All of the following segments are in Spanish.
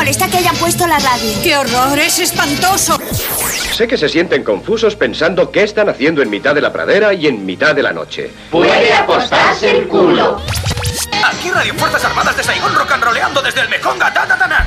molesta que hayan puesto la radio. ¡Qué horror! ¡Es espantoso! Sé que se sienten confusos pensando qué están haciendo en mitad de la pradera y en mitad de la noche. Puede apostarse el culo. Aquí Radio Fuerzas Armadas de Saigón rock and roleando desde el ta, ta.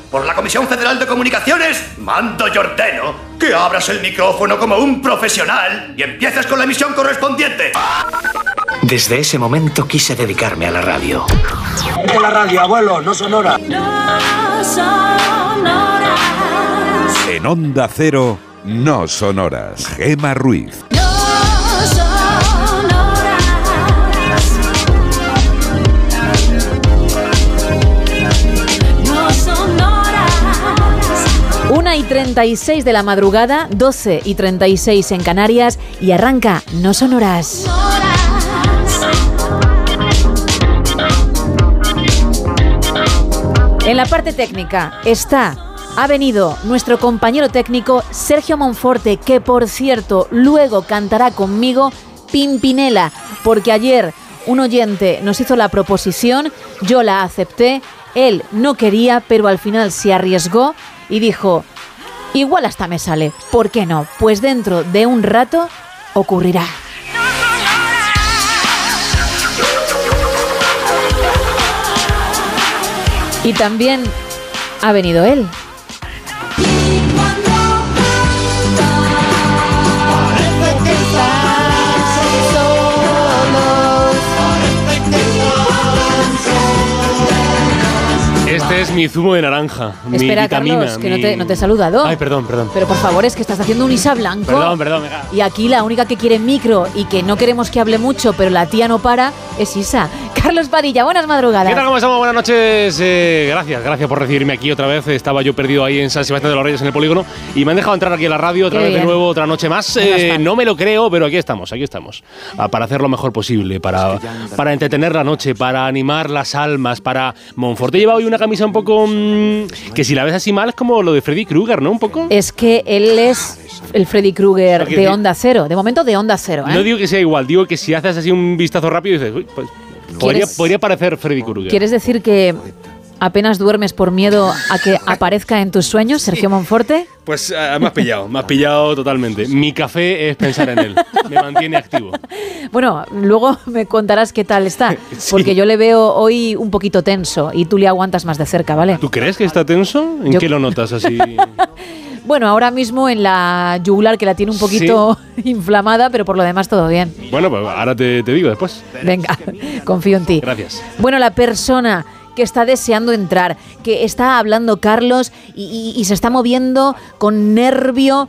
por la Comisión Federal de Comunicaciones, mando y ordeno que abras el micrófono como un profesional y empieces con la emisión correspondiente. Desde ese momento quise dedicarme a la radio. De la radio, abuelo, no sonora. En Onda Cero, no sonoras. Gema Ruiz. 36 de la madrugada, 12 y 36 en Canarias y arranca No Sonoras. En la parte técnica está, ha venido nuestro compañero técnico Sergio Monforte, que por cierto luego cantará conmigo Pimpinela, porque ayer un oyente nos hizo la proposición, yo la acepté, él no quería, pero al final se arriesgó y dijo, igual hasta me sale, ¿por qué no? Pues dentro de un rato ocurrirá. Y también ha venido él. Este es mi zumo de naranja, mi Espera, vitamina. Carlos, que no te, no te he saludado. Ay, perdón, perdón. Pero por favor, es que estás haciendo un Isa blanco. Perdón, perdón. venga. Y aquí la única que quiere micro y que no queremos que hable mucho, pero la tía no para, es Isa. Carlos Padilla, buenas madrugadas. ¿Qué tal? ¿Cómo estamos? Buenas noches. Eh, gracias, gracias por recibirme aquí otra vez. Estaba yo perdido ahí en San Sebastián de los Reyes en el polígono y me han dejado entrar aquí a la radio otra Qué vez de bien. nuevo, otra noche más. Menos Eh, mal. no me lo creo, pero aquí estamos, aquí estamos. Ah, para hacer lo mejor posible, para, para entretener la noche, para animar las almas, para... Monforte lleva hoy una camisa un poco... mm, que si la ves así mal es como lo de Freddy Krueger, ¿no? Un poco. Es que él es el Freddy Krueger de Onda Cero. De momento de Onda Cero, ¿eh? No digo que sea igual, digo que si haces así un vistazo rápido dices, uy, pues, podría, ¿Quieres- podría parecer Freddy Krueger. ¿Quieres decir que apenas duermes por miedo a que aparezca en tus sueños Sergio Monforte? Pues eh, me has pillado, me has pillado totalmente. Mi café es pensar en él, me mantiene activo. Bueno, luego me contarás qué tal está, porque yo le veo hoy un poquito tenso y tú le aguantas más de cerca, ¿vale? ¿Tú crees que está tenso? ¿En Yo- qué lo notas así? Bueno, ahora mismo en la yugular que la tiene un poquito inflamada, pero por lo demás todo bien. Bueno, pues ahora te, te digo después. Venga, confío en ti. Gracias. Bueno, la persona que está deseando entrar, que está hablando Carlos y, se está moviendo con nervio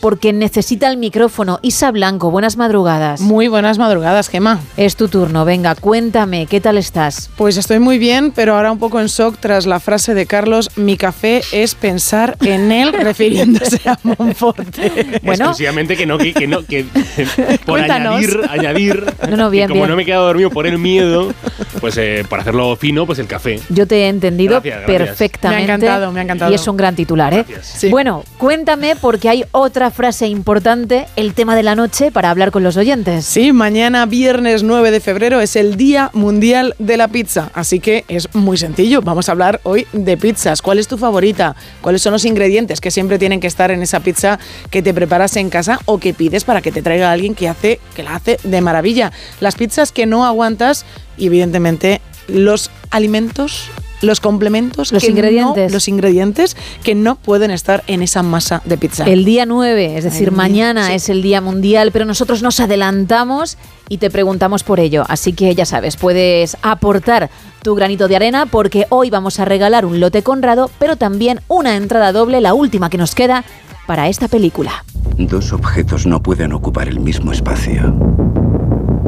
porque necesita el micrófono. Isa Blanco, buenas madrugadas. Muy buenas madrugadas, Gema. Es tu turno, venga, cuéntame, ¿qué tal estás? Pues estoy muy bien, pero ahora un poco en shock tras la frase de Carlos, mi café es pensar en él refiriéndose a Monforte. Exclusivamente que no, que, que no, que por Cuéntanos. añadir, añadir. No, no, que bien, como bien. no me he quedado dormido por el miedo, pues eh, para hacerlo fino, pues el café. Yo te he entendido Gracias, gracias. perfectamente. Me ha encantado, me ha encantado. Y es un gran titular, ¿eh? Sí. Bueno, cuéntame porque hay otra frase importante, el tema de la noche, para hablar con los oyentes. Sí, mañana viernes 9 de febrero es el Día Mundial de la Pizza, así que es muy sencillo. Vamos a hablar hoy de pizzas. ¿Cuál es tu favorita? ¿Cuáles son los ingredientes que siempre tienen que estar en esa pizza que te preparas en casa o que pides para que te traiga alguien que hace que la hace de maravilla? Las pizzas que no aguantas y evidentemente los alimentos los complementos, Los que no- ingredientes. los ingredientes que no pueden estar en esa masa de pizza. El día 9, es decir, El día- mañana sí. es el Día Mundial, pero nosotros nos adelantamos y te preguntamos por ello. Así que ya sabes, puedes aportar tu granito de arena porque hoy vamos a regalar un lote Conrado, pero también una entrada doble, la última que nos queda, para esta película. Dos objetos no pueden ocupar el mismo espacio.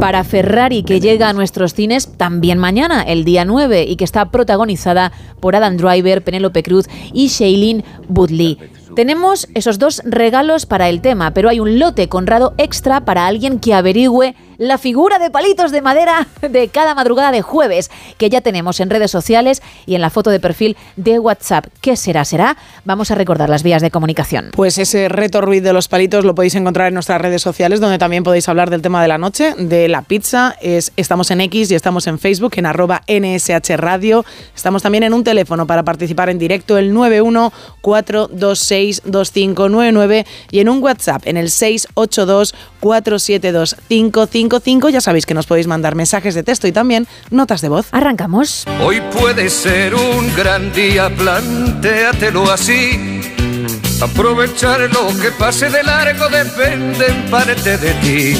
Para Ferrari, que llega a nuestros cines también mañana, el día 9, y que está protagonizada por Adam Driver, Penélope Cruz y Shailene Woodley. Tenemos esos dos regalos para el tema, pero hay un lote conrado extra para alguien que averigüe la figura de palitos de madera de cada madrugada de jueves, que ya tenemos en redes sociales y en la foto de perfil de WhatsApp. ¿Qué será? ¿Será? Vamos a recordar las vías de comunicación. Pues ese reto ruiz de los palitos lo podéis encontrar en nuestras redes sociales, donde también podéis hablar del tema de la noche, de la pizza. Es, estamos en X y estamos en Facebook, en arroba NSH Radio. Estamos también en un teléfono para participar en directo, el 914262599 y en un WhatsApp, en el 682 472 ya sabéis que nos podéis mandar mensajes de texto y también notas de voz. Arrancamos. Hoy puede ser un gran día, plantéatelo así. Aprovechar lo que pase de largo depende en parte de ti.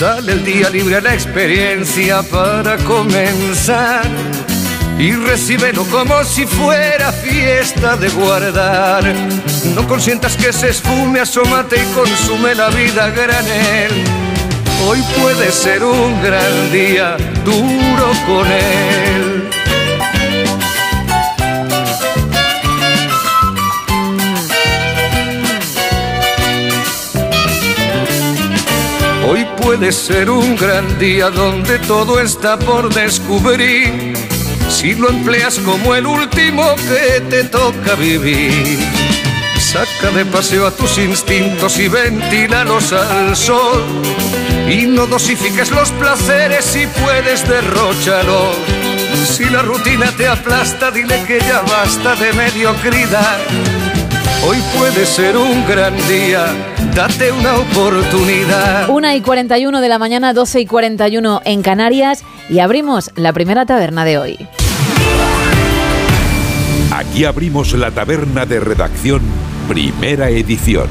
Dale el día libre a la experiencia para comenzar. Y recíbelo como si fuera fiesta de guardar. No consientas que se esfume, asómate y consume la vida granel Hoy puede ser un gran día, duro con él. Hoy puede ser un gran día donde todo está por descubrir. Si lo empleas como el último que te toca vivir. Saca de paseo a tus instintos y ventílalos al sol y no dosifiques los placeres si puedes derrocharlos. Si la rutina te aplasta, dile que ya basta de mediocridad. Hoy puede ser un gran día, date una oportunidad. 1 y 41 de la mañana, 12 y 41 en Canarias y abrimos la primera taberna de hoy. Aquí abrimos la taberna de redacción, primera edición.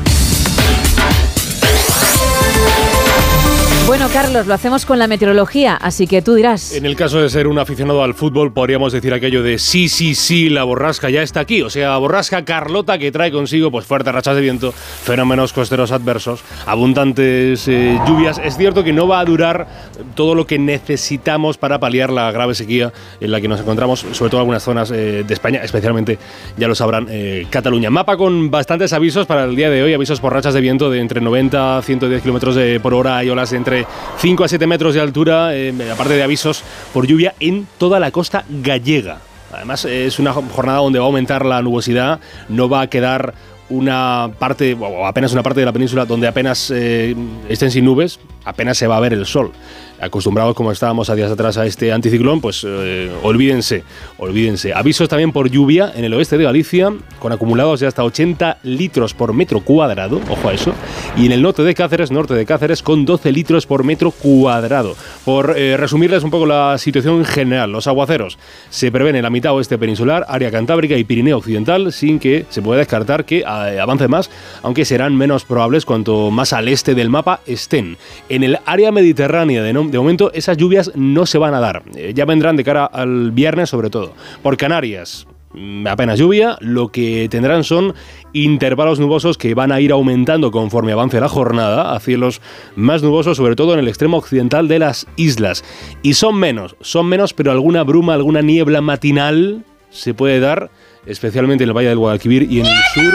Bueno, Carlos, lo hacemos con la meteorología, así que tú dirás. En el caso de ser un aficionado al fútbol, podríamos decir aquello de sí, sí, sí, la borrasca ya está aquí. O sea, borrasca Carlota que trae consigo pues fuertes rachas de viento, fenómenos costeros adversos, abundantes eh, lluvias. Es cierto que no va a durar todo lo que necesitamos para paliar la grave sequía en la que nos encontramos, sobre todo en algunas zonas eh, de España, especialmente, ya lo sabrán, eh, Cataluña. Mapa con bastantes avisos para el día de hoy, avisos por rachas de viento de entre 90 a 110 kilómetros por hora y olas entre 5 a 7 metros de altura, eh, aparte de avisos por lluvia en toda la costa gallega. Además, es una jornada donde va a aumentar la nubosidad, no va a quedar una parte, o apenas una parte de la península donde apenas eh, estén sin nubes, apenas se va a ver el sol acostumbrados como estábamos a días atrás a este anticiclón, pues eh, olvídense, olvídense. Avisos también por lluvia en el oeste de Galicia, con acumulados de hasta 80 litros por metro cuadrado, ojo a eso, y en el norte de Cáceres, norte de Cáceres, con 12 litros por metro cuadrado. Por eh, resumirles un poco la situación general, los aguaceros se prevén en la mitad oeste peninsular, área cantábrica y Pirineo occidental, sin que se pueda descartar que eh, avance más, aunque serán menos probables cuanto más al este del mapa estén. En el área mediterránea de, momento esas lluvias no se van a dar. Eh, ya vendrán de cara al viernes sobre todo. Por Canarias, mm, apenas lluvia, lo que tendrán son intervalos nubosos que van a ir aumentando conforme avance la jornada a cielos más nubosos, sobre todo en el extremo occidental de las islas. Y son menos, son menos, pero alguna bruma, alguna niebla matinal se puede dar, especialmente en el Valle del Guadalquivir y en el sur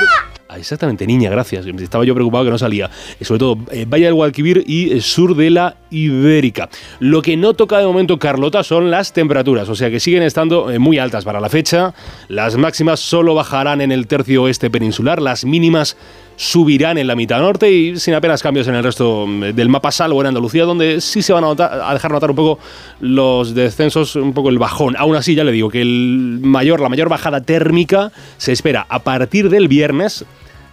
exactamente, niña, gracias. Estaba yo preocupado que no salía. Sobre todo, eh, Valle del Guadalquivir y eh, sur de la Ibérica. Lo que no toca de momento, Carlota, son las temperaturas, o sea que siguen estando eh, muy altas para la fecha. Las máximas solo bajarán en el tercio oeste peninsular, las mínimas subirán en la mitad norte y sin apenas cambios en el resto mm, del mapa, salvo en Andalucía, donde sí se van a, a, dejar notar un poco los descensos, un poco el bajón. Aún así, ya le digo que el mayor, la mayor bajada térmica se espera a partir del viernes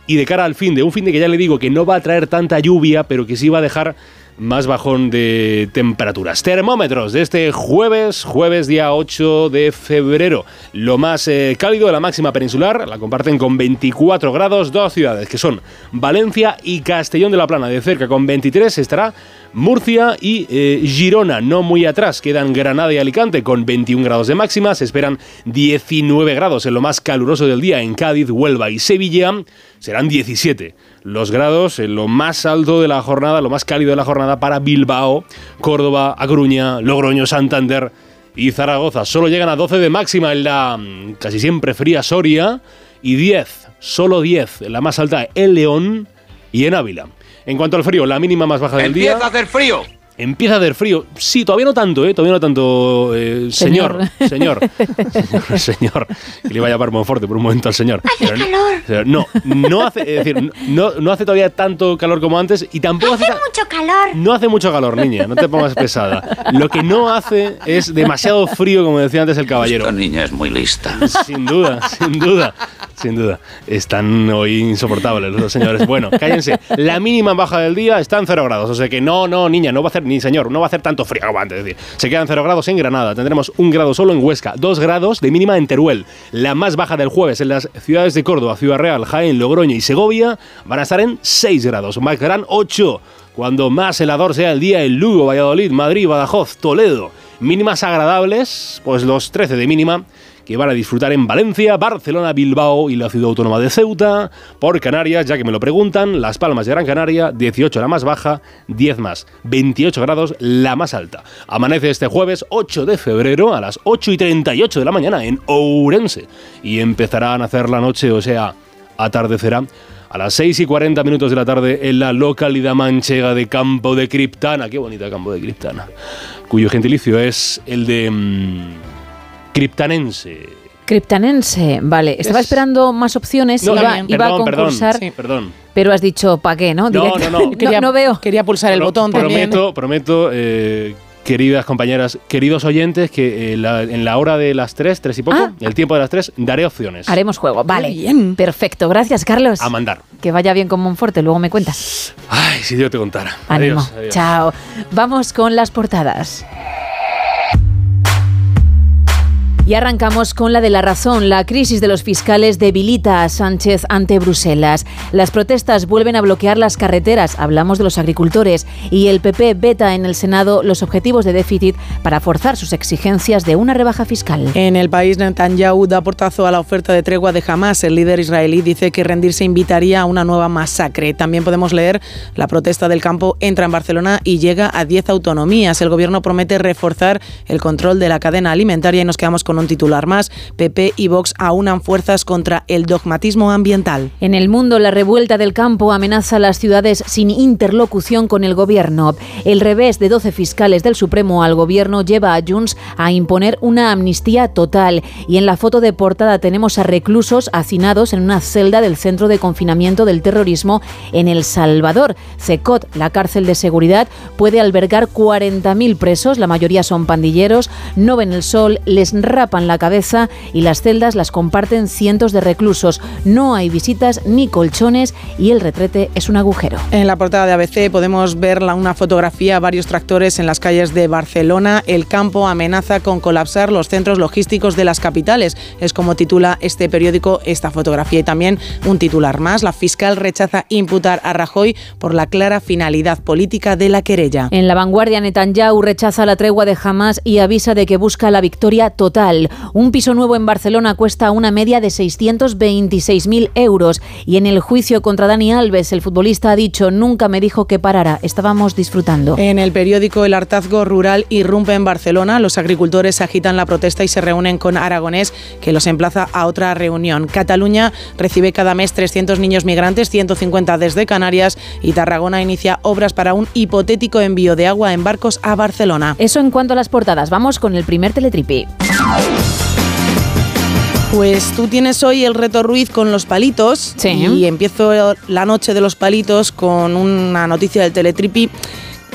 y de cara al fin de un fin de que ya le digo que no va a traer tanta lluvia, pero que sí va a dejar más bajón de temperaturas. Termómetros de este jueves, jueves día 8 de febrero. Lo más eh, cálido de la máxima peninsular la comparten con 24 grados dos ciudades que son Valencia y Castellón de la Plana. De cerca con 23 estará Murcia y eh, Girona, no muy atrás. Quedan Granada y Alicante con 21 grados de máxima. Se esperan 19 grados en lo más caluroso del día en Cádiz, Huelva y Sevilla. Serán 17 los grados en lo más alto de la jornada, lo más cálido de la jornada para Bilbao, Córdoba, Agruña, Logroño, Santander y Zaragoza. Solo llegan a 12 de máxima en la mm, casi siempre fría Soria y 10 solo 10. La más alta en León y en Ávila. En cuanto al frío, la mínima más baja del día. Empieza a hacer frío. Empieza a hacer frío. Sí, todavía no tanto, ¿eh? Todavía no tanto. eh, señor, señor, señor, señor. Que le iba a llamar Monforte por un momento al señor. Hace Pero no- calor. pero No, no hace, es decir, no, no hace todavía tanto calor como antes y tampoco hace, Hace mucho calor. no hace mucho calor, niña, no te pongas pesada. Lo que no hace es demasiado frío, como decía antes el caballero. Esta niña es muy lista. Sin duda, sin duda, sin duda. Están hoy insoportables los señores. Bueno, cállense. La mínima baja del día está en 0 grados. O sea que no, no, niña, no va a hacer, ni señor, no va a hacer tanto frío como antes. Es decir, se quedan 0 grados en Granada. Tendremos un grado solo en Huesca, 2 grados de mínima en Teruel. La más baja del jueves en las ciudades de Córdoba, Ciudad Real, Jaén, Logroño y Segovia van a estar en 6 grados. Marcarán 8. Cuando más helador sea el día en Lugo, Valladolid, Madrid, Badajoz, Toledo. Mínimas agradables, pues los 13 de mínima que van a disfrutar en Valencia, Barcelona, Bilbao y la ciudad autónoma de Ceuta. Por Canarias, ya que me lo preguntan, Las Palmas de Gran Canaria, 18 la más baja, 10 más, 28 grados la más alta. Amanece este jueves 8 de febrero a las 8 y 38 de la mañana en Ourense y empezará a nacer la noche, o sea, atardecerá. A las 6 y 40 minutos de la tarde en la localidad manchega de Campo de Criptana. Qué bonita Campo de Criptana. Cuyo gentilicio es el de... mm, criptanense. Criptanense, vale. Estaba Es- esperando más opciones, No, iba, también. iba a Perdón, perdón, concursar, sí, perdón. pero has dicho, ¿para qué, no? No, no, no. Quería, no veo. Quería pulsar el Pro- botón también. prometo, prometo, eh, queridas compañeras, queridos oyentes, que eh, la- en la hora de las 3, 3 y poco, Ah. el tiempo de las 3, daré opciones. Haremos juego, vale. bien. Perfecto, gracias, Carlos. A mandar. Que vaya bien con Monforte, luego me cuentas. Ay, si Dios te contara. Ánimo. Adiós. adiós. Chao. Vamos con las portadas. Y arrancamos con la de la razón. La crisis de los fiscales debilita a Sánchez ante Bruselas. Las protestas vuelven a bloquear las carreteras, hablamos de los agricultores, y el PP veta en el Senado los objetivos de déficit para forzar sus exigencias de una rebaja fiscal. En el país, Netanyahu da portazo a la oferta de tregua de Hamas. El líder israelí dice que rendirse invitaría a una nueva masacre. También podemos leer la protesta del campo entra en Barcelona y llega a 10 autonomías. El gobierno promete reforzar el control de la cadena alimentaria y nos quedamos con un titular más. PP y Vox aunan fuerzas contra el dogmatismo ambiental. En el mundo, la revuelta del campo amenaza a las ciudades sin interlocución con el gobierno. El revés de 12 fiscales del Supremo al gobierno lleva a Junts a imponer una amnistía total. Y en la foto de portada tenemos a reclusos hacinados en una celda del Centro de Confinamiento del Terrorismo en El Salvador. CECOT, la cárcel de seguridad, puede albergar 40.000 presos, la mayoría son pandilleros, no ven el sol, les rapan la cabeza y las celdas las comparten cientos de reclusos. No hay visitas ni colchones y el retrete es un agujero. En la portada de ABC podemos ver la- una fotografía, varios tractores en las calles de Barcelona. El campo amenaza con colapsar los centros logísticos de las capitales. Es como titula este periódico esta fotografía. Y también un titular más. La fiscal rechaza imputar a Rajoy por la clara finalidad política de la querella. En la vanguardia, Netanyahu rechaza la tregua de Hamas y avisa de que busca la victoria total. Un piso nuevo en Barcelona cuesta una media de 626.000 euros. Y en el juicio contra Dani Alves, el futbolista ha dicho, nunca me dijo que parara, estábamos disfrutando. En el periódico El Hartazgo Rural irrumpe en Barcelona. Los agricultores agitan la protesta y se reúnen con Aragonés, que los emplaza a otra reunión. Cataluña recibe cada mes 300 niños migrantes, 150 desde Canarias, y Tarragona inicia obras para un hipotético envío de agua en barcos a Barcelona. Eso en cuanto a las portadas. Vamos con el primer teletripi. Pues tú tienes hoy el reto Ruiz con los palitos Sí. y empiezo la noche de los palitos con una noticia del Teletripi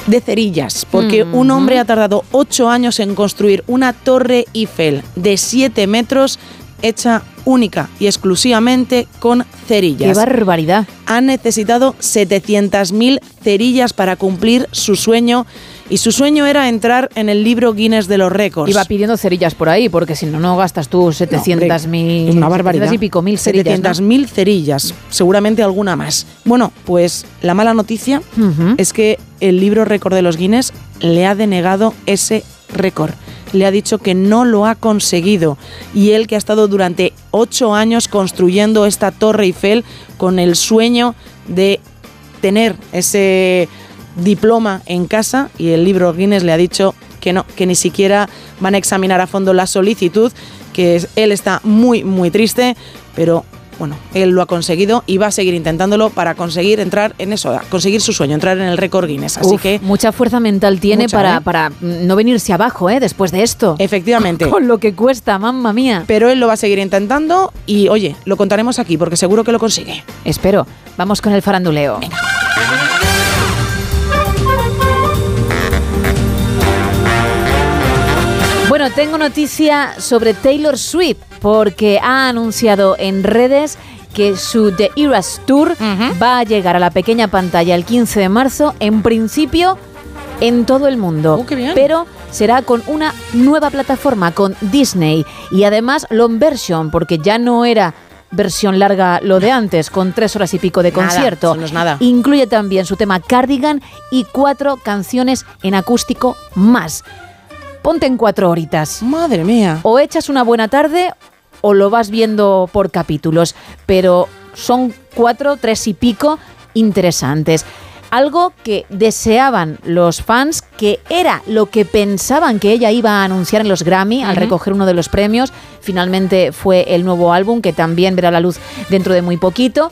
de cerillas, porque Mm. un hombre ha tardado ocho años en construir una torre Eiffel de 7 metros hecha única y exclusivamente con cerillas. ¡Qué barbaridad! Han necesitado 700.000 cerillas para cumplir su sueño y su sueño era entrar en el libro Guinness de los récords. Iba pidiendo cerillas por ahí, porque si no, no gastas tú 700.000 Es una barbaridad. 700 y pico mil cerillas. ¿no? 700.000 cerillas, seguramente alguna más. Bueno, pues la mala noticia es que el libro récord de los Guinness le ha denegado ese récord. Le ha dicho que no lo ha conseguido. Y él que ha estado durante ocho años construyendo esta Torre Eiffel con el sueño de tener ese diploma en casa y el libro Guinness le ha dicho que no, que ni siquiera van a examinar a fondo la solicitud, que es- él está muy, muy triste, pero bueno, él lo ha conseguido y va a seguir intentándolo para conseguir entrar en eso, conseguir su sueño, entrar en el récord Guinness. Así Uf, que mucha fuerza mental tiene Mucha, para, ¿eh? para no venirse abajo, ¿eh? Después de esto. efectivamente. Con lo que cuesta, mamma mía. Pero él lo va a seguir intentando y oye, lo contaremos aquí porque seguro que lo consigue. Espero. Vamos con el faranduleo. Bueno, tengo noticia sobre Taylor Swift porque ha anunciado en redes que su The Eras Tour va a llegar a la pequeña pantalla el 15 de marzo, en principio en todo el mundo. Pero será con una nueva plataforma, con Disney. Y además long version, porque ya no era versión larga lo de antes, con tres horas y pico de Nada, concierto. no es nada. Incluye también su tema Cardigan y cuatro canciones en acústico más. Ponte en cuatro horitas. Madre mía. O echas una buena tarde o lo vas viendo por capítulos, pero son cuatro, tres y pico interesantes. Algo que deseaban los fans, que era lo que pensaban que ella iba a anunciar en los Grammy al recoger uno de los premios. Finalmente fue el nuevo álbum, que también verá la luz dentro de muy poquito.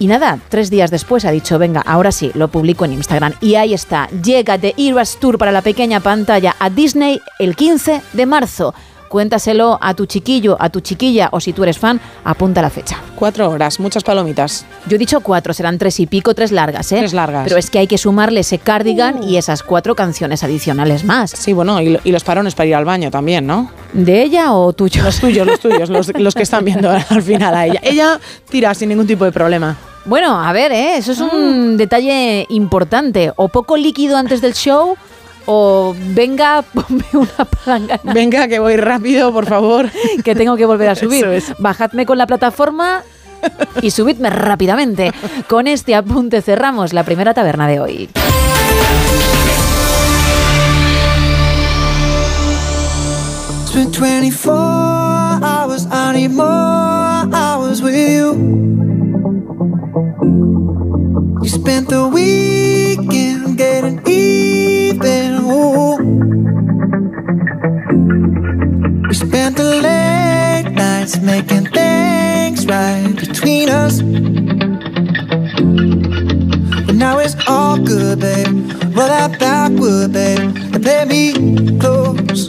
Y nada, tres días después ha dicho, venga, ahora sí, lo publico en Instagram. Y ahí está, llega The Eras Tour para la pequeña pantalla a Disney el 15 de marzo. Cuéntaselo a tu chiquillo, a tu chiquilla, o si tú eres fan, apunta la fecha. Cuatro horas, muchas palomitas. Yo he dicho cuatro, serán tres y pico, tres largas, ¿eh? Tres largas. Pero es que hay que sumarle ese cardigan y esas cuatro canciones adicionales más. Sí, bueno, y, lo- y los parones para ir al baño también, ¿no? ¿De ella o tuyo? Los tuyos, los tuyos, los, los que están viendo al final a ella. Ella tira sin ningún tipo de problema. Bueno, a ver, ¿eh? eso es un detalle importante. O poco líquido antes del show, o venga, ponme una palangana. Venga, que voy rápido, por favor. que tengo que volver a subir. Eso es. Bajadme con la plataforma y subidme rápidamente. Con este apunte cerramos la primera taberna de hoy. Spent 24 hours, I need more hours with you. Spent the weekend getting even. Ooh. We spent the late nights making things right between us. But now it's all good, babe. Roll that backward, babe, and play me close.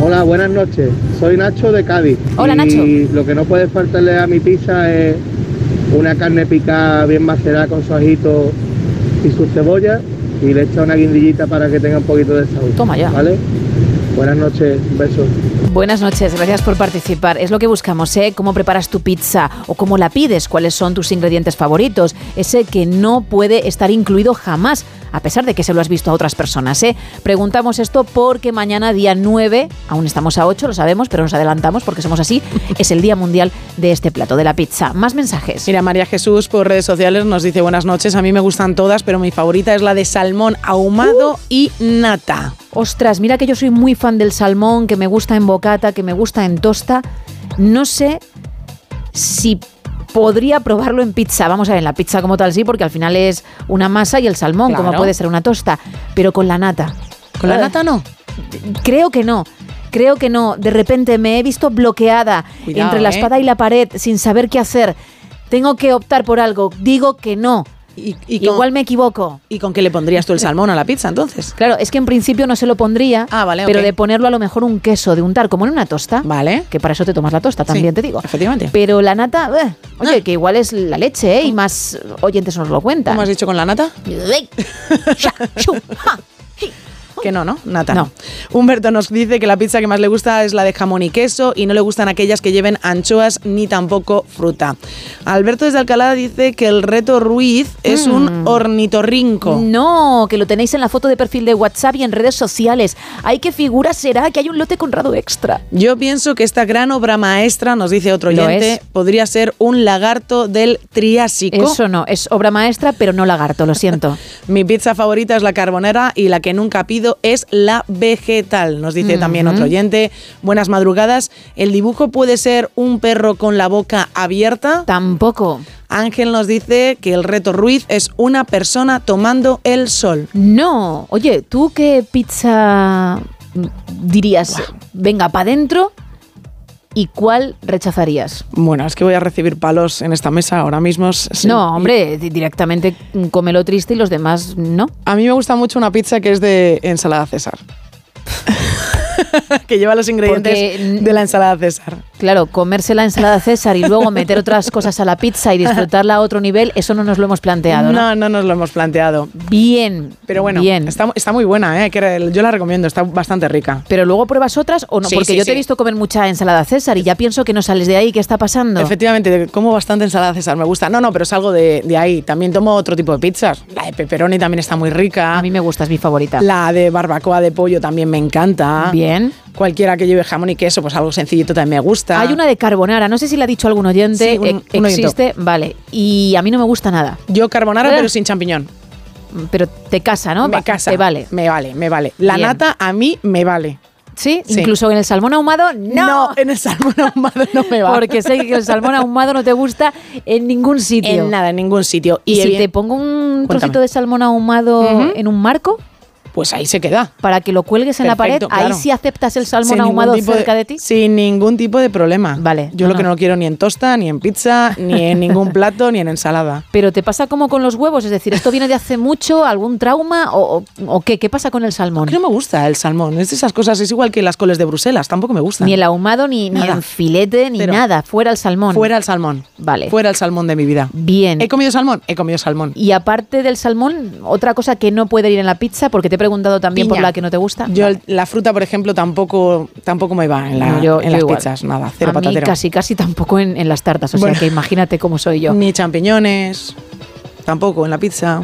Hola, buenas noches. Soy Nacho de Cádiz. Hola, y Nacho. lo que no puede faltarle a mi pizza es una carne picada bien macerada con su ajito y su cebolla y le echa una guindillita para que tenga un poquito de sabor. Toma ya. ¿Vale? Buenas noches, un beso. Buenas noches, gracias por participar. Es lo que buscamos, ¿eh? ¿Cómo preparas tu pizza o cómo la pides? ¿Cuáles son tus ingredientes favoritos? Ese que no puede estar incluido jamás, a pesar de que se lo has visto a otras personas, ¿eh? Preguntamos esto porque mañana, día 9, aún estamos a 8, lo sabemos, pero nos adelantamos porque somos así, es el Día Mundial de este plato, de la pizza. Más mensajes. Mira, María Jesús por redes sociales nos dice buenas noches. A mí me gustan todas, pero mi favorita es la de salmón ahumado y nata. Ostras, mira que yo soy muy fan del salmón, que me gusta en bocata, que me gusta en tosta. No sé si podría probarlo en pizza. Vamos a ver, en la pizza como tal sí, porque al final es una masa y el salmón, como puede ser una tosta, pero con la nata. ¿Con la Eh, nata no? Creo que no. Creo que no. De repente me he visto bloqueada Cuidado, entre la ¿eh? espada y la pared sin saber qué hacer. Tengo que optar por algo. Digo que no. Y, y con- Igual me equivoco. ¿Y con qué le pondrías tú el salmón a la pizza entonces? Claro, es que en principio no se lo pondría, Ah, vale, pero de ponerlo a lo mejor un queso, de untar, como en una tosta. Vale. Que para eso te tomas la tosta, también Sí, te digo. Efectivamente. Pero la nata, eh, oye, que igual es la leche, ¿eh? Y más oyentes nos lo cuentan. ¿Cómo has dicho con la nata? Que no, ¿no? Nata. No. Humberto nos dice que la pizza que más le gusta es la de jamón y queso y no le gustan aquellas que lleven anchoas ni tampoco fruta. Alberto desde Alcalá dice que el reto Ruiz es un Mm. ornitorrinco. No, que lo tenéis en la foto de perfil de WhatsApp y en redes sociales. Ay, qué figura será que hay un lote conrado extra. Yo pienso que esta gran obra maestra, nos dice otro oyente, podría ser un lagarto del Triásico. Eso no, es obra maestra, pero no lagarto, lo siento. Mi pizza favorita es la carbonera y la que nunca pido es la vegetal, nos dice también otro oyente. Buenas madrugadas. ¿El dibujo puede ser un perro con la boca abierta? Tampoco. Ángel nos dice que el reto Ruiz es una persona tomando el sol. No, oye, ¿tú qué pizza dirías? Venga, para adentro. ¿Y cuál rechazarías? Bueno, es que voy a recibir palos en esta mesa ahora mismo. sí. No, hombre, di- directamente cómelo triste y los demás no. A mí me gusta mucho una pizza que es de ensalada César. que lleva los ingredientes Porque, de la ensalada César. Claro, comerse la ensalada César y luego meter otras cosas a la pizza y disfrutarla a otro nivel, eso no nos lo hemos planteado, ¿no? No, no nos lo hemos planteado. Bien. Pero bueno, bien. Está, está muy buena, ¿eh? que yo la recomiendo, está bastante rica. Pero luego pruebas otras o no, Sí, porque sí, yo te he visto comer mucha ensalada César y ya pienso que no sales de ahí, ¿qué está pasando? Efectivamente, como bastante ensalada César, me gusta. No, no, pero salgo de, de ahí. También tomo otro tipo de pizzas. La de pepperoni también está muy rica. A mí me gusta, es mi favorita. La de barbacoa de pollo también me encanta. Bien. Cualquiera que lleve jamón y queso, pues algo sencillito también me gusta. Hay una de carbonara, no sé si la ha dicho algún oyente, Sí, un- e- un oyente. existe, vale, y a mí no me gusta nada. Yo carbonara, Eh. pero sin champiñón. Pero te casa, ¿no? Me casa. Te vale. Me vale, me vale. La Bien. nata a mí me vale. ¿Sí? Sí. Incluso en el salmón ahumado, no. en el salmón ahumado no me va. Porque sé que el salmón ahumado no te gusta en ningún sitio. En nada, en ningún sitio. Y, si te pongo un Cuéntame. trocito de salmón ahumado en un marco, Pues ahí se queda. para que lo cuelgues en la pared, ahí sí aceptas el salmón Sin ahumado cerca de, ti. Sin ningún tipo de problema. Vale, Yo no, lo que no. lo quiero ni en tosta, ni en pizza, ni en ningún plato, ni en ensalada. Pero te pasa como con los huevos, es decir, ¿esto viene de hace mucho, algún trauma o, qué? ¿Qué pasa con el salmón? No me gusta el salmón. Es de esas cosas, es igual que las coles de Bruselas, tampoco me gustan. Ni el ahumado, ni, ni en filete, ni nada. Fuera el salmón. Fuera el salmón. Vale. Fuera el salmón de mi vida. Bien. ¿He comido salmón? He comido salmón. Y aparte del salmón, otra cosa que no puede ir en la pizza, porque te preguntado también por la que no te gusta. Yo la fruta, por ejemplo, tampoco, tampoco me va en, la- No, yo- en yo las igual. pizzas. Nada, cero a mí patatero. casi, casi tampoco en, en las tartas. O Bueno. sea que imagínate cómo soy yo. Ni champiñones, tampoco en la pizza.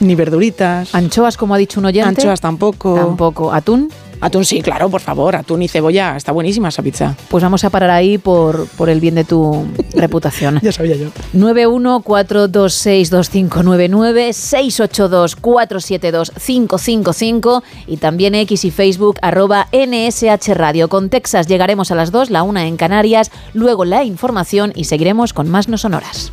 Ni verduritas. Anchoas, como ha dicho un oyente. Anchoas tampoco. Tampoco. ¿Atún? Atún sí, claro, por favor. Atún y cebolla. Está buenísima esa pizza. Pues vamos a parar ahí por, por el bien de tu reputación. Ya sabía yo. 914262599, 682472555 y también X y Facebook arroba NSH Radio. Con Texas llegaremos a las 2, la una en Canarias, luego la información y seguiremos con más no sonoras.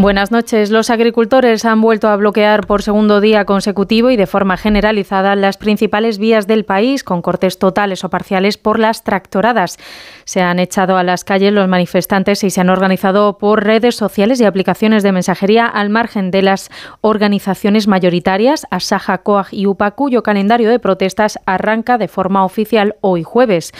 Buenas noches. Los agricultores han vuelto a bloquear por segundo día consecutivo y de forma generalizada las principales vías del país, con cortes totales o parciales por las tractoradas. Se han echado a las calles los manifestantes y se han organizado por redes sociales y aplicaciones de mensajería al margen de las organizaciones mayoritarias, Asaja, Coag y UPA, cuyo calendario de protestas arranca de forma oficial hoy jueves.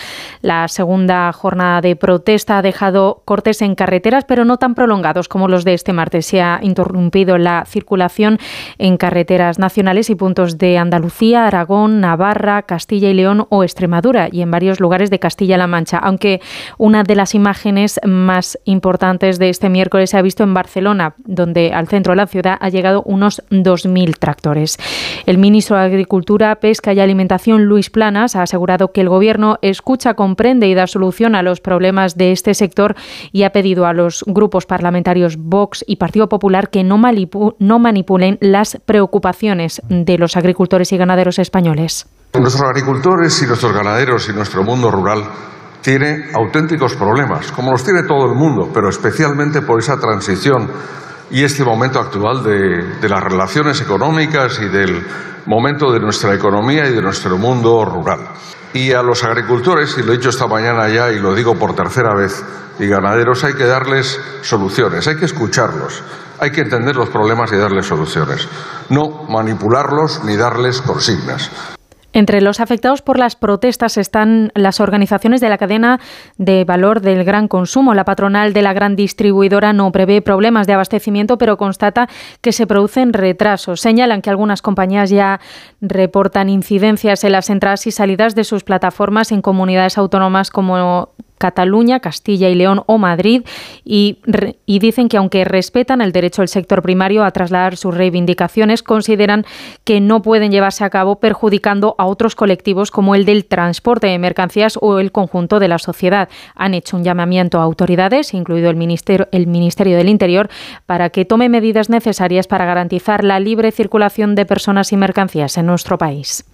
La segunda jornada de protesta ha dejado cortes en carreteras, pero no tan prolongados como los de este martes se ha interrumpido la circulación en carreteras nacionales y puntos de Andalucía, Aragón, Navarra, Castilla y León o Extremadura y en varios lugares de Castilla-La Mancha, aunque una de las imágenes más importantes de este miércoles se ha visto en Barcelona, donde al centro de la ciudad ha llegado unos 2.000 tractores. El ministro de Agricultura, Pesca y Alimentación, Luis Planas, ha asegurado que el Gobierno escucha, comprende y da solución a los problemas de este sector y ha pedido a los grupos parlamentarios Vox y Partido Popular que no, manipulen las preocupaciones de los agricultores y ganaderos españoles. Nuestros agricultores y nuestros ganaderos y nuestro mundo rural tiene auténticos problemas, como los tiene todo el mundo, pero especialmente por esa transición y este momento actual de, las relaciones económicas y del momento de nuestra economía y de nuestro mundo rural. Y a los agricultores, y lo he dicho esta mañana ya y lo digo por tercera vez, y ganaderos hay que darles soluciones, hay que escucharlos, hay que entender los problemas y darles soluciones, no manipularlos ni darles consignas. Entre los afectados por las protestas están las organizaciones de la cadena de valor del gran consumo. La patronal de la gran distribuidora no prevé problemas de abastecimiento, pero constata que se producen retrasos. Señalan que algunas compañías ya reportan incidencias en las entradas y salidas de sus plataformas en comunidades autónomas como Cataluña, Castilla y León o Madrid y, dicen que aunque respetan el derecho del sector primario a trasladar sus reivindicaciones, consideran que no pueden llevarse a cabo perjudicando a otros colectivos como el del transporte de mercancías o el conjunto de la sociedad. Han hecho un llamamiento a autoridades, incluido el Ministerio, el Ministerio del Interior, para que tome medidas necesarias para garantizar la libre circulación de personas y mercancías en nuestro país.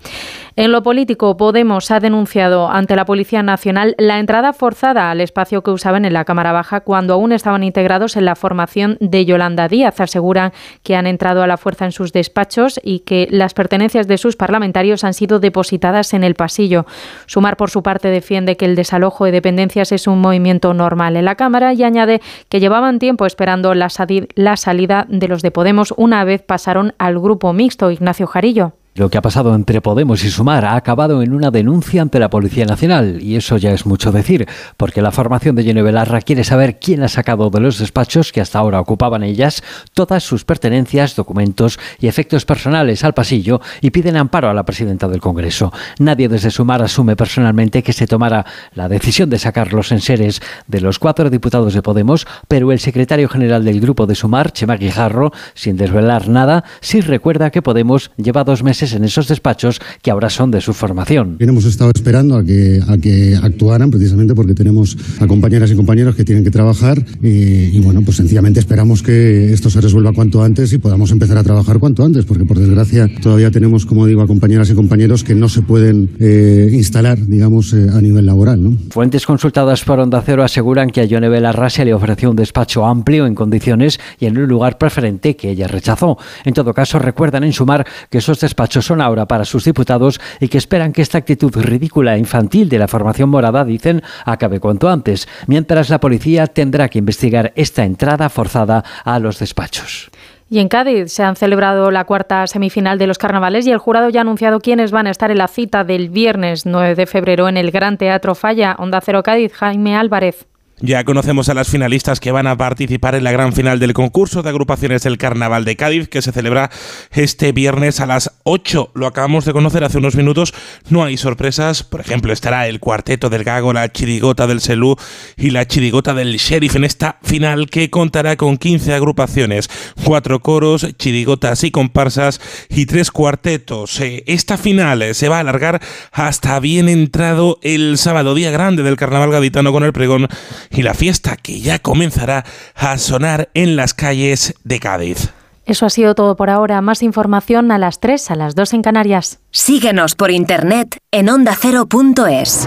En lo político, Podemos ha denunciado ante la Policía Nacional la entrada forzada al espacio que usaban en la Cámara Baja cuando aún estaban integrados en la formación de Yolanda Díaz. Aseguran que han entrado a la fuerza en sus despachos y que las pertenencias de sus parlamentarios han sido depositadas en el pasillo. Sumar, por su parte, defiende que el desalojo de dependencias es un movimiento normal en la Cámara y añade que llevaban tiempo esperando la, la salida de los de Podemos una vez pasaron al grupo mixto. Ignacio Jarillo. Lo que ha pasado entre Podemos y Sumar ha acabado en una denuncia ante la Policía Nacional y eso ya es mucho decir, porque la formación de Jenny Belarra quiere saber quién ha sacado de los despachos que hasta ahora ocupaban ellas todas sus pertenencias, documentos y efectos personales al pasillo y piden amparo a la presidenta del Congreso. Nadie desde Sumar asume personalmente que se tomara la decisión de sacar los enseres de los cuatro diputados de Podemos, pero el secretario general del grupo de Sumar, Chema Guijarro, sin desvelar nada, sí recuerda que Podemos lleva dos meses en esos despachos que ahora son de su formación. Hemos estado esperando a que, a que actuaran precisamente porque tenemos a compañeras y compañeros que tienen que trabajar y, y bueno, pues sencillamente esperamos que esto se resuelva cuanto antes y podamos empezar a trabajar cuanto antes, porque por desgracia todavía tenemos, como digo, a compañeras y compañeros que no se pueden eh, instalar, digamos, eh, a nivel laboral. ¿no? Fuentes consultadas por Onda Cero aseguran que a Yone Belarra se le ofreció un despacho amplio en condiciones y en un lugar preferente que ella rechazó. En todo caso, recuerdan en sumar que esos despachos son ahora para sus diputados y que esperan que esta actitud ridícula e infantil de la formación morada, dicen, acabe cuanto antes, mientras la policía tendrá que investigar esta entrada forzada a los despachos. Y en Cádiz se han celebrado la cuarta semifinal de los carnavales y el jurado ya ha anunciado quiénes van a estar en la cita del viernes 9 de febrero en el Gran Teatro Falla, Onda Cero Cádiz, Jaime Álvarez. Ya conocemos a las finalistas que van a participar en la gran final del concurso de agrupaciones del Carnaval de Cádiz, que se celebra este viernes a las 8. Lo acabamos de conocer hace unos minutos. No hay sorpresas. Por ejemplo, estará el cuarteto del Gago, la chirigota del Selú y la chirigota del Sheriff en esta final que contará con 15 agrupaciones, cuatro coros, chirigotas y comparsas y tres cuartetos. Eh, esta final se va a alargar hasta bien entrado el sábado, día grande del Carnaval gaditano con el pregón y la fiesta que ya comenzará a sonar en las calles de Cádiz. Eso ha sido todo por ahora. Más información a las 3, a las 2 en Canarias. Síguenos por internet en ondacero.es.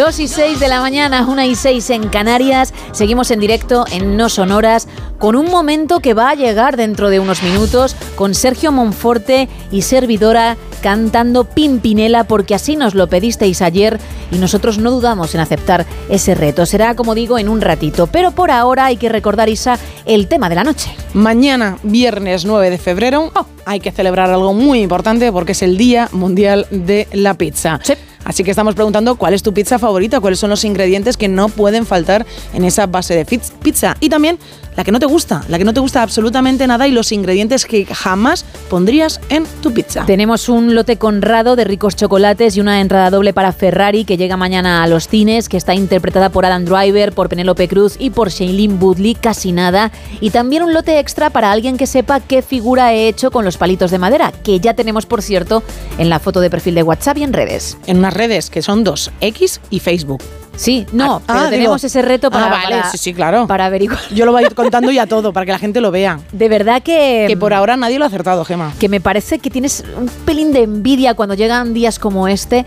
2 y 6 de la mañana, 1 y 6 en Canarias. Seguimos en directo en No Sonoras con un momento que va a llegar dentro de unos minutos con Sergio Monforte y servidora cantando Pimpinela porque así nos lo pedisteis ayer y nosotros no dudamos en aceptar ese reto. Será, como digo, en un ratito. Pero por ahora hay que recordar, Isa, el tema de la noche. Mañana, viernes 9 de febrero, oh. hay que celebrar algo muy importante porque es el Día Mundial de la Pizza. Así que estamos preguntando cuál es tu pizza favorita, cuáles son los ingredientes que no pueden faltar en esa base de pizza. Y también la que no te gusta, la que no te gusta absolutamente nada y los ingredientes que jamás pondrías en tu pizza. Tenemos un lote conrado de ricos chocolates y una entrada doble para Ferrari que llega mañana a los cines, que está interpretada por Adam Driver, por Penélope Cruz y por Shailene Woodley, casi nada. Y también un lote extra para alguien que sepa qué figura he hecho con los palitos de madera, que ya tenemos, por cierto, en la foto de perfil de WhatsApp y en redes. En unas redes que son dos, X y Facebook. Sí, no, Ah, pero ah, tenemos digo- ese reto para, Ah, vale, para- sí, sí, claro. para averiguar. Yo lo voy a ir contando ya todo para que la gente lo vea. De verdad que... Que por ahora nadie lo ha acertado, Gema. que me parece que tienes un pelín de envidia cuando llegan días como este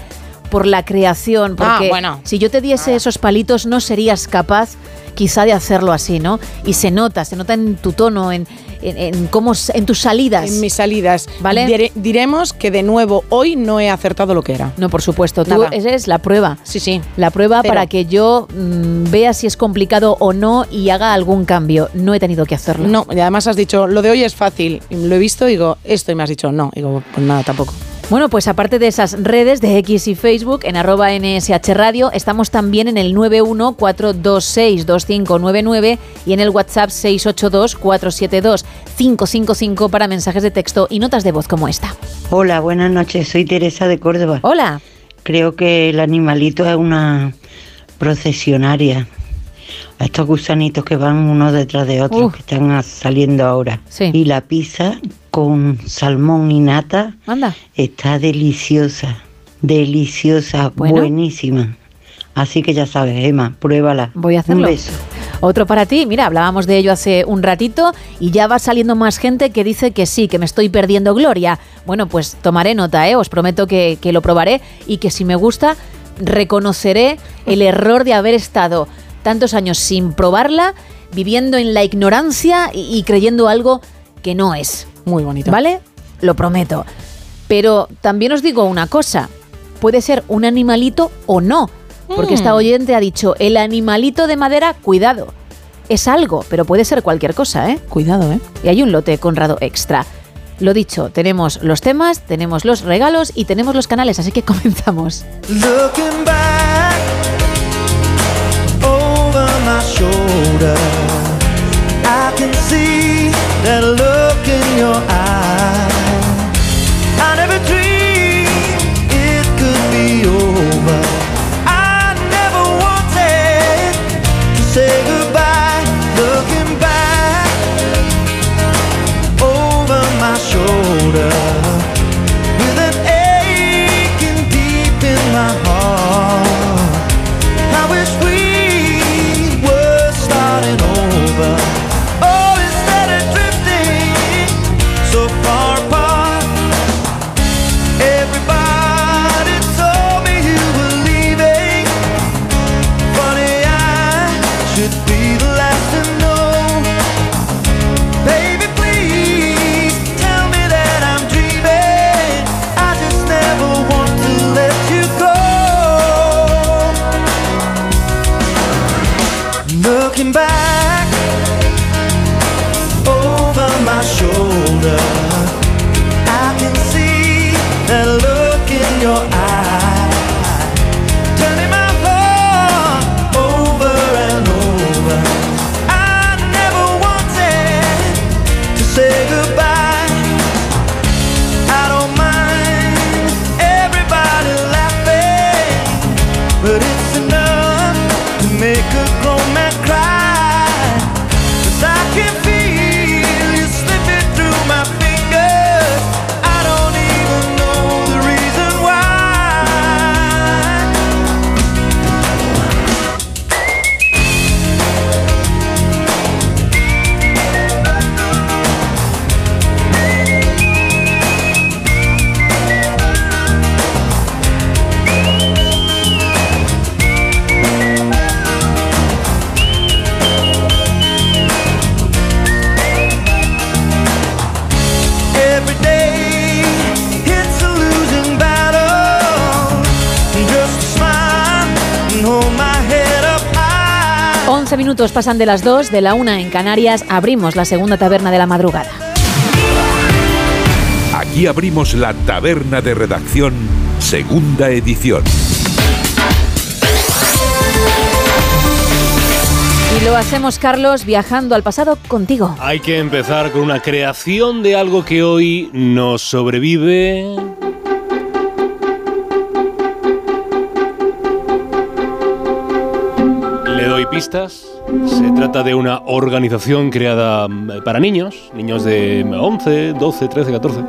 por la creación, porque Ah, bueno. si yo te diese esos palitos no serías capaz quizá de hacerlo así, ¿no? Y se nota, se nota en tu tono, en, en, en cómo, en tus salidas. En mis salidas. ¿Vale? Dire- diremos que de nuevo hoy no he acertado lo que era. No, por supuesto, tú Nada. eres la prueba. Sí, sí. La prueba Cero. para que yo mm, vea si es complicado o no y haga algún cambio. No he tenido que hacerlo. No, y además has dicho, lo de hoy es fácil. Lo he visto y digo, esto y me has dicho, no. Digo, pues nada, tampoco. Bueno, pues aparte de esas redes de X y Facebook, en arroba NSH Radio, estamos también en el 914262599 y en el WhatsApp 682472555 para mensajes de texto y notas de voz como esta. Hola, buenas noches. Soy Teresa de Córdoba. Hola. Creo que el animalito es una procesionaria. A estos gusanitos que van uno detrás de otro, que están saliendo ahora. Y la pizza con salmón y nata Anda. está deliciosa. Deliciosa, Bueno. buenísima. Así que ya sabes, Emma, pruébala. Voy a hacerlo. Un beso. Otro para ti, mira, hablábamos de ello hace un ratito y ya va saliendo más gente que dice que sí, que me estoy perdiendo gloria. Bueno, pues tomaré nota, ¿eh? os prometo que, que lo probaré y que si me gusta, reconoceré el error de haber estado tantos años sin probarla, viviendo en la ignorancia y, y creyendo algo que no es. Muy bonito. ¿Vale? Lo prometo. Pero también os digo una cosa, puede ser un animalito o no, porque Mm. esta oyente ha dicho, el animalito de madera, cuidado. Es algo, pero puede ser cualquier cosa, ¿eh? Cuidado, ¿eh? Y hay un lote Conrado extra. Lo dicho, tenemos los temas, tenemos los regalos y tenemos los canales, así que comenzamos. Looking back over my shoulder, I can see that look minutos pasan de las 2, de la 1 en Canarias, abrimos la segunda taberna de la madrugada. Aquí abrimos la taberna de redacción, segunda edición. Y lo hacemos, Carlos, viajando al pasado contigo. Hay que empezar con una creación de algo que hoy nos sobrevive Se trata de una organización creada mm, para niños, niños de 11, 12, 13, 14,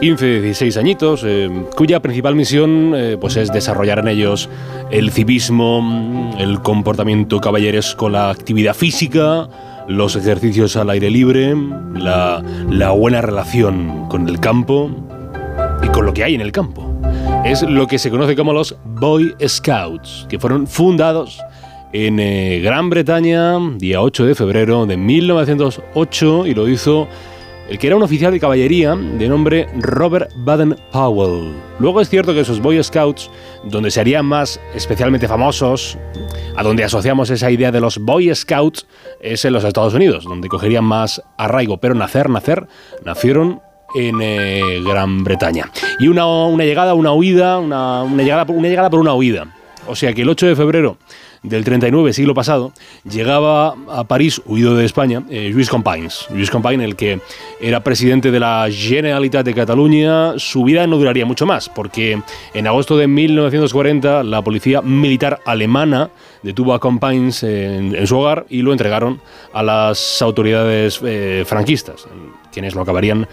15, 16 añitos, eh, cuya principal misión eh, pues es desarrollar en ellos el civismo, mm, el comportamiento caballeresco, la actividad física, los ejercicios al aire libre, la buena relación con el campo y con lo que hay en el campo. Es lo que se conoce como los Boy Scouts, que fueron fundados en eh, Gran Bretaña, día 8 de febrero de 1908, y lo hizo el que era un oficial de caballería de nombre Robert Baden-Powell. Luego es cierto que esos Boy Scouts, donde se harían más especialmente famosos, a donde asociamos esa idea de los Boy Scouts, es en los Estados Unidos, donde cogerían más arraigo, pero nacer, nacer, nacieron en eh, Gran Bretaña. Y una, una llegada, una huida, una, una llegada, una llegada por una huida. O sea que el 8 de febrero del 39, siglo pasado, llegaba a París, huido de España, eh, Lluís Companys. Lluís el que era presidente de la Generalitat de Cataluña, su vida no duraría mucho más, porque en agosto de 1940 la policía militar alemana detuvo a Companys en, su hogar y lo entregaron a las autoridades eh, franquistas, quienes lo acabarían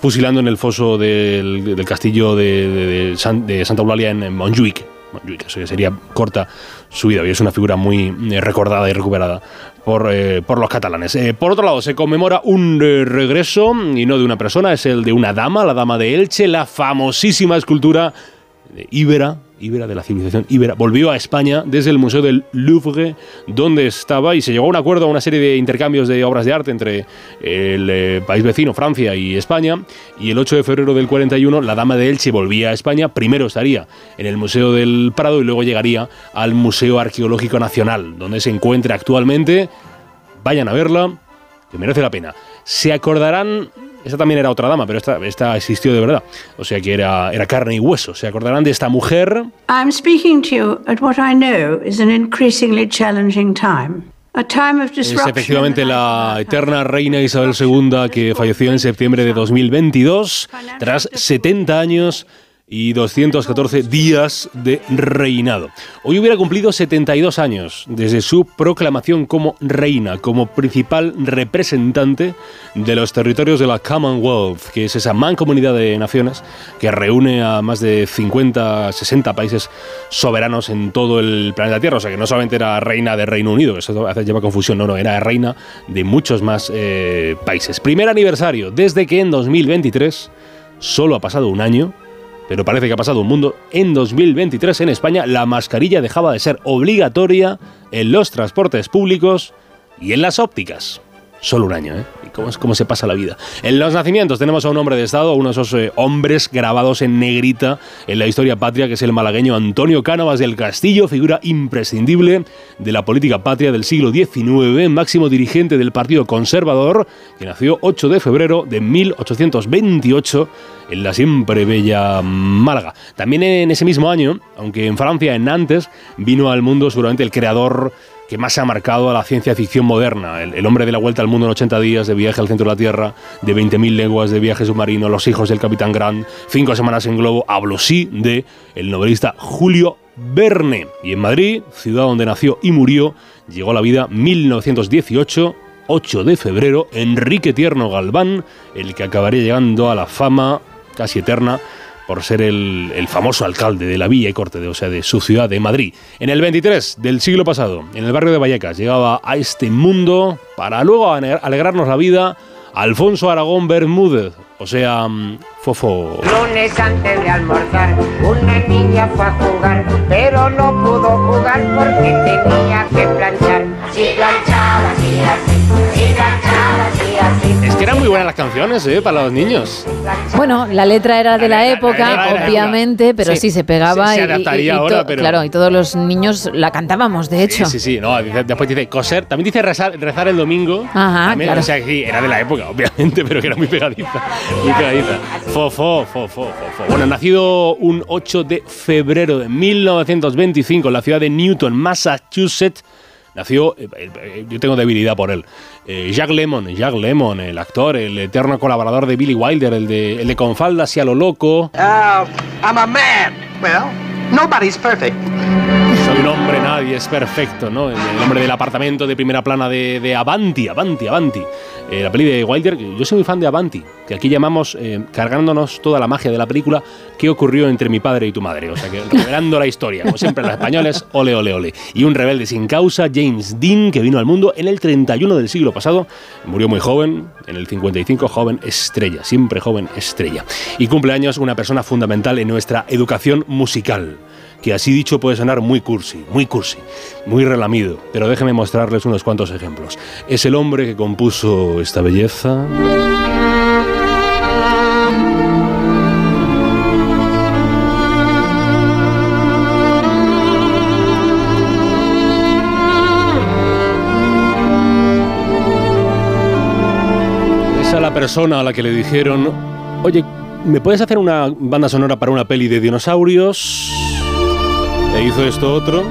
fusilando en el foso del, castillo de Santa Eulalia en, en Montjuic. Montjuic, eso que sería corta su vida y es una figura muy eh, recordada y recuperada por, eh, por los catalanes. Eh, por otro lado, se conmemora un regreso, y no de una persona, es el de una dama, la dama de Elche, la famosísima escultura de Íbera, Íbera de la civilización Íbera, volvió a España desde el Museo del Louvre, donde estaba, y se llegó a un acuerdo, a una serie de intercambios de obras de arte entre el eh, país vecino, Francia y España, y el 8 de febrero del 41 la Dama de Elche volvía a España, primero estaría en el Museo del Prado y luego llegaría al Museo Arqueológico Nacional, donde se encuentra actualmente. Vayan a verla, que merece la pena. Se acordarán, esta también era otra dama, pero esta, esta existió de verdad, o sea que era, era carne y hueso. Se acordarán de esta mujer I'm speaking to you at what I know is an increasingly challenging time. Es efectivamente la eterna reina Isabel II que falleció en septiembre de 2022 tras 70 años y 214 días de reinado. Hoy hubiera cumplido 72 años desde su proclamación como reina, como principal representante de los territorios de la Commonwealth, que es esa mancomunidad de naciones que reúne a más de 50, 60 países soberanos en todo el planeta Tierra. O sea que no solamente era reina de Reino Unido, eso hace lleva confusión, no, no, era reina de muchos más eh, países. Primer aniversario, desde que en 2023 solo ha pasado un año pero parece que ha pasado un mundo. En 2023 en España la mascarilla dejaba de ser obligatoria en los transportes públicos y en las ópticas. Solo un año, ¿eh? cómo, cómo se pasa la vida. En los nacimientos tenemos a un hombre de Estado, uno de esos eh, hombres grabados en negrita en la historia patria, que es el malagueño Antonio Cánovas del Castillo, figura imprescindible de la política patria del siglo XIX, máximo dirigente del Partido Conservador, que nació 8 de febrero de 1828 en la siempre bella Málaga. También en ese mismo año, aunque en Francia, en Nantes, vino al mundo seguramente el creador que más ha marcado a la ciencia ficción moderna. El, hombre de la vuelta al mundo en 80 días, de viaje al centro de la Tierra, de 20.000 leguas de viaje submarino, Los hijos del Capitán Grant, Cinco semanas en globo. Hablo sí de el novelista Julio Verne. Y en Madrid, ciudad donde nació y murió, llegó a la vida 1918 8 de febrero, Enrique Tierno Galván, el que acabaría llegando a la fama casi eterna por ser el, famoso alcalde de la Villa y Corte, de, o sea, de su ciudad de Madrid. En el 23 del siglo pasado, en el barrio de Vallecas, llegaba a este mundo para luego alegrarnos la vida Alfonso Aragón Bermúdez, o sea, mm, Fofo. Lunes antes de almorzar, una niña fue a jugar, pero no pudo jugar porque tenía que planchar. Si planchaba, así, así, Es que eran muy buenas las canciones, ¿eh? Para los niños. Bueno, la letra era de la, época, obviamente, pero sí. se pegaba. Se, adaptaría ahora, pero. Claro, y todos los niños la cantábamos, de hecho. Sí, sí, no. Después dice coser, también dice rezar, rezar el domingo. Ajá, claro. O sea, sí, era de la época, obviamente, pero que era muy pegadiza. Muy pegadiza. Fofo, fofo, fofo. Bueno, nacido un 8 de febrero de 1925 en la ciudad de Newton, Massachusetts, nació, eh, eh, yo tengo debilidad por él, eh, Jack Lemmon, Jack Lemmon, el actor, el eterno colaborador de Billy Wilder, el de, el de Con falda hacia lo loco. Uh, I'm a man. Well, nobody's perfect. Soy un hombre, nadie es perfecto, ¿no? El, hombre del apartamento de primera plana de, de Avanti, Avanti, Avanti. Eh, la peli de Wilder, yo soy muy fan de Avanti, que aquí llamamos, eh, cargándonos toda la magia de la película, ¿qué ocurrió entre mi padre y tu madre? O sea, que revelando la historia, como siempre los españoles, ole, ole, ole. Y un rebelde sin causa, James Dean, que vino al mundo en el 31 del siglo pasado, murió muy joven, en el 55, joven estrella, siempre joven estrella. Y cumple años una persona fundamental en nuestra educación musical que así dicho puede sonar muy cursi, muy cursi, muy relamido, pero déjenme mostrarles unos cuantos ejemplos. Es el hombre que compuso esta belleza. Es a la persona a la que le dijeron, oye, ¿me puedes hacer una banda sonora para una peli de dinosaurios? E hizo esto otro.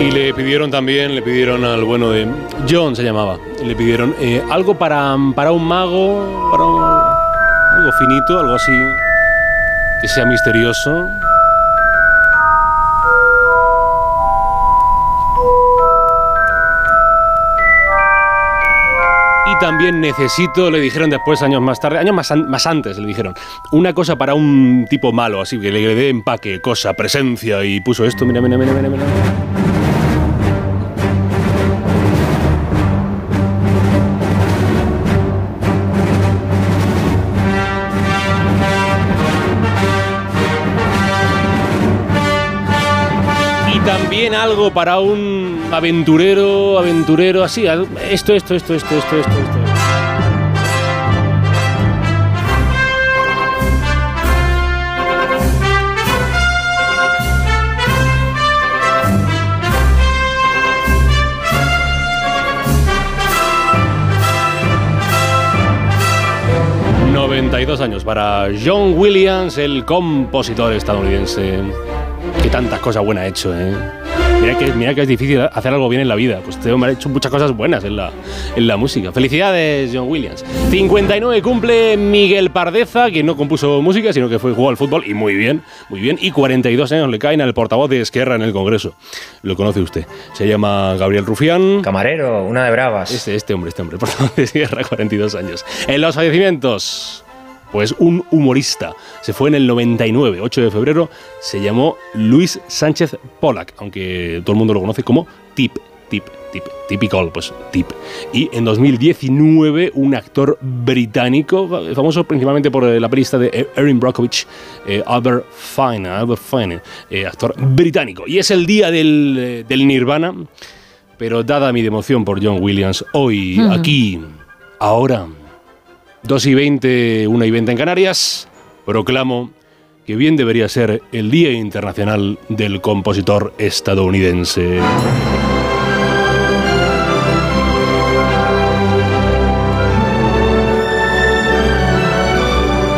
Y le pidieron también, le pidieron al bueno de John se llamaba, le pidieron eh, algo para, para un mago, para algo finito, algo así que sea misterioso. También necesito, le dijeron después, años más tarde, años más, más antes, le dijeron, una cosa para un tipo malo, así que le dé empaque, cosa, presencia, y puso esto, mira, mira, mira, mira, mira. Algo para un aventurero, aventurero, así, esto, esto, esto, esto, esto, esto, esto. ...92 años para John Williams, el compositor estadounidense... ...que tantas cosas buenas ha hecho, ¿eh? Mira que, mira que es difícil hacer algo bien en la vida. Pues este hombre ha hecho muchas cosas buenas en la, en la música. Felicidades, John Williams. 59 cumple Miguel Pardeza, que no compuso música, sino que fue jugó al fútbol y muy bien, muy bien. Y 42 años le caen al portavoz de Esquerra en el Congreso. Lo conoce usted. Se llama Gabriel Rufián. Camarero, una de bravas. Este, este hombre, este hombre, portavoz de Esquerra, 42 años. En los fallecimientos. Pues un humorista. Se fue en el 99, 8 de febrero. Se llamó Luis Sánchez Pollack, aunque todo el mundo lo conoce como Tip. tip, tip, typical, pues tip. Y en 2019 un actor británico, famoso principalmente por eh, la pelista de Erin Brockovich, eh, Albert Fine, Albert Fine, eh, actor británico. Y es el día del, eh, del Nirvana, pero dada mi devoción por John Williams, hoy, Hmm. aquí, ahora, 2 y 20, 1 y 20 en Canarias, proclamo que bien debería ser el Día Internacional del Compositor Estadounidense.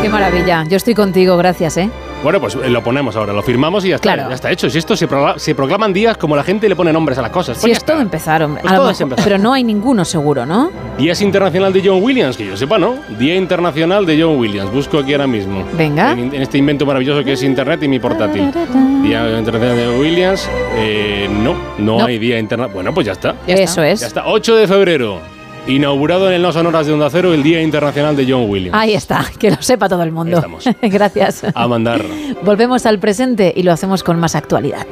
Qué maravilla. Yo estoy contigo, gracias, ¿eh? Bueno, pues eh, lo ponemos ahora, lo firmamos y ya está, Claro. ya está hecho. Si esto se, progla- se proclaman días como la gente le pone nombres a las cosas. Si Pues ya es todo empezar, hombre. Pues todo es empezar. pero no hay ninguno seguro, ¿no? Días Internacional de John Williams, que yo sepa, ¿no? Día Internacional de John Williams. Busco aquí ahora mismo. Venga. En, en este invento maravilloso que es Internet y mi portátil. Día Internacional de John Williams. eh, no, no, No. hay Día Internacional. Bueno, pues ya está. Eso es. Ya está. 8 de febrero. Inaugurado en el No Sonoras de Onda Cero el Día Internacional de John Williams. Ahí está, que lo sepa todo el mundo. Estamos. Gracias. A mandar. Volvemos al presente y lo hacemos con más actualidad.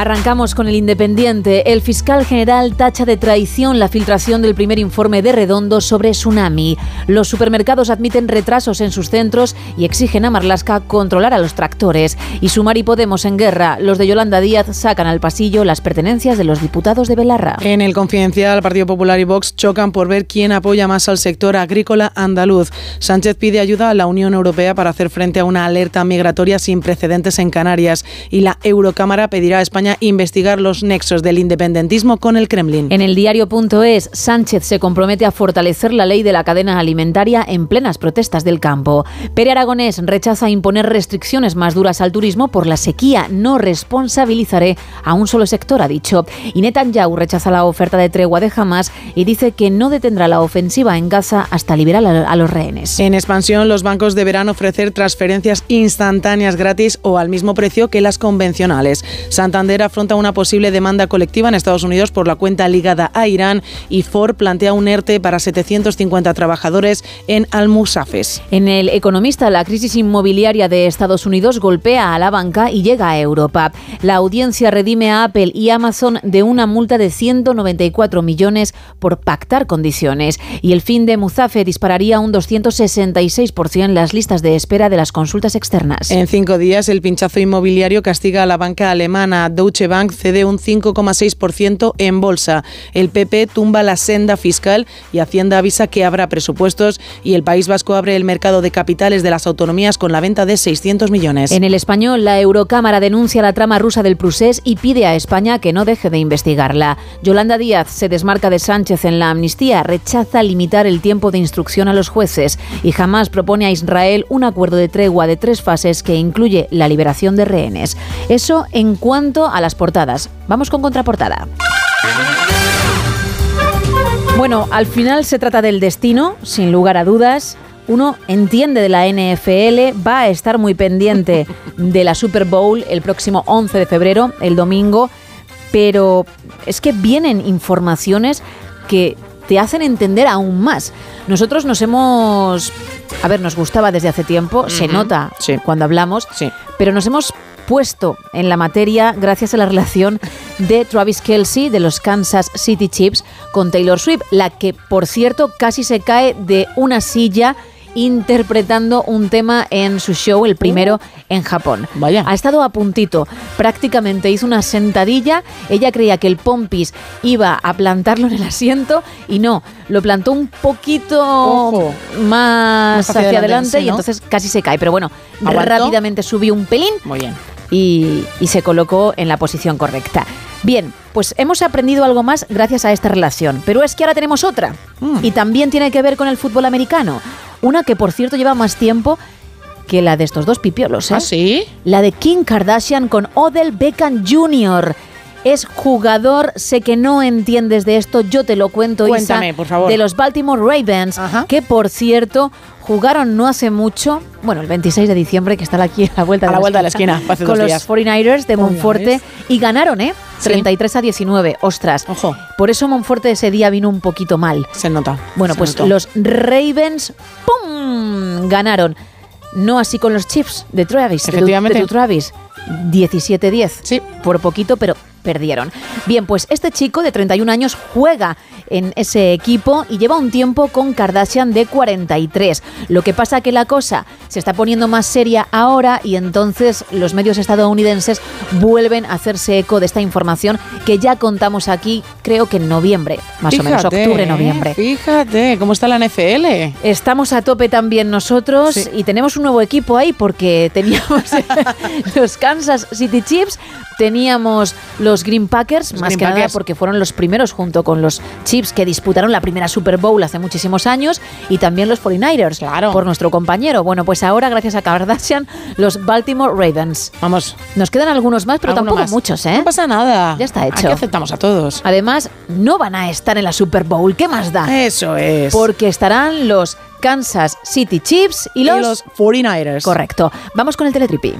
Arrancamos con el Independiente. El fiscal general tacha de traición la filtración del primer informe de Redondo sobre tsunami. Los supermercados admiten retrasos en sus centros y exigen a Marlasca controlar a los tractores. Y Sumar y Podemos en guerra. Los de Yolanda Díaz sacan al pasillo las pertenencias de los diputados de Belarra. En el Confidencial, Partido Popular y Vox chocan por ver quién apoya más al sector agrícola andaluz. Sánchez pide ayuda a la Unión Europea para hacer frente a una alerta migratoria sin precedentes en Canarias y la Eurocámara pedirá a España investigar los nexos del independentismo con el Kremlin. En el diario.es, Sánchez se compromete a fortalecer la ley de la cadena alimentaria en plenas protestas del campo. Pere Aragonés rechaza imponer restricciones más duras al turismo por la sequía. No responsabilizaré a un solo sector, ha dicho. Y Netanyahu rechaza la oferta de tregua de Hamas y dice que no detendrá la ofensiva en Gaza hasta liberar a a los rehenes. En expansión, los bancos deberán ofrecer transferencias instantáneas gratis o al mismo precio que las convencionales. Santander afronta una posible demanda colectiva en Estados Unidos por la cuenta ligada a Irán y Ford plantea un ERTE para 750 trabajadores en Almusafes. En el Economista, la crisis inmobiliaria de Estados Unidos golpea a la banca y llega a Europa. La audiencia redime a Apple y Amazon de una multa de 194 millones por pactar condiciones. Y el fin de Muzafe dispararía un 266% las listas de espera de las consultas externas. En cinco días, el pinchazo inmobiliario castiga a la banca alemana. Deutsche Bank cede un 5,6% en bolsa. El PP tumba la senda fiscal y Hacienda avisa que habrá presupuestos y el País Vasco abre el mercado de capitales de las autonomías con la venta de 600 millones. En el español, la Eurocámara denuncia la trama rusa del Prusés y pide a España que no deje de investigarla. Yolanda Díaz se desmarca de Sánchez en la amnistía, rechaza limitar el tiempo de instrucción a los jueces y jamás propone a Israel un acuerdo de tregua de tres fases que incluye la liberación de rehenes. Eso en cuanto a las portadas. Vamos con contraportada. Bueno, al final se trata del destino, sin lugar a dudas. Uno entiende de la NFL, va a estar muy pendiente de la Super Bowl el próximo 11 de febrero, el domingo, pero es que vienen informaciones que te hacen entender aún más. Nosotros nos hemos... A ver, nos gustaba desde hace tiempo, se nota cuando hablamos, pero nos hemos puesto en la materia gracias a la relación de Travis Kelsey de los Kansas City Chiefs con Taylor Swift, la que por cierto casi se cae de una silla interpretando un tema en su show, el primero en Japón. Vaya. Ha estado a puntito, prácticamente hizo una sentadilla, ella creía que el pompis iba a plantarlo en el asiento y no, lo plantó un poquito Ojo. más, hacia, hacia adelante, adelante, sí, y entonces casi se cae, pero bueno, ¿Aguantó? rápidamente subió un pelín Muy bien. Y, y se colocó en la posición correcta. Bien, pues hemos aprendido algo más gracias a esta relación, pero es que ahora tenemos otra y también tiene que ver con el fútbol americano. Una que por cierto lleva más tiempo que la de estos dos pipiolos. ¿eh? ¿Ah, sí? La de Kim Kardashian con Odell Beckham Jr. Es jugador, sé que no entiendes de esto, yo te lo cuento, Isa, Cuéntame, por favor. de los Baltimore Ravens, que por cierto jugaron no hace mucho, bueno, el 26 de diciembre, que está aquí a la vuelta A de la vuelta de la esquina, hace con dos los días. 49ers de Monforte y ganaron, ¿eh? Sí. 33 a 19, ostras. Ojo. Por eso Monforte ese día vino un poquito mal. Se nota. Bueno, se pues notó. los Ravens, ¡pum! Ganaron. No así con los chips de Travis. de Efectivamente. De tu Travis. 17-10. Sí. Por poquito, pero perdieron. Bien, pues este chico de 31 años juega en ese equipo y lleva un tiempo con Kardashian de 43. Lo que pasa que la cosa se está poniendo más seria ahora y entonces los medios estadounidenses vuelven a hacerse eco de esta información que ya contamos aquí, creo que en noviembre, más o menos octubre, ¿eh? noviembre. Fíjate cómo está la NFL. Estamos a tope también nosotros y tenemos un nuevo equipo ahí porque teníamos los Kansas City Chiefs, teníamos los Green Packers, Los más Green que nada porque fueron los primeros junto con los Chiefs que disputaron la primera Super Bowl hace muchísimos años y también los 49ers por nuestro compañero. Bueno, pues ahora gracias a Kardashian los Baltimore Ravens. Vamos. Nos quedan algunos más, pero tampoco más. muchos, ¿eh? No pasa nada. Ya está hecho. Aquí aceptamos a todos. Además, no van a estar en la Super Bowl. ¿Qué más da? Eso es. Porque estarán los Kansas City Chiefs y los, Y los 49ers. Correcto. Vamos con el teletripi.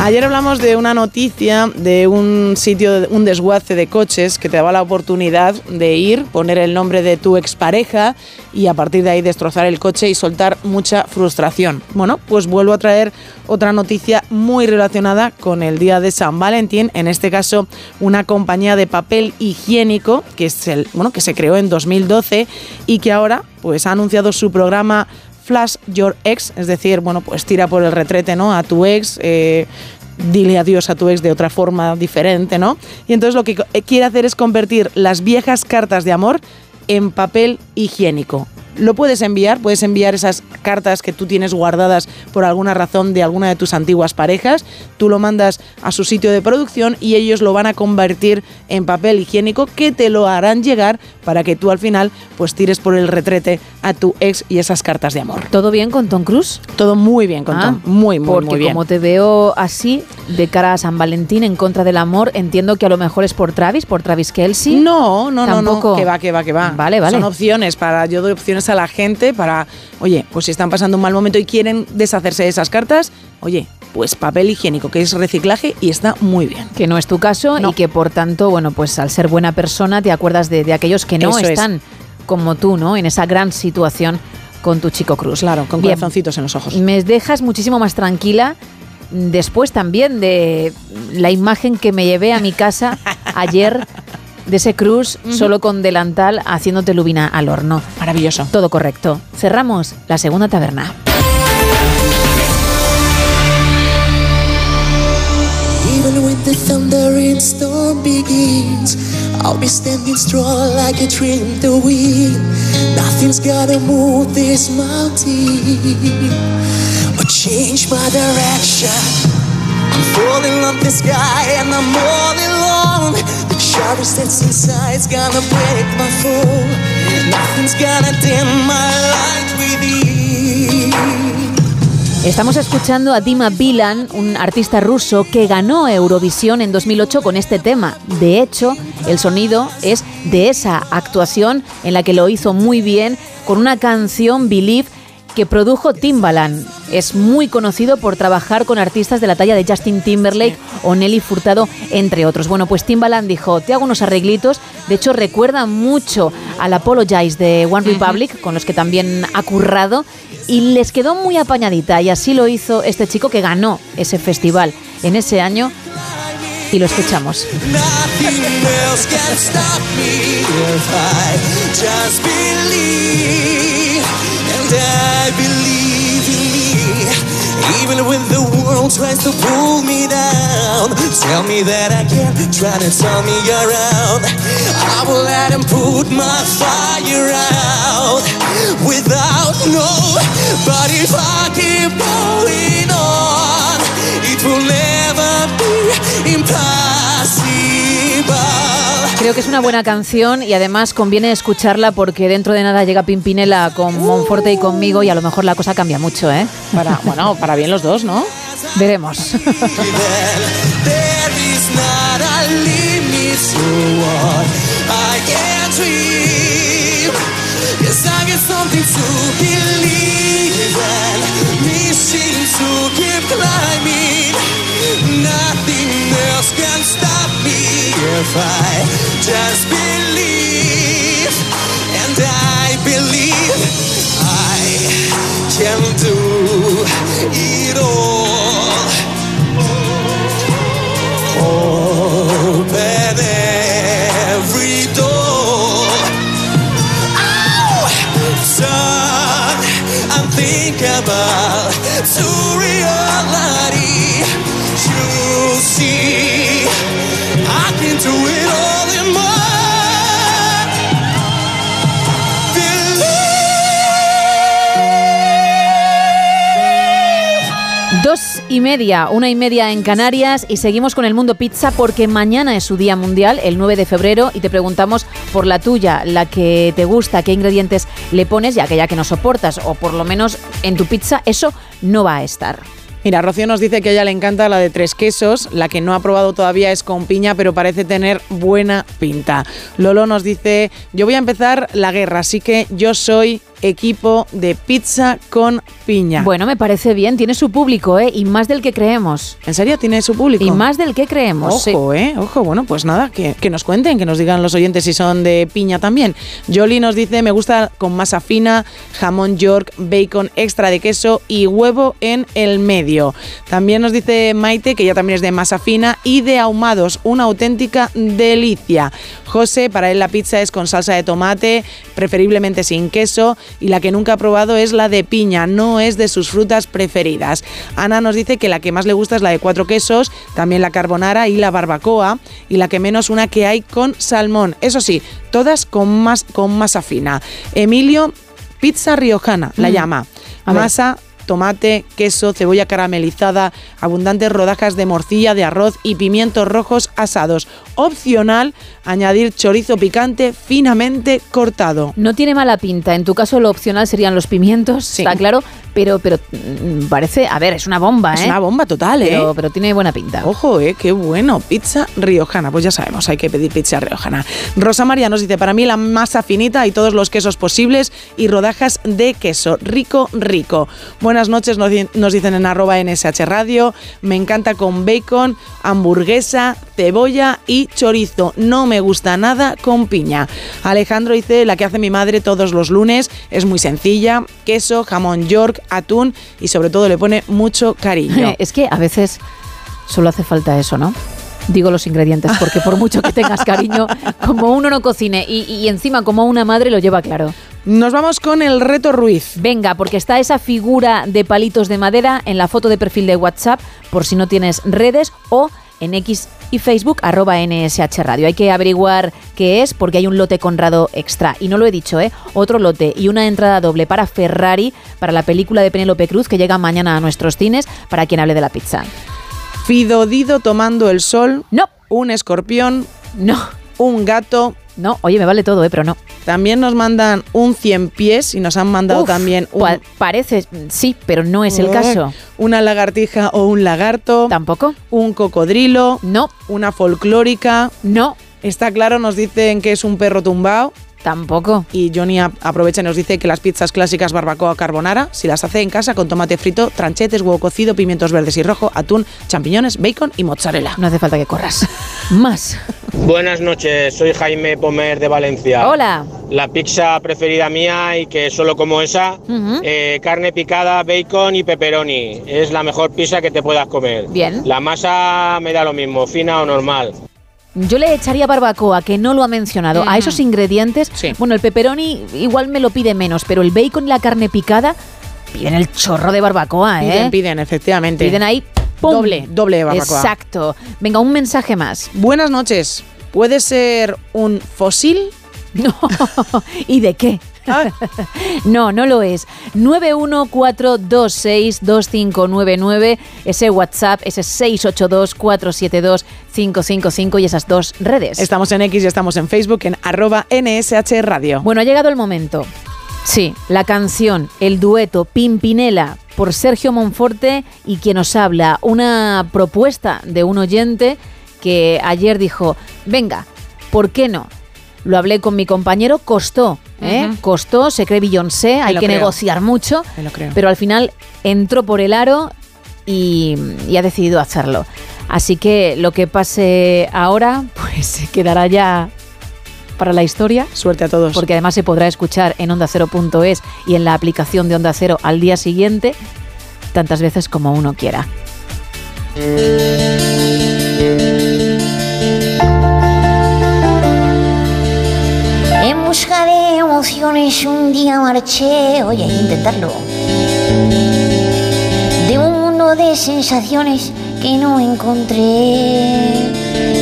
Ayer hablamos de una noticia de un sitio, un desguace de coches que te daba la oportunidad de ir, poner el nombre de tu expareja y a partir de ahí destrozar el coche y soltar mucha frustración. Bueno, pues vuelvo a traer otra noticia muy relacionada con el día de San Valentín, en este caso una compañía de papel higiénico que es el, bueno, que se creó en 2012 y que ahora pues ha anunciado su programa Flash Your Ex, es decir, bueno, pues tira por el retrete, ¿no? A tu ex, eh, dile adiós a tu ex de otra forma diferente, ¿no? Y entonces lo que eh, quiere hacer es convertir las viejas cartas de amor en papel higiénico. Lo puedes enviar, puedes enviar esas cartas que tú tienes guardadas por alguna razón de alguna de tus antiguas parejas, tú lo mandas a su sitio de producción y ellos lo van a convertir en papel higiénico que te lo harán llegar para que tú al final pues tires por el retrete a tu ex y esas cartas de amor. ¿Todo bien con Tom Cruise? Todo muy bien con Ah, Tom, muy, muy, Porque muy bien. como te veo así, de cara a San Valentín, en contra del amor, entiendo que a lo mejor es por Travis, por Travis Kelsey. No, no, no, no, que va, que va, que va. Vale, vale. Son opciones para, yo doy opciones a la gente para, oye, pues si están pasando un mal momento y quieren deshacerse de esas cartas, oye, pues papel higiénico, que es reciclaje y está muy bien. Que no es tu caso y que por tanto, bueno, pues al ser buena persona te acuerdas de, de aquellos que no Eso es. están como tú, ¿no? En esa gran situación con tu chico Cruz. Claro, con Bien. corazoncitos en los ojos. Me dejas muchísimo más tranquila después también de la imagen que me llevé a mi casa ayer de ese cruz solo con delantal haciéndote lubina al horno. Maravilloso. Todo correcto. Cerramos la segunda taberna. Even when the thunder and storm begins, I'll be standing strong like a tree in the wind. Nothing's gonna move this mountain or change my direction. Estamos escuchando a Dima Bilan, un artista ruso que ganó Eurovisión en 2008 con este tema. De hecho, el sonido es de esa actuación en la que lo hizo muy bien con una canción Believe que produjo Timbaland. Es muy conocido por trabajar con artistas de la talla de Justin Timberlake o Nelly Furtado, entre otros. Bueno, pues Timbaland dijo, te hago unos arreglitos. De hecho, recuerda mucho al Apologize de One Republic, con los que también ha currado, y les quedó muy apañadita. Y así lo hizo este chico que ganó ese festival en ese año. Y lo escuchamos. I believe in me. Even when the world tries to pull me down, tell me that I can't, try to turn me around. I will let him put my fire out without no. But if I keep going on, it will never be impossible. Creo que es una buena canción y además conviene escucharla porque dentro de nada llega Pimpinela con Monforte y conmigo y a lo mejor la cosa cambia mucho, ¿eh? Para, bueno, para bien los dos, ¿no? Veremos. if I just believe, and I believe I can do it all. Open every door. Oh, son, unthinkable to reality. You see. Dos y media, una y media en Canarias y seguimos con el mundo pizza porque mañana es su día mundial, el 9 de febrero, y te preguntamos por la tuya, la que te gusta, qué ingredientes le pones y aquella que no soportas, o por lo menos en tu pizza eso no va a estar. Mira, Rocío nos dice que a ella le encanta la de tres quesos, la que no ha probado todavía es con piña, pero parece tener buena pinta. Lolo nos dice, yo voy a empezar la guerra, así que yo soy equipo de pizza con piña. Bueno, me parece bien, tiene su público, ¿eh? Y más del que creemos. ¿En serio tiene su público? Y más del que creemos. Ojo, ¿eh? Ojo, bueno, pues nada, que, que, nos cuenten, que nos digan los oyentes si son de piña también. Jolly nos dice, me gusta con masa fina, jamón york, bacon extra de queso y huevo en el medio. También nos dice Maite, que ya también es de masa fina y de ahumados, una auténtica delicia. José, para él la pizza es con salsa de tomate, preferiblemente sin queso y la que nunca ha probado es la de piña, no es de sus frutas preferidas. Ana nos dice que la que más le gusta es la de cuatro quesos, también la carbonara y la barbacoa, y la que menos una que hay con salmón. Eso sí, todas con, más, con masa fina. Emilio, pizza riojana, la Mm. llama. A ver. Tomate, queso, cebolla caramelizada, abundantes rodajas de morcilla, de arroz y pimientos rojos asados. Opcional, añadir chorizo picante finamente cortado. No tiene mala pinta. En tu caso, lo opcional serían los pimientos, está claro. Pero, pero mm, parece, a ver, es una bomba, Es ¿eh? una bomba total, ¿eh? Pero, pero tiene buena pinta. Ojo, eh, qué bueno. Pizza riojana. Pues ya sabemos, hay que pedir pizza riojana. Rosa María nos dice, para mí la masa finita y todos los quesos posibles y rodajas de queso. Rico, rico. Buenas noches, nos, di- nos dicen en arroba NSH Radio. Me encanta con bacon, hamburguesa, cebolla y chorizo. No me gusta nada con piña. Alejandro dice, la que hace mi madre todos los lunes. Es muy sencilla. Queso, jamón york, atún y sobre todo le pone mucho cariño. es que a veces solo hace falta eso, ¿no? Digo los ingredientes, porque por mucho que tengas cariño, como uno no cocine y, y encima como una madre lo lleva claro. Nos vamos con el reto Ruiz. Venga, porque está esa figura de palitos de madera en la foto de perfil de WhatsApp, por si no tienes redes, o en X y Facebook, arroba NSH Radio. Hay que averiguar qué es, porque hay un lote Conrado extra. Y no lo he dicho, ¿eh? Otro lote y una entrada doble para Ferrari, para la película de Penélope Cruz, que llega mañana a nuestros cines, para quien hable de la pizza. Fidodido tomando el sol. No. Un escorpión. No. Un gato. No, oye, me vale todo, ¿eh? Pero no. También nos mandan un 100 pies y nos han mandado Uf, también un... pa- parece, sí, pero no es el caso. Una lagartija o un lagarto. Tampoco. Un cocodrilo. No. Una folclórica. No. Está claro, nos dicen que es un perro tumbao. Tampoco. Y Johnny aprovecha y nos dice que las pizzas clásicas barbacoa carbonara, si las hace en casa con tomate frito, tranchetes, huevo cocido, pimientos verdes y rojo, atún, champiñones, bacon y mozzarella. No hace falta que corras. Más. Buenas noches, soy Jaime Pomer de Valencia. Hola. La pizza preferida mía y que solo como esa, eh, carne picada, bacon y pepperoni. Es la mejor pizza que te puedas comer. Bien. La masa me da lo mismo, fina o normal. Yo le echaría barbacoa, que no lo ha mencionado. A esos ingredientes, bueno, el pepperoni igual me lo pide menos, pero el bacon y la carne picada piden el chorro de barbacoa, ¿eh? Piden, piden, efectivamente. Piden ahí ¡pum! Doble, doble de barbacoa. Exacto. Venga, un mensaje más. Buenas noches. ¿Puede ser un fósil? No. ¿Y de qué? No, no lo es. 914262599, ese WhatsApp, ese 682472555 y esas dos redes. Estamos en X y estamos en Facebook en arroba NSH Radio. Bueno, ha llegado el momento. Sí, la canción, el dueto Pimpinela por Sergio Monforte y quien nos habla, una propuesta de un oyente que ayer dijo, venga, ¿por qué no? Lo hablé con mi compañero, costó, ¿eh? Ujú. Costó, se cree Beyoncé, hay que creo. negociar mucho, pero al final entró por el aro y, y ha decidido hacerlo. Así que lo que pase ahora, pues se quedará ya para la historia. Suerte a todos. Porque además se podrá escuchar en ondacero.es y en la aplicación de Onda Cero al día siguiente, tantas veces como uno quiera. Emociones un día marché, oye, intentarlo. De un mundo de sensaciones que no encontré.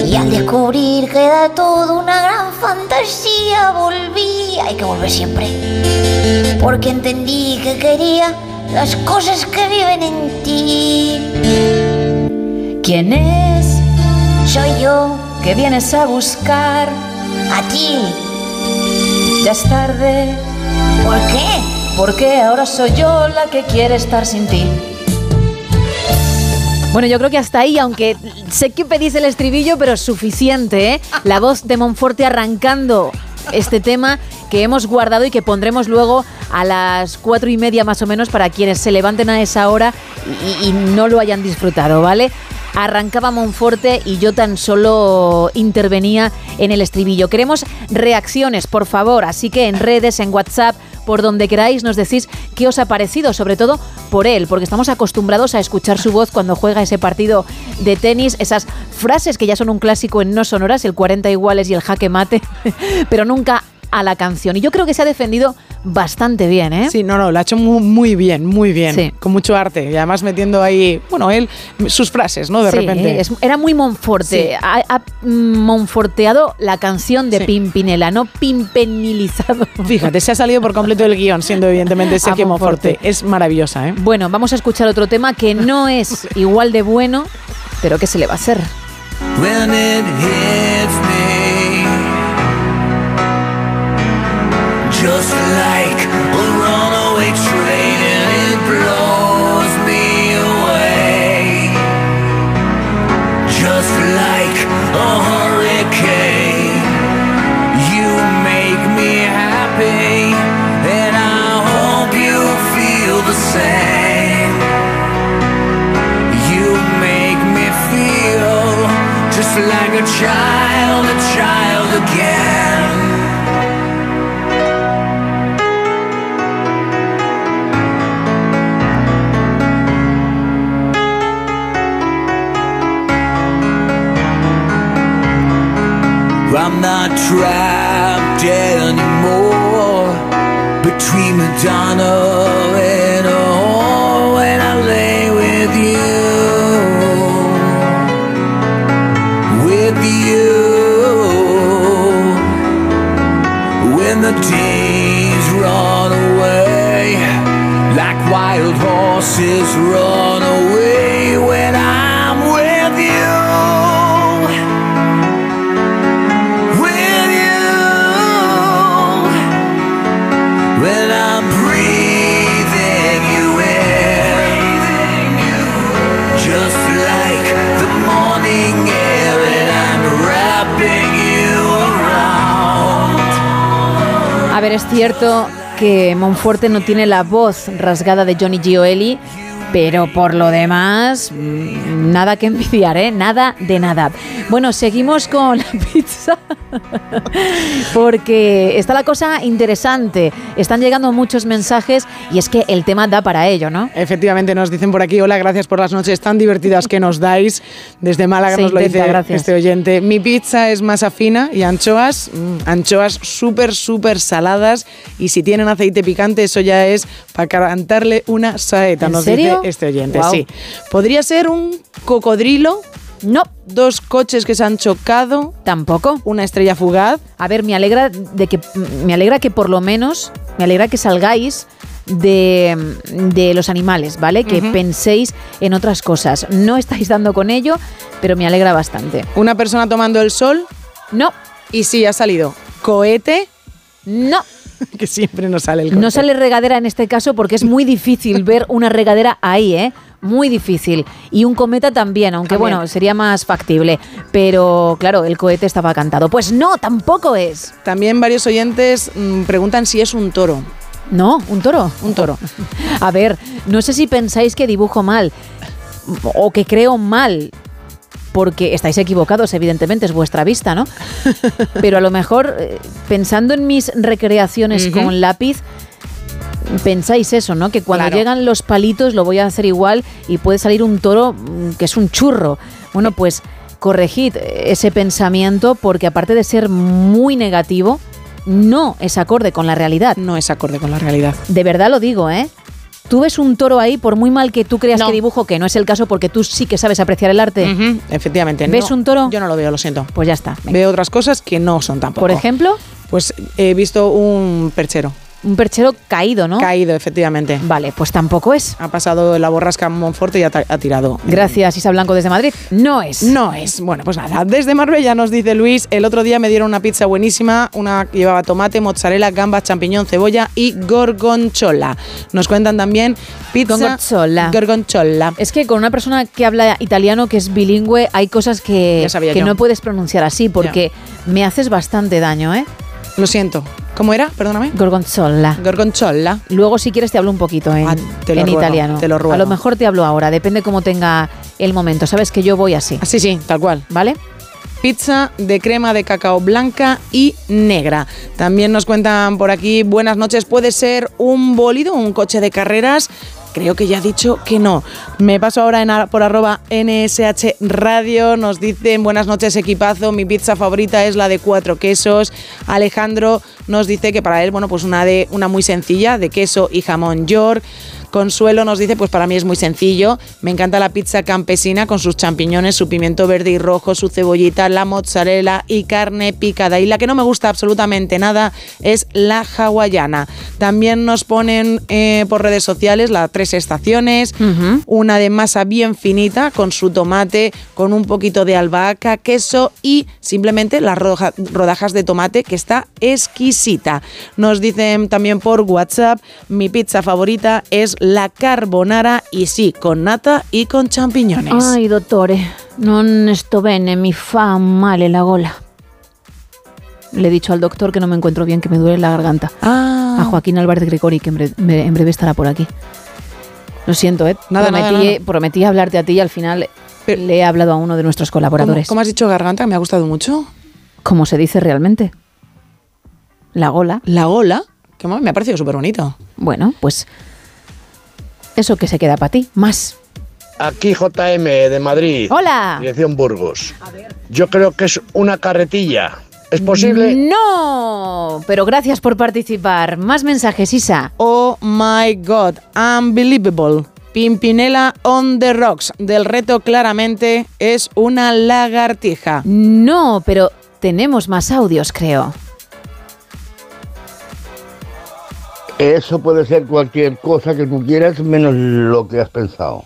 Y al descubrir que era todo una gran fantasía, volví. Hay que volver siempre. Porque entendí que quería las cosas que viven en ti. ¿Quién es? Soy yo que vienes a buscar a ti. Ya es tarde. ¿Por qué? Porque ahora soy yo la que quiere estar sin ti. Bueno, yo creo que hasta ahí, aunque sé que pedís el estribillo, pero es suficiente, ¿eh? La voz de Monforte arrancando este tema que hemos guardado y que pondremos luego a las cuatro y media más o menos para quienes se levanten a esa hora y, y no lo hayan disfrutado, ¿vale? Arrancaba Monforte y yo tan solo intervenía en el estribillo. Queremos reacciones, por favor, así que en redes, en WhatsApp, por donde queráis, nos decís qué os ha parecido, sobre todo por él, porque estamos acostumbrados a escuchar su voz cuando juega ese partido de tenis, esas frases que ya son un clásico en no sonoras, el 40 iguales y el jaque mate, pero nunca a la canción. Y yo creo que se ha defendido bastante bien, ¿eh? Sí, no, no, lo ha hecho muy, muy bien, muy bien. Con mucho arte. Y además metiendo ahí, bueno, él, sus frases, ¿no? De repente. era muy Monforte. Ha, monforteado la canción de Pimpinela, no pimpenilizado. Fíjate, se ha salido por completo del guion, siendo evidentemente ese que Monforte. Es maravillosa, ¿eh? Bueno, vamos a escuchar otro tema que no es igual de bueno, pero que se le va a hacer. Just like a runaway train and it blows me away. Just like a hurricane you make me happy and I hope you feel the same. You make me feel just like a child a child again I'm not trapped anymore between Madonna and a whore when I lay with you, with you. When the days run away like wild horses run away ver, es cierto que Monforte no tiene la voz rasgada de Johnny Gioeli, pero por lo demás, mm, nada que envidiar, ¿eh? Nada de nada. Bueno, seguimos con la pizza. Porque está la cosa interesante. Están llegando muchos mensajes y es que el tema da para ello, ¿no? Efectivamente, nos dicen por aquí, hola, gracias por las noches tan divertidas que nos dais. Desde Málaga Se nos lo dice gracias. este oyente. Mi pizza es masa fina y anchoas, mm, anchoas súper, súper saladas. Y si tienen aceite picante, eso ya es para cantarle una saeta, ¿En nos serio? dice este oyente. Sí. ¿Podría ser un cocodrilo? No. ¿Dos coches que se han chocado? Tampoco. ¿Una estrella fugaz? A ver, me alegra de que me alegra que por lo menos me alegra que salgáis de, de los animales, ¿vale? Que penséis en otras cosas. No estáis dando con ello, pero me alegra bastante. ¿Una persona tomando el sol? No. Y sí, ha salido. ¿Cohete? No. que siempre nos sale el No cohete. sale regadera en este caso porque es muy difícil ver una regadera ahí, ¿eh? Muy difícil. Y un cometa también, aunque También. bueno, sería más factible. Pero claro, el cohete estaba cantado. Pues no, tampoco es. También varios oyentes mm, preguntan si es un toro. No, un toro. Un toro. A ver, no sé si pensáis que dibujo mal o que creo mal. Porque estáis equivocados, evidentemente, es vuestra vista, ¿no? Pero a lo mejor, eh, pensando en mis recreaciones con lápiz, pensáis eso, ¿no? Que cuando Claro. llegan los palitos lo voy a hacer igual y puede salir un toro mm, que es un churro. Bueno, pues corregid ese pensamiento porque aparte de ser muy negativo, no es acorde con la realidad. No es acorde con la realidad. De verdad lo digo, ¿eh? Tú ves un toro ahí, por muy mal que tú creas que dibujo, que no es el caso porque tú sí que sabes apreciar el arte. Efectivamente. ¿Ves no, un toro? Yo no lo veo, lo siento. Pues ya está. Veo otras cosas que no son tampoco. Por ejemplo, Pues he visto un perchero. Un perchero caído, ¿no? Caído, efectivamente. Vale, pues tampoco es. Ha pasado la borrasca Monforte y ha, ha tirado. Gracias, Isa Blanco desde Madrid. No es. No es. Bueno, pues nada. Desde Marbella nos dice Luis, el otro día me dieron una pizza buenísima, una que llevaba tomate, mozzarella, gambas, champiñón, cebolla y gorgonzola. Nos cuentan también pizza Gorgonzola. gorgonzola. Es que con una persona que habla italiano, que es bilingüe, hay cosas que, no puedes pronunciar así porque me haces bastante daño, ¿eh? Lo siento. ¿Cómo era? Perdóname. Gorgonzola. Gorgonzola. Luego, si quieres, te hablo un poquito en, Ah, te lo en ruego, italiano. te lo ruego. A lo mejor te hablo ahora, depende cómo tenga el momento. Sabes que yo voy así. Sí, sí, tal cual. ¿Vale? Pizza de crema de cacao blanca y negra. También nos cuentan por aquí, buenas noches, puede ser un bólido, un coche de carreras. Creo que ya ha dicho que no. Me paso ahora en por arroba NSH Radio. Nos dicen buenas noches equipazo. Mi pizza favorita es la de cuatro quesos. Alejandro nos dice que para él, bueno, pues una de una muy sencilla de queso y jamón york. Consuelo nos dice, pues para mí es muy sencillo. Me encanta la pizza campesina con sus champiñones, su pimiento verde y rojo, su cebollita, la mozzarella y carne picada. Y la que no me gusta absolutamente nada es la hawaiana. También nos ponen eh, por redes sociales las tres estaciones, una de masa bien finita con su tomate, con un poquito de albahaca, queso y simplemente las roja- rodajas de tomate que está exquisita. Nos dicen también por WhatsApp, mi pizza favorita es la carbonara y sí, con nata y con champiñones. Ay, dottore, non sto bene, mi fa male la gola. Le he dicho al doctor que no me encuentro bien, que me duele la garganta. Ah. A Joaquín Álvarez Gregori, que en breve, en breve estará por aquí. Lo siento, ¿eh? Nada, prometí, nada. prometí hablarte a ti y al final le he hablado a uno de nuestros ¿Cómo, colaboradores. cómo has dicho garganta? Me ha gustado mucho. ¿Cómo se dice realmente? La gola. La gola, que me ha parecido súper bonito. Bueno, pues eso que se queda para ti. Más. Aquí JM de Madrid. Hola. Dirección Burgos. Yo creo que es una carretilla. ¿Es posible? No, pero gracias por participar. Más mensajes, Isa. Oh my god, unbelievable. Pimpinela on the rocks. Del reto claramente es una lagartija. No, pero tenemos más audios, creo. Eso puede ser cualquier cosa que tú quieras menos lo que has pensado.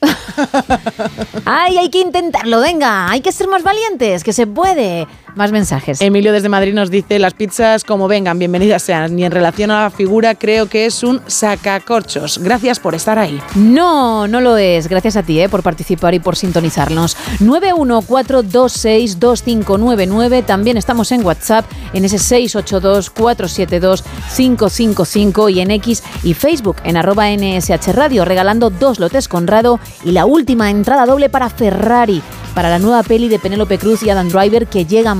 Ay, hay que intentarlo, venga, hay que ser más valientes, que se puede. Más mensajes. Emilio desde Madrid nos dice, las pizzas como vengan, bienvenidas sean. Y en relación a la figura creo que es un sacacorchos. Gracias por estar ahí. No, no lo es. Gracias a ti eh, por participar y por sintonizarnos. 914262599. También estamos en WhatsApp en ese 682472555 y en X y Facebook en arroba NSH Radio regalando dos lotes Conrado y la última entrada doble para Ferrari para la nueva peli de Penélope Cruz y Adam Driver que llega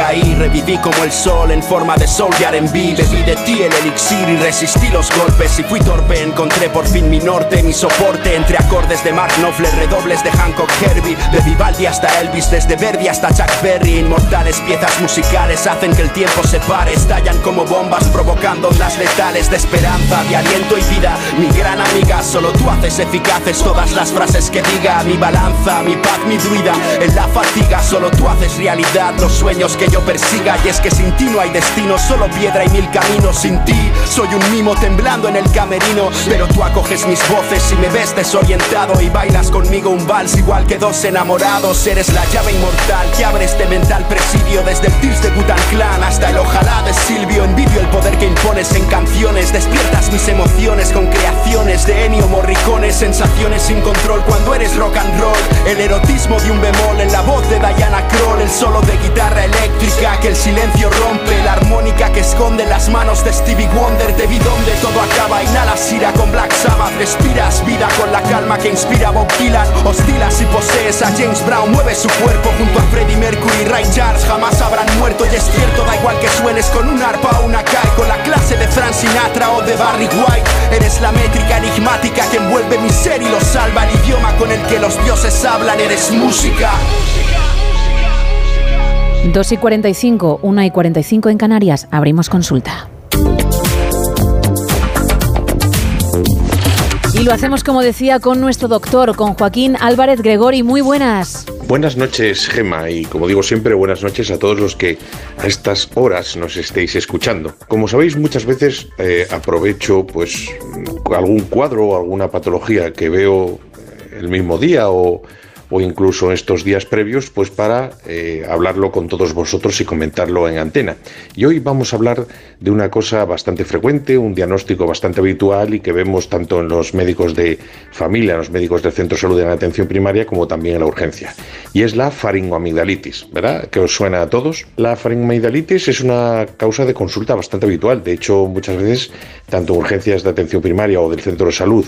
caí. Reviví como el sol en forma de soul y R&B Bebí de ti el elixir y resistí los golpes. Y fui torpe, encontré por fin mi norte Mi soporte. Entre acordes de Mark Knopfler Redobles de Hancock Herbie. De Vivaldi hasta Elvis, desde Verdi hasta Chuck Berry. Inmortales piezas musicales hacen que el tiempo se pare. Estallan como bombas provocando ondas letales De esperanza, de aliento y vida. Mi gran amiga, solo tú haces eficaces Todas las frases que diga. Mi balanza, mi paz, mi druida. En la fatiga, solo tú haces realidad Los sueños que yo persiga Y es que sin ti no hay destino Solo piedra y mil caminos. Sin ti Soy un mimo temblando en el camerino Pero tú acoges mis voces y me ves desorientado Y bailas conmigo un vals igual que dos enamorados. Eres la llave inmortal que abre este mental presidio Desde el Tears de Butan Clan hasta el ojalá de Silvio. Envidio el poder que impones en canciones Despiertas mis emociones con creaciones de Ennio Morricone Sensaciones sin control cuando eres rock and roll. El erotismo de un bemol en la voz de Diana Kroll El solo de guitarra eléctrica que el silencio rompe La armónica que esconde las manos de Stevie Wonder vi donde todo acaba, inhalas ira con Black Sabbath Respiras vida con la calma que inspira Bob Dylan Hostilas y posees a James Brown Mueve su cuerpo junto a Freddie Mercury Ray Charles jamás habrán muerto y es cierto Da igual que suenes con un arpa o una kai Con la clase de Frank Sinatra o de Barry White Eres la métrica enigmática que envuelve mi ser y lo salva El idioma con el que los dioses hablan Eres música 2 y 45, 1 y 45 en Canarias. Abrimos consulta. Y lo hacemos, como decía, con nuestro doctor, con Joaquín Álvarez Gregori. Muy buenas. Buenas noches, Gema, y como digo siempre, buenas noches a todos los que a estas horas nos estéis escuchando. Como sabéis, muchas veces eh, aprovecho pues algún cuadro o alguna patología que veo el mismo día o o incluso estos días previos, pues para eh, hablarlo con todos vosotros y comentarlo en antena. Y hoy vamos a hablar de una cosa bastante frecuente, un diagnóstico bastante habitual y que vemos tanto en los médicos de familia, en los médicos del centro de salud de la atención primaria, como también en la urgencia. Y es la faringoamigdalitis, ¿verdad? ¿Que os suena a todos? La faringoamigdalitis es una causa de consulta bastante habitual. De hecho, muchas veces, tanto en urgencias de atención primaria o del centro de salud,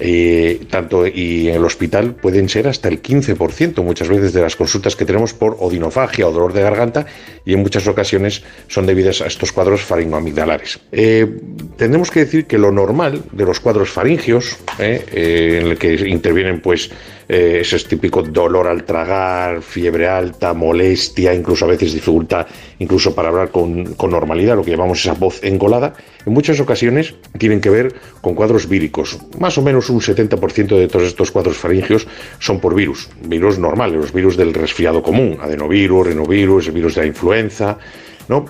eh, tanto y en el hospital pueden ser hasta el 15% muchas veces de las consultas que tenemos por odinofagia o dolor de garganta y en muchas ocasiones son debidas a estos cuadros faringoamigdalares. Eh, tendremos que decir que lo normal de los cuadros faringios, eh, en el que intervienen pues ese es típico dolor al tragar, fiebre alta, molestia, incluso a veces dificultad incluso para hablar con, con normalidad, lo que llamamos esa voz engolada, en muchas ocasiones tienen que ver con cuadros víricos. Más o menos un 70% de todos estos cuadros faringios son por virus, virus normales, los virus del resfriado común, adenovirus, renovirus, virus de la influenza, ¿no?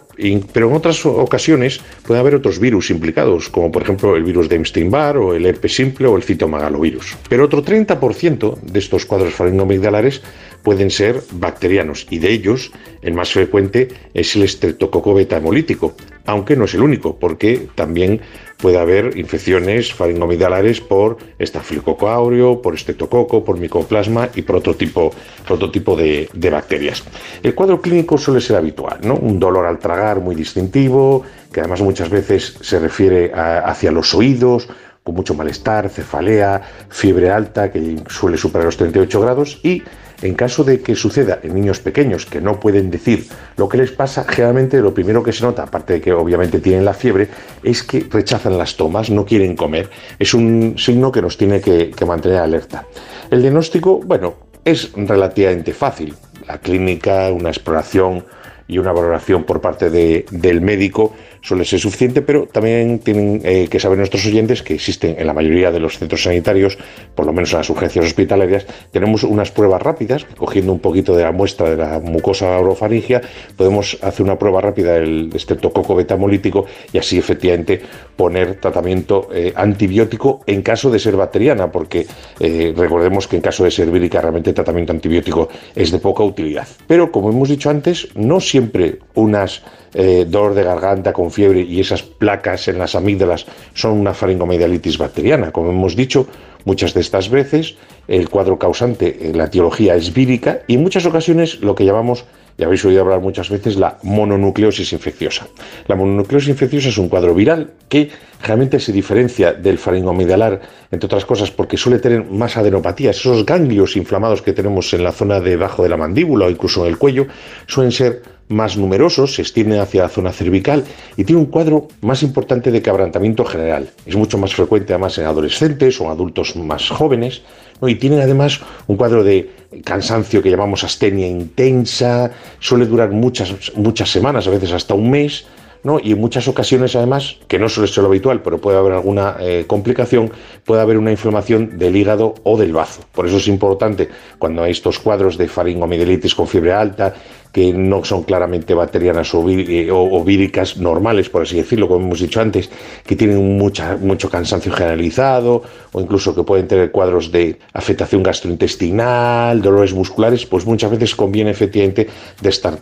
pero en otras ocasiones puede haber otros virus implicados, como por ejemplo el virus de Epstein-Barr o el herpes simple o el citomegalovirus. Pero otro 30% de estos cuadros faringomigdalares pueden ser bacterianos y de ellos el más frecuente es el estreptococo beta hemolítico, aunque no es el único, porque también puede haber infecciones faringomidalares por estafilococo áureo, por estreptococo, por micoplasma y por otro tipo, otro tipo de, bacterias. El cuadro clínico suele ser habitual, ¿no? Un dolor al tragar muy distintivo, que además muchas veces se refiere hacia los oídos, con mucho malestar, cefalea, fiebre alta que suele superar los 38 grados y en caso de que suceda en niños pequeños que no pueden decir lo que les pasa, generalmente lo primero que se nota, aparte de que obviamente tienen la fiebre, es que rechazan las tomas, no quieren comer. Es un signo que nos tiene que, mantener alerta. El diagnóstico, bueno, es relativamente fácil. La clínica, una exploración y una valoración por parte del médico suele ser suficiente, pero también tienen eh, que saber nuestros oyentes que existen en la mayoría de los centros sanitarios, por lo menos en las urgencias hospitalarias, tenemos unas pruebas rápidas, cogiendo un poquito de la muestra de la mucosa orofaringia, podemos hacer una prueba rápida del estreptococo betamolítico y así efectivamente poner tratamiento eh, antibiótico en caso de ser bacteriana, porque eh, recordemos que en caso de ser vírica realmente el tratamiento antibiótico es de poca utilidad. Pero como hemos dicho antes, no siempre unas eh, dolor de garganta con fiebre y esas placas en las amígdalas son una faringomedialitis bacteriana. Como hemos dicho, muchas de estas veces el cuadro causante, eh, la etiología es vírica y en muchas ocasiones lo que llamamos, ya habéis oído hablar muchas veces, la mononucleosis infecciosa. La mononucleosis infecciosa es un cuadro viral que realmente se diferencia del faringoamidalar, entre otras cosas, porque suele tener más adenopatías. Esos ganglios inflamados que tenemos en la zona debajo de la mandíbula o incluso en el cuello suelen ser más numerosos, se extienden hacia la zona cervical y tiene un cuadro más importante de quebrantamiento general. Es mucho más frecuente además en adolescentes o adultos más jóvenes y tienen además un cuadro de cansancio que llamamos astenia intensa, suele durar muchas, muchas semanas, a veces hasta un mes. ¿no? y en muchas ocasiones además, que no suele ser lo habitual, pero puede haber alguna eh, complicación, puede haber una inflamación del hígado o del bazo. Por eso es importante cuando hay estos cuadros de faringomidelitis con fiebre alta que no son claramente bacterianas eh, o, víricas normales, por así decirlo, como hemos dicho antes, que tienen mucha, mucho cansancio generalizado o incluso que pueden tener cuadros de afectación gastrointestinal, dolores musculares, pues muchas veces conviene efectivamente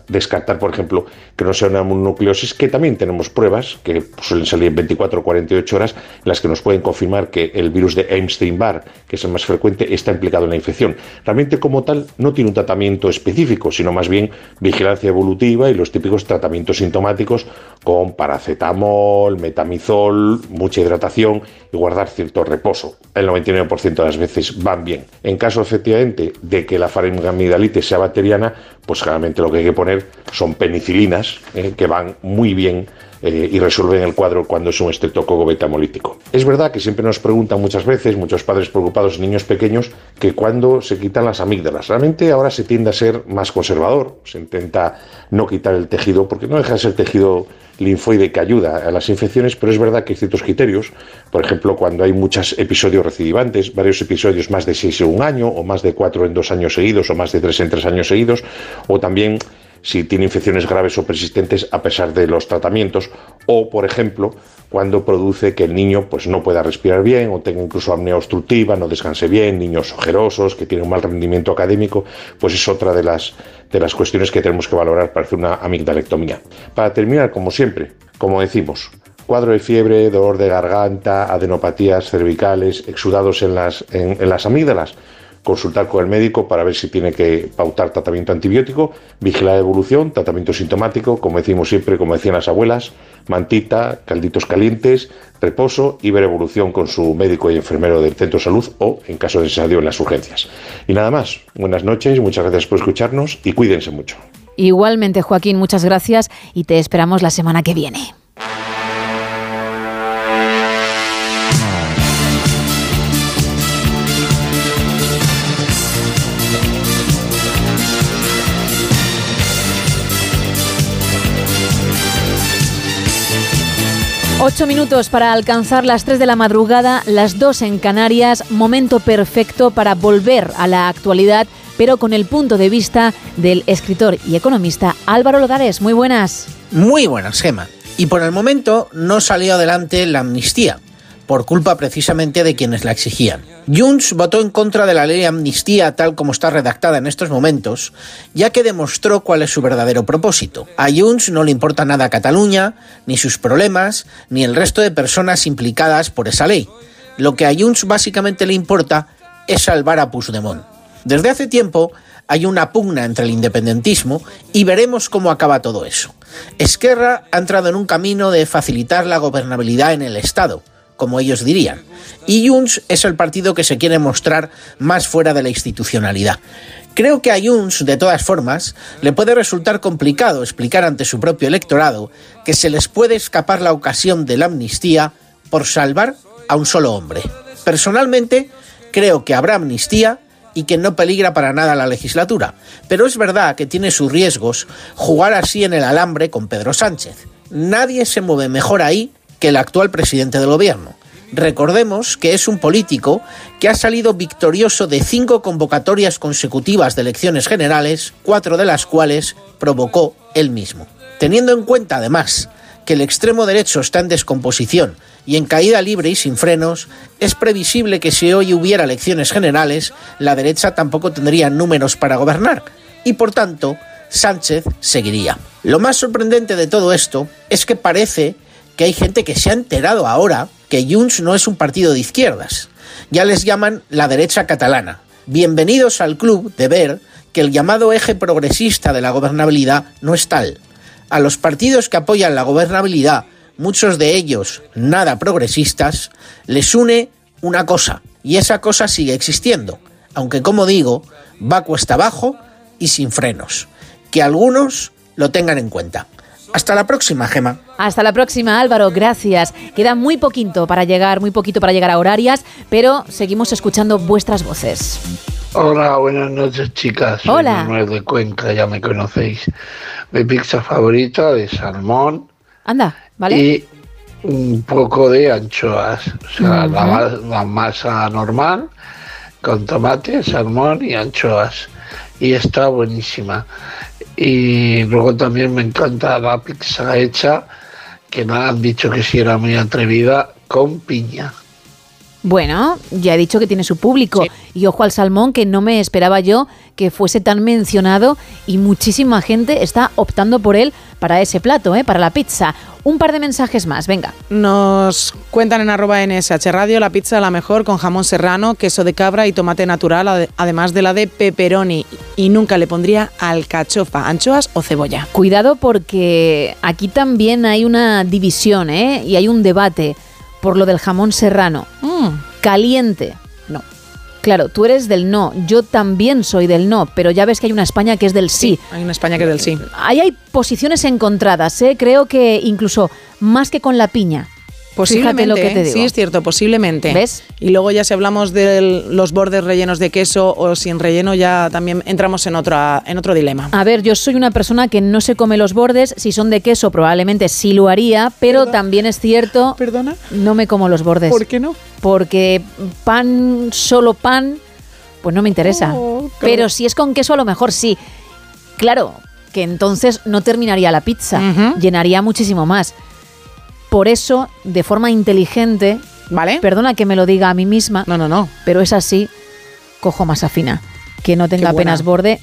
descartar, por ejemplo, que no sea una mononucleosis, que también tenemos pruebas, que suelen salir en 24 o 48 horas, las que nos pueden confirmar que el virus de Epstein-Barr, que es el más frecuente, está implicado en la infección. Realmente como tal no tiene un tratamiento específico, sino más bien vigilancia evolutiva y los típicos tratamientos sintomáticos con paracetamol, metamizol, mucha hidratación y guardar cierto reposo. El 99% de las veces van bien. En caso efectivamente de que la faringamidalitis sea bacteriana, pues generalmente lo que hay que poner son penicilinas eh, que van muy bien eh, y resuelven el cuadro cuando es un estreptococo betamolítico. Es verdad que siempre nos preguntan muchas veces, muchos padres preocupados niños pequeños, que cuando se quitan las amígdalas. Realmente ahora se tiende a ser más conservador, se intenta no quitar el tejido, porque no deja de ser tejido linfoide que ayuda a las infecciones, pero es verdad que hay ciertos criterios, por ejemplo, cuando hay muchos episodios recidivantes, varios episodios más de seis en un año, o más de cuatro en dos años seguidos, o más de tres en tres años seguidos, o también si tiene infecciones graves o persistentes a pesar de los tratamientos o, por ejemplo, cuando produce que el niño pues, no pueda respirar bien o tenga incluso apnea obstructiva, no descanse bien, niños ojerosos, que tienen un mal rendimiento académico, pues es otra de las, de las cuestiones que tenemos que valorar para hacer una amigdalectomía. Para terminar, como siempre, como decimos, cuadro de fiebre, dolor de garganta, adenopatías cervicales, exudados en las, en las amígdalas, consultar con el médico para ver si tiene que pautar tratamiento antibiótico, vigilar la evolución, tratamiento sintomático, como decimos siempre, como decían las abuelas, mantita, calditos calientes, reposo y ver evolución con su médico y enfermero del centro de salud o, en caso necesario, en las urgencias. Y nada más, buenas noches, muchas gracias por escucharnos y cuídense mucho. Igualmente, Joaquín, muchas gracias y te esperamos la semana que viene. Ocho minutos para alcanzar las tres de la madrugada, las dos en Canarias, momento perfecto para volver a la actualidad, pero con el punto de vista del escritor y economista Álvaro Lodares. Muy buenas. Muy buenas, Gema. Y por el momento no salió adelante la amnistía por culpa precisamente de quienes la exigían. Junts votó en contra de la ley de amnistía tal como está redactada en estos momentos, ya que demostró cuál es su verdadero propósito. A Junts no le importa nada Cataluña, ni sus problemas, ni el resto de personas implicadas por esa ley. Lo que a Junts básicamente le importa es salvar a Puigdemont. Desde hace tiempo hay una pugna entre el independentismo y veremos cómo acaba todo eso. Esquerra ha entrado en un camino de facilitar la gobernabilidad en el Estado, como ellos dirían. Y Junts es el partido que se quiere mostrar más fuera de la institucionalidad. Creo que a Junts, de todas formas, le puede resultar complicado explicar ante su propio electorado que se les puede escapar la ocasión de la amnistía por salvar a un solo hombre. Personalmente, creo que habrá amnistía y que no peligra para nada la legislatura, pero es verdad que tiene sus riesgos jugar así en el alambre con Pedro Sánchez. Nadie se mueve mejor ahí que el actual presidente del gobierno. Recordemos que es un político que ha salido victorioso de cinco convocatorias consecutivas de elecciones generales, cuatro de las cuales provocó él mismo. Teniendo en cuenta, además, que el extremo derecho está en descomposición y en caída libre y sin frenos, es previsible que si hoy hubiera elecciones generales, la derecha tampoco tendría números para gobernar y, por tanto, Sánchez seguiría. Lo más sorprendente de todo esto es que parece que hay gente que se ha enterado ahora que Junts no es un partido de izquierdas. Ya les llaman la derecha catalana. Bienvenidos al club de ver que el llamado eje progresista de la gobernabilidad no es tal. A los partidos que apoyan la gobernabilidad, muchos de ellos nada progresistas, les une una cosa, y esa cosa sigue existiendo, aunque como digo, va cuesta abajo y sin frenos. Que algunos lo tengan en cuenta. Hasta la próxima, Gema. Hasta la próxima, Álvaro. Gracias. Queda muy poquito para llegar, muy poquito para llegar a horarias, pero seguimos escuchando vuestras voces. Hola, buenas noches, chicas. Hola. Soy de Cuenca, ya me conocéis. Mi pizza favorita de salmón. Anda, ¿vale? Y un poco de anchoas. O sea, la, la masa normal con tomate, salmón y anchoas. Y está buenísima. Y luego también me encanta la pizza hecha, que me han dicho que si era muy atrevida, con piña. Bueno, ya he dicho que tiene su público. Y ojo al salmón, que no me esperaba yo que fuese tan mencionado y muchísima gente está optando por él para ese plato, ¿eh? para la pizza. Un par de mensajes más, venga. Nos cuentan en arroba NSH Radio la pizza la mejor con jamón serrano, queso de cabra y tomate natural, además de la de pepperoni. Y nunca le pondría alcachofa, anchoas o cebolla. Cuidado porque aquí también hay una división ¿eh? y hay un debate por lo del jamón serrano. Mm. Caliente. No. Claro, tú eres del no, yo también soy del no, pero ya ves que hay una España que es del sí. hay una España que es del sí. Ahí hay posiciones encontradas, ¿eh? creo que incluso más que con la piña. Posiblemente, lo que te digo. sí es cierto, posiblemente. ¿Ves? Y luego ya si hablamos de los bordes rellenos de queso o sin relleno, ya también entramos en, otra, en otro dilema. A ver, yo soy una persona que no se come los bordes, si son de queso probablemente sí lo haría, pero también es cierto... ¿Perdona? No me como los bordes. ¿Por qué no? Porque pan, solo pan, pues no me interesa. Oh, pero si es con queso a lo mejor sí. Claro, que entonces no terminaría la pizza, llenaría muchísimo más. Por eso, de forma inteligente, ¿vale? Perdona que me lo diga a mí misma. No, no, no. Pero es así, cojo masa fina, que no tenga apenas borde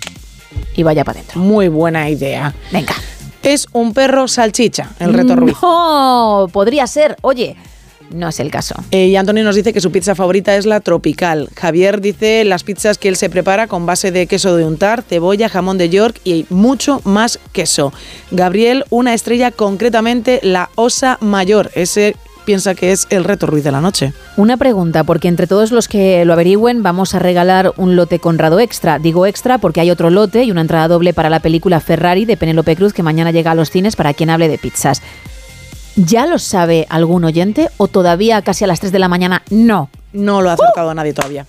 y vaya para adentro. Muy buena idea. Venga. Es un perro salchicha, el reto Ruiz. No, podría ser. Oye, no es el caso. Eh, y Antonio nos dice que su pizza favorita es la tropical. Javier dice las pizzas que él se prepara con base de queso de untar, cebolla, jamón de York y mucho más queso. Gabriel, una estrella concretamente la Osa Mayor. Ese piensa que es el reto Ruiz de la noche. Una pregunta, porque entre todos los que lo averigüen vamos a regalar un lote Conrado extra. Digo extra porque hay otro lote y una entrada doble para la película Ferrari de Penélope Cruz que mañana llega a los cines para quien hable de pizzas. ¿Ya lo sabe algún oyente o todavía casi a las 3 de la mañana no? No lo ha acertado a nadie todavía.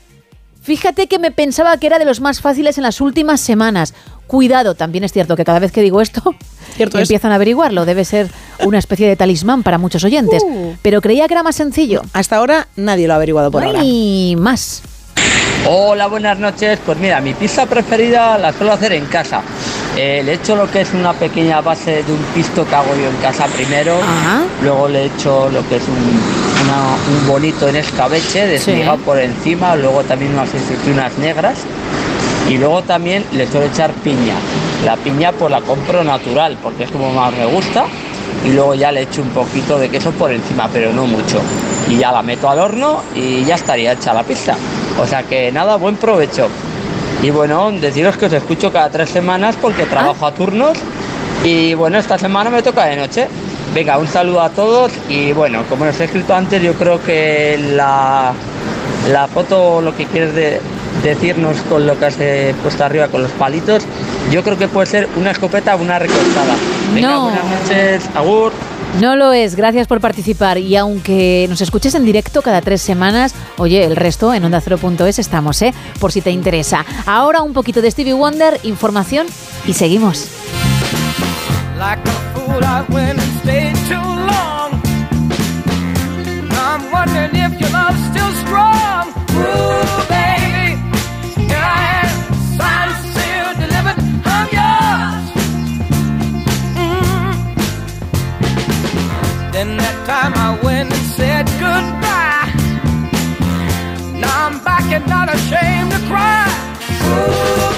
Fíjate que me pensaba que era de los más fáciles en las últimas semanas. Cuidado, también es cierto que cada vez que digo esto, Cierto empiezan a averiguarlo. Debe ser una especie de talismán para muchos oyentes. Uh. Pero creía que era más sencillo. Hasta ahora nadie lo ha averiguado por ahora. Y más. Hola, buenas noches. Pues mira, mi pizza preferida la suelo hacer en casa. Eh, le echo lo que es una pequeña base de un pisto que hago yo en casa primero. Luego le echo lo que es un, una- un bonito en escabeche desmigado por encima. Luego también unas aceitunas negras. Y luego también le suelo echar piña. La piña pues la compro natural porque es como más me gusta. Y luego ya le echo un poquito de queso por encima, pero no mucho. Y ya la meto al horno y ya estaría hecha la pizza. O sea que nada, buen provecho. Y bueno, deciros que os escucho cada tres semanas porque trabajo a turnos. Y bueno, esta semana me toca de noche. Venga, un saludo a todos. Y bueno, como os he escrito antes, yo creo que la, la foto, lo que quieres de- decirnos con lo que has eh, puesto arriba con los palitos, yo creo que puede ser una escopeta o una recortada. Venga, No. buenas noches, Agur. No lo es, gracias por participar. Y aunque nos escuches en directo cada tres semanas, oye, el resto en onda0.es estamos, ¿eh? Por si te interesa. Ahora un poquito de Stevie Wonder, información y seguimos. Then that time I went and said goodbye. Now I'm back and not ashamed to cry. Ooh,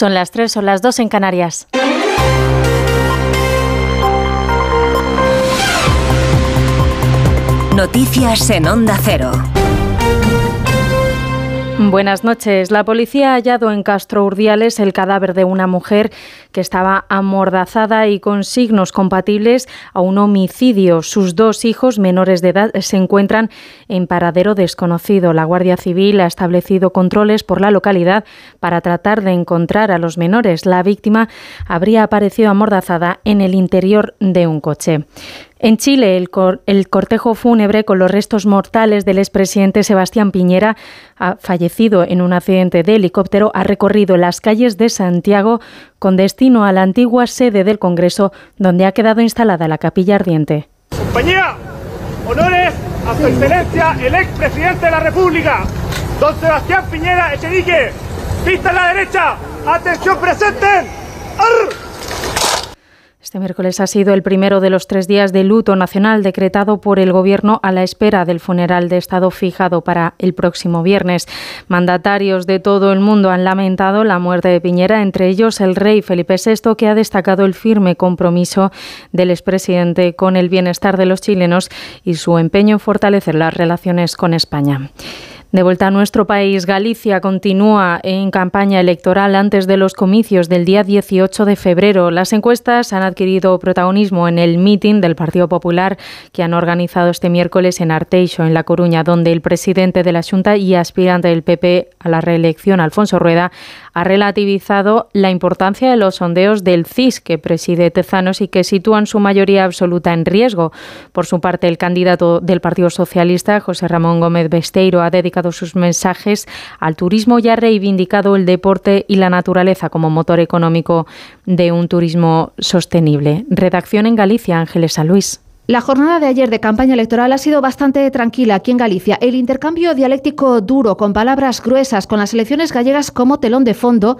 Son las 3 o las 2 en Canarias. Noticias en Onda Cero. Buenas noches. La policía ha hallado en Castro Urdiales el cadáver de una mujer que estaba amordazada y con signos compatibles a un homicidio. Sus dos hijos menores de edad se encuentran en paradero desconocido. La Guardia Civil ha establecido controles por la localidad para tratar de encontrar a los menores. La víctima habría aparecido amordazada en el interior de un coche. En Chile, el, cortejo fúnebre con los restos mortales del expresidente Sebastián Piñera, ha fallecido en un accidente de helicóptero, ha recorrido las calles de Santiago con destino a la antigua sede del Congreso, donde ha quedado instalada la capilla ardiente. Compañía, honores a su excelencia el expresidente de la República, don Sebastián Piñera Echenique. Vista a la derecha, atención presente. Este miércoles ha sido el primero de los tres días de luto nacional decretado por el Gobierno a la espera del funeral de Estado fijado para el próximo viernes. Mandatarios de todo el mundo han lamentado la muerte de Piñera, entre ellos el rey Felipe VI, que ha destacado el firme compromiso del expresidente con el bienestar de los chilenos y su empeño en fortalecer las relaciones con España. De vuelta a nuestro país, Galicia continúa en campaña electoral antes de los comicios del día 18 de febrero. Las encuestas han adquirido protagonismo en el meeting del Partido Popular que han organizado este miércoles en Arteixo, en La Coruña, donde el presidente de la Junta y aspirante del PP a la reelección, Alfonso Rueda, ha relativizado la importancia de los sondeos del CIS que preside Tezanos y que sitúan su mayoría absoluta en riesgo. Por su parte, el candidato del Partido Socialista, José Ramón Gómez Besteiro, ha dedicado sus mensajes al turismo y ha reivindicado el deporte y la naturaleza como motor económico de un turismo sostenible. Redacción en Galicia, Ángeles San Luis. La jornada de ayer de campaña electoral ha sido bastante tranquila aquí en Galicia. El intercambio dialéctico duro, con palabras gruesas, con las elecciones gallegas como telón de fondo,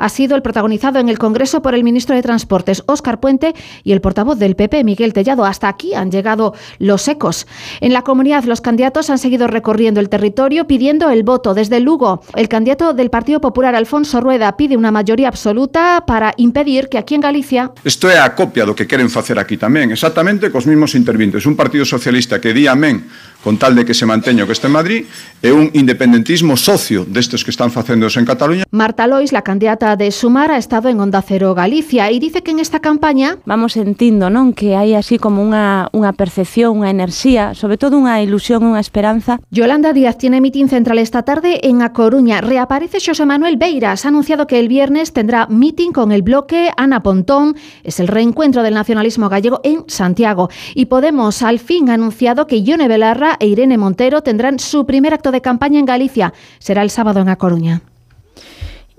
ha sido el protagonizado en el Congreso por el ministro de Transportes, Óscar Puente, y el portavoz del PP, Miguel Tellado. Hasta aquí han llegado los ecos. En la comunidad, los candidatos han seguido recorriendo el territorio pidiendo el voto. Desde Lugo, el candidato del Partido Popular, Alfonso Rueda, pide una mayoría absoluta para impedir que aquí en Galicia... Isto é a copia que queren facer aquí tamén, exactamente cos mismos intervintes. Un Partido Socialista que di amén con tal de que se manteña o que este en Madrid, e un independentismo socio destes que están facéndose en Cataluña. Marta Lois, la candidata de Sumar, ha estado en Onda Cero Galicia e dice que en esta campaña vamos sentindo, non, que hai así como unha unha percepción, unha enerxía, sobre todo unha ilusión, unha esperanza. Yolanda Díaz tiene mitin central esta tarde en A Coruña. Reaparece Xosé Manuel Beiras, ha anunciado que el viernes tendrá mitin con el bloque Ana Pontón, es el reencuentro del nacionalismo gallego en Santiago. Y Podemos al fin ha anunciado que Ione Belarra e Irene Montero tendrán su primer acto de campaña en Galicia. Será el sábado en A Coruña.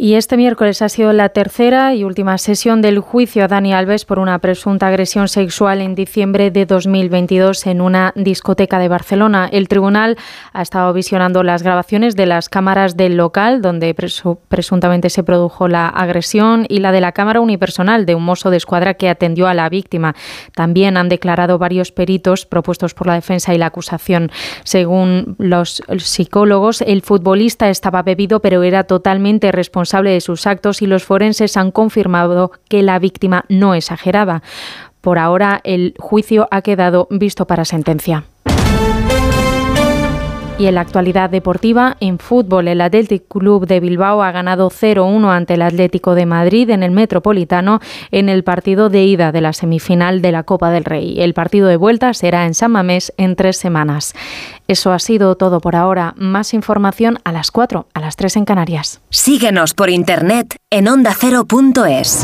Y este miércoles ha sido la tercera y última sesión del juicio a Dani Alves por una presunta agresión sexual en diciembre de 2022 en una discoteca de Barcelona. El tribunal ha estado visionando las grabaciones de las cámaras del local donde presuntamente se produjo la agresión y la de la cámara unipersonal de un mozo de escuadra que atendió a la víctima. También han declarado varios peritos propuestos por la defensa y la acusación. Según los psicólogos, el futbolista estaba bebido pero era totalmente responsable de sus actos y los forenses han confirmado que la víctima no exageraba. Por ahora, el juicio ha quedado visto para sentencia. Y en la actualidad deportiva, en fútbol, el Athletic Club de Bilbao ha ganado 0-1 ante el Atlético de Madrid en el Metropolitano en el partido de ida de la semifinal de la Copa del Rey. El partido de vuelta será en San Mamés en tres semanas. Eso ha sido todo por ahora. Más información a las 4, a las 3 en Canarias. Síguenos por internet en ondacero.es.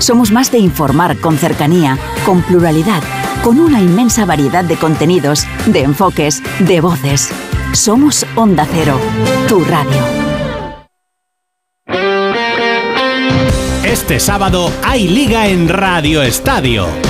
Somos más de informar con cercanía, con pluralidad, con una inmensa variedad de contenidos, de enfoques, de voces. Somos Onda Cero, tu radio. Este sábado hay liga en Radio Estadio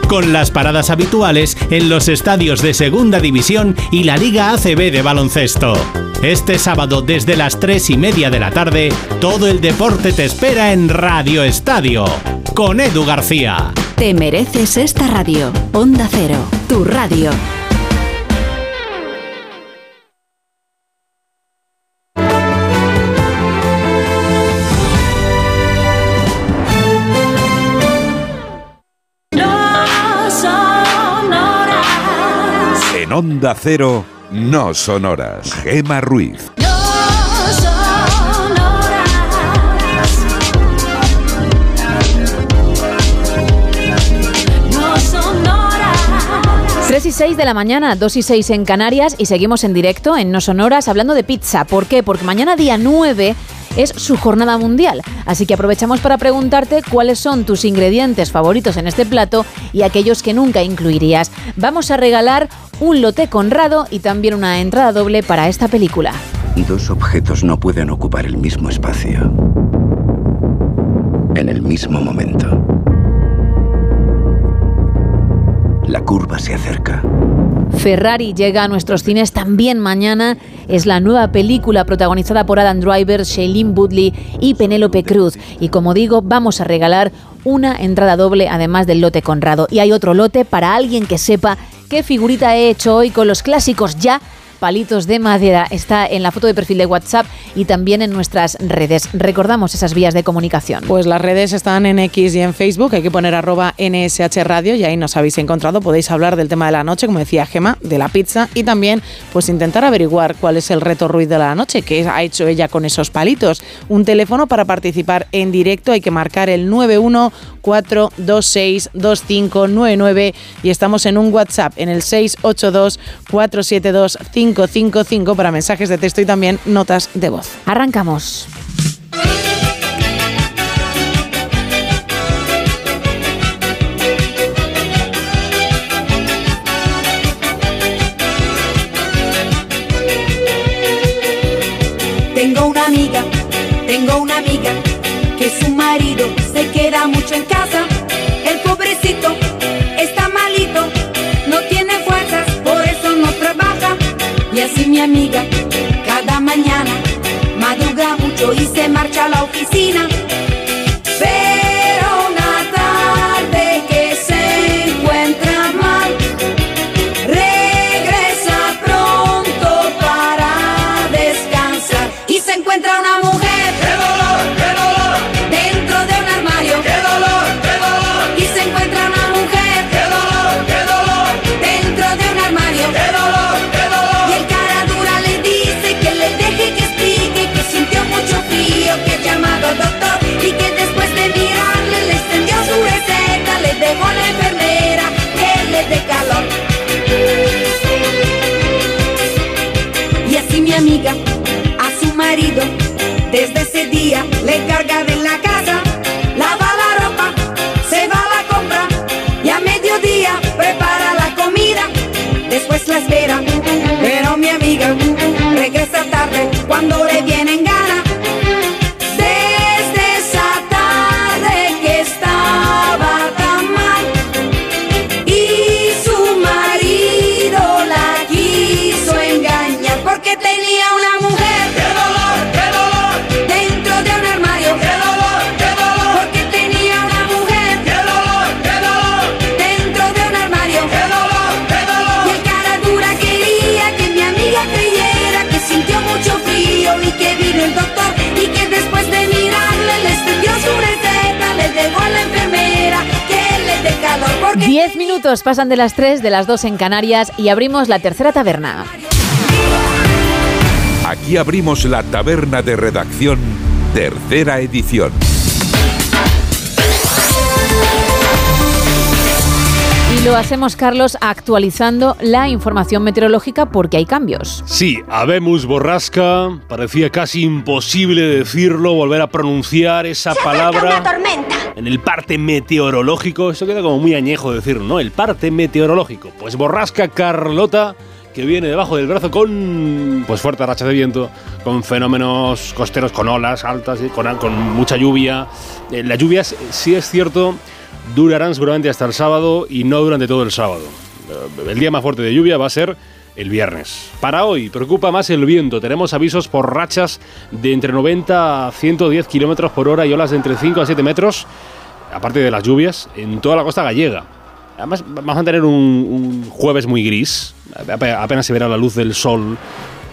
Con las paradas habituales en los estadios de Segunda División y la Liga ACB de baloncesto. Este sábado desde las 3 y media de la tarde, todo el deporte te espera en Radio Estadio, con Edu García. Te mereces esta radio. Onda Cero, tu radio. Onda Cero, no son horas. Gema Ruiz. 3 y 6 de la mañana, 2 y 6 en Canarias y seguimos en directo en No Sonoras hablando de pizza. ¿Por qué? Porque mañana día 9 es su jornada mundial. Así que aprovechamos para preguntarte cuáles son tus ingredientes favoritos en este plato y aquellos que nunca incluirías. Vamos a regalar un lote conrado y también una entrada doble para esta película. Dos objetos no pueden ocupar el mismo espacio en el mismo momento. La curva se acerca. Ferrari llega a nuestros cines también mañana. Es la nueva película protagonizada por Adam Driver, Shailene Woodley y Penélope Cruz. Y como digo, vamos a regalar una entrada doble además del lote Conrado. Y hay otro lote para alguien que sepa qué figurita he hecho hoy con los clásicos ya palitos de madera. Está en la foto de perfil de WhatsApp y también en nuestras redes. Recordamos esas vías de comunicación. Pues las redes están en X y en Facebook. Hay que poner arroba NSH Radio y ahí nos habéis encontrado. Podéis hablar del tema de la noche, como decía Gema, de la pizza y también pues intentar averiguar cuál es el reto Ruiz de la noche, qué ha hecho ella con esos palitos. Un teléfono para participar en directo. Hay que marcar el 914262599 y estamos en un WhatsApp en el 682 472 555 para mensajes de texto y también notas de voz. Arrancamos. Tengo una amiga, tengo una amiga que su marido Y así mi amiga, cuando 10 minutos pasan de las 3, de las 2 en Canarias y abrimos la tercera taberna. Aquí abrimos la taberna de redacción, tercera edición. Y Lo hacemos, Carlos, actualizando la información meteorológica porque hay cambios. Sí, habemos borrasca. Parecía casi imposible decirlo, volver a pronunciar esa palabra. tormenta! En el parte meteorológico, esto queda como muy añejo decirlo, ¿no? El parte meteorológico. Pues borrasca Carlota, que viene debajo del brazo con pues fuerte racha de viento, con fenómenos costeros, con olas altas, y con, con mucha lluvia. Eh, las lluvias, sí es cierto, durarán seguramente hasta el sábado y no durante todo el sábado. Eh, El día más fuerte de lluvia va a ser el viernes. Para hoy preocupa más el viento. Tenemos avisos por rachas de entre 90 a 110 kilómetros por hora y olas de entre 5 a 7 metros, aparte de las lluvias, en toda la costa gallega. Además, vamos a tener un, jueves muy gris. Ape- Apenas se verá la luz del sol.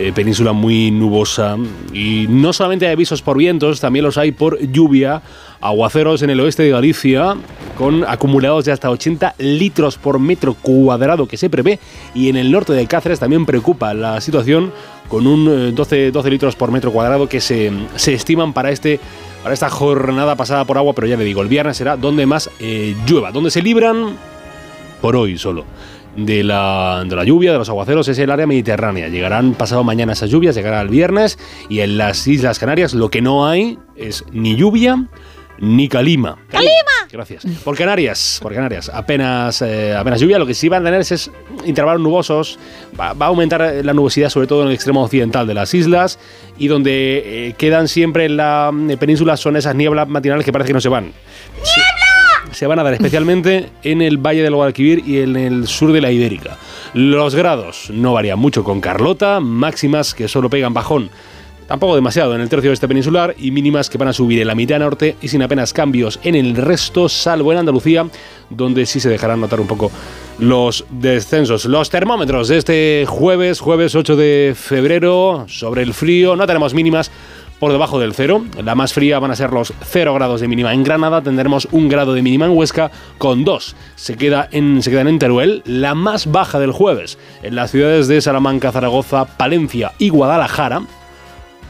eh, península muy nubosa. Y no solamente hay avisos por vientos, también los hay por lluvia. Aguaceros en el oeste de Galicia, con acumulados de hasta 80 litros por metro cuadrado que se prevé. Y en el norte de Cáceres también preocupa la situación, con un eh, 12, 12 litros por metro cuadrado que se, se estiman para este para esta jornada pasada por agua, pero ya le digo, el viernes será donde más eh, llueva, donde se libran por hoy solo. De la, de la lluvia, de los aguaceros, es el área mediterránea. Llegarán pasado mañana esas lluvias, llegará el viernes. Y en las Islas Canarias lo que no hay es ni lluvia ni calima. ¡Calima! Gracias. Por Canarias, por Canarias, apenas, eh, apenas lluvia. Lo que sí van a tener es, intervalos nubosos. Va, va a aumentar la nubosidad, sobre todo en el extremo occidental de las islas. Y donde eh, quedan siempre en la eh, península son esas nieblas matinales que parece que no se van. Se van a dar especialmente en el Valle del Guadalquivir y en el sur de la Ibérica. Los grados no varían mucho con Carlota, máximas que solo pegan bajón. Tampoco demasiado en el tercio oeste peninsular y mínimas que van a subir en la mitad norte y sin apenas cambios en el resto, salvo en Andalucía, donde sí se dejarán notar un poco los descensos. Los termómetros de este jueves, jueves 8 de febrero, sobre el frío, no tenemos mínimas por debajo del cero. La más fría van a ser los 0 grados de mínima en Granada. Tendremos un grado de mínima en Huesca con 2. Se, queda se quedan en Teruel. La más baja del jueves en las ciudades de Salamanca, Zaragoza, Palencia y Guadalajara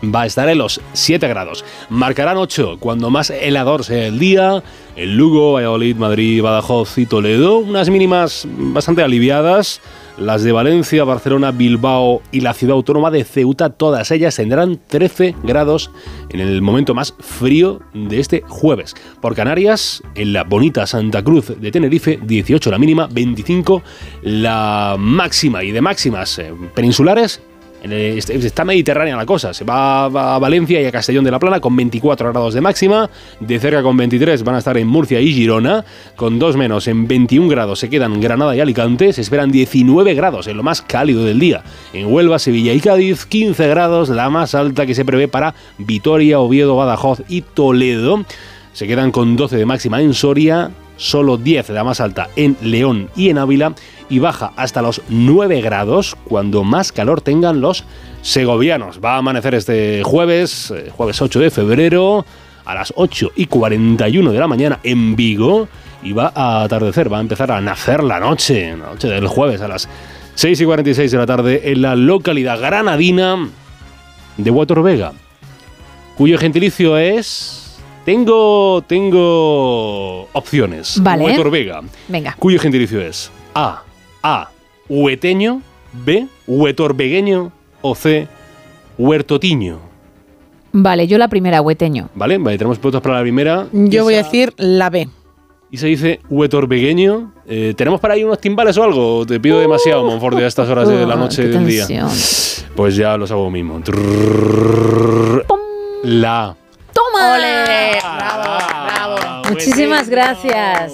va a estar en los 7 grados. Marcarán 8 cuando más helador sea el día. En Lugo, Valladolid, Madrid, Badajoz y Toledo. Unas mínimas bastante aliviadas. Las de Valencia, Barcelona, Bilbao y la ciudad autónoma de Ceuta, todas ellas tendrán 13 grados en el momento más frío de este jueves. Por Canarias, en la bonita Santa Cruz de Tenerife, 18 la mínima, 25 la máxima. Y de máximas eh, peninsulares, el- está mediterránea la cosa. Se va, a Valencia y a Castellón de la Plana con 24 grados de máxima. De cerca con 23 van a estar en Murcia y Girona. Con 2 menos en 21 grados se quedan Granada y Alicante. Se esperan 19 grados en lo más cálido del día. En Huelva, Sevilla y Cádiz, 15 grados, la más alta que se prevé para Vitoria, Oviedo, Badajoz y Toledo. Se quedan con 12 de máxima en Soria, solo 10 de la más alta en León y en Ávila y baja hasta los 9 grados cuando más calor tengan los segovianos. Va a amanecer este jueves, eh, jueves 8 de febrero, a las 8 y 41 de la mañana en Vigo y va a atardecer, va a empezar a nacer la noche, la noche del jueves a las 6 y 46 de la tarde en la localidad granadina de Huator Vega, cuyo gentilicio es... Tengo, tengo opciones. Vale. Huetor Vega, Venga. cuyo gentilicio es A. A. Hueteño. B. Huetorbegueño. O C. Huertotiño. Vale, yo la primera, hueteño. ¿Vale? Vale, tenemos puntos para la primera. Yo voy a decir la B. Y se dice huetorbegueño. Eh, ¿Tenemos para ahí unos timbales o algo? Te pido demasiado, Monforte, a estas horas de la Uh, noche del día. Pues ya los hago mismo. La A. ¡Toma! ¡Bravo! Muchísimas gracias.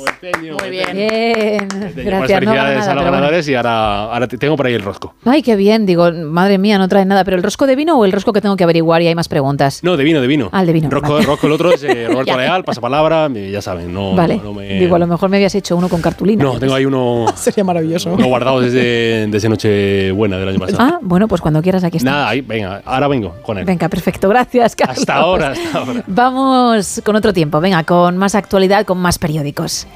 Muy bien. Bien. Pues Gracias. No gana felicidades nada, a los ganadores y ahora, ahora te- tengo por ahí el rosco. Ay, qué bien. Digo, madre mía, no trae nada. ¿Pero el rosco de vino o el rosco que tengo que averiguar y hay más preguntas? No, de vino, de vino. Ah, el de vino, Rosco, vale. Rosco el otro es eh, Roberto. Leal, pasapalabra, ya saben, no, vale. no me... Digo, a lo mejor me habías hecho uno con cartulina. No, tengo ahí uno, Sería maravilloso. uno guardado desde, desde Nochebuena del año pasado. Ah, bueno, pues cuando quieras aquí está. Nada, ahí, venga, ahora vengo con él. Venga, perfecto. Gracias, Carlos. Hasta ahora, hasta ahora. Vamos con otro tiempo. Venga, con más actualidad, con más periódicos.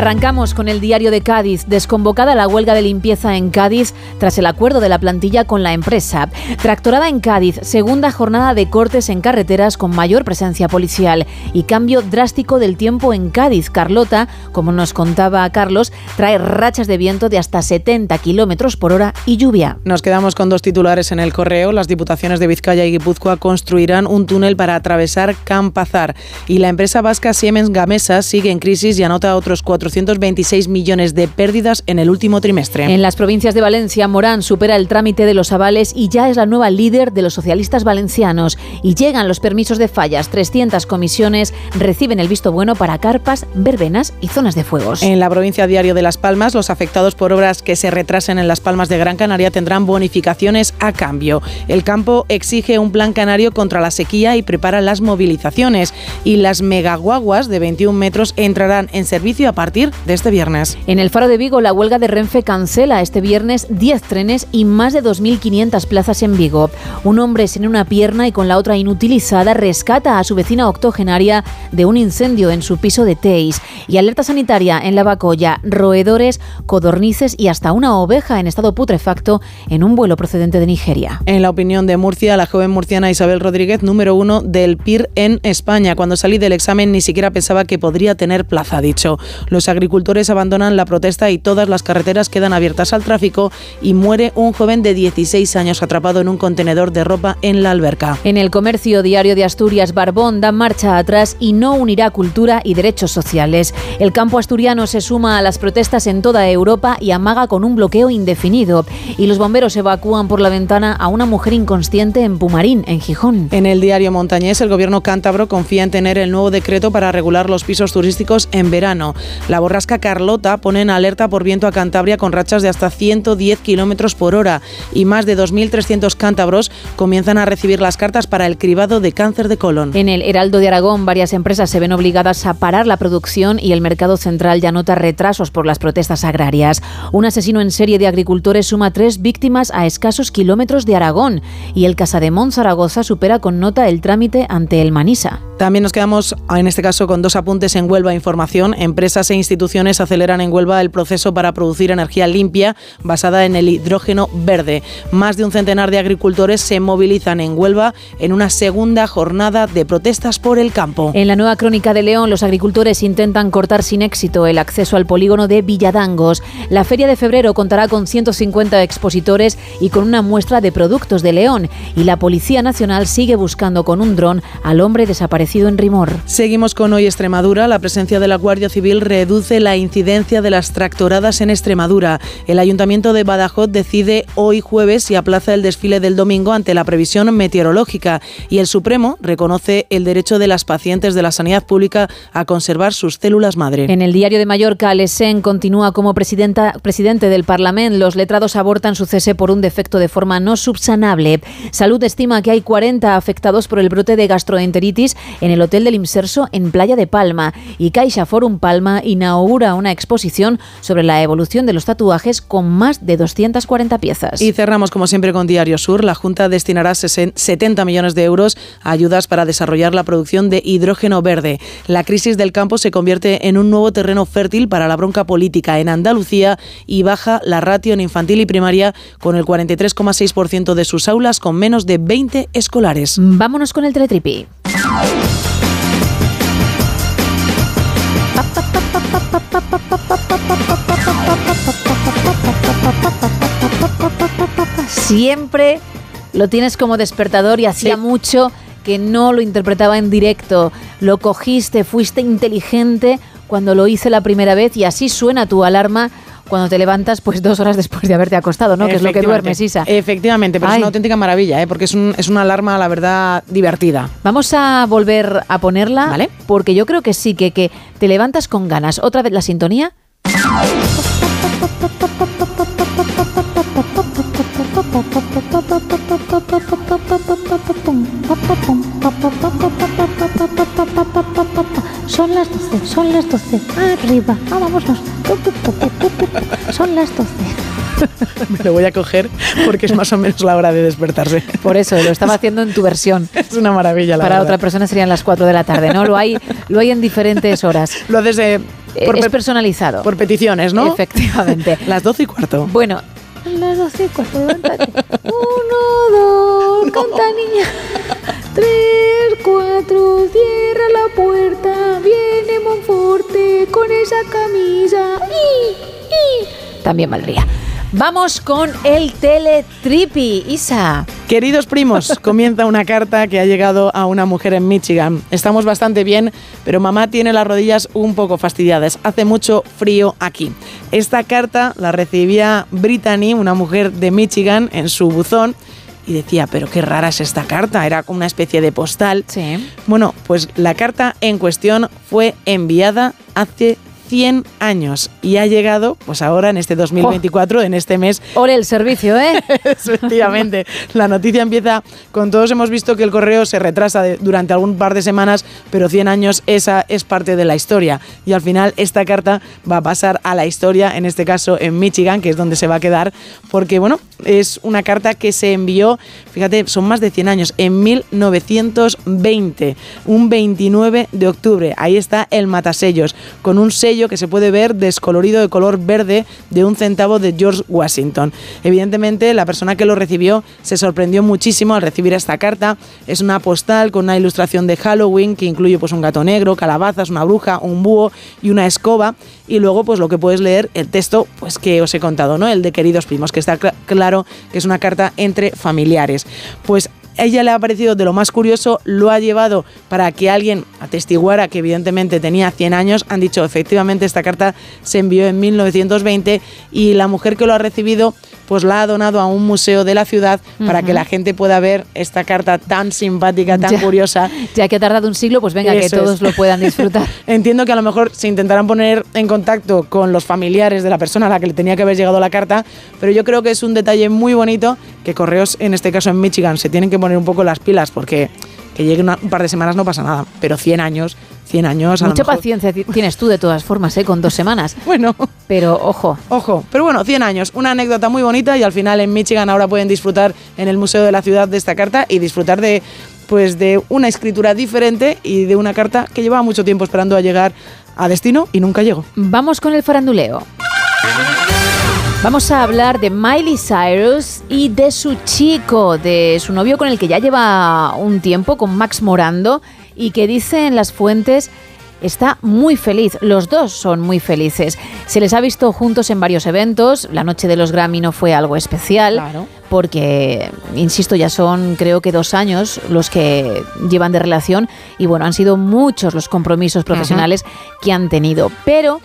Arrancamos con el diario de Cádiz, desconvocada la huelga de limpieza en Cádiz tras el acuerdo de la plantilla con la empresa. Tractorada en Cádiz, segunda jornada de cortes en carreteras con mayor presencia policial y cambio drástico del tiempo en Cádiz. Carlota, como nos contaba Carlos, trae rachas de viento de hasta 70 kilómetros por hora y lluvia. Nos quedamos con dos titulares en el correo. Las diputaciones de Vizcaya y Guipúzcoa construirán un túnel para atravesar Campazar y la empresa vasca Siemens Gamesa sigue en crisis y anota otros 426 millones de pérdidas en el último trimestre. En las provincias de Valencia, Morán supera el trámite de los avales y ya es la nueva líder de los socialistas valencianos. Y llegan los permisos de fallas. 300 comisiones reciben el visto bueno para carpas, verbenas y zonas de fuegos. En la provincia Diario de Las Palmas, los afectados por obras que se retrasen en Las Palmas de Gran Canaria tendrán bonificaciones a cambio. El campo exige un plan canario contra la sequía y prepara las movilizaciones. Y las megaguaguas de 21 metros entrarán en servicio a partir de este viernes. En el Faro de Vigo, la huelga de Renfe cancela este viernes 10 trenes y más de 2.500 plazas en Vigo. Un hombre sin una pierna y con la otra inutilizada rescata a su vecina octogenaria de un incendio en su piso de Teis. Y alerta sanitaria en la Bacoya, roedores, codornices y hasta una oveja en estado putrefacto en un vuelo procedente de Nigeria. En la opinión de Murcia, la joven murciana Isabel Rodríguez, número uno del PIR en España. Cuando salí del examen ni siquiera pensaba que podría tener plaza, dicho. Los agricultores abandonan la protesta y todas las carreteras quedan abiertas al tráfico y muere un joven de 16 años atrapado en un contenedor de ropa en la alberca. En el comercio diario de Asturias, Barbón da marcha atrás y no unirá cultura y derechos sociales. El campo asturiano se suma a las protestas en toda Europa y amaga con un bloqueo indefinido. Y los bomberos evacúan por la ventana a una mujer inconsciente en Pumarín, en Gijón. En el diario Montañés, el gobierno cántabro confía en tener el nuevo decreto para regular los pisos turísticos en verano. La borrasca Carlota pone en alerta por viento a Cantabria con rachas de hasta 110 kilómetros por hora y más de 2.300 cántabros comienzan a recibir las cartas para el cribado de cáncer de colon. En el Heraldo de Aragón, varias empresas se ven obligadas a parar la producción y el mercado central ya nota retrasos por las protestas agrarias. Un asesino en serie de agricultores suma tres víctimas a escasos kilómetros de Aragón y el Casademón Zaragoza supera con nota el trámite ante el Manisa. También nos quedamos, en este caso, con dos apuntes en Huelva Información. Empresas e instituciones aceleran en Huelva el proceso para producir energía limpia basada en el hidrógeno verde. Más de un centenar de agricultores se movilizan en Huelva en una segunda jornada de protestas por el campo. En la nueva crónica de León, los agricultores intentan cortar sin éxito el acceso al polígono de Villadangos. La feria de febrero contará con 150 expositores y con una muestra de productos de León. Y la Policía Nacional sigue buscando con un dron al hombre desaparecido en Rimor. Seguimos con hoy Extremadura. La presencia de la Guardia Civil reduce la incidencia de las tractoradas en Extremadura. El Ayuntamiento de Badajoz decide hoy jueves y aplaza el desfile del domingo ante la previsión meteorológica. Y el Supremo reconoce el derecho de las pacientes de la sanidad pública a conservar sus células madre. En el diario de Mallorca, Alesen continúa como presidenta, presidente del Parlamento. Los letrados abortan su cese por un defecto de forma no subsanable. Salud estima que hay 40 afectados por el brote de gastroenteritis en el Hotel del Imserso en Playa de Palma. Y Caixa Forum Palma inaugura una exposición sobre la evolución de los tatuajes con más de 240 piezas. Y cerramos como siempre con Diario Sur. La Junta destinará 70 millones de euros a ayudas para desarrollar la producción de hidrógeno verde. La crisis del campo se convierte en un nuevo terreno fértil para la bronca política en Andalucía y baja la ratio en infantil y primaria con el 43,6% de sus aulas con menos de 20 escolares. Vámonos con el teletripi. Siempre lo tienes como despertador y hacía mucho que no lo interpretaba en directo. Lo cogiste, fuiste inteligente cuando lo hice la primera vez y así suena tu alarma cuando te levantas pues dos horas después de haberte acostado, ¿no? Que es lo que duermes, Isa. Efectivamente, pero es una auténtica maravilla, ¿eh? porque es, un- es una alarma, la verdad, divertida. Vamos a volver a ponerla, ¿vale? Porque yo creo que sí, que, que te levantas con ganas. Otra vez la sintonía. Son las 12, son las 12. Arriba, ah, vámonos. Son las 12. Me lo voy a coger porque es más o menos la hora de despertarse. Por eso, lo estaba haciendo en tu versión. Es una maravilla, la Para verdad. otra persona serían las 4 de la tarde, ¿no? Lo hay, lo hay en diferentes horas. Lo haces de Eh, Por es pe- personalizado. Por peticiones, ¿no? Efectivamente. Las 12 y cuarto. Bueno, las 12 y cuarto, levántate. Uno, dos, canta niña. Tres, cuatro, cierra la puerta. Viene Monforte con esa camisa. Y, y. También valdría. Vamos con el teletripi, Isa. Queridos primos, comienza una carta que ha llegado a una mujer en Michigan. Estamos bastante bien, pero mamá tiene las rodillas un poco fastidiadas. Hace mucho frío aquí. Esta carta la recibía Brittany, una mujer de Michigan, en su buzón. Y decía, pero qué rara es esta carta, era como una especie de postal. Bueno, pues la carta en cuestión fue enviada hace 100 años y ha llegado, pues ahora en este 2024, en este mes. Ole el servicio, ¿eh? Efectivamente. La noticia empieza con todos hemos visto que el correo se retrasa de- durante algún par de semanas, pero 100 años esa es parte de la historia. Y al final esta carta va a pasar a la historia, en este caso en Michigan, que es donde se va a quedar, porque bueno, es una carta que se envió, fíjate, son más de 100 años, en 1920, un 29 de octubre. Ahí está el matasellos, con un sello que se puede ver descolorido de color verde de un centavo de George Washington. Evidentemente, la persona que lo recibió se sorprendió muchísimo al recibir esta carta. Es una postal con una ilustración de Halloween que incluye pues un gato negro, calabazas, una bruja, un búho y una escoba. Y luego, pues lo que puedes leer, el texto, pues que os he contado, ¿no? El de queridos primos, que está cl- claro que es una carta entre familiares. Pues ella le ha parecido de lo más curioso, lo ha llevado para que alguien atestiguara que evidentemente tenía 100 años. Han dicho, efectivamente, esta carta se envió en 1920 y la mujer que lo ha recibido pues la ha donado a un museo de la ciudad para que la gente pueda ver esta carta tan simpática, tan Ya. curiosa. Ya que ha tardado un siglo, pues venga, que Eso es. todos lo puedan disfrutar. Entiendo que a lo mejor se intentarán poner en contacto con los familiares de la persona a la que le tenía que haber llegado la carta, pero yo creo que es un detalle muy bonito que Correos, en este caso en Michigan, se tienen que poner un poco las pilas porque que llegue una- un par de semanas no pasa nada, pero 100 años, 100 años a lo Mucha paciencia ti- tienes tú de todas formas, ¿eh? Con dos semanas. Bueno. Pero ojo. Ojo, pero bueno, 100 años, una anécdota muy bonita y al final en Michigan ahora pueden disfrutar en el Museo de la Ciudad de esta carta y disfrutar de pues de una escritura diferente y de una carta que llevaba mucho tiempo esperando a llegar a destino y nunca llegó. Vamos con el faranduleo. Vamos a hablar de Miley Cyrus y de su chico, de su novio con el que ya lleva un tiempo, con Max Morando, y que dicen las fuentes está muy feliz. Los dos son muy felices. Se les ha visto juntos en varios eventos. La noche de los Grammy no fue algo especial. Porque, insisto, ya son creo que dos años los que llevan de relación y bueno, han sido muchos los compromisos profesionales que han tenido. Pero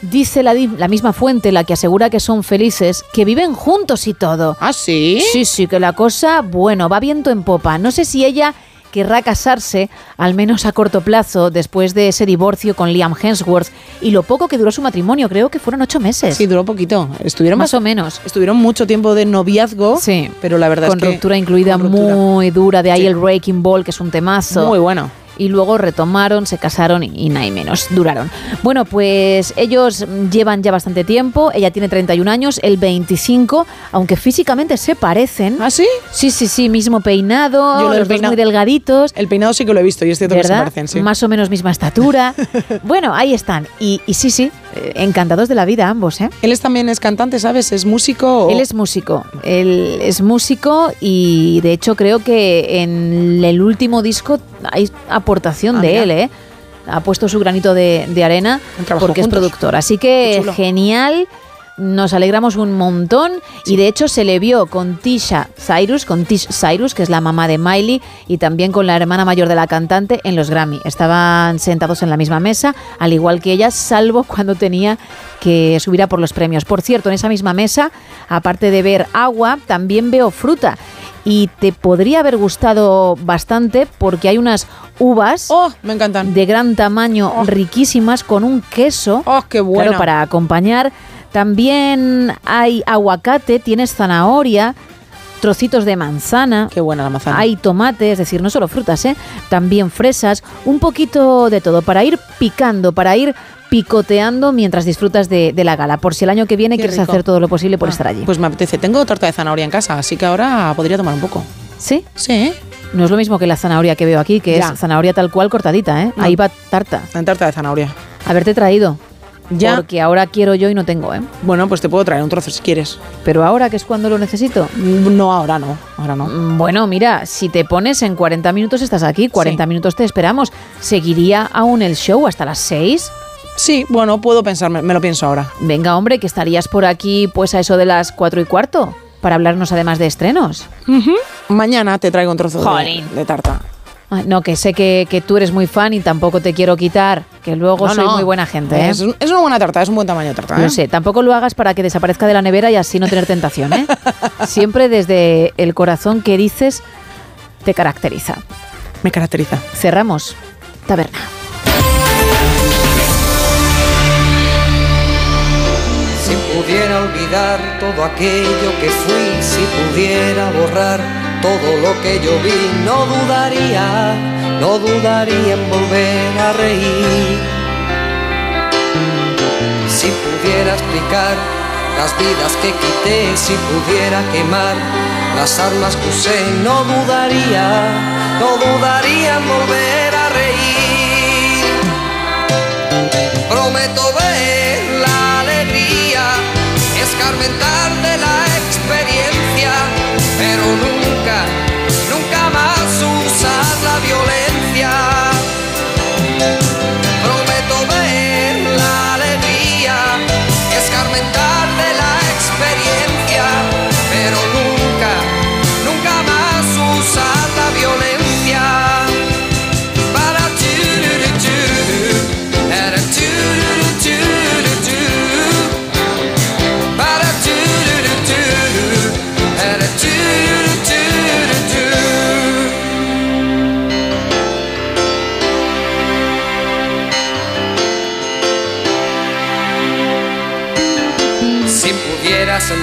Dice la, la misma fuente, la que asegura que son felices, que viven juntos y todo. ¿Ah, sí? Sí, sí, que la cosa, bueno, va viento en popa. No sé si ella querrá casarse, al menos a corto plazo, después de ese divorcio con Liam Hemsworth y lo poco que duró su matrimonio, creo que fueron ocho meses. Sí, duró poquito. Estuvieron más o menos. Estuvieron mucho tiempo de noviazgo, Sí. pero la verdad con es que ruptura incluida con ruptura. muy dura, de ahí el Breaking Ball, que es un temazo. Muy bueno. Y luego retomaron, se casaron y, y nada y menos, duraron. Bueno, pues ellos llevan ya bastante tiempo, ella tiene 31 años, él 25, aunque físicamente se parecen. ¿Ah, sí? Sí, sí, sí, mismo peinado, Yo lo del los dos muy delgaditos. El peinado sí que lo he visto y es cierto que se parecen, sí. Más o menos misma estatura. bueno, ahí están. Y, y sí, sí, encantados de la vida ambos, ¿eh? Él es también es cantante, ¿sabes? ¿Es músico? o- Él es músico, él es músico y de hecho creo que en el último disco hay aportación Ah, de mira. él, ¿eh? Ha puesto su granito de, de arena porque juntos. es productor. Así que genial. Nos alegramos un montón y de hecho se le vio con Tisha Cyrus, con Tish Cyrus, que es la mamá de Miley, y también con la hermana mayor de la cantante en los Grammy. Estaban sentados en la misma mesa, al igual que ella, salvo cuando tenía que subir a por los premios. Por cierto, en esa misma mesa, aparte de ver agua, también veo fruta. Y te podría haber gustado bastante porque hay unas uvas Oh, me encantan. de gran tamaño, riquísimas, con un queso. ¡Oh, qué bueno! Claro, para acompañar. También hay aguacate, tienes zanahoria, trocitos de manzana. Qué buena la manzana. Hay tomate, es decir, no solo frutas, ¿eh? también fresas, un poquito de todo, para ir picando, para ir picoteando mientras disfrutas de, de la gala. Por si el año que viene Qué quieres rico. hacer todo lo posible por Ah, estar allí. Pues me apetece. Tengo torta de zanahoria en casa, así que ahora podría tomar un poco. ¿Sí? Sí. No es lo mismo que la zanahoria que veo aquí, que Ya. es zanahoria tal cual cortadita, ¿eh? No. Ahí va tarta. En torta de zanahoria. Haberte traído. Ya. Porque ahora quiero yo y no tengo, ¿eh? Bueno, pues te puedo traer un trozo si quieres. Pero ahora que es cuando lo necesito. No, ahora no. Ahora no. Mm, Bueno, mira, si te pones en 40 minutos estás aquí, 40 minutos te esperamos. ¿Seguiría aún el show hasta las 6? Sí, bueno, puedo pensarme, me lo pienso ahora. Venga, hombre, que estarías por aquí pues a eso de las 4 y cuarto, para hablarnos además de estrenos. Mañana te traigo un trozo de, de tarta. Ay, no, que sé que, que tú eres muy fan y tampoco te quiero quitar, que luego No, soy no. muy buena gente, ¿eh? Es, es una buena tarta, es un buen tamaño de tarta. ¿eh? Lo sé, tampoco lo hagas para que desaparezca de la nevera y así no tener tentación, ¿eh? Siempre desde el corazón que dices te caracteriza. Me caracteriza. Cerramos. Taberna. Si pudiera olvidar todo aquello que fui, si pudiera borrar todo lo que yo vi, no dudaría, no dudaría en volver a reír. Si pudiera explicar las vidas que quité, si pudiera quemar las armas que usé, no dudaría, no dudaría en volver a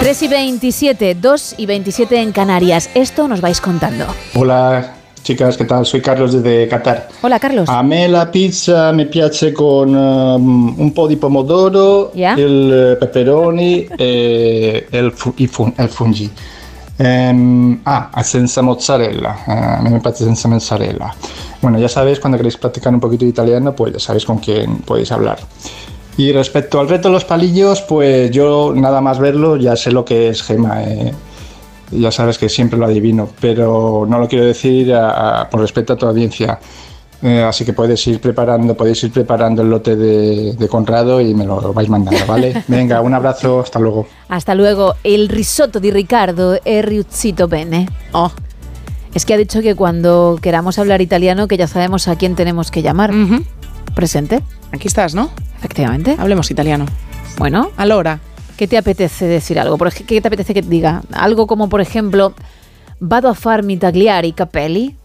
3 y 27, 2 y 27 en Canarias. Esto nos vais contando. Hola chicas, ¿qué tal? Soy Carlos desde Qatar. Hola, Carlos. A me la pizza mi piace con um, un po' di pomodoro, Yeah. il eh, pepperoni e il, fu- fun- il fungi. Ehm, ah, senza mozzarella, eh, a mí me piace senza mozzarella. Bueno, ya sabéis, cuando queréis practicar un poquito de italiano, pues ya sabéis con quién podéis hablar. Y respecto al reto de los palillos, pues yo nada más verlo ya sé lo que es gema. eh. Ya sabes que siempre lo adivino, pero no lo quiero decir a- a- por respeto a tu audiencia. Eh, así que puedes ir preparando, podéis ir preparando el lote de, de Conrado y me lo vais mandando, ¿vale? Venga, un abrazo, hasta luego. Hasta luego. El risotto di Riccardo è riuscito bene. Oh. Es que ha dicho que cuando queramos hablar italiano, que ya sabemos a quién tenemos que llamar. Presente. Aquí estás, ¿no? Efectivamente. Hablemos italiano. Bueno. Allora. ¿Qué te apetece decir algo? ¿Qué te apetece que te diga? Algo como, por ejemplo, vado a farmi tagliare i capelli.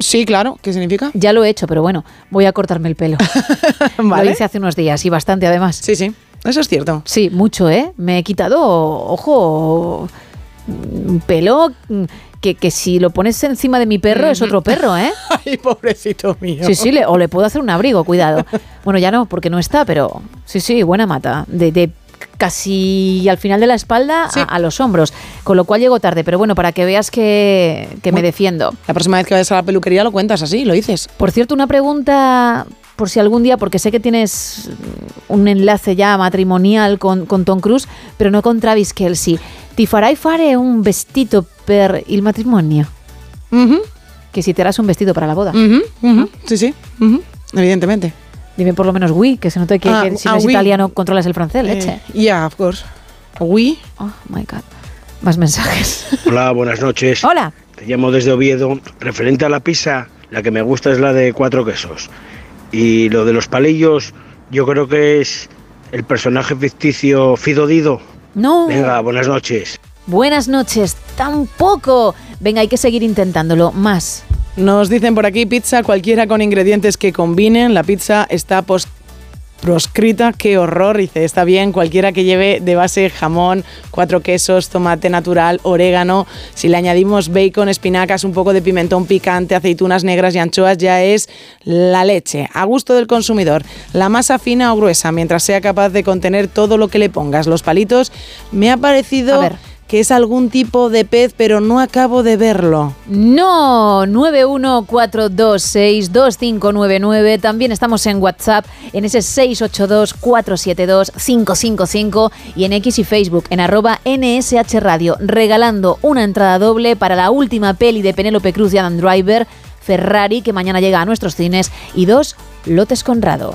Sí, claro. ¿Qué significa? Ya lo he hecho, pero bueno, voy a cortarme el pelo. Vale. Lo hice hace unos días y bastante además. Sí, sí. Eso es cierto. Sí, mucho, ¿eh? Me he quitado, ojo, un pelo mm, que, que si lo pones encima de mi perro es otro perro, ¿eh? Ay, pobrecito mío. Sí, sí, le- o le puedo hacer un abrigo, cuidado. Bueno, ya no, porque no está, pero sí, sí, buena mata. De, de casi al final de la espalda a, a los hombros. Con lo cual llego tarde, pero bueno, para que veas que, que me defiendo. La próxima vez que vayas a la peluquería lo cuentas así, lo dices. Por cierto, una pregunta, por si algún día, porque sé que tienes un enlace ya matrimonial con, con Tom Cruise, pero no con Travis Kelsey. ¿Ti farai fare un vestito per il matrimonio? Que si te harás un vestido para la boda. Sí, sí. Evidentemente. Dime por lo menos oui, que se note que, Ah, que si ah, no es oui. italiano controlas el francés, leche. Eh, yeah, of course. Oui. Oh my god. Más mensajes. Hola, buenas noches. Hola. Te llamo desde Oviedo. Referente a la pizza, la que me gusta es la de cuatro quesos. Y lo de los palillos, yo creo que es el personaje ficticio Fido Dido. No. Venga, buenas noches. Buenas noches. tampoco. Venga, hay que seguir intentándolo. Más. Nos dicen por aquí pizza cualquiera con ingredientes que combinen. La pizza está pos- proscrita. Qué horror. Dice, está bien cualquiera que lleve de base jamón, cuatro quesos, tomate natural, orégano. Si le añadimos bacon, espinacas, un poco de pimentón picante, aceitunas negras y anchoas, ya es la leche. A gusto del consumidor. La masa fina o gruesa, mientras sea capaz de contener todo lo que le pongas. Los palitos, me ha parecido que es algún tipo de pez, pero no acabo de verlo. No, 914262599. También estamos en WhatsApp en ese 682472555 y en X y Facebook en arroba NSH Radio, regalando una entrada doble para la última peli de Penélope Cruz y Adam Driver, Ferrari, que mañana llega a nuestros cines, y dos lotes Conrado.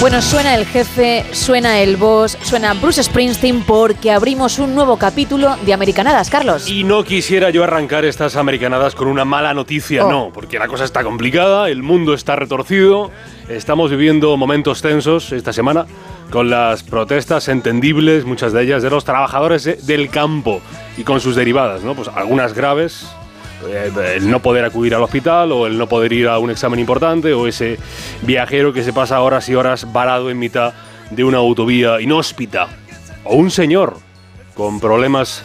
Bueno, suena el jefe, suena el boss, suena Bruce Springsteen porque abrimos un nuevo capítulo de Americanadas, Carlos. Y no quisiera yo arrancar estas americanadas con una mala noticia, Oh. no, porque la cosa está complicada, el mundo está retorcido, estamos viviendo momentos tensos esta semana con las protestas entendibles, muchas de ellas de los trabajadores de- del campo y con sus derivadas, ¿no? Pues algunas graves, el no poder acudir al hospital o el no poder ir a un examen importante o ese viajero que se pasa horas y horas varado en mitad de una autovía inhóspita o un señor con problemas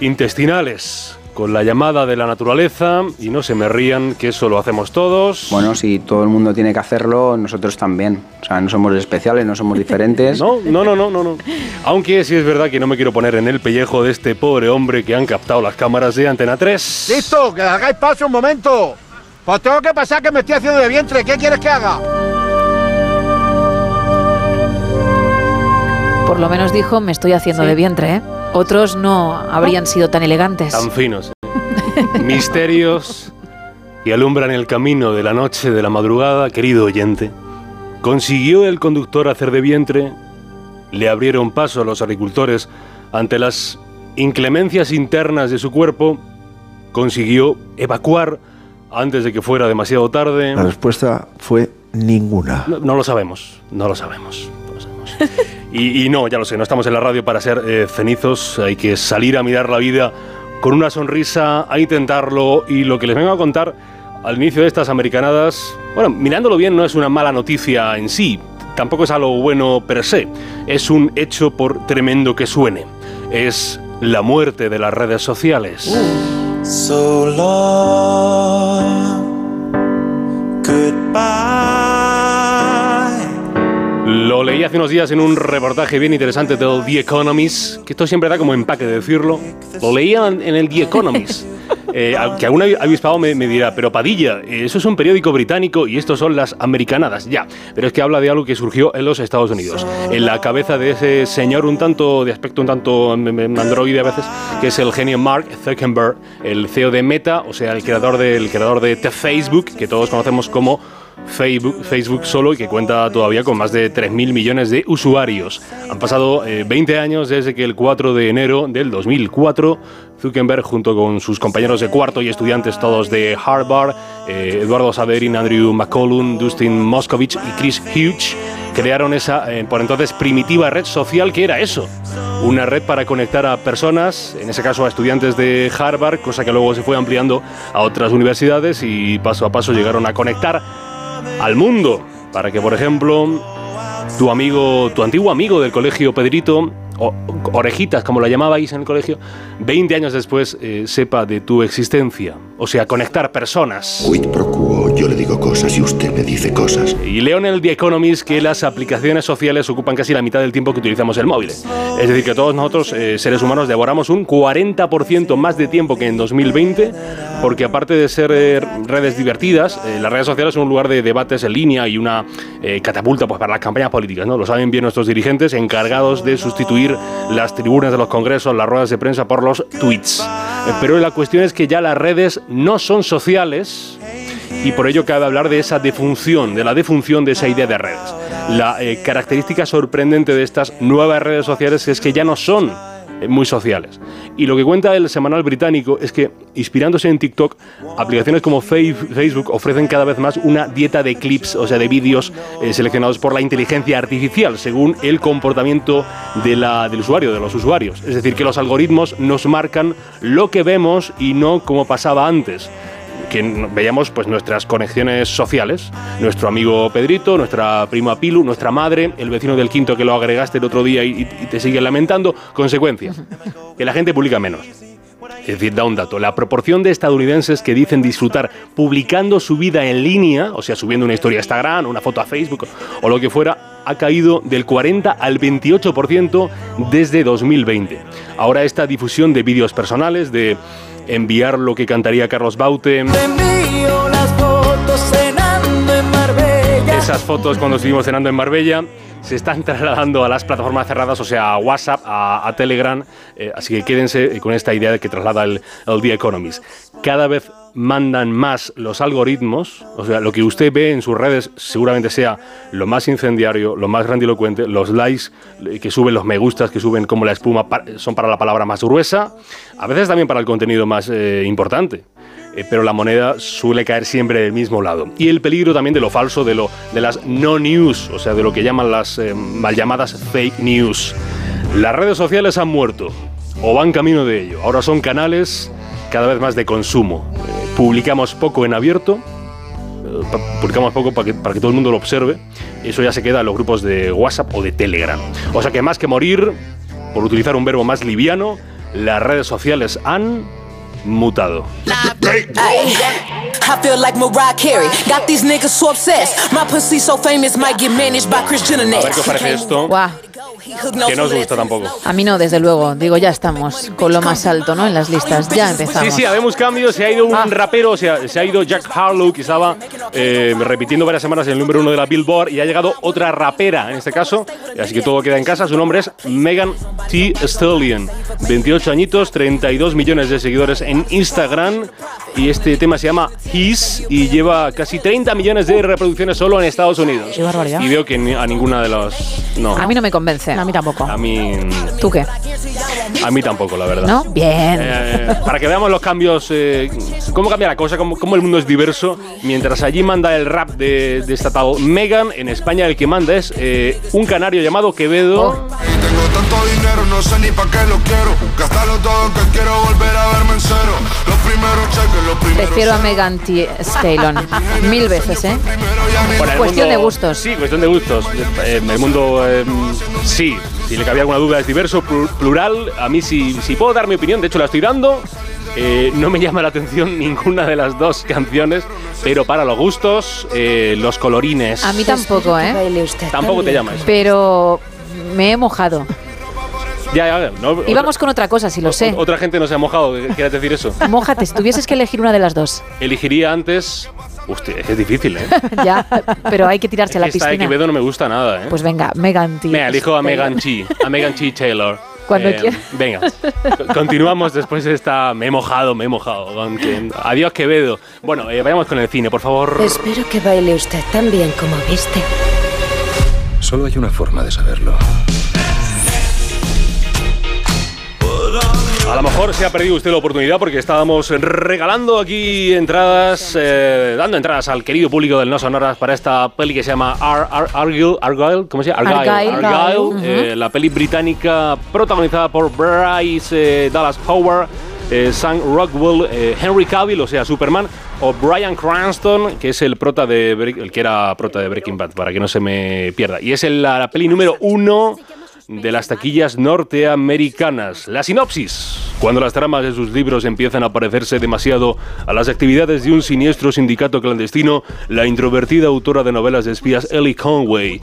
intestinales con la llamada de la naturaleza y no se me rían que eso lo hacemos todos. Bueno, si todo el mundo tiene que hacerlo, nosotros también. O sea, no somos especiales, no somos diferentes. No, no, no, no, no, no. Aunque sí es verdad que no me quiero poner en el pellejo de este pobre hombre que han captado las cámaras de Antena 3. ¡Listo! ¡Que hagáis paso un momento! Pues tengo que pasar que me estoy haciendo de vientre. ¿Qué quieres que haga? Por lo menos dijo, me estoy haciendo de vientre, ¿eh? Otros no habrían sido tan elegantes. Tan finos. Misterios que alumbran el camino de la noche, de la madrugada, querido oyente. ¿Consiguió el conductor hacer de vientre? ¿Le abrieron paso a los agricultores ante las inclemencias internas de su cuerpo? ¿Consiguió evacuar antes de que fuera demasiado tarde? La respuesta fue ninguna. No, no lo sabemos, no lo sabemos. y no, ya lo sé, no estamos en la radio para ser eh, cenizos, hay que salir a mirar la vida con una sonrisa, a intentarlo. Y lo que les vengo a contar al inicio de estas americanadas, bueno, mirándolo bien no es una mala noticia en sí, tampoco es algo bueno per se, es un hecho por tremendo que suene. Es la muerte de las redes sociales. So long, goodbye. Lo leí hace unos días en un reportaje bien interesante de The Economist, que esto siempre da como empaque decirlo. Lo leía en el The Economist. Eh, que algún avi- avispado me, me dirá, pero Padilla, eh, eso es un periódico británico y estos son las americanadas, ya. Pero es que habla de algo que surgió en los Estados Unidos. En la cabeza de ese señor un tanto, de aspecto un tanto mm, mm, androide a veces, que es el genio Mark Zuckerberg, el CEO de Meta, o sea, el creador, del creador de Facebook, que todos conocemos como Facebook, solo y que cuenta todavía con más de 3.000 millones de usuarios. Han pasado eh, 20 años desde que el 4 de enero del 2004 Zuckerberg junto con sus compañeros de cuarto y estudiantes todos de Harvard, eh, Eduardo Saverin, Andrew McCollum, Dustin Moskovich y Chris Hughes crearon esa eh, por entonces primitiva red social que era eso, una red para conectar a personas, en ese caso a estudiantes de Harvard, cosa que luego se fue ampliando a otras universidades y paso a paso llegaron a conectar al mundo para que, por ejemplo, tu amigo, tu antiguo amigo del colegio Pedrito, o orejitas como la llamabais en el colegio, 20 años después eh, sepa de tu existencia. O sea, conectar personas. Quid pro quo, yo le digo cosas y usted me dice cosas. Y leo en el The Economist que las aplicaciones sociales ocupan casi la mitad del tiempo que utilizamos el móvil. Es decir, que todos nosotros, eh, seres humanos, devoramos un 40% más de tiempo que en 2020, porque aparte de ser eh, redes divertidas, eh, las redes sociales son un lugar de debates en línea y una catapulta pues, para las campañas políticas. ¿no? Lo saben bien nuestros dirigentes, encargados de sustituir las tribunas de los congresos, las ruedas de prensa por los tweets. Pero la cuestión es que ya las redes no son sociales y por ello cabe hablar de esa defunción, de la defunción de esa idea de redes. La eh, característica sorprendente de estas nuevas redes sociales es que ya no son muy sociales. Y lo que cuenta el semanal británico es que, inspirándose en TikTok, aplicaciones como Facebook ofrecen cada vez más una dieta de clips, o sea, de vídeos eh, seleccionados por la inteligencia artificial, según el comportamiento de la- del usuario, de los usuarios. Es decir, que los algoritmos nos marcan lo que vemos y no como pasaba antes que veíamos pues nuestras conexiones sociales, nuestro amigo Pedrito, nuestra prima Pilu, nuestra madre, el vecino del quinto que lo agregaste el otro día y, y te sigue lamentando, consecuencia, que la gente publica menos. Es decir, da un dato, la proporción de estadounidenses que dicen disfrutar publicando su vida en línea, o sea, subiendo una historia a Instagram, una foto a Facebook o lo que fuera, ha caído del 40 al 28% desde 2020. Ahora esta difusión de vídeos personales, de enviar lo que cantaría Carlos Baute, envío las fotos cenando en Marbella. esas fotos cuando estuvimos cenando en Marbella se están trasladando a las plataformas cerradas, o sea, a WhatsApp, a, a Telegram, eh, así que quédense con esta idea de que traslada el, el The Economist. Cada vez mandan más los algoritmos, o sea, lo que usted ve en sus redes seguramente sea lo más incendiario, lo más grandilocuente, los likes eh, que suben, los me gustas que suben como la espuma son para la palabra más gruesa, a veces también para el contenido más eh, importante. Eh, pero la moneda suele caer siempre del mismo lado. Y el peligro también de lo falso, de, lo, de las no news, o sea, de lo que llaman las mal llamadas fake news. Las redes sociales han muerto, o van camino de ello. Ahora son canales cada vez más de consumo. Eh, publicamos poco en abierto, eh, publicamos poco para que, para que todo el mundo lo observe. Eso ya se queda en los grupos de WhatsApp o de Telegram. O sea que más que morir, por utilizar un verbo más liviano, las redes sociales han mutado. Ay, I feel like Mariah Carey. Got these niggas so obsessed. My pussy so famous might get managed by Chris Jenner A ver qué os parece esto. Que no os gusta tampoco. A mí no, desde luego. Digo, ya estamos con lo más alto, ¿no? En las listas. Ya empezamos. Sí, sí, habemos cambios. Se ha ido un rapero, o sea, se ha ido Jack Harlow, que estaba eh, repitiendo varias semanas en el número uno de la Billboard, y ha llegado otra rapera, en este caso. Así que todo queda en casa. Su nombre es Megan T. Stallion. 28 añitos, 32 millones de seguidores en Instagram. Y este tema se llama His y lleva casi 30 millones de reproducciones solo en Estados Unidos. Qué barbaridad. Y veo que a ninguna de los. No. A mí no me convence. A mí tampoco. A mí. ¿Tú qué? A mí tampoco, la verdad. ¿No? Bien. Eh, para que veamos los cambios, eh, cómo cambia la cosa, cómo, cómo el mundo es diverso. Mientras allí manda el rap de, de esta tal Megan, en España el que manda es eh, un canario llamado Quevedo. Tengo tanto dinero, no sé ni para qué lo quiero. Gastarlo todo que quiero volver a verme en cero. Los primeros cheques, los primeros. Prefiero a Megan T. Stallion. Mil veces, ¿eh? Bueno, Cuestión mundo- de gustos. Sí, cuestión de gustos. Eh, el mundo, eh, sí, si le cabía alguna duda, es diverso, plu- plural. A mí, si, si puedo dar mi opinión, de hecho la estoy dando. eh, no me llama la atención ninguna de las dos canciones, pero para los gustos, eh, los colorines. A mí tampoco, ¿eh? Tampoco te llama eso. Pero me he mojado. Ya, ya, no, Y vamos con otra cosa, si lo sé. Otra gente no se ha mojado, ¿quieres decir eso? Mójate, si tuvieses que elegir una de las dos. Elegiría antes. Hostia, es difícil, ¿eh? ya, pero hay que tirarse a la Esta de piscina. Quevedo no me gusta nada, ¿eh? Pues venga, Megan T. Venga, elijo a Stallion. Megan Chi, a Megan Chi Taylor. Eh, Cuando quiera. Venga, co- continuamos después de esta. Me he mojado, me he mojado. Adiós, Quevedo. Bueno, eh, vayamos con el cine, por favor. Espero que baile usted tan bien como viste. Solo hay una forma de saberlo. A lo mejor se ha perdido usted la oportunidad porque estábamos regalando aquí entradas, eh, dando entradas al querido público del No Sonoras para esta peli que se llama Ar Ar Argyle, Argyle, ¿cómo se llama? Argyle. Argyle, Ujú. eh, la peli británica protagonizada por Bryce eh, Dallas Howard, Sam Rockwell, Henry Cavill, o sea, Superman, o Brian Cranston, que es el prota de el que era prota de Breaking Bad, para que no se me pierda. Y es el- la, la peli número uno de las taquillas norteamericanas. La sinopsis. Cuando las tramas de sus libros empiezan a parecerse demasiado a las actividades de un siniestro sindicato clandestino, la introvertida autora de novelas de espías Ellie Conway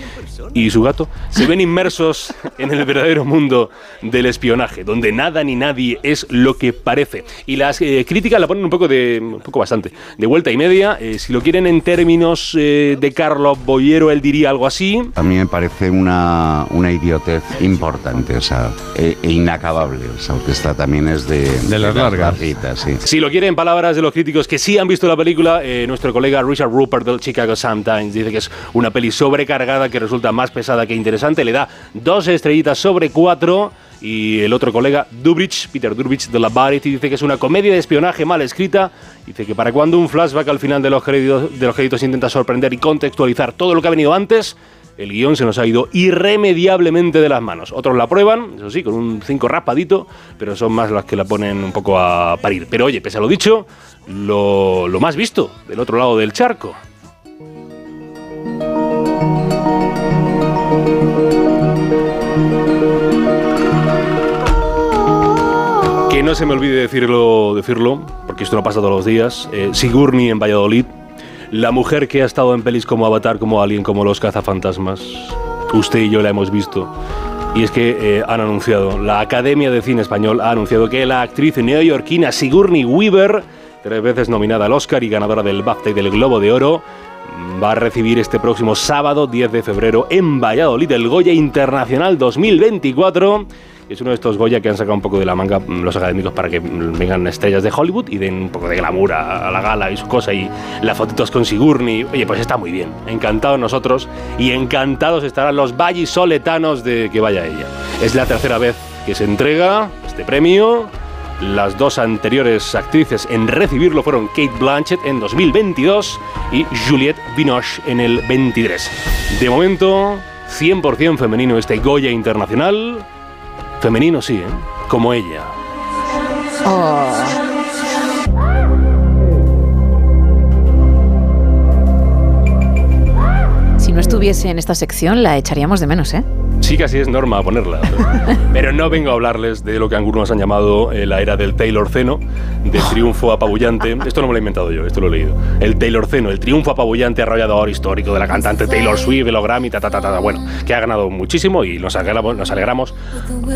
y su gato se ven inmersos en el verdadero mundo del espionaje, donde nada ni nadie es lo que parece. Y las eh, críticas la ponen un poco de, un poco bastante, de vuelta y media. Eh, si lo quieren en términos eh, de Carlos Boyero, él diría algo así. A mí me parece una, una idiotez importante, o sea, e, e inacabable, o sea, que está también de, De las largas. larguitas, sí. Si lo quiere en palabras de los críticos que sí han visto la película, eh, nuestro colega Richard Rupert del Chicago Sun-Times dice que es una peli sobrecargada que resulta más pesada que interesante. Le da dos estrellitas sobre cuatro. Y el otro colega, Dubrich, Peter Dubrich de la Variety, dice que es una comedia de espionaje mal escrita. Dice que para cuando un flashback al final de los créditos, de los créditos intenta sorprender y contextualizar todo lo que ha venido antes, el guion se nos ha ido irremediablemente de las manos. Otros la prueban, eso sí, con un 5 raspadito, pero son más las que la ponen un poco a parir. Pero oye, pese a lo dicho, lo, más visto del otro lado del charco. Que no se me olvide decirlo, decirlo porque esto no pasa todos los días. eh, Sigourney en Valladolid, la mujer que ha estado en pelis como Avatar, como Alien, como Los Cazafantasmas. Usted y yo la hemos visto. Y es que eh, han anunciado, la Academia de Cine Español ha anunciado que la actriz neoyorquina Sigourney Weaver, tres veces nominada al Oscar y ganadora del BAFTA y del Globo de Oro, va a recibir este próximo sábado 10 de febrero en Valladolid el Goya Internacional 2024. Es uno de estos Goya que han sacado un poco de la manga mm, los académicos para que mm, vengan estrellas de Hollywood y den un poco de glamour a, la gala y su cosa y las fotitos con Sigourney. Oye, pues está muy bien. Encantados nosotros y encantados estarán los vallisoletanos de que vaya ella. Es la tercera vez que se entrega este premio. Las dos anteriores actrices en recibirlo fueron Kate Blanchett en 2022 y Juliette Binoche en el 23. De momento, 100% femenino este Goya Internacional. Femenino sí, ¿eh? Como ella. Si no estuviese en esta sección, la echaríamos de menos, ¿eh? Sí, casi es norma ponerla. Pero no vengo a hablarles de lo que algunos han llamado eh, la era del Taylor Ceno, del triunfo apabullante. Esto no me lo he inventado yo, esto lo he leído. El Taylor Ceno, el triunfo apabullante arrollador histórico de la cantante Taylor Swift, el Grammy, ta, ta, ta, ta. Bueno, que ha ganado muchísimo y nos alegramos, nos alegramos,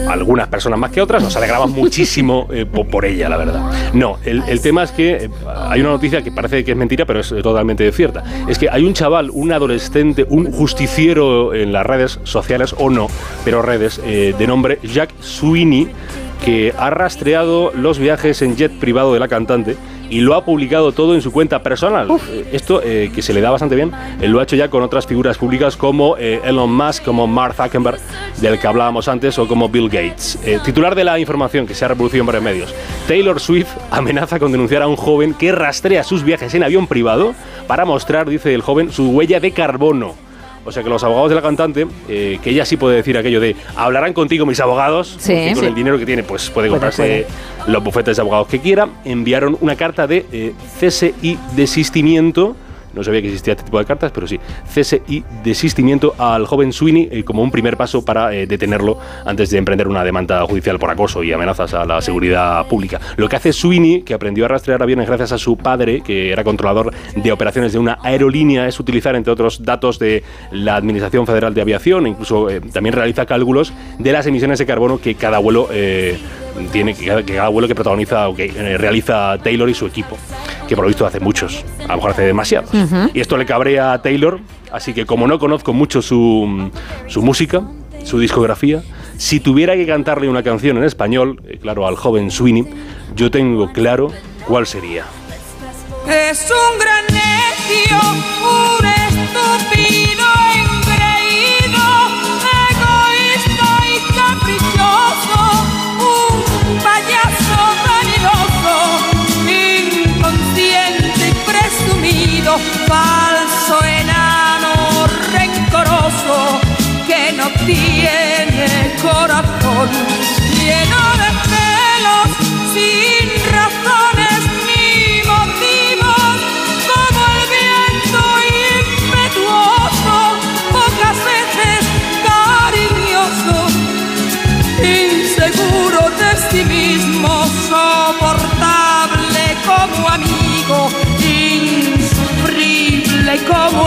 algunas personas más que otras, nos alegramos muchísimo eh, po- por ella, la verdad. No, el, el tema es que eh, hay una noticia que parece que es mentira, pero es eh, totalmente cierta. Es que hay un chaval, un adolescente, un justiciero en las redes sociales, o no, pero redes, eh, de nombre Jack Sweeney, que ha rastreado los viajes en jet privado de la cantante y lo ha publicado todo en su cuenta personal. Eh, Esto, eh, que se le da bastante bien, eh, lo ha hecho ya con otras figuras públicas como eh, Elon Musk, como Mark Zuckerberg, del que hablábamos antes, o como Bill Gates. Titular de la información que se ha reproducido en varios medios. Taylor Swift amenaza con denunciar a un joven que rastrea sus viajes en avión privado para mostrar, dice el joven, su huella de carbono. O sea que los abogados de la cantante, eh, que ella sí puede decir aquello de hablarán contigo mis abogados, Sí. con Sí. el dinero que tiene, pues puede Puede, comprarse los bufetes de abogados que quiera, enviaron una carta de eh, cese y desistimiento. No sabía que existía este tipo de cartas, pero sí. Cese y desistimiento al joven Sweeney eh, como un primer paso para eh, detenerlo antes de emprender una demanda judicial por acoso y amenazas a la seguridad pública. Lo que hace Sweeney, que aprendió a rastrear aviones gracias a su padre, que era controlador de operaciones de una aerolínea, es utilizar, entre otros, datos de la Administración Federal de Aviación incluso eh, también realiza cálculos de las emisiones de carbono que cada vuelo tiene, que cada, que cada vuelo que protagoniza o que eh, realiza Taylor y su equipo, que por lo visto hace muchos, a lo mejor hace demasiados. Y esto le cabrea a Taylor, así que como no conozco mucho su, su música, su discografía, si tuviera que cantarle una canción en español, eh, claro, al joven Sweeney, yo tengo claro cuál sería. Es un gran necio, un estúpido falso enano rencoroso, que no tiene corazón, lleno de celos,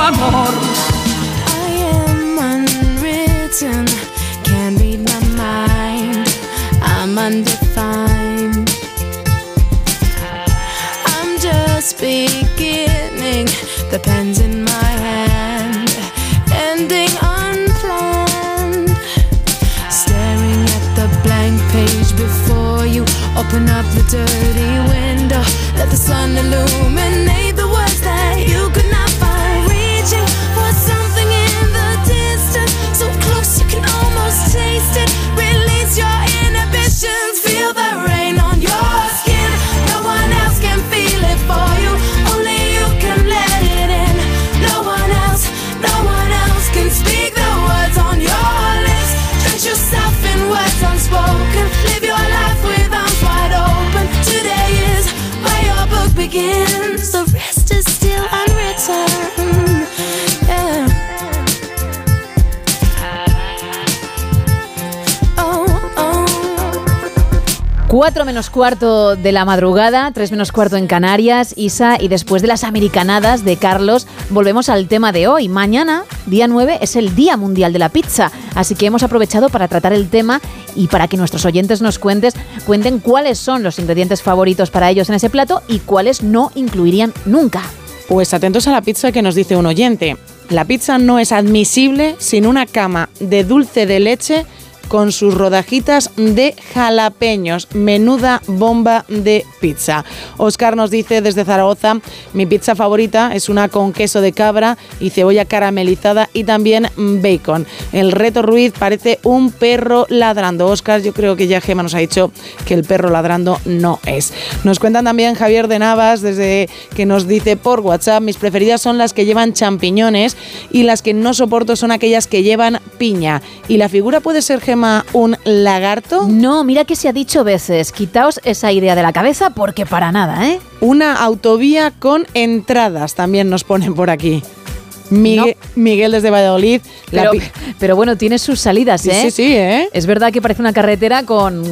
amor. I am unwritten, can't read my mind. I'm undefined. I'm just beginning, the pen's in my hand, ending unplanned. Staring at the blank page before you, open up the dirty window, let the sun illuminate 4 menos cuarto de la madrugada, 3 menos cuarto en Canarias, Isa, y después de las americanadas de Carlos, volvemos al tema de hoy. Mañana, día 9, es el Día Mundial de la Pizza, así que hemos aprovechado para tratar el tema y para que nuestros oyentes nos cuentes, cuenten cuáles son los ingredientes favoritos para ellos en ese plato y cuáles no incluirían nunca. Pues atentos a la pizza que nos dice un oyente. La pizza no es admisible sin una cama de dulce de leche con sus rodajitas de jalapeños. Menuda bomba de pizza. Oscar nos dice desde Zaragoza, mi pizza favorita es una con queso de cabra y cebolla caramelizada y también bacon. El reto Ruiz parece un perro ladrando. Oscar, yo creo que ya Gema nos ha dicho que el perro ladrando no es. Nos cuentan también Javier de Navas desde que nos dice por WhatsApp, mis preferidas son las que llevan champiñones y las que no soporto son aquellas que llevan piña. ¿Y la figura puede ser Gema un lagarto? No, mira que se ha dicho veces, quitaos esa idea de la cabeza porque para nada, ¿eh? Una autovía con entradas también nos ponen por aquí. Miguel, Miguel desde Valladolid. la Pero, bueno, tiene sus salidas, Sí, ¿eh? sí, sí, ¿eh? Es verdad que parece una carretera con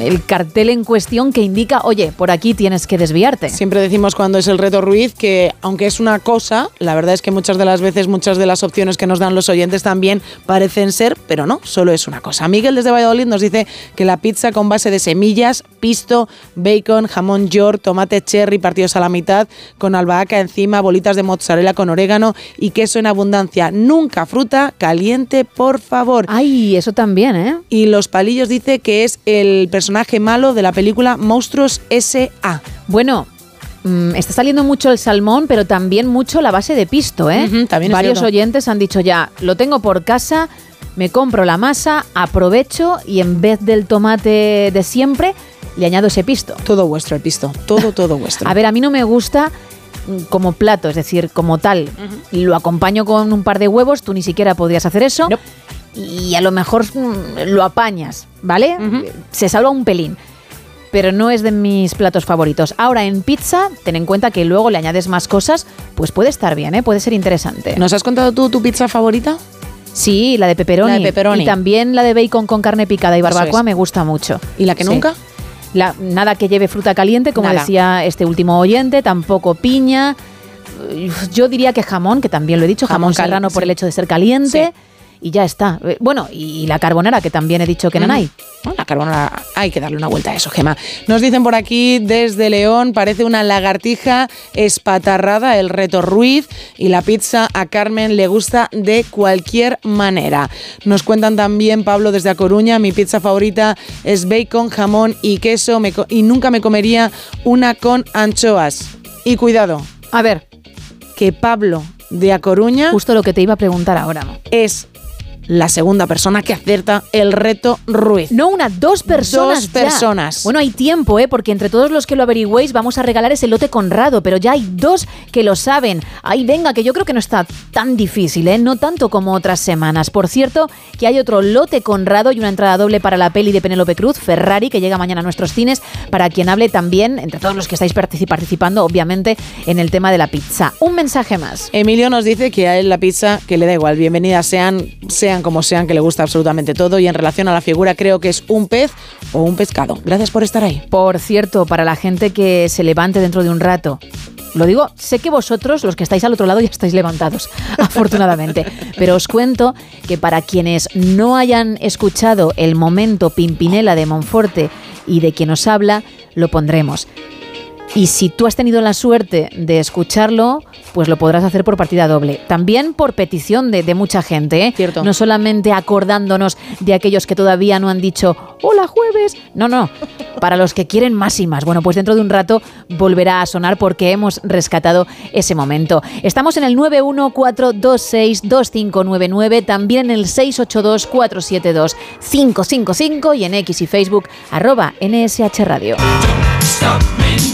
el cartel en cuestión que indica, oye, por aquí tienes que desviarte. Siempre decimos cuando es el reto Ruiz que aunque es una cosa, la verdad es que muchas de las veces muchas de las opciones que nos dan los oyentes también parecen ser, pero no, solo es una cosa. Miguel desde Valladolid nos dice que la pizza con base de semillas, pisto, bacon, jamón york, tomate cherry partidos a la mitad, con albahaca encima, bolitas de mozzarella con orégano y queso en abundancia. Nunca fruta, caliente, por favor. Ay, eso también, ¿eh? Y los palillos dice que es el personaje malo de la película Monstruos S.A. Bueno, mm, está saliendo mucho el salmón, pero también mucho la base de pisto, ¿eh? También Varios oyentes han dicho ya, lo tengo por casa, me compro la masa, aprovecho y en vez del tomate de siempre, le añado ese pisto. Todo vuestro el pisto, todo, todo vuestro. A ver, a mí no me gusta como plato, es decir, como tal. Lo acompaño con un par de huevos, tú ni siquiera podrías hacer eso. Y a lo mejor mm, lo apañas, ¿vale? Se salva un pelín. Pero no es de mis platos favoritos. Ahora en pizza, ten en cuenta que luego le añades más cosas, pues puede estar bien, ¿eh? puede ser interesante. ¿Nos has contado tú tu pizza favorita? Sí, la de pepperoni. La de pepperoni. Y también la de bacon con carne picada y barbacoa es. me gusta mucho. ¿Y la que Sí. nunca? La- nada que lleve fruta caliente, como Nada. decía este último oyente, tampoco piña. Yo diría que jamón, que también lo he dicho, jamón, serrano por el hecho de ser caliente. Y ya está. Eh, Bueno, y la carbonara, que también he dicho que no Ujú. hay. Bueno, La carbonara, hay que darle una vuelta a eso, Gema. Nos dicen por aquí, desde León, parece una lagartija espatarrada el reto Ruiz y la pizza a Carmen le gusta de cualquier manera. Nos cuentan también, Pablo, desde A Coruña, mi pizza favorita es bacon, jamón y queso me y nunca me comería una con anchoas. Y cuidado. A ver. Que Pablo de A Coruña... Justo lo que te iba a preguntar ahora. ¿no? Es la segunda persona que acierta el reto Ruiz. No una, dos personas. Dos ya. personas. Bueno, hay tiempo, ¿eh? Porque entre todos los que lo averigüéis vamos a regalar ese lote Conrado, pero ya hay dos que lo saben. Ay, venga, que yo creo que no está tan difícil, ¿eh? No tanto como otras semanas. Por cierto, que hay otro lote Conrado y una entrada doble para la peli de Penélope Cruz, Ferrari, que llega mañana a nuestros cines, para quien hable también, entre todos los que estáis partici- participando, obviamente, en el tema de la pizza. Un mensaje más. Emilio nos dice que a él la pizza, que le da igual, bienvenidas sean, sean como sean, que le gusta absolutamente todo. Y en relación a la figura, creo que es un pez o un pescado. Gracias por estar ahí. Por cierto, para la gente que se levante dentro de un rato. Lo digo, sé que vosotros, los que estáis al otro lado, ya estáis levantados, afortunadamente. Pero os cuento que para quienes no hayan escuchado el momento Pimpinela de Monforte y de quien os habla, lo pondremos. Y si tú has tenido la suerte de escucharlo, pues lo podrás hacer por partida doble. También por petición de, de mucha gente, ¿eh? No solamente acordándonos de aquellos que todavía no han dicho hola jueves. No, no. Para los que quieren más y más. Bueno, pues dentro de un rato volverá a sonar porque hemos rescatado ese momento. Estamos en el 914262599, también en el 682472555 y en X y Facebook arroba NSH Radio. Stop me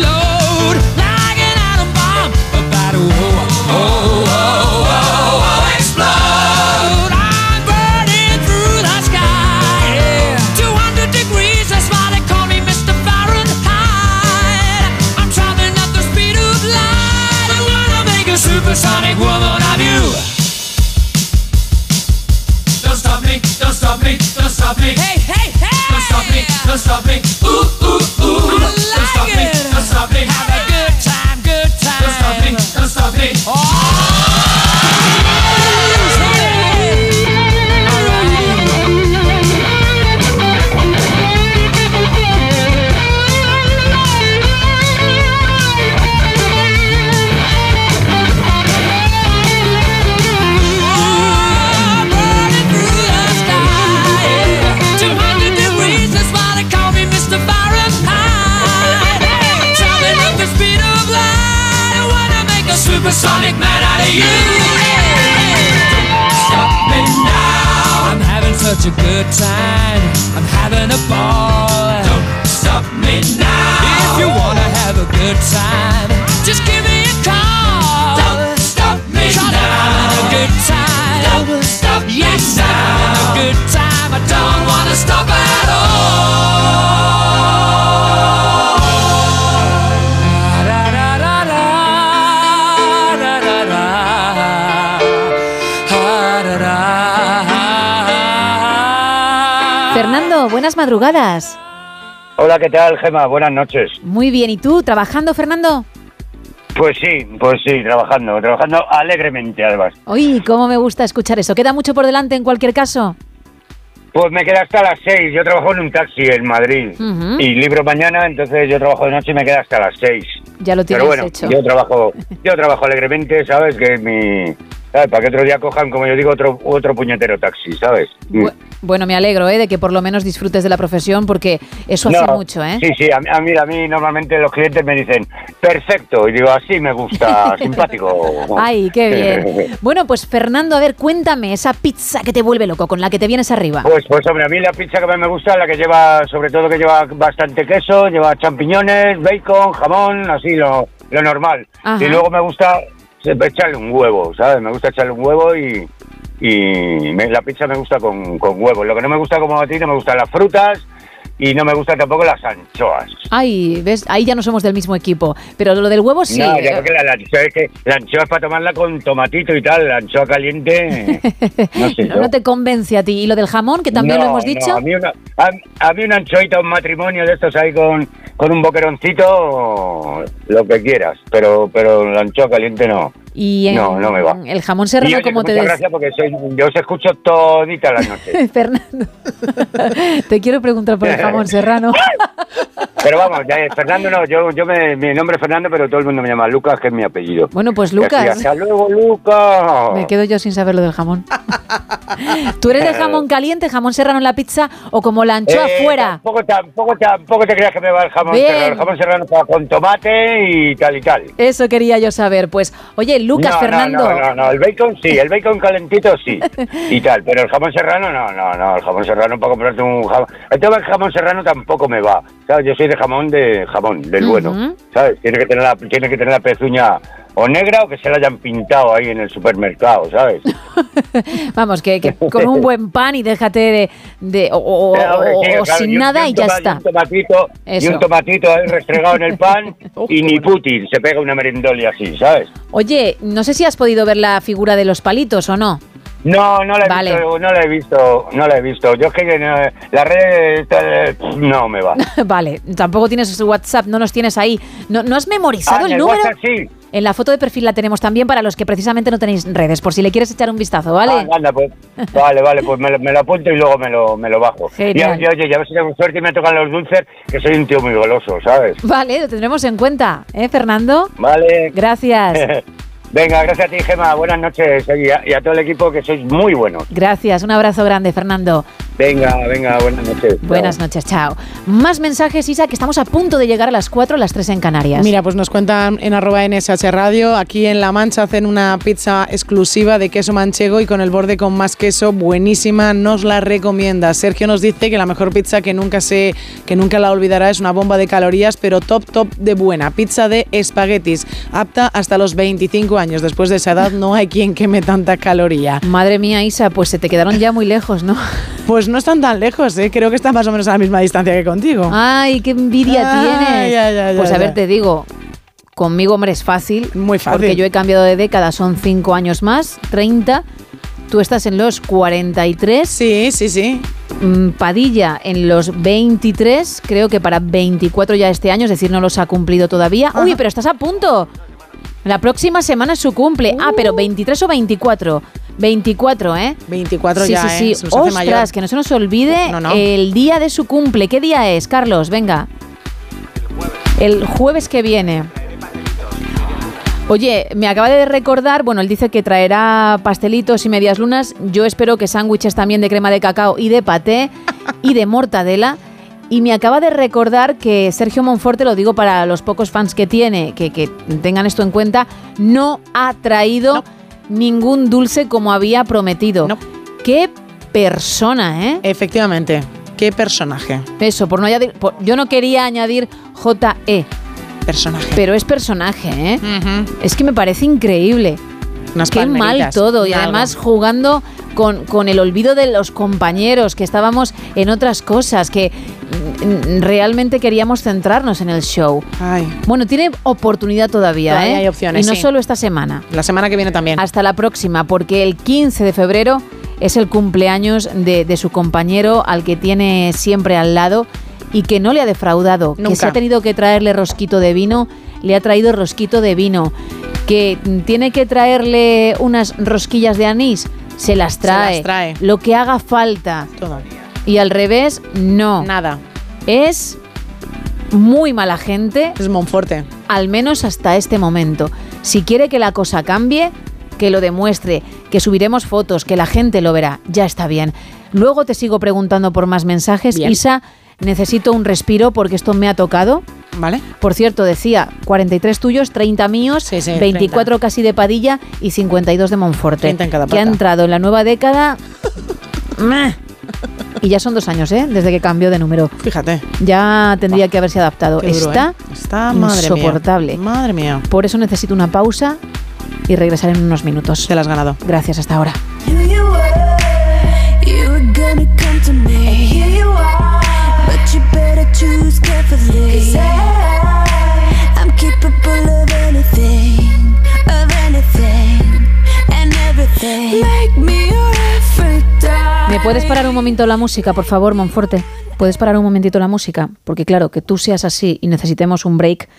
Supersonic woman of you. Don't stop me, don't stop me, don't stop me. Hey, hey, hey! Don't stop me, don't stop me. Ooh, ooh, don't stop me, don't stop me. Have a good time, good time. Don't stop me, don't stop me. Supersonic man out of you. Stop me now. I'm having such a good time. I'm having a ball. Don't stop me now. If you wanna have a good time, just give me a call. Don't stop me now. I'm having a good time. Don't stop yes, I'm having a good time. I don't wanna stop at Fernando, buenas madrugadas. Hola, ¿qué tal, Gema? Buenas noches. Muy bien, ¿y tú trabajando, Fernando? Pues sí, pues sí, trabajando, trabajando alegremente, además. Uy, cómo me gusta escuchar eso. ¿Queda mucho por delante en cualquier caso? Pues me queda hasta las seis. Yo trabajo en un taxi en Madrid y libro mañana, entonces yo trabajo de noche y me queda hasta las seis. Ya lo tienes Pero bueno, hecho. yo trabajo, yo trabajo alegremente, ¿sabes? Que mi, ¿sabes? Para que otro día cojan, como yo digo, otro otro puñetero taxi, ¿sabes? Mm. Bueno, me alegro, ¿eh? De que por lo menos disfrutes de la profesión porque eso hace mucho, ¿eh? Sí, sí, a, mí- a mí, a mí normalmente los clientes me dicen, perfecto, y digo, así me gusta, simpático. Ay, qué bien. Bueno, pues Fernando, a ver, cuéntame esa pizza que te vuelve loco, con la que te vienes arriba. Pues, pues hombre, a mí la pizza que más me gusta es la que lleva, sobre todo que lleva bastante queso, lleva champiñones, bacon, jamón, así lo, lo normal. Ajá. Y luego me gusta eh, echarle un huevo, ¿sabes? Me gusta echarle un huevo y, y me- la pizza me gusta con, con huevo. Lo que no me gusta como a ti, no me gustan las frutas y no me gustan tampoco las anchoas. Ay, ¿ves? Ahí ya no somos del mismo equipo. Pero lo del huevo sí. No, ya eh, porque la, la anchoa es que la anchoa es para tomarla con tomatito y tal, la anchoa caliente, no sé no, yo. no te convence a ti. ¿Y lo del jamón, que también No, lo hemos dicho? a, mí una, a, a mí una anchoita, un matrimonio de estos ahí con, con un boqueroncito, lo que quieras, pero pero la anchoa caliente no. Y en- no, no me va. el jamón serrano, oye, como te decía. gracias porque soy- yo os escucho todita la noche. Fernando, te quiero preguntar por el jamón serrano. Pero vamos, ya, eh, Fernando no, yo, yo me, mi nombre es Fernando, pero todo el mundo me llama Lucas, que es mi apellido. Bueno, pues Lucas. hasta luego, Lucas. Me quedo yo sin saber lo del jamón. ¿Tú eres de jamón caliente, jamón serrano en la pizza o como la anchoa Eh, fuera? Tampoco, tampoco, tampoco te creas que me va el jamón Bien. serrano. El jamón serrano con tomate y tal y tal. Eso quería yo saber. Pues, oye, Lucas, no, Fernando. No, no, no, el bacon sí, el bacon calentito sí. y tal, pero el jamón serrano no, no, no, el jamón serrano para comprarte un jamón. El tema del jamón serrano tampoco me va. ¿Sabes? Yo soy de jamón de jamón, del bueno. Ujú. ¿Sabes? Tiene que tener la, tiene que tener la pezuña o negra o que se la hayan pintado ahí en el supermercado, ¿sabes? Vamos, que, que con un buen pan y déjate de... de- o Eh, sin nada y ya está. Y un tomatito, y un tomatito ahí restregado en el pan y ni Putin se pega una merendoli así, ¿sabes? Oye, no sé si has podido ver la figura de los palitos o no. No, no la he Vale. visto, no la he visto, no la he visto. Yo es que no, la red eh, no me va. vale, tampoco tienes WhatsApp, no los tienes ahí. ¿No, no has memorizado Ah, el el número? WhatsApp sí. En la foto de perfil la tenemos también para los que precisamente no tenéis redes, por si le quieres echar un vistazo, ¿vale? Ah, anda, pues, vale, vale, pues me lo, me lo apunto y luego me lo, me lo bajo. Genial. y, oye, ya ver si tengo suerte y me tocan los dulces, que soy un tío muy goloso, ¿sabes? Vale, lo tendremos en cuenta, ¿eh, Fernando? Vale. Gracias. Venga, gracias a ti, Gema. Buenas noches y a, y a todo el equipo que sois muy buenos. Gracias, un abrazo grande, Fernando. Venga, venga, buenas noches. Buenas noches, chao. Más mensajes, Isa, que estamos a punto de llegar a las 4, las 3 en Canarias. Mira, pues nos cuentan en arroba NSH Radio, aquí en La Mancha hacen una pizza exclusiva de queso manchego y con el borde con más queso, buenísima, nos la recomienda. Sergio nos dice que la mejor pizza que nunca se, que nunca la olvidará es una bomba de calorías, pero top top de buena. Pizza de espaguetis, apta hasta los 25 años. Después de esa edad no hay quien queme tanta caloría. Madre mía, Isa, pues se te quedaron ya muy lejos, ¿no? Pues no están tan lejos, ¿eh? creo que están más o menos a la misma distancia que contigo. Ay, qué envidia tienes. ya, ya, ya, pues a ver, te digo, conmigo, hombre, es fácil. Muy fácil. Porque yo he cambiado de década, son 5 años más, 30. Tú estás en los 43. Sí, sí, sí. Padilla en los 23, creo que para 24 ya este año, es decir, no los ha cumplido todavía. Uy, pero estás a punto. La próxima semana es su cumple. Ah, pero 23 o 24. 24, ¿eh? 24 sí, ya, sí, ¿eh? sí. Se nos hace Ostras, mayor. que no se nos olvide No, no. el día de su cumple. ¿Qué día es, Carlos? Venga. El jueves que viene. Oye, me acaba de recordar, bueno, él dice que traerá pastelitos y medias lunas. Yo espero que sándwiches también de crema de cacao y de paté y de mortadela. Y me acaba de recordar que Sergio Monforte, lo digo para los pocos fans que tiene, que, que tengan esto en cuenta, no ha traído ningún dulce como había prometido. Qué persona, ¿eh? Efectivamente, qué personaje. Eso, por no añadir. por- yo no quería añadir JE. Personaje. Pero es personaje, ¿eh? Es que me parece increíble. Unas Qué mal todo. Y algo. además jugando con, con el olvido de los compañeros, que estábamos en otras cosas, que realmente queríamos centrarnos en el show. Bueno, tiene oportunidad todavía, Todavía ¿eh? hay opciones, Y no sí. solo esta semana. La semana que viene también. Hasta la próxima, porque el 15 de febrero es el cumpleaños de, de su compañero al que tiene siempre al lado y que no le ha defraudado. Que Nunca. se ha tenido que traerle rosquito de vino, le ha traído rosquito de vino. Que mm, tiene que traerle unas rosquillas de anís, se las trae. las trae. Lo que haga falta. Todo. Y al revés, no. Nada. Es muy mala gente. Es Monforte. Al menos hasta este momento. Si quiere que la cosa cambie, que lo demuestre, que subiremos fotos, que la gente lo verá. Ya está bien. Luego te sigo preguntando por más mensajes. Bien. Isa, necesito un respiro porque esto me ha tocado. ¿Vale? Por cierto, decía 43 tuyos, 30 míos, sí, 24 casi de Padilla y 52 de Monforte. 30 en cada que ha entrado en la nueva década. Meh. y ya son dos años, ¿eh? Desde que cambió de número. Fíjate. Ya tendría que haberse adaptado. Duro, Está, ¿eh? Está, madre mía. insoportable. Madre mía. Por eso necesito una pausa y regresar en unos minutos. Te la has ganado. Gracias, hasta ahora. Make. ¿Me puedes parar un momento la música, por favor, Monforte? ¿Puedes parar un momentito la música? Porque claro, que tú seas así y necesitemos un break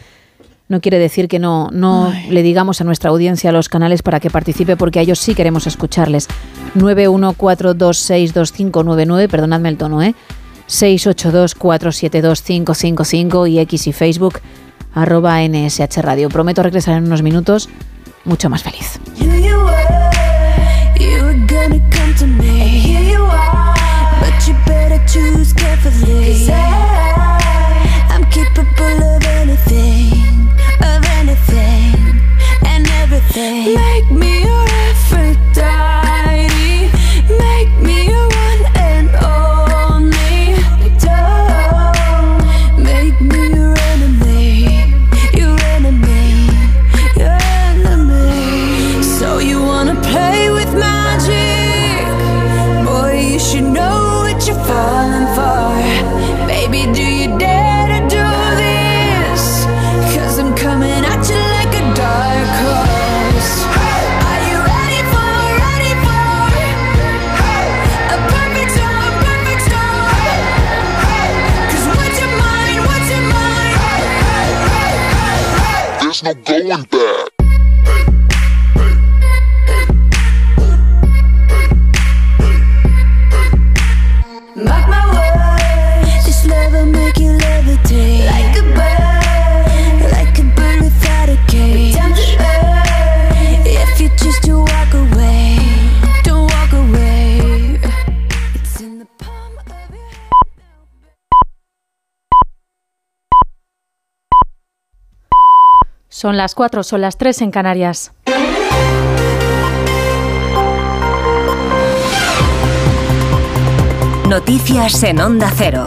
no quiere decir que no, no le digamos a nuestra audiencia, a los canales, para que participe, porque a ellos sí queremos escucharles. 914262599, perdonadme el tono, ¿eh? 682472555 y X y Facebook, arroba NSH Radio. Prometo regresar en unos minutos mucho más feliz. Here you were, you were gonna come to me. And here you are, but you better choose carefully. 'Cause I, I'm capable of anything, of anything, and everything. Make me your Going back. Son las 4, son las 3 en Canarias. Noticias en Onda Cero.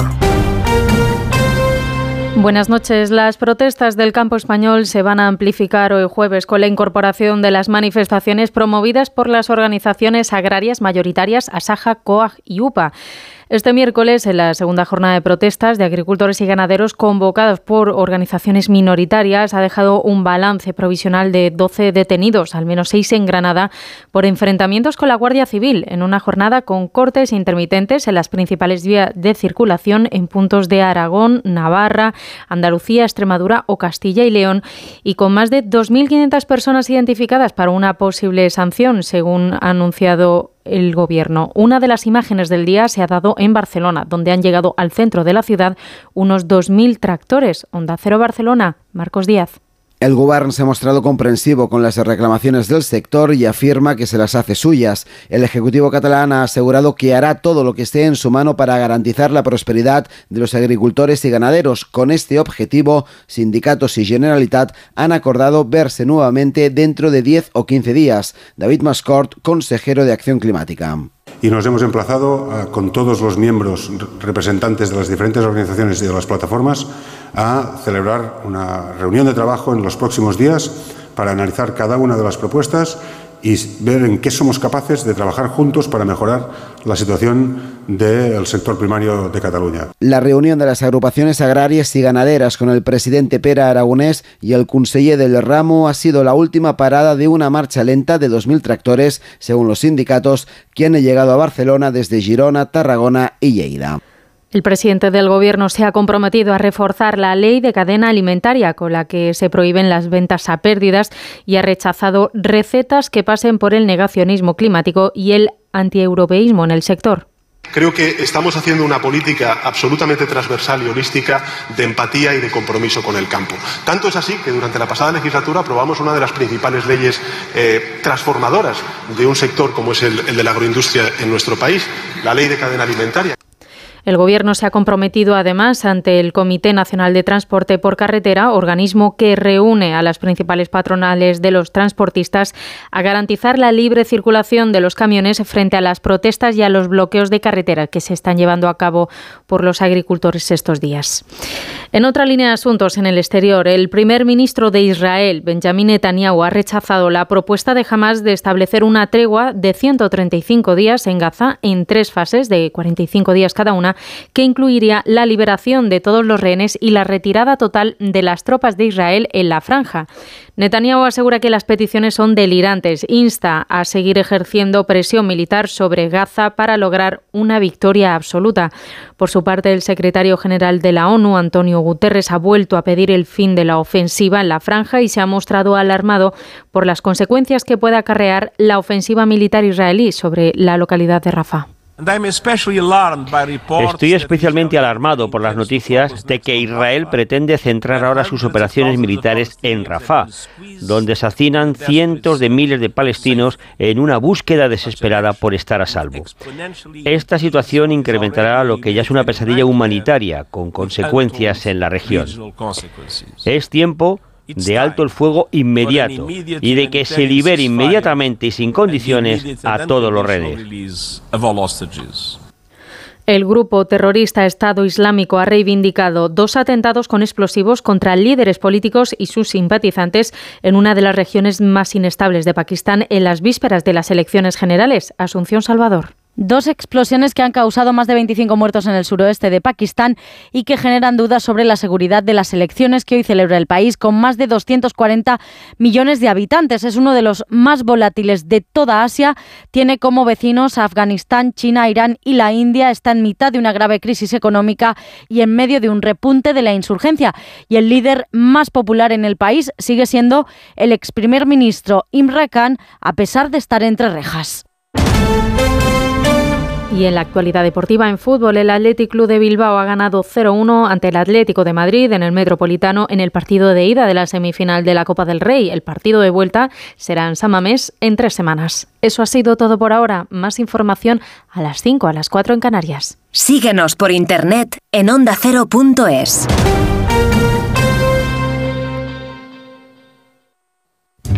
Buenas noches. Las protestas del campo español se van a amplificar hoy jueves con la incorporación de las manifestaciones promovidas por las organizaciones agrarias mayoritarias Asaja, COAG y UPA. Este miércoles, en la segunda jornada de protestas de agricultores y ganaderos convocados por organizaciones minoritarias, ha dejado un balance provisional de 12 detenidos, al menos 6 en Granada, por enfrentamientos con la Guardia Civil, en una jornada con cortes intermitentes en las principales vías de circulación en puntos de Aragón, Navarra, Andalucía, Extremadura o Castilla y León, y con más de 2.500 personas identificadas para una posible sanción, según ha anunciado el gobierno. Una de las imágenes del día se ha dado en Barcelona, donde han llegado al centro de la ciudad unos 2.000 tractores. Onda Cero Barcelona, Marcos Díaz. El Govern se ha mostrado comprensivo con las reclamaciones del sector y afirma que se las hace suyas. El Ejecutivo catalán ha asegurado que hará todo lo que esté en su mano para garantizar la prosperidad de los agricultores y ganaderos. Con este objetivo, sindicatos y Generalitat han acordado verse nuevamente dentro de 10 o 15 días. David Mascort, consejero de Acción Climática. Y nos hemos emplazado a- con todos los miembros representantes de las diferentes organizaciones y de las plataformas a celebrar una reunión de trabajo en los próximos días para analizar cada una de las propuestas y ver en qué somos capaces de trabajar juntos para mejorar la situación del sector primario de Cataluña. La reunión de las agrupaciones agrarias y ganaderas con el presidente Pera Aragonés y el conseller del ramo ha sido la última parada de una marcha lenta de 2.000 tractores, según los sindicatos, que han llegado a Barcelona desde Girona, Tarragona y Lleida. El presidente del Gobierno se ha comprometido a reforzar la ley de cadena alimentaria con la que se prohíben las ventas a pérdidas y ha rechazado recetas que pasen por el negacionismo climático y el antieuropeísmo en el sector. Creo que estamos haciendo una política absolutamente transversal y holística de empatía y de compromiso con el campo. Tanto es así que durante la pasada legislatura aprobamos una de las principales leyes eh, transformadoras de un sector como es el, el de la agroindustria en nuestro país, la ley de cadena alimentaria. El Gobierno se ha comprometido además ante el Comité Nacional de Transporte por Carretera, organismo que reúne a las principales patronales de los transportistas, a garantizar la libre circulación de los camiones frente a las protestas y a los bloqueos de carretera que se están llevando a cabo por los agricultores estos días. En otra línea de asuntos, en el exterior, el primer ministro de Israel, Benjamin Netanyahu, ha rechazado la propuesta de Hamas de establecer una tregua de 135 días en Gaza en tres fases de 45 días cada una, que incluiría la liberación de todos los rehenes y la retirada total de las tropas de Israel en la franja. Netanyahu asegura que las peticiones son delirantes, insta a seguir ejerciendo presión militar sobre Gaza para lograr una victoria absoluta. Por su parte, el secretario general de la ONU, Antonio Guterres, ha vuelto a pedir el fin de la ofensiva en la franja y se ha mostrado alarmado por las consecuencias que pueda acarrear la ofensiva militar israelí sobre la localidad de Rafah. Estoy especialmente alarmado por las noticias de que Israel pretende centrar ahora sus operaciones militares en Rafah, donde se hacinan cientos de miles de palestinos en una búsqueda desesperada por estar a salvo. Esta situación incrementará lo que ya es una pesadilla humanitaria con consecuencias en la región. Es tiempo de alto el fuego inmediato y de que se libere inmediatamente y sin condiciones a todos los rehenes. El grupo terrorista Estado Islámico ha reivindicado dos atentados con explosivos contra líderes políticos y sus simpatizantes en una de las regiones más inestables de Pakistán en las vísperas de las elecciones generales. Asunción Salvador. Dos explosiones que han causado más de 25 muertos en el suroeste de Pakistán y que generan dudas sobre la seguridad de las elecciones que hoy celebra el país con más de 240 millones de habitantes. Es uno de los más volátiles de toda Asia. Tiene como vecinos a Afganistán, China, Irán y la India. Está en mitad de una grave crisis económica y en medio de un repunte de la insurgencia. Y el líder más popular en el país sigue siendo el ex primer ministro Imran Khan, a pesar de estar entre rejas. Y en la actualidad deportiva en fútbol, el Athletic Club de Bilbao ha ganado 0-1 ante el Atlético de Madrid en el Metropolitano en el partido de ida de la semifinal de la Copa del Rey. El partido de vuelta será en San Mamés en tres semanas. Eso ha sido todo por ahora. Más información a las 5, a las 4 en Canarias. Síguenos por internet en ondacero.es.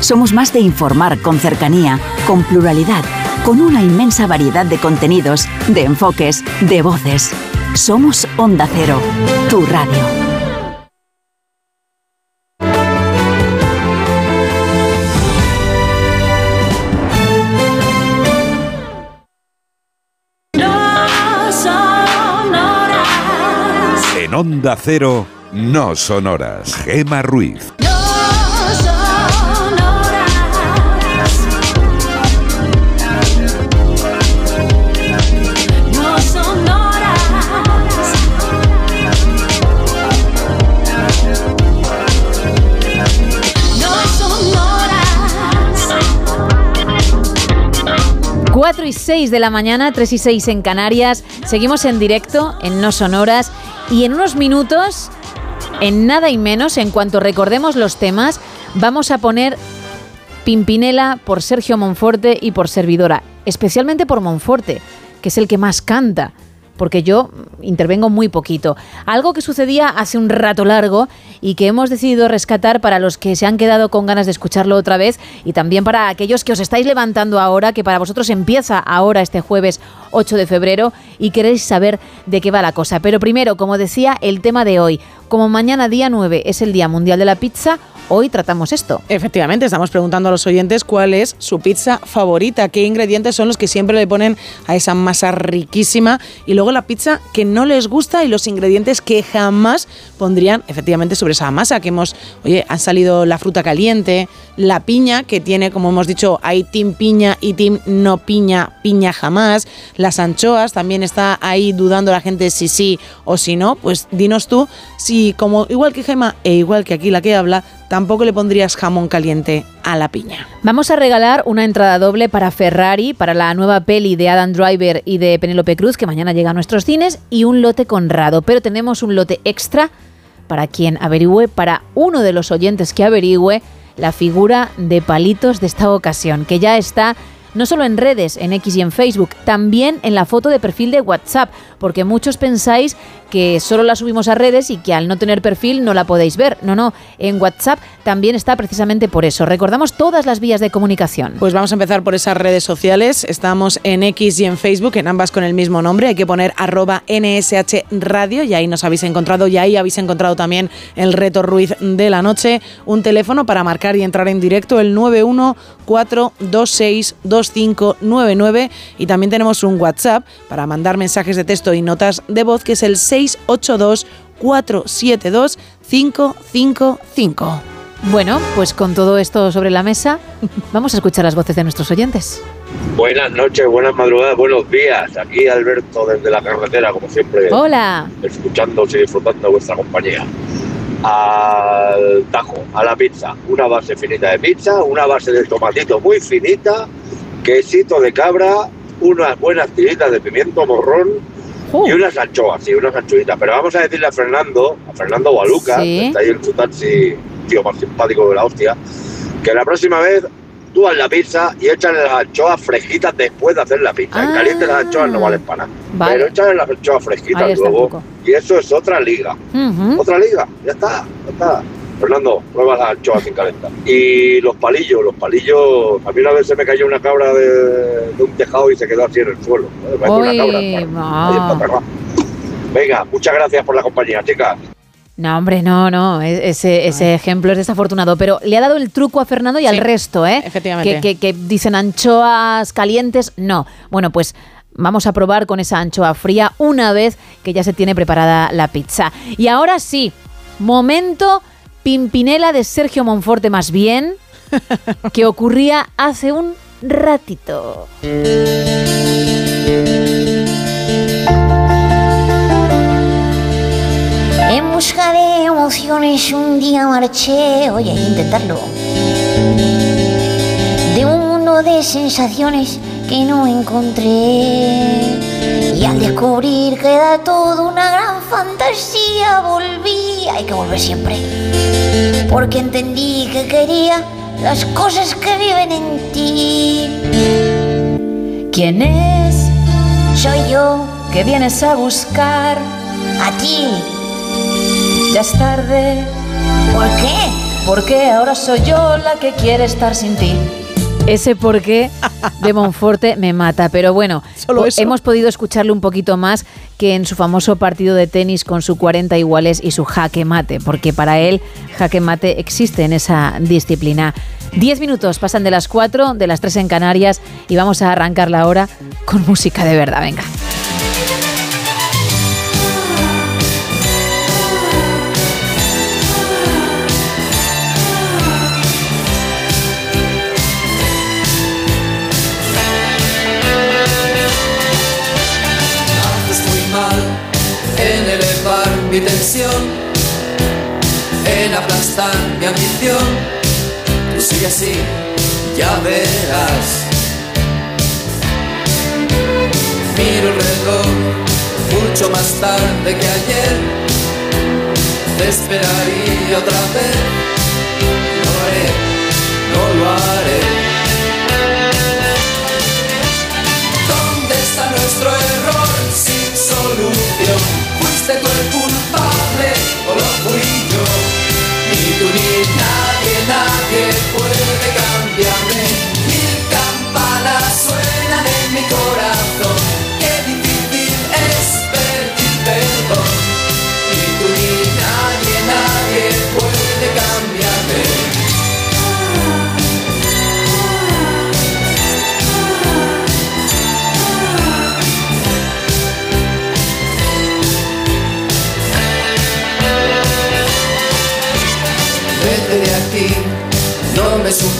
Somos más de informar con cercanía, con pluralidad, con una inmensa variedad de contenidos, de enfoques, de voces. Somos Onda Cero, tu radio. En Onda Cero, no sonoras. Gema Ruiz. 4 y 6 de la mañana, 3 y 6 en Canarias. Seguimos en directo en No Sonoras y en unos minutos, en nada y menos, en cuanto recordemos los temas, vamos a poner Pimpinela por Sergio Monforte y por Servidora, especialmente por Monforte, que es el que más canta porque yo intervengo muy poquito. Algo que sucedía hace un rato largo y que hemos decidido rescatar para los que se han quedado con ganas de escucharlo otra vez y también para aquellos que os estáis levantando ahora, que para vosotros empieza ahora este jueves 8 de febrero y queréis saber de qué va la cosa. Pero primero, como decía, el tema de hoy. Como mañana día 9 es el Día Mundial de la Pizza, hoy tratamos esto. Efectivamente, estamos preguntando a los oyentes cuál es su pizza favorita, qué ingredientes son los que siempre le ponen a esa masa riquísima y luego la pizza que no les gusta y los ingredientes que jamás pondrían efectivamente sobre esa masa que hemos, oye, han salido la fruta caliente, la piña que tiene, como hemos dicho, hay team piña y team no piña, piña jamás, las anchoas, también está ahí dudando la gente si sí o si no, pues dinos tú si como igual que Gema e igual que aquí la que habla, tampoco le pondrías jamón caliente a la piña. Vamos a regalar una entrada doble para Ferrari, para la nueva peli de Adam Driver y de Penélope Cruz, que mañana llega a nuestros cines, y un lote conrado. Pero tenemos un lote extra para quien averigüe, para uno de los oyentes que averigüe la figura de palitos de esta ocasión, que ya está no solo en redes, en X y en Facebook, también en la foto de perfil de WhatsApp, porque muchos pensáis que solo la subimos a redes y que al no tener perfil no la podéis ver. No, no, en WhatsApp también está precisamente por eso. Recordamos todas las vías de comunicación. Pues vamos a empezar por esas redes sociales. Estamos en X y en Facebook, en ambas con el mismo nombre. Hay que poner arroba NSH Radio y ahí nos habéis encontrado y ahí habéis encontrado también el reto Ruiz de la noche. Un teléfono para marcar y entrar en directo, el 914262599 y también tenemos un WhatsApp para mandar mensajes de texto y notas de voz que es el 682 472 555. Bueno, pues con todo esto sobre la mesa, vamos a escuchar las voces de nuestros oyentes. Buenas noches, buenas madrugadas, buenos días. Aquí Alberto desde la carretera, como siempre. Hola. Escuchándoos y disfrutando de vuestra compañía. Al tajo, a la pizza. Una base finita de pizza, una base de tomatito muy finita, quesito de cabra, unas buenas tiritas de pimiento morrón y unas anchoas, sí, unas anchoitas. Pero vamos a decirle a Fernando, a Fernando Sí. que está ahí en su taxi, tío más simpático de la hostia, que la próxima vez evacúas la pizza y échale las anchoas fresquitas después de hacer la pizza. En caliente las anchoas no valen para nada. Ah. Vale. Pero échale las anchoas fresquitas luego. Y eso es otra liga. Otra liga. Ya está, ya está. Fernando, prueba las anchoas sin calentar. Y los palillos, los palillos. A mí una vez se me cayó una cabra de, de un tejado y se quedó así en el suelo. Me parece una cabra. Uy. Venga, muchas gracias por la compañía, chicas. No, hombre, no, no. e- Ese, ese ejemplo es desafortunado. Pero le ha dado el truco a Fernando y al resto, ¿eh? efectivamente. Que, que- que dicen anchoas calientes. No. Bueno, pues vamos a probar con esa anchoa fría una vez que ya se tiene preparada la pizza. Y ahora sí, momento Pimpinela de Sergio Monforte más bien, que ocurría hace un ratito. En busca de emociones un día marché, oye, intentarlo. De un mundo de sensaciones que no encontré. Y al descubrir que era todo una gran fantasía, volví. Hay que volver siempre. Porque entendí que quería las cosas que viven en ti. ¿Quién es? Soy yo que vienes a buscar. A ti. Ya es tarde. ¿Por qué? Porque ahora soy yo la que quiere estar sin ti. Ese por qué de Monforte me mata, pero bueno, Solo eso. hemos podido escucharlo un poquito más que en su famoso partido de tenis con su 40 iguales y su jaque mate, porque para él jaque mate existe en esa disciplina. 10 minutos pasan de las 4, de las 3 en Canarias y vamos a arrancar la hora con música de verdad, venga. Mi tensión, en aplastar mi ambición. Tú sigue así, ya verás. Miro el reloj mucho más tarde que ayer. Te esperaría otra vez. No lo haré, no lo haré. ¿Dónde está nuestro error sin solución? O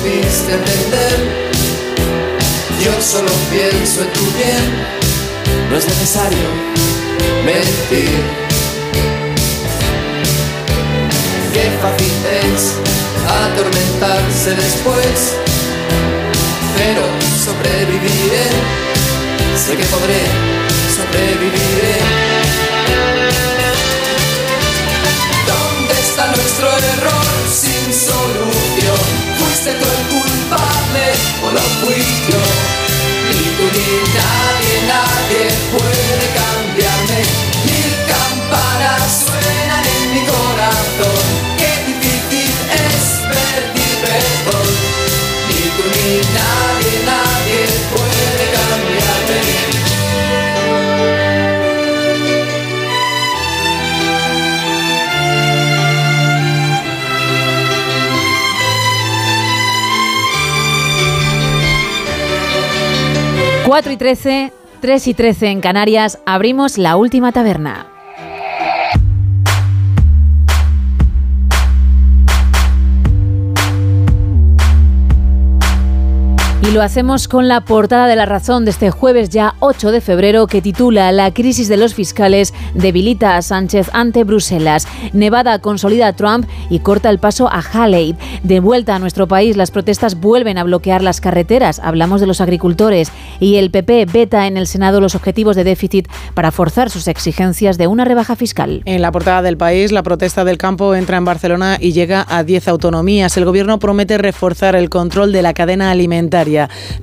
supiste entender. Yo solo pienso en tu bien, no es necesario mentir. Qué fácil es atormentarse después, pero sobreviviré, sé que podré, sobreviviré. ¿Dónde está nuestro error sin solución? ¿Fuiste tú culpable o lo fui yo? Ni tú ni nadie, nadie puede 4 y 13, 3 y 13 en Canarias, abrimos la última taberna. Y lo hacemos con la portada de la razón de este jueves ya 8 de febrero que titula La crisis de los fiscales debilita a Sánchez ante Bruselas. Nevada consolida a Trump y corta el paso a Halley. De vuelta a nuestro país, las protestas vuelven a bloquear las carreteras. Hablamos de los agricultores. Y el PP veta en el Senado los objetivos de déficit para forzar sus exigencias de una rebaja fiscal. En la portada del país, la protesta del campo entra en Barcelona y llega a 10 autonomías. El gobierno promete reforzar el control de la cadena alimentaria.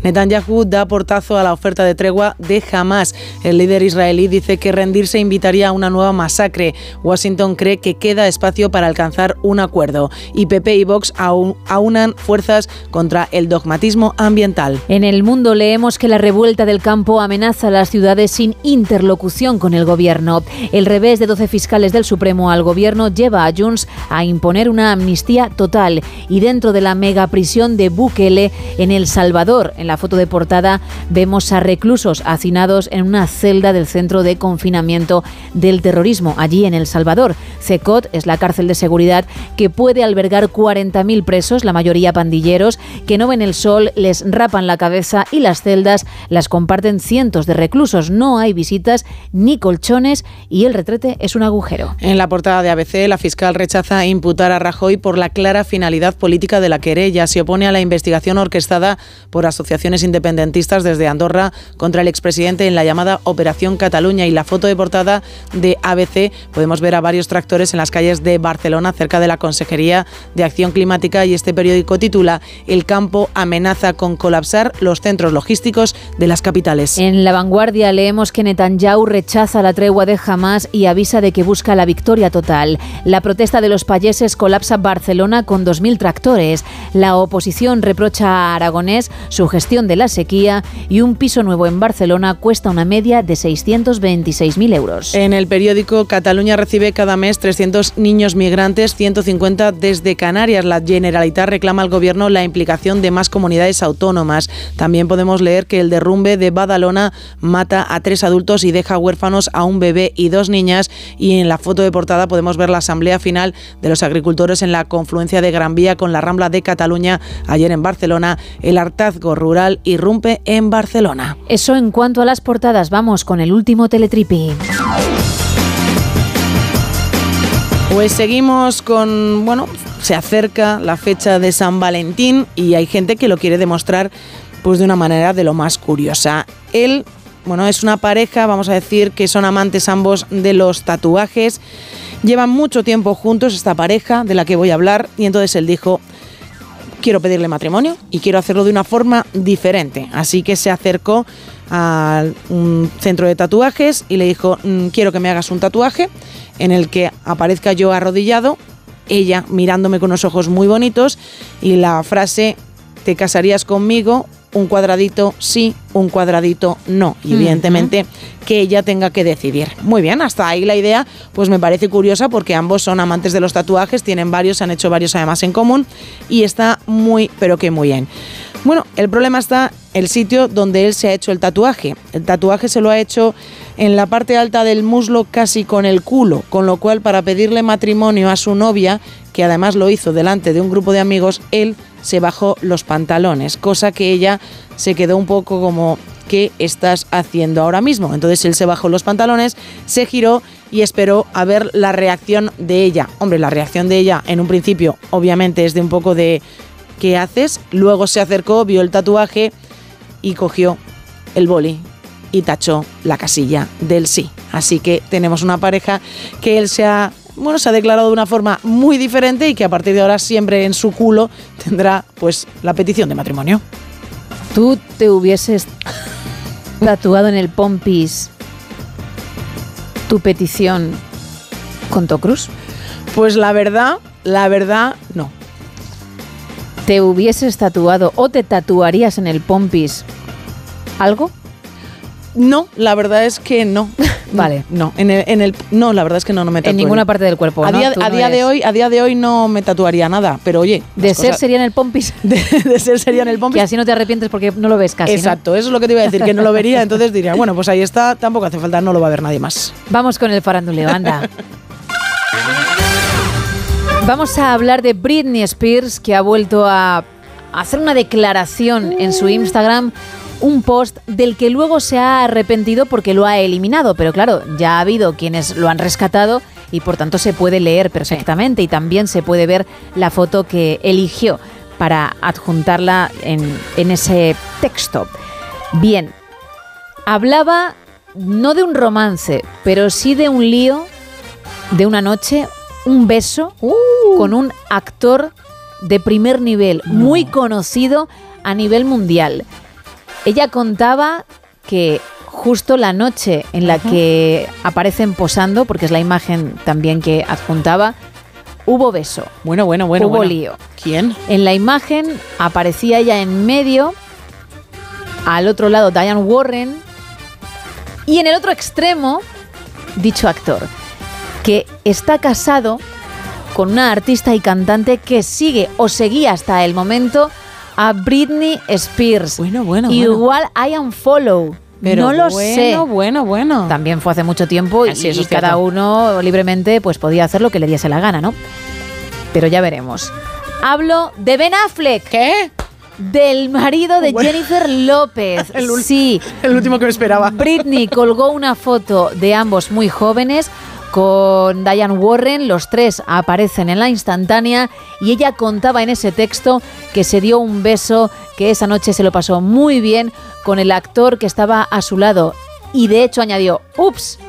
Netanyahu da portazo a la oferta de tregua de Hamas. El líder israelí dice que rendirse invitaría a una nueva masacre. Washington cree que queda espacio para alcanzar un acuerdo. Y PP y Vox aún- aunan fuerzas contra el dogmatismo ambiental. En el mundo leemos que la revuelta del campo amenaza a las ciudades sin interlocución con el gobierno. El revés de 12 fiscales del Supremo al gobierno lleva a Junts a imponer una amnistía total. Y dentro de la megaprisión de Bukele en El Salvador, en la foto de portada, vemos a reclusos hacinados en una celda del centro de confinamiento del terrorismo, allí en El Salvador. CECOT es la cárcel de seguridad que puede albergar 40.000 presos, la mayoría pandilleros, que no ven el sol, les rapan la cabeza y las celdas las comparten cientos de reclusos. No hay visitas ni colchones y el retrete es un agujero. En la portada de ABC, la fiscal rechaza imputar a Rajoy por la clara finalidad política de la querella. Se opone a la investigación orquestada por asociaciones independentistas desde Andorra contra el expresidente en la llamada Operación Cataluña. Y la foto de portada de ABC podemos ver a varios tractores en las calles de Barcelona, cerca de la Consejería de Acción Climática. Y este periódico titula El campo amenaza con colapsar los centros logísticos de las capitales. En la vanguardia leemos que Netanyahu rechaza la tregua de Hamas y avisa de que busca la victoria total. La protesta de los payeses colapsa Barcelona con 2.000 tractores. La oposición reprocha a Aragonés su gestión de la sequía y un piso nuevo en Barcelona cuesta una media de 626.000 euros. En el periódico Cataluña recibe cada mes 300 niños migrantes, 150 desde Canarias. La Generalitat reclama al gobierno la implicación de más comunidades autónomas. También podemos leer que el derrumbe de Badalona mata a tres adultos y deja huérfanos a un bebé y dos niñas. Y en la foto de portada podemos ver la asamblea final de los agricultores en la confluencia de Gran Vía con la Rambla de Cataluña ayer en Barcelona. El hartazgo rural irrumpe en Barcelona. Eso en cuanto a las portadas, vamos con el último teletripi. Pues seguimos con, bueno, se acerca la fecha de San Valentín y hay gente que lo quiere demostrar pues de una manera de lo más curiosa. Él, bueno, es una pareja, vamos a decir que son amantes ambos de los tatuajes. Llevan mucho tiempo juntos esta pareja de la que voy a hablar y entonces él dijo, quiero pedirle matrimonio y quiero hacerlo de una forma diferente. Así que se acercó a un centro de tatuajes y le dijo, "Mm, quiero que me hagas un tatuaje en el que aparezca yo arrodillado, ella mirándome con unos ojos muy bonitos y la frase, ¿te casarías conmigo? Un cuadradito sí, un cuadradito no. Y evidentemente que ella tenga que decidir. Muy bien, hasta ahí la idea pues me parece curiosa porque ambos son amantes de los tatuajes, tienen varios, han hecho varios además en común y está muy, pero que muy bien. Bueno, el problema está el sitio donde él se ha hecho el tatuaje. El tatuaje se lo ha hecho en la parte alta del muslo casi con el culo, con lo cual para pedirle matrimonio a su novia, que además lo hizo delante de un grupo de amigos, él se bajó los pantalones, cosa que ella se quedó un poco como ¿qué estás haciendo ahora mismo? Entonces él se bajó los pantalones, se giró y esperó a ver la reacción de ella. Hombre, la reacción de ella en un principio obviamente es de un poco de ¿qué haces? Luego se acercó, vio el tatuaje y cogió el boli y tachó la casilla del sí. Así que tenemos una pareja que él se ha, bueno, se ha declarado de una forma muy diferente y que a partir de ahora siempre en su culo tendrá pues la petición de matrimonio. ¿Tú te hubieses tatuado en el pompis tu petición con Tocruz? Pues la verdad, la verdad, no. ¿Te hubieses tatuado o te tatuarías en el pompis algo? No, la verdad es que no. Vale. No, en el, en el- no, la verdad es que no, no me En tatuaría. ninguna parte del cuerpo, A día, a no día de hoy, a día de hoy no me tatuaría nada, pero oye, De ser cosas- sería en el pompis. de, de ser sería en el pompis. Que así no te arrepientes porque no lo ves casi. ¿no? Exacto, eso es lo que te iba a decir, que no lo vería, entonces diría, bueno, pues ahí está, tampoco hace falta, no lo va a ver nadie más. Vamos con el faranduleo, anda. Vamos a hablar de Britney Spears, que ha vuelto a hacer una declaración en su Instagram, un post del que luego se ha arrepentido porque lo ha eliminado, pero claro, ya ha habido quienes lo han rescatado y por tanto se puede leer perfectamente y también se puede ver la foto que eligió para adjuntarla en, en ese texto. Bien, hablaba no de un romance, pero sí de un lío, de una noche, un beso con un actor de primer nivel, muy conocido a nivel mundial. Ella contaba que justo la noche en la que aparecen posando, porque es la imagen también que adjuntaba, hubo beso. Bueno, bueno, bueno. Hubo bueno. lío. ¿Quién? En la imagen aparecía ella en medio, al otro lado Diane Warren y en el otro extremo dicho actor, que está casado con una artista y cantante que sigue o seguía hasta el momento a Britney Spears. Bueno, bueno. Igual I am follow. Pero no lo bueno, sé. bueno, bueno. También fue hace mucho tiempo y, sí, eso y es cada uno libremente pues podía hacer lo que le diese la gana, ¿no? Pero ya veremos. Hablo de Ben Affleck. ¿Qué? Del marido de Bueno. Jennifer López. El sí. El último que me esperaba. Britney colgó una foto de ambos muy jóvenes con Diane Warren. Los tres aparecen en la instantánea y ella contaba en ese texto que se dio un beso, que esa noche se lo pasó muy bien con el actor que estaba a su lado. Y de hecho añadió, ups,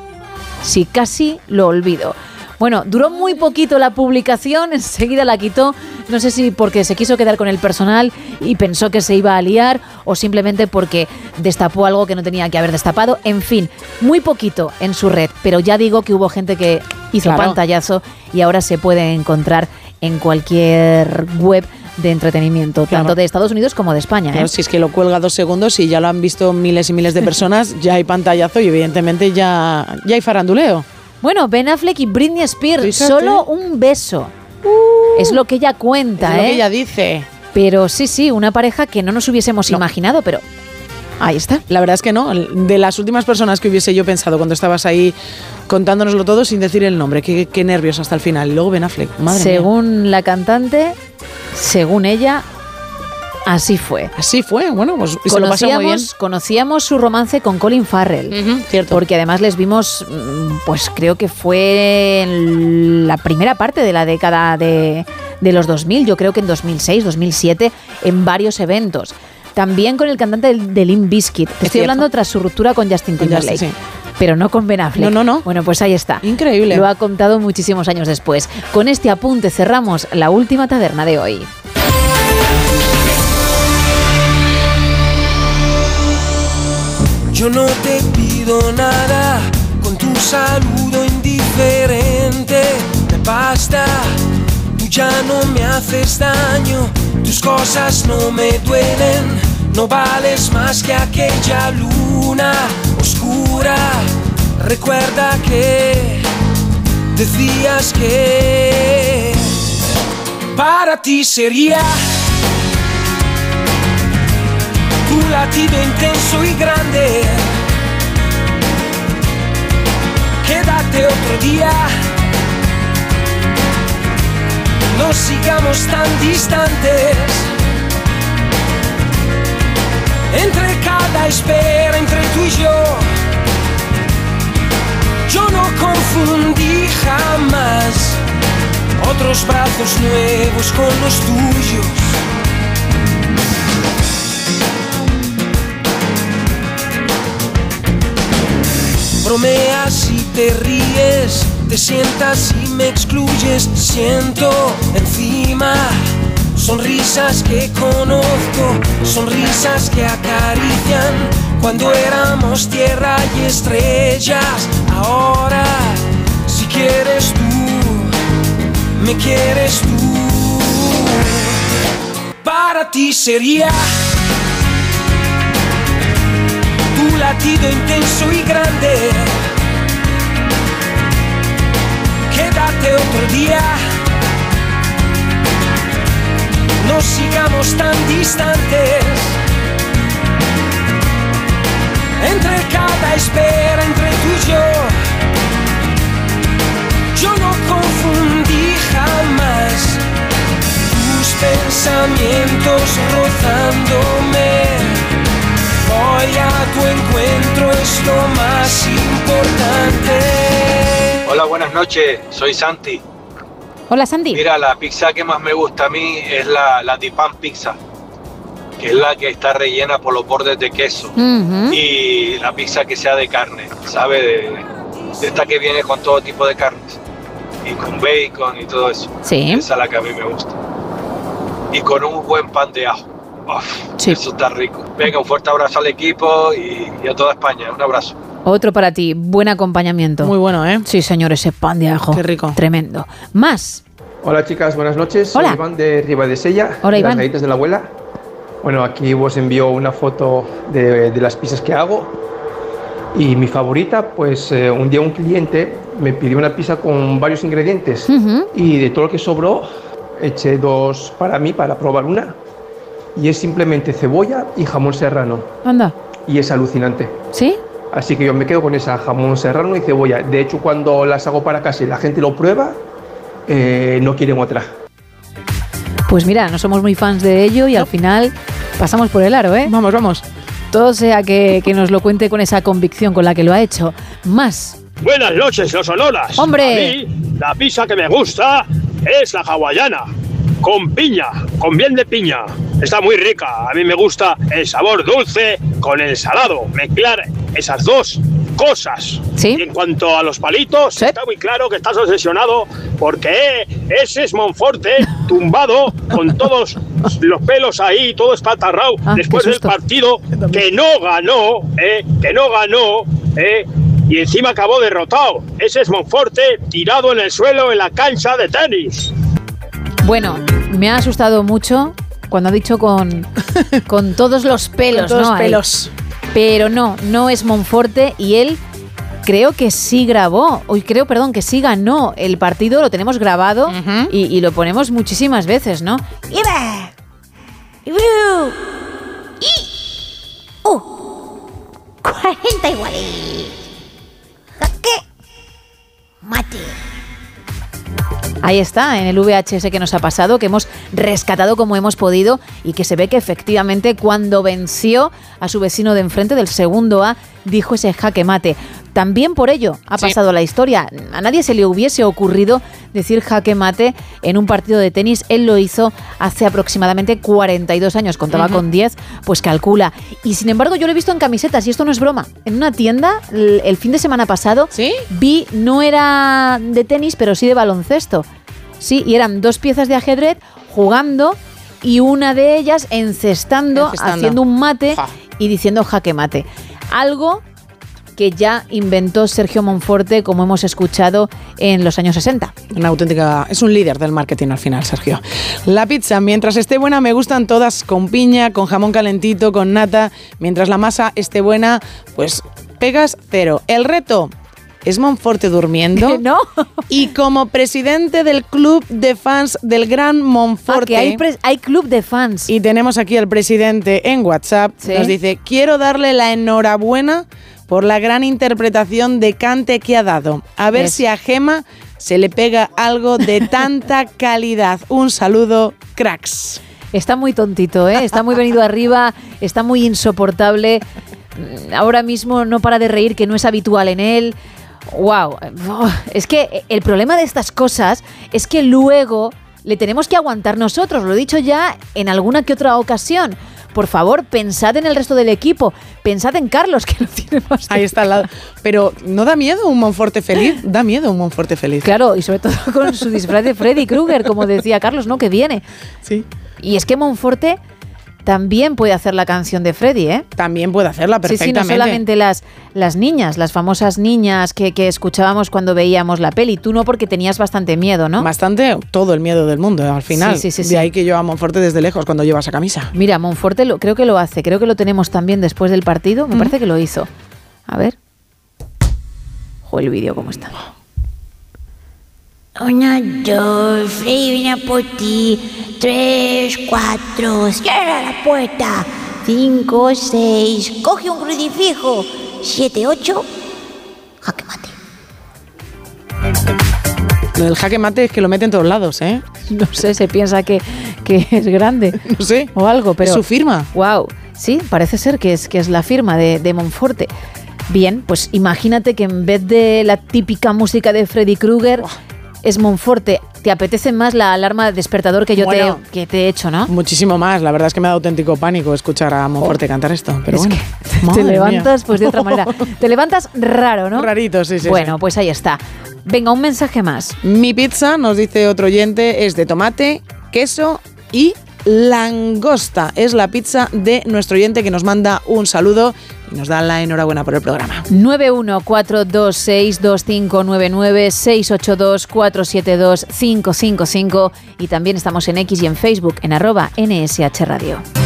si casi lo olvido. Bueno, duró muy poquito la publicación, enseguida la quitó, no sé si porque se quiso quedar con el personal y pensó que se iba a liar o simplemente porque destapó algo que no tenía que haber destapado, en fin, muy poquito en su red, pero ya digo que hubo gente que hizo Claro. pantallazo y ahora se puede encontrar en cualquier web de entretenimiento, Claro. tanto de Estados Unidos como de España. ¿eh? Si es que lo cuelga dos segundos y ya lo han visto miles y miles de personas, ya hay pantallazo y evidentemente ya, ya hay faranduleo. Bueno, Ben Affleck y Britney Spears, Fíjate. solo un beso. es lo que ella cuenta, es lo ¿eh? que ella dice. Pero sí, sí, una pareja que no nos hubiésemos imaginado, pero ahí está. La verdad es que no. De las últimas personas que hubiese yo pensado cuando estabas ahí contándonoslo todo sin decir el nombre. Qué, qué nervios hasta el final. Luego Ben Affleck. Madre mía. según la cantante, según ella, así fue. Así fue. Bueno, pues y se lo pasó muy bien. Conocíamos, su romance con Colin Farrell. Cierto. Porque además les vimos, mm, pues creo que fue en la primera parte de la década de, de los 2000, yo creo que en 2006, 2007, en varios eventos. También con el cantante de, Limp Bizkit. Te estoy cierto. hablando tras su ruptura con Justin Con Justin, Timberlake. sí. Pero no con Ben Affleck. No, no, no. Bueno, pues ahí está. Increíble. Lo ha contado muchísimos años después. Con este apunte cerramos la última taberna de hoy. Yo no te pido nada con tu saludo indiferente. Me basta, tú ya no me haces daño, tus cosas no me duelen. No vales más que aquella luna oscura. Recuerda que decías que para ti sería tu latido intenso y grande. Quédate otro día. No sigamos tan distantes. Entre cada espera, entre tú y yo. Yo no confundí jamás otros brazos nuevos con los tuyos. Bromeas y te ríes, te sientas y me excluyes. Siento encima sonrisas que conozco, sonrisas que acarician cuando éramos tierra y estrellas. Ahora, si quieres tú, me quieres tú. Para ti sería latido intenso y grande. Quédate otro día. No sigamos tan distantes. Entre cada espera, entre tú y yo. Yo no confundí jamás tus pensamientos rozándome. Voy a tu encuentro, es lo más importante. Hola, buenas noches, soy Santi. Hola, Sandy. Mira, la pizza que más me gusta a mí es la, la Dipan Pizza, que es la que está rellena por los bordes de queso. Y la pizza que sea de carne, ¿sabe? De, de esta que viene con todo tipo de carnes. Y con bacon y todo eso. Sí. Esa es la que a mí me gusta. Y con un buen pan de ajo. Uf, Eso está rico. Venga, un fuerte abrazo al equipo y, y a toda España. Un abrazo. Otro para ti, buen acompañamiento. Muy bueno, ¿eh? Sí, señor, ese pan de ajo. Qué rico. Tremendo. Más. Hola chicas, buenas noches. Hola. Soy Iván de Riva de Sella, Hola, de Iván. las galletas de la abuela. Bueno, aquí os envío una foto de, de las pizzas que hago. Y mi favorita, pues eh, un día un cliente me pidió una pizza con varios ingredientes. Y de todo lo que sobró, eché dos para mí, para probar una. Y es simplemente cebolla y jamón serrano. Anda. Y es alucinante. ¿Sí? Así que yo me quedo con esa jamón serrano y cebolla. De hecho, cuando las hago para casa y la gente lo prueba, eh, no quieren otra. Pues mira, no somos muy fans de ello y al final pasamos por el aro, ¿eh? Vamos, vamos. Todo sea que, que nos lo cuente con esa convicción con la que lo ha hecho. Más. Buenas noches, los sonoras. ¡Hombre! A mí, la pizza que me gusta es la hawaiana, con piña, con bien de piña. Está muy rica. A mí me gusta el sabor dulce con el salado. Mezclar esas dos cosas. Y en cuanto a los palitos, está muy claro que estás obsesionado porque ese es Monforte tumbado con todos los pelos ahí, todo espatarrado Ah, después del partido que no ganó, eh, que no ganó, eh, y encima acabó derrotado. Ese es Monforte tirado en el suelo en la cancha de tenis. Bueno, me ha asustado mucho cuando ha dicho con, con todos los pelos, Con todos ¿no? pelos. Pero no, no es Monforte y él creo que sí grabó, hoy creo, perdón, que sí ganó el partido, lo tenemos grabado y, y lo ponemos muchísimas veces, ¿no? ¡Y! ¡Uh! 40 iguales. ¡Jaque! ¡Mate! Ahí está, en el VHS que nos ha pasado, que hemos rescatado como hemos podido y que se ve que efectivamente cuando venció a su vecino de enfrente del segundo A, dijo ese jaque mate. También por ello ha Sí. pasado la historia. A nadie se le hubiese ocurrido decir jaque mate en un partido de tenis. Él lo hizo hace aproximadamente 42 años, contaba con 10, pues calcula. Y sin embargo yo lo he visto en camisetas y esto no es broma. En una tienda el, fin de semana pasado vi, no era de tenis, pero sí de baloncesto. Sí, y eran dos piezas de ajedrez jugando y una de ellas encestando, Encestando. haciendo un mate y diciendo jaque mate. Algo que ya inventó Sergio Monforte, como hemos escuchado en los años 60. Una auténtica. Es un líder del marketing al final, Sergio. La pizza, mientras esté buena, me gustan todas con piña, con jamón calentito, con nata. Mientras la masa esté buena, pues pegas cero. El reto. ¿Es Monforte durmiendo? no. Y como presidente del club de fans del Gran Monforte. Ah, hay, club de fans. Y tenemos aquí al presidente en WhatsApp. Sí. Nos dice: Quiero darle la enhorabuena por la gran interpretación de cante que ha dado. A ver si a Gema se le pega algo de tanta calidad. Un saludo, cracks. Está muy tontito, ¿eh? está muy venido arriba, está muy insoportable. Mm, Ahora mismo no para de reír, que no es habitual en él. ¡Wow! Es que el problema de estas cosas es que luego le tenemos que aguantar nosotros. Lo he dicho ya en alguna que otra ocasión. Por favor, pensad en el resto del equipo. Pensad en Carlos, que lo tiene más. Ahí está al lado. Pero ¿no da miedo un Monforte feliz? Da miedo un Monforte feliz. Claro, y sobre todo con su disfraz de Freddy Krueger, como decía Carlos, ¿no? Que viene. Sí. Y es que Monforte también puede hacer la canción de Freddy, ¿eh? También puede hacerla Sí, sí, no perfectamente. solamente las, las niñas, las famosas niñas que, que escuchábamos cuando veíamos la peli. Tú no, porque tenías bastante miedo, ¿no? Bastante, todo el miedo del mundo al final. Sí, sí, sí, de sí. ahí que yo a Monforte desde lejos cuando lleva esa camisa. Mira, Monforte lo, creo que lo hace, creo que lo tenemos también después del partido. Me parece que lo hizo. A ver. Joder, el vídeo cómo está. Una, dos, Freddy viene a por ti. Tres, cuatro, cierra la puerta. Cinco, seis, coge un crucifijo. Siete, ocho, jaque mate. Lo del jaque mate es que lo mete en todos lados, ¿eh? No sé, se piensa que, que es grande. No sé. O algo, pero. ¿Es su firma? Wow. Sí, parece ser que es, que es la firma de, de Monforte. Bien, pues imagínate que en vez de la típica música de Freddy Krueger, es Monforte. Te apetece más la alarma despertador que yo Bueno. te, que te he hecho, ¿no? Muchísimo más. La verdad es que me da auténtico pánico escuchar a Monforte cantar esto. Pero Es bueno. te levantas mía. pues de otra manera. Te levantas raro, ¿no? Rarito, sí, sí. Bueno, pues ahí está. Venga, un mensaje más. Mi pizza, nos dice otro oyente, es de tomate, queso y langosta. Es la pizza de nuestro oyente que nos manda un saludo nos da la enhorabuena por el programa. 914262599 y también estamos en X y en Facebook en arroba NSH Radio.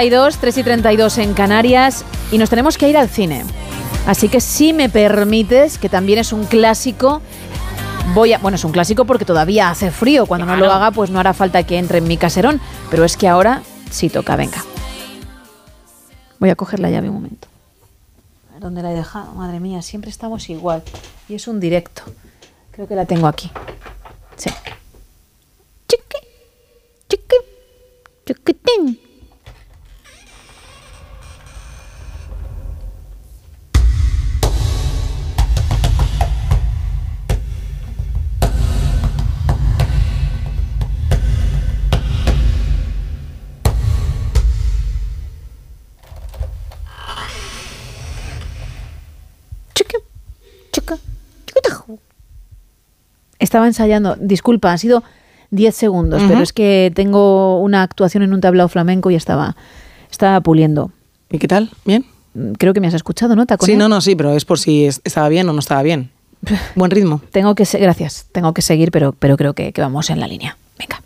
32, 3 y 32 en Canarias y nos tenemos que ir al cine. Así que si me permites, que también es un clásico, voy a... Bueno, es un clásico porque todavía hace frío. Cuando no lo haga, pues no hará falta que entre en mi caserón. Pero es que ahora sí toca, venga. Voy a coger la llave un momento. A ver dónde la he dejado. Madre mía, siempre estamos igual. Y es un directo. Creo que la tengo aquí. Estaba ensayando, disculpa, han sido 10 segundos, pero es que tengo una actuación en un tablao flamenco y estaba, estaba puliendo. ¿Y qué tal? ¿Bien? Mm, Creo que me has escuchado, ¿no? Sí, no, no, sí, pero es por si es- estaba bien o no estaba bien. Buen ritmo. Tengo que gracias, tengo que seguir, pero, pero creo que, que vamos en la línea. Venga.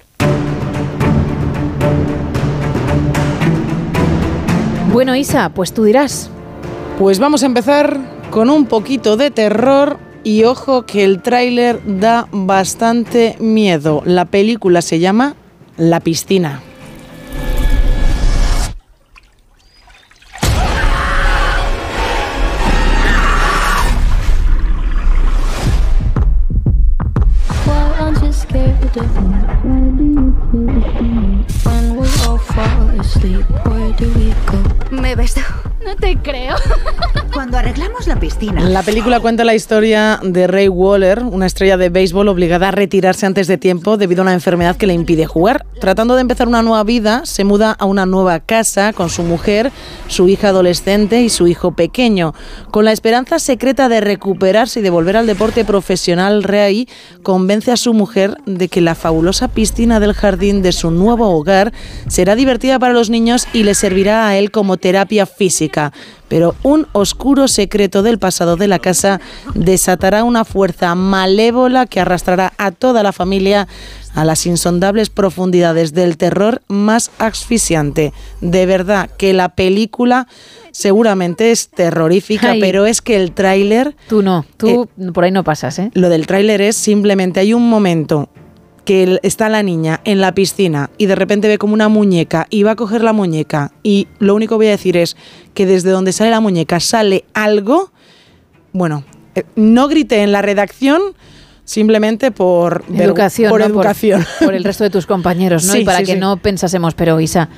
Bueno, Isa, pues tú dirás. Pues vamos a empezar con un poquito de terror y ojo que el tráiler da bastante miedo. La película se llama La piscina. Me? Why do you keep me? When we all fall asleep, where do we go? Me beso. No te creo. Cuando arreglamos la piscina. La película cuenta la historia de Ray Waller, una estrella de béisbol obligada a retirarse antes de tiempo debido a una enfermedad que le impide jugar. Tratando de empezar una nueva vida, se muda a una nueva casa con su mujer, su hija adolescente y su hijo pequeño. Con la esperanza secreta de recuperarse y de volver al deporte profesional, Ray convence a su mujer de que la fabulosa piscina del jardín de su nuevo hogar será divertida para los niños y le servirá a él como terapia física. Pero un oscuro secreto del pasado de la casa desatará una fuerza malévola que arrastrará a toda la familia a las insondables profundidades del terror más asfixiante. De verdad que la película seguramente es terrorífica, Ay. pero es que el tráiler... Tú no, tú por ahí no pasas, ¿eh? Lo del tráiler es simplemente hay un momento que está la niña en la piscina y de repente ve como una muñeca y va a coger la muñeca y lo único que voy a decir es que desde donde sale la muñeca sale algo, bueno, eh, no grité en la redacción simplemente por Educación, por ¿no? educación. Por, el resto de tus compañeros, ¿no? Sí, y para sí, que sí. no pensásemos, pero Isa,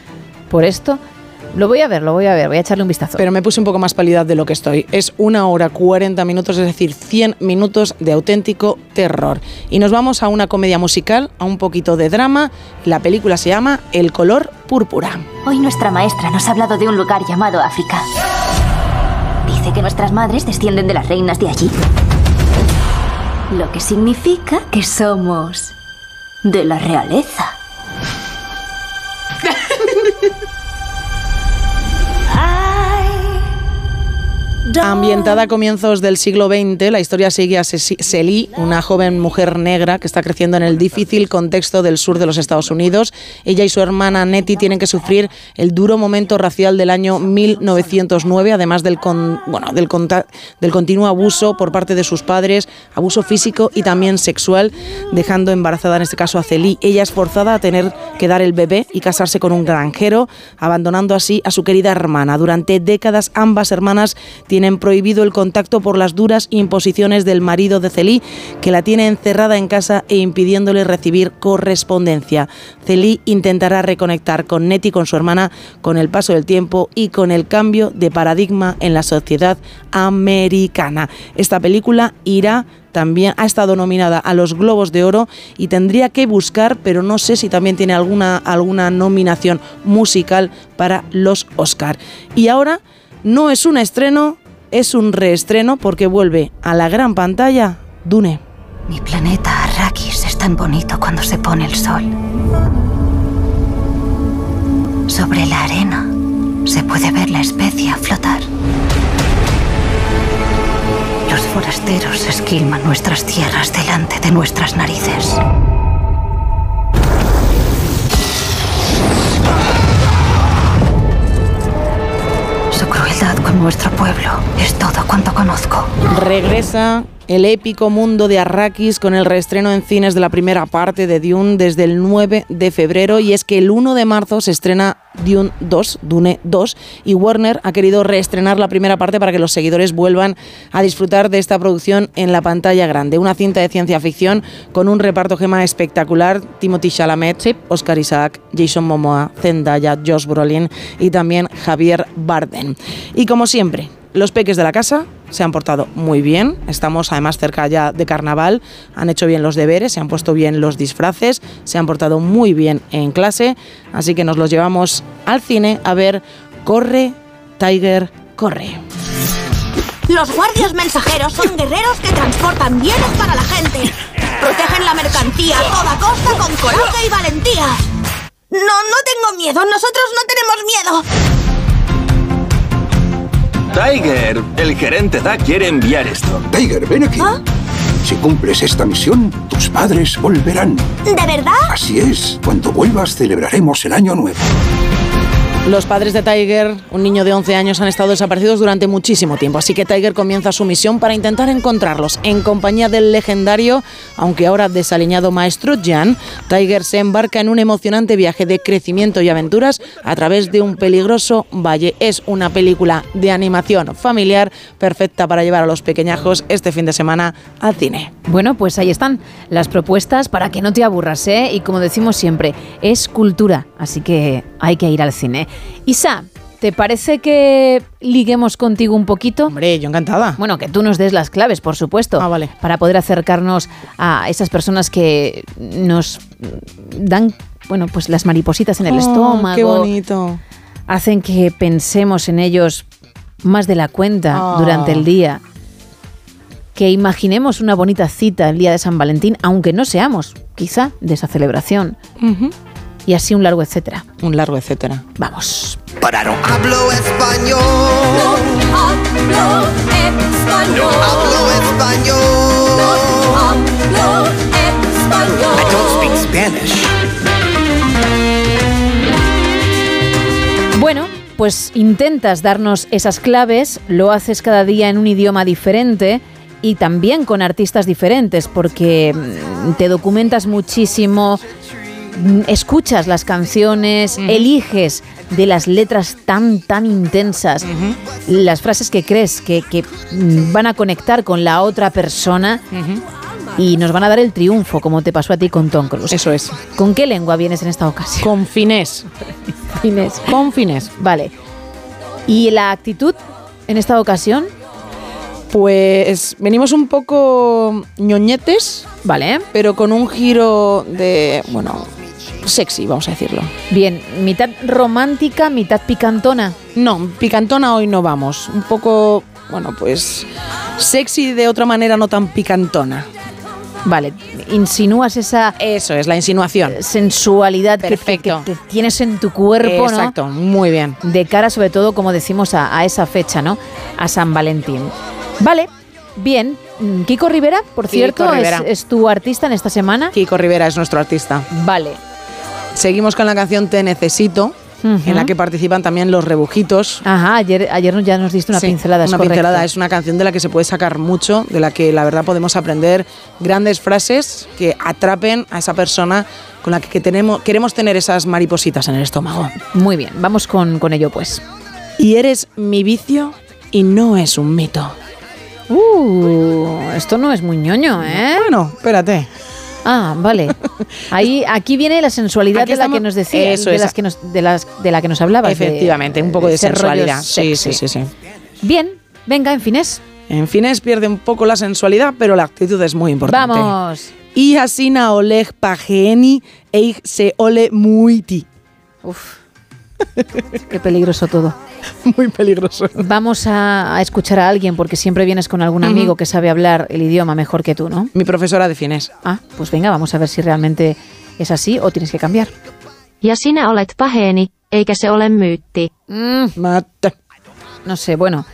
por esto, lo voy a ver, lo voy a ver, voy a echarle un vistazo. Pero me puse un poco más pálida de lo que estoy. Es una hora 40 minutos, es decir, 100 minutos de auténtico terror. Y nos vamos a una comedia musical, a un poquito de drama. La película se llama El color púrpura. Hoy nuestra maestra nos ha hablado de un lugar llamado África. Dice que nuestras madres descienden de las reinas de allí. Lo que significa que somos de la realeza. Ambientada a comienzos del siglo XX, la historia sigue a Celie, una joven mujer negra que está creciendo en el difícil contexto del sur de los Estados Unidos. Ella y su hermana Nettie tienen que sufrir el duro momento racial del año 1909, además del, bueno, del continuo abuso por parte de sus padres, abuso físico y también sexual, dejando embarazada en este caso a Celie. Ella es forzada a tener que dar el bebé y casarse con un granjero, abandonando así a su querida hermana. Durante décadas ambas hermanas tienen prohibido el contacto por las duras imposiciones del marido de Celie, que la tiene encerrada en casa e impidiéndole recibir correspondencia. Celie intentará reconectar con Nettie, con su hermana, con el paso del tiempo y con el cambio de paradigma en la sociedad americana. Esta película irá también ha estado nominada a los Globos de Oro y tendría que buscar, pero no sé si también tiene alguna, alguna nominación musical para los Oscar. Y ahora no es un estreno, es un reestreno porque vuelve a la gran pantalla Dune. Mi planeta Arrakis es tan bonito cuando se pone el sol. Sobre la arena se puede ver la especia flotar. Los forasteros esquilman nuestras tierras delante de nuestras narices. Nuestro pueblo es todo cuanto conozco. Regresa el épico mundo de Arrakis con el reestreno en cines de la primera parte de Dune desde el 9 de febrero y es que el 1 de marzo se estrena Dune 2, Dune 2 y Warner ha querido reestrenar la primera parte para que los seguidores vuelvan a disfrutar de esta producción en la pantalla grande. Una cinta de ciencia ficción con un reparto gema espectacular, Timothy Chalamet, Oscar Isaac, Jason Momoa, Zendaya, Josh Brolin y también Javier Bardem. Y como siempre, los peques de la casa se han portado muy bien. Estamos además cerca ya de carnaval. Han hecho bien los deberes, se han puesto bien los disfraces, se han portado muy bien en clase. Así que nos los llevamos al cine a ver Corre, Tiger, Corre. Los guardias mensajeros son guerreros que transportan bienes para la gente. Protegen la mercancía a toda costa con coraje y valentía. No, no tengo miedo. Nosotros no tenemos miedo. Tiger, el gerente Da quiere enviar esto. Tiger, ven aquí. Si cumples esta misión, tus padres volverán. ¿De verdad? Así es. Cuando vuelvas celebraremos el año nuevo. Los padres de Tiger, un niño de 11 años, han estado desaparecidos durante muchísimo tiempo, así que Tiger comienza su misión para intentar encontrarlos. En compañía del legendario, aunque ahora desaliñado maestro Jan, Tiger se embarca en un emocionante viaje de crecimiento y aventuras a través de un peligroso valle. Es una película de animación familiar perfecta para llevar a los pequeñajos este fin de semana al cine. Bueno, pues ahí están las propuestas para que no te aburras, ¿eh? Y como decimos siempre, es cultura, así que hay que ir al cine. Isa, ¿te parece que liguemos contigo un poquito? Hombre, yo encantada. Bueno, que tú nos des las claves, por supuesto. Ah, vale. Para poder acercarnos a esas personas que nos dan, bueno, pues las maripositas en el Oh, estómago. Qué bonito. Hacen que pensemos en ellos más de la cuenta Ah. durante el día. Que imaginemos una bonita cita el día de San Valentín, aunque no seamos, quizá, de esa celebración. Y así un largo etcétera. Un largo etcétera. Vamos. Pero no hablo español. No hablo español. No hablo español. No hablo español. I don't speak Spanish. Bueno, pues intentas darnos esas claves, lo haces cada día en un idioma diferente y también con artistas diferentes, porque mm, te documentas muchísimo, escuchas las canciones, eliges de las letras tan, tan intensas, las frases que crees que, que, mm, van a conectar con la otra persona y nos van a dar el triunfo, como te pasó a ti con Tom Cruise. Eso es. ¿Con qué lengua vienes en esta ocasión? Con finés. Finés. Con finés. Vale. ¿Y la actitud en esta ocasión? Pues venimos un poco ñoñetes. Vale. Pero con un giro de, bueno, sexy, vamos a decirlo. Bien, mitad romántica, mitad picantona. No, picantona hoy no vamos. Un poco, bueno, pues sexy de otra manera, no tan picantona. Vale, insinúas esa... Eso es, la insinuación. Sensualidad que- Perfecto. Que, que tienes en tu cuerpo, ¿no? Exacto, muy bien. De cara sobre todo, como decimos, a, a esa fecha, ¿no? A San Valentín. Vale, bien. Mm, Kiko Rivera, por Kiko cierto, es, Rivera. es tu artista en esta semana. Kiko Rivera es nuestro artista. Vale. Seguimos con la canción Te Necesito, en la que participan también los rebujitos. Ajá, ayer, ayer ya nos diste una Sí, pincelada. es Una correcto. pincelada es una canción de la que se puede sacar mucho, de la que la verdad podemos aprender grandes frases que atrapen a esa persona con la que, que tenemos, queremos tener esas maripositas en el estómago. Muy bien, vamos con, con ello pues. Y eres mi vicio y no es un mito. Uh, esto no es muy ñoño, ¿eh? Bueno, espérate. Ah, vale. Ahí, aquí viene la sensualidad Aquí de la que nos decía, Eso de, las que nos, de, las, de la que nos hablabas. de- Efectivamente, un poco de sensualidad. Sí, sí, sí, sí. Bien, venga, en finés. En fines pierde un poco la sensualidad, pero la actitud es muy importante. Vamos. Y asina Oleg Pageni eig se ole muiti. Uf. Qué peligroso todo. Muy peligroso. Vamos a, a escuchar a alguien porque siempre vienes con algún amigo que sabe hablar el idioma mejor que tú, ¿no? Mi profesora de finés. Ah, pues venga, vamos a ver si realmente es así o tienes que cambiar. Ja sinä olet paheeni, eikä se ole myytti. Mate. No sé, bueno,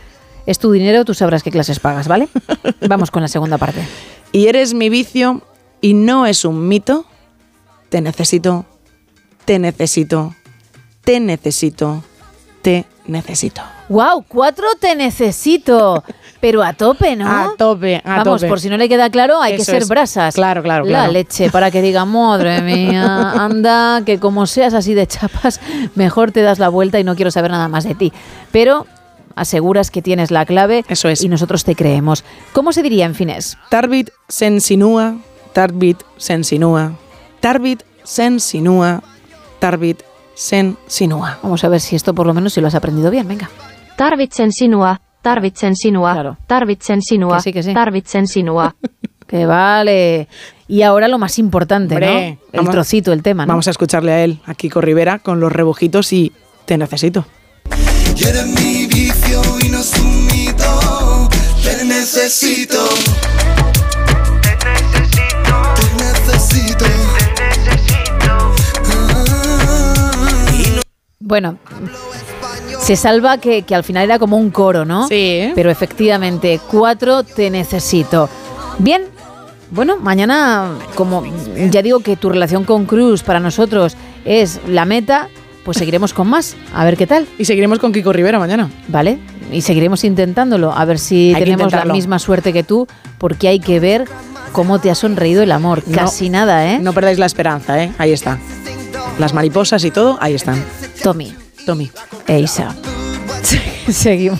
es tu dinero, tú sabrás qué clases pagas, ¿vale? Vamos con la segunda parte. Y eres mi vicio y no es un mito. Te necesito, te necesito, te necesito, te necesito. ¡Wow! Cuatro te necesito. Pero a tope, ¿no? A tope, a Vamos, tope. por si no le queda claro, hay que ser es. brasas. Claro, claro, La claro. leche, para que diga, madre mía, anda, que como seas así de chapas, mejor te das la vuelta y no quiero saber nada más de ti. Pero aseguras que tienes la clave Eso es. y nosotros te creemos. ¿Cómo se diría en finés? Tarbit se insinúa, Tarbit se insinúa, Tarbit se insinúa, Tarbit se insinúa. Vamos a ver si esto por lo menos si lo has aprendido bien, venga. Tarvitsen sinua, tarvitsen sinua, tarvitsen sinua, Que sí, que sí. tarvitsen sinua. Que vale. Y ahora lo más importante, Hombre, ¿no? El vamos- trocito, el tema, ¿no? Vamos a escucharle a él, a Kiko Rivera, con los rebujitos y te necesito. Y eres mi vicio y no es un mito. Te necesito. Bueno, Se salva que, que al final era como un coro, ¿no? Sí. Pero efectivamente, cuatro te necesito. Bien, bueno, mañana, como ya digo que tu relación con Cruz para nosotros es la meta, pues seguiremos con más. A ver qué tal. Y seguiremos con Kiko Rivera mañana. ¿Vale? Y seguiremos intentándolo. A ver si Hay tenemos la misma suerte que tú, porque hay que ver cómo te ha sonreído el amor. No. Casi nada, ¿eh? No perdáis la esperanza, ¿eh? Ahí está. Las mariposas y todo, ahí están. Tommy. Tommy. E Isa. Seguimos.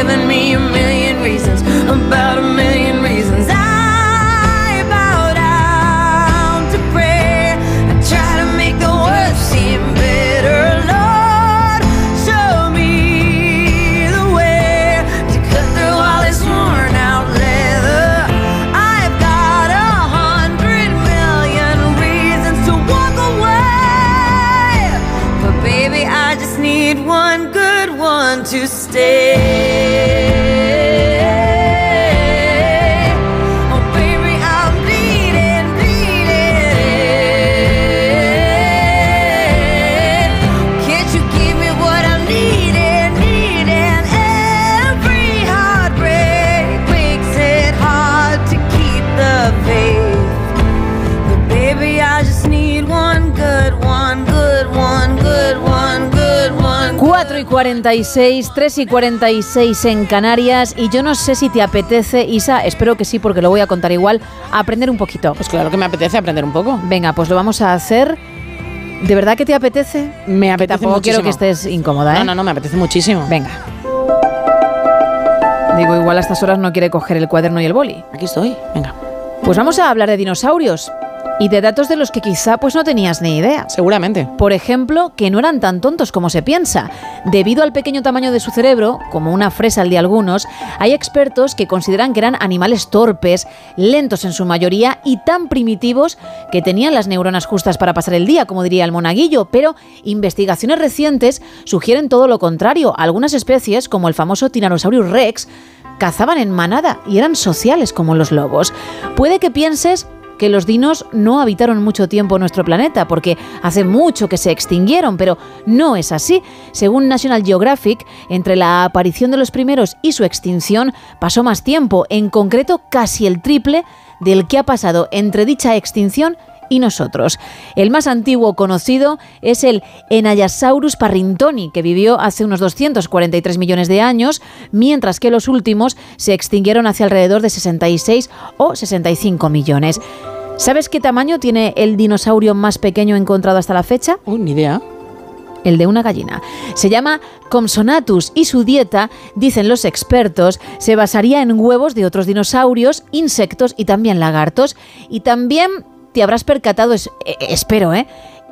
Giving me a million reasons. About a million reasons. I bow down to pray. I try to make the worst seem better. Lord, show me the way to cut through all this worn out leather. I've got a hundred million reasons to walk away. But baby, I just need one good one to stay. 46, 3 y 46 en Canarias. Y yo no sé si te apetece, Isa, espero que sí, porque lo voy a contar igual, aprender un poquito. Pues claro que me apetece aprender un poco. Venga, pues lo vamos a hacer. ¿De verdad que te apetece? Me apetece Tampoco muchísimo. quiero que estés incómoda, ¿eh? No, no, no, me apetece muchísimo. Venga. Digo, igual a estas horas no quiere coger el cuaderno y el boli. Aquí estoy, venga. Pues vamos a hablar de dinosaurios y de datos de los que quizá pues no tenías ni idea. Seguramente. Por ejemplo, que no eran tan tontos como se piensa. Debido al pequeño tamaño de su cerebro, como una fresa al de algunos, hay expertos que consideran que eran animales torpes, lentos en su mayoría y tan primitivos que tenían las neuronas justas para pasar el día, como diría el monaguillo, pero investigaciones recientes sugieren todo lo contrario. Algunas especies, como el famoso Tyrannosaurus rex, cazaban en manada y eran sociales como los lobos. Puede que pienses que los dinos no habitaron mucho tiempo nuestro planeta, porque hace mucho que se extinguieron, pero no es así. Según National Geographic, entre la aparición de los primeros y su extinción pasó más tiempo, en concreto casi el triple del que ha pasado entre dicha extinción y nosotros. El más antiguo conocido es el Enayasaurus parringtoni, que vivió hace unos 243 millones de años, mientras que los últimos se extinguieron hace alrededor de 66 o 65 millones. ¿Sabes qué tamaño tiene el dinosaurio más pequeño encontrado hasta la fecha? Uh, ni idea. el de una gallina. Se llama Compsognathus y su dieta, dicen los expertos, se basaría en huevos de otros dinosaurios, insectos y también lagartos. Y también te habrás percatado, es- eh, espero, ¿eh?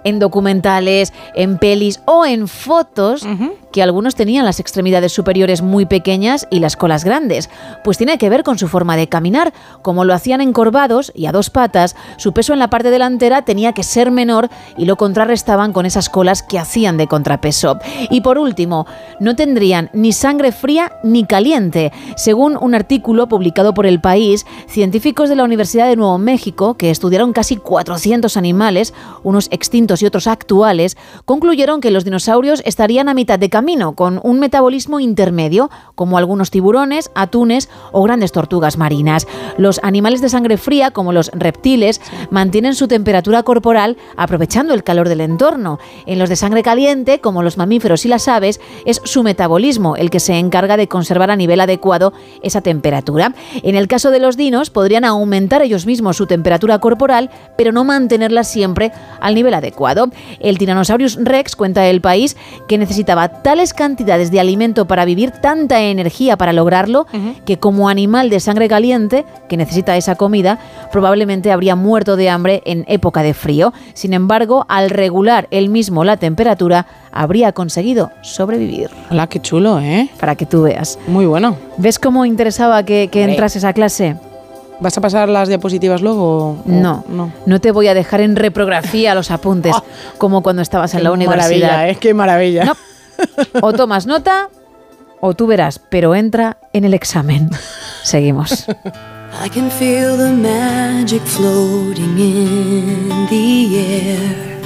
En documentales, en pelis o en fotos que algunos tenían las extremidades superiores muy pequeñas y las colas grandes. Pues tiene que ver con su forma de caminar. Como lo hacían encorvados y a dos patas, su peso en la parte delantera tenía que ser menor y lo contrarrestaban con esas colas que hacían de contrapeso. Y por último, no tendrían ni sangre fría ni caliente. Según un artículo publicado por El País, científicos de la Universidad de Nuevo México, que estudiaron casi 400 animales, unos extintos y otros actuales, concluyeron que los dinosaurios estarían a mitad de camino, con un metabolismo intermedio, como algunos tiburones, atunes o grandes tortugas marinas. Los animales de sangre fría, como los reptiles, mantienen su temperatura corporal aprovechando el calor del entorno. En los de sangre caliente, como los mamíferos y las aves, es su metabolismo el que se encarga de conservar a nivel adecuado esa temperatura. En el caso de los dinos, podrían aumentar ellos mismos su temperatura corporal, pero no mantenerla siempre al nivel adecuado. El Tyrannosaurus rex, cuenta el país, que necesitaba tales cantidades de alimento para vivir, tanta energía para lograrlo, que como animal de sangre caliente, que necesita esa comida, probablemente habría muerto de hambre en época de frío. Sin embargo, al regular él mismo la temperatura, habría conseguido sobrevivir. Hola, qué chulo, ¿eh? Para que tú veas. Muy bueno. ¿Ves cómo interesaba que, a clase? ¿Vas a pasar las diapositivas luego? o- No, no, te voy a dejar en reprografía los apuntes, como cuando estabas en la Qué universidad. Maravilla, ¿eh? Qué maravilla. No. O tomas nota o tú verás, pero entra en el examen. Seguimos. I can feel the magic floating in the air.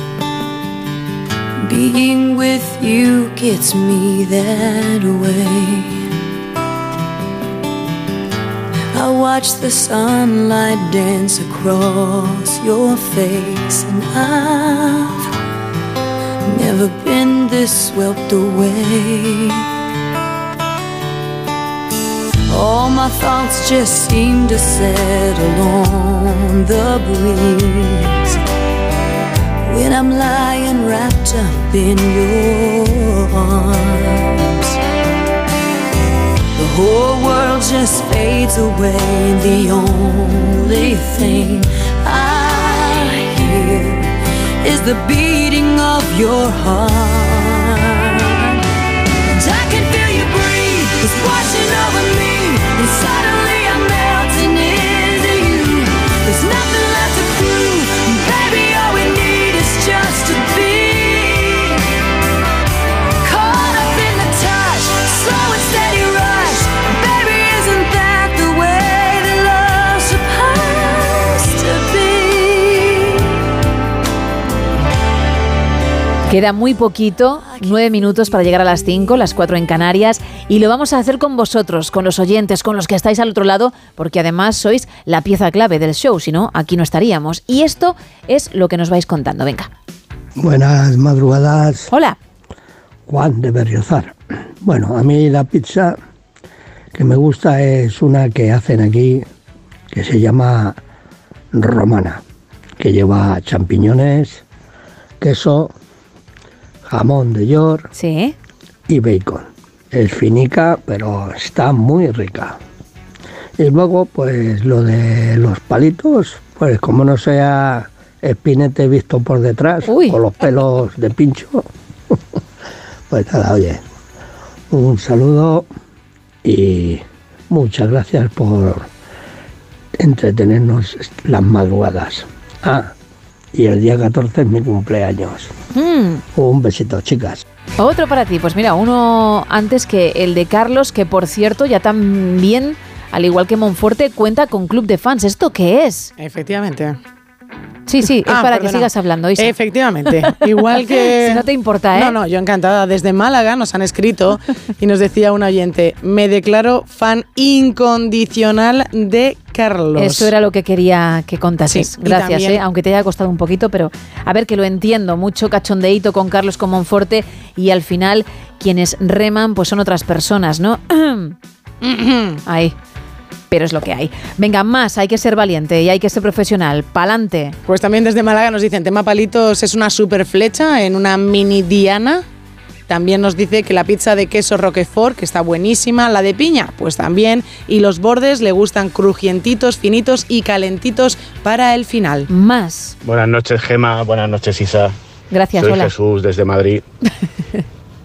Being with you gets me that way. I watch the sunlight dance across your face, and I've never been this swept away. All my thoughts just seem to settle on the breeze when I'm lying wrapped up in your arms. Whole world just fades away, the only thing I hear is the beating of your heart. And I can feel you breathe, it's washing over me, and suddenly I'm melting into you. There's nothing Queda muy poquito, nueve minutos para llegar a las cinco, las cuatro en Canarias, y lo vamos a hacer con vosotros, con los oyentes, con los que estáis al otro lado, porque además sois la pieza clave del show, si no, aquí no estaríamos. Y esto es lo que nos vais contando. Venga. Buenas madrugadas. Hola. Juan de Berriozar. Bueno, a mí la pizza que me gusta es una que hacen aquí que se llama romana, que lleva champiñones, queso, jamón de york ¿Sí? y bacon. Es finica, pero está muy rica. Y luego, pues lo de los palitos, pues como no sea espinete visto por detrás, o los pelos de pincho, pues nada, oye, un saludo y muchas gracias por entretenernos las madrugadas. Ah, y el día 14 es mi cumpleaños. Mm, Un besito, chicas. Otro para ti, pues mira, uno antes que el de Carlos, que por cierto ya también, al igual que Monforte, cuenta con club de fans. ¿Esto qué es? Efectivamente. Sí, sí, es Ah, para que sigas hablando. Isa. Efectivamente. Igual que. Si no te importa, ¿eh? No, no, yo encantada. Desde Málaga nos han escrito y nos decía un oyente: Me declaro fan incondicional de Carlos. Eso era lo que quería que contases. Sí, Gracias, también- ¿eh? aunque te haya costado un poquito, pero a ver que lo entiendo. Mucho cachondeíto con Carlos con Monforte y al final quienes reman pues son otras personas, ¿no? Ahí. Pero es lo que hay. Venga, más, hay que ser valiente y hay que ser profesional. Pa'lante. Pues también desde Málaga nos dicen, tema palitos es una super flecha en una mini diana. También nos dice que la pizza de queso Roquefort, que está buenísima, la de piña, pues también. Y los bordes le gustan crujientitos, finitos y calentitos para el final. Más. Buenas noches, Gema. Buenas noches, Isa. Gracias, Soy hola. Jesús desde Madrid.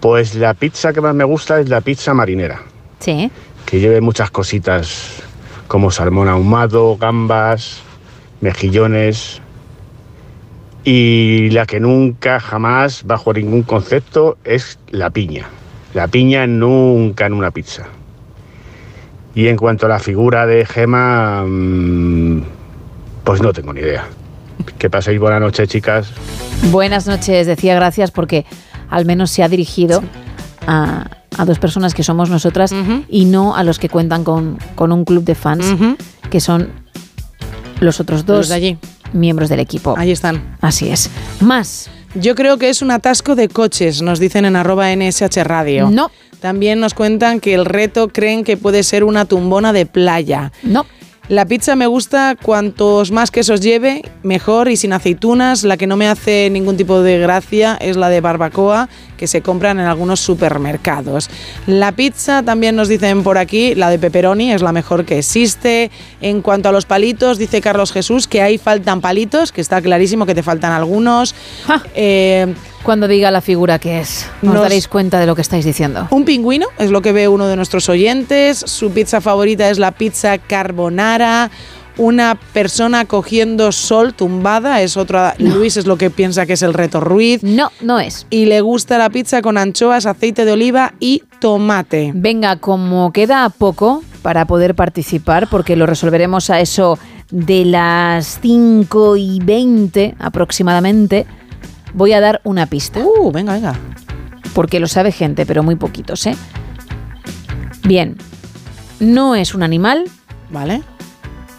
Pues la pizza que más me gusta es la pizza marinera, Sí. que lleve muchas cositas como salmón ahumado, gambas, mejillones. Y la que nunca, jamás, bajo ningún concepto, es la piña. La piña nunca en una pizza. Y en cuanto a la figura de Gema, mm, pues no tengo ni idea. Que paséis buena noche, chicas. Buenas noches, decía gracias porque al menos se ha dirigido a, a dos personas que somos nosotras y no a los que cuentan con, con un club de fans, que son los otros dos Los de allí. miembros del equipo. Ahí están. Así es. Más. Yo creo que es un atasco de coches, nos dicen en arroba NSH Radio. No. También nos cuentan que el reto creen que puede ser una tumbona de playa. No. La pizza me gusta cuantos más quesos lleve, mejor y sin aceitunas. La que no me hace ningún tipo de gracia es la de barbacoa que se compran en algunos supermercados. La pizza también nos dicen por aquí, la de pepperoni es la mejor que existe. En cuanto a los palitos, dice Carlos Jesús que ahí faltan palitos, que está clarísimo que te faltan algunos. Eh, Cuando diga la figura que es, os Nos- daréis cuenta de lo que estáis diciendo. un pingüino es lo que ve uno de nuestros oyentes. Su pizza favorita es la pizza carbonara. Una persona cogiendo sol tumbada es otra. Luis es lo que piensa que es el reto Ruiz. No, no es. Y le gusta la pizza con anchoas, aceite de oliva y tomate. Venga, como queda poco para poder participar, porque lo resolveremos a eso de las 5 y 20 aproximadamente, voy a dar una pista. Uh, venga, venga. Porque lo sabe gente, pero muy poquitos, ¿eh? Bien, no es un animal. Vale.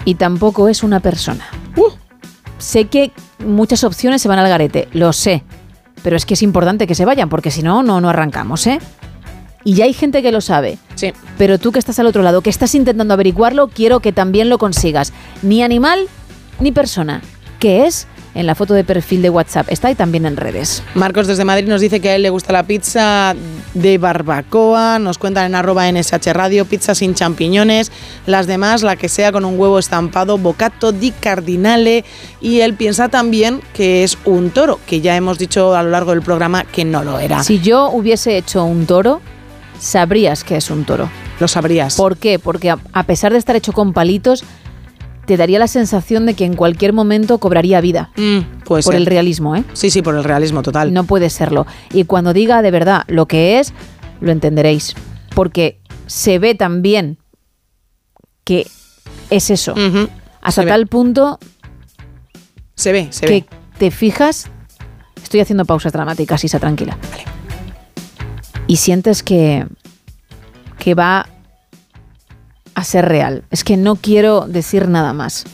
Y tampoco es una persona. Uh. Sé que muchas opciones se van al garete, lo sé. Pero es que es importante que se vayan, porque si no, no, no arrancamos, ¿eh? Y ya hay gente que lo sabe. Sí. Pero tú que estás al otro lado, que estás intentando averiguarlo, quiero que también lo consigas. Ni animal, ni persona. ¿Qué es? En la foto de perfil de WhatsApp. Está ahí también en redes. Marcos desde Madrid nos dice que a él le gusta la pizza de barbacoa. Nos cuentan en arroba NSH Radio, pizza sin champiñones. Las demás, la que sea con un huevo estampado, bocato di cardinale. Y él piensa también que es un toro, que ya hemos dicho a lo largo del programa que no lo era. Si yo hubiese hecho un toro, sabrías que es un toro. Lo sabrías. ¿Por qué? Porque a, a pesar de estar hecho con palitos, te daría la sensación de que en cualquier momento cobraría vida. puede por ser. el realismo, ¿eh? Sí, sí, por el realismo total. No puede serlo. Y cuando diga de verdad lo que es, lo entenderéis. Porque se ve también que es eso. Hasta Se ve. tal punto Se ve, se que ve. te fijas. Estoy haciendo pausas dramáticas, Isa, tranquila. Y sientes que, que va a ser real. Es que no quiero decir nada más.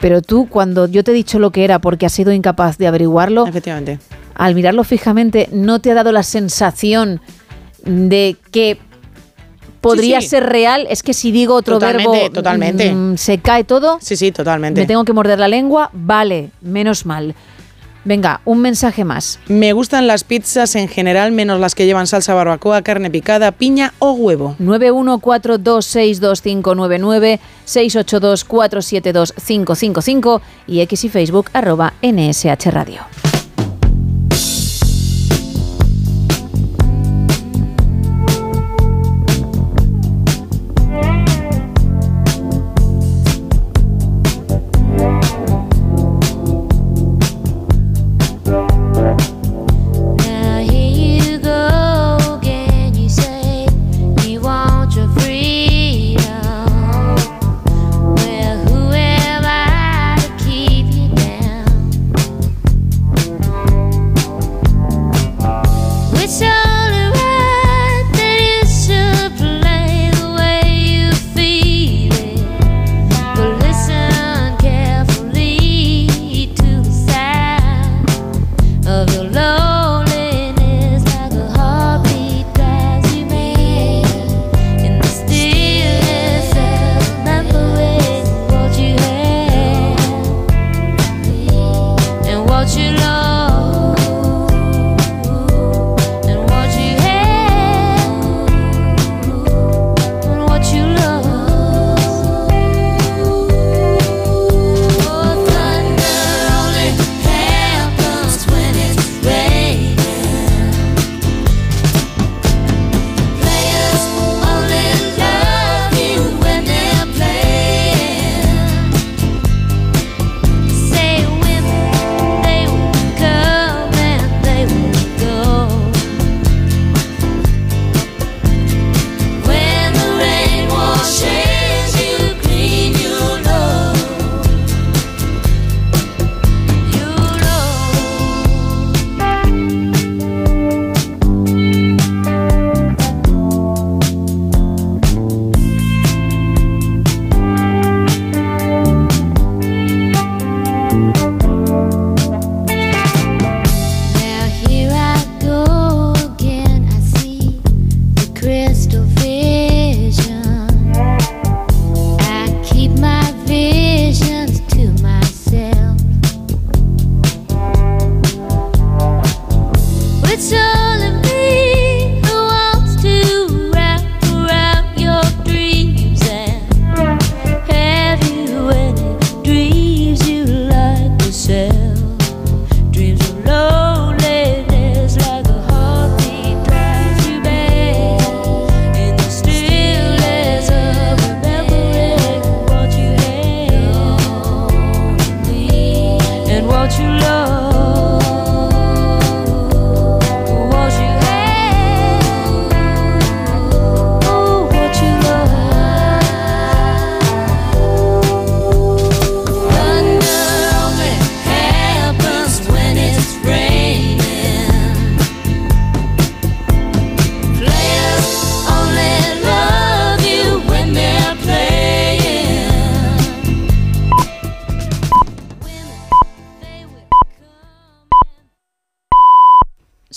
Pero tú, cuando yo te he dicho lo que era porque has sido incapaz de averiguarlo, Efectivamente. al mirarlo fijamente, ¿no te ha dado la sensación de que podría Sí, sí. ser real? Es que si digo otro Totalmente, verbo, totalmente. mm, se cae todo. Sí, sí, totalmente. Me tengo que morder la lengua, vale, menos mal. Venga, un mensaje más. Me gustan las pizzas en general, menos las que llevan salsa barbacoa, carne picada, piña o huevo. 914262599, 682472555 y x y Facebook arroba NSH Radio.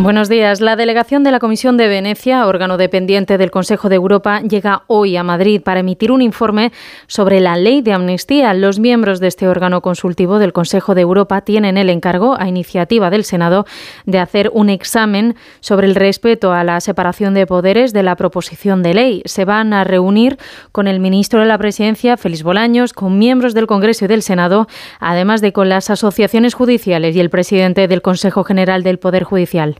Buenos días. La delegación de la Comisión de Venecia, órgano dependiente del Consejo de Europa, llega hoy a Madrid para emitir un informe sobre la ley de amnistía. Los miembros de este órgano consultivo del Consejo de Europa tienen el encargo, a iniciativa del Senado, de hacer un examen sobre el respeto a la separación de poderes de la proposición de ley. Se van a reunir con el ministro de la Presidencia, Félix Bolaños, con miembros del Congreso y del Senado, además de con las asociaciones judiciales y el presidente del Consejo General del Poder Judicial.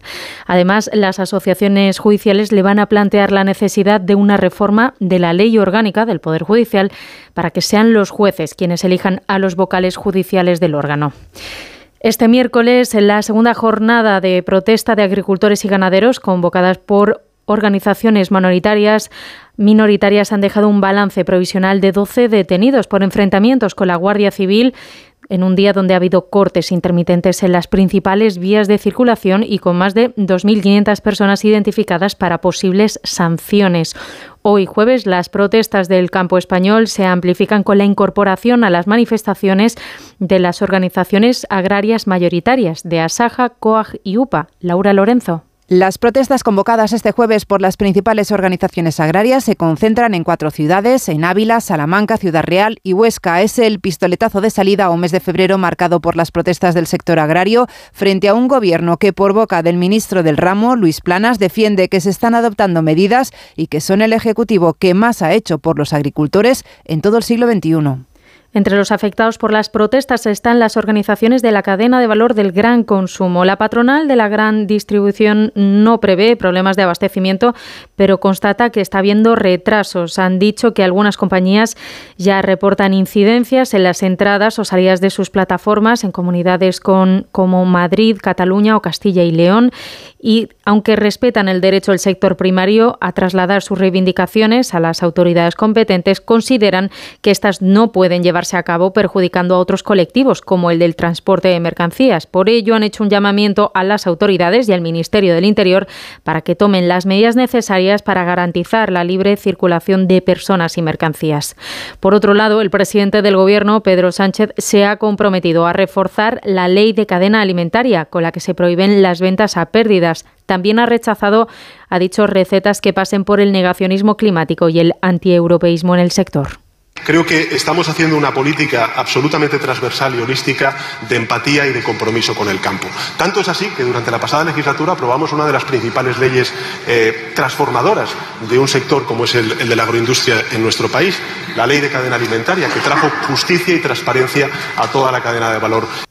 Además, las asociaciones judiciales le van a plantear la necesidad de una reforma de la ley orgánica del Poder Judicial para que sean los jueces quienes elijan a los vocales judiciales del órgano. Este miércoles, en la segunda jornada de protesta de agricultores y ganaderos convocadas por organizaciones minoritarias minoritarias han dejado un balance provisional de 12 detenidos por enfrentamientos con la Guardia Civil en un día donde ha habido cortes intermitentes en las principales vías de circulación y con más de 2.500 personas identificadas para posibles sanciones. Hoy jueves las protestas del campo español se amplifican con la incorporación a las manifestaciones de las organizaciones agrarias mayoritarias de Asaja, COAG y UPA. Laura Lorenzo. Las protestas convocadas este jueves por las principales organizaciones agrarias se concentran en cuatro ciudades, en Ávila, Salamanca, Ciudad Real y Huesca. Es el pistoletazo de salida a un mes de febrero marcado por las protestas del sector agrario frente a un gobierno que por boca del ministro del ramo, Luis Planas, defiende que se están adoptando medidas y que son el ejecutivo que más ha hecho por los agricultores en todo el siglo XXI. Entre los afectados por las protestas están las organizaciones de la cadena de valor del gran consumo. La patronal de la gran distribución no prevé problemas de abastecimiento, pero constata que está habiendo retrasos. Han dicho que algunas compañías ya reportan incidencias en las entradas o salidas de sus plataformas en comunidades como Madrid, Cataluña o Castilla y León. Y aunque respetan el derecho del sector primario a trasladar sus reivindicaciones a las autoridades competentes, consideran que estas no pueden llevarse a cabo perjudicando a otros colectivos, como el del transporte de mercancías. Por ello, han hecho un llamamiento a las autoridades y al Ministerio del Interior para que tomen las medidas necesarias para garantizar la libre circulación de personas y mercancías. Por otro lado, el presidente del Gobierno, Pedro Sánchez, se ha comprometido a reforzar la ley de cadena alimentaria, con la que se prohíben las ventas a pérdidas. También ha rechazado, ha dicho, recetas que pasen por el negacionismo climático y el antieuropeísmo en el sector. Creo que estamos haciendo una política absolutamente transversal y holística de empatía y de compromiso con el campo. Tanto es así que durante la pasada legislatura aprobamos una de las principales leyes eh, transformadoras de un sector como es el, el de la agroindustria en nuestro país, la ley de cadena alimentaria, que trajo justicia y transparencia a toda la cadena de valor.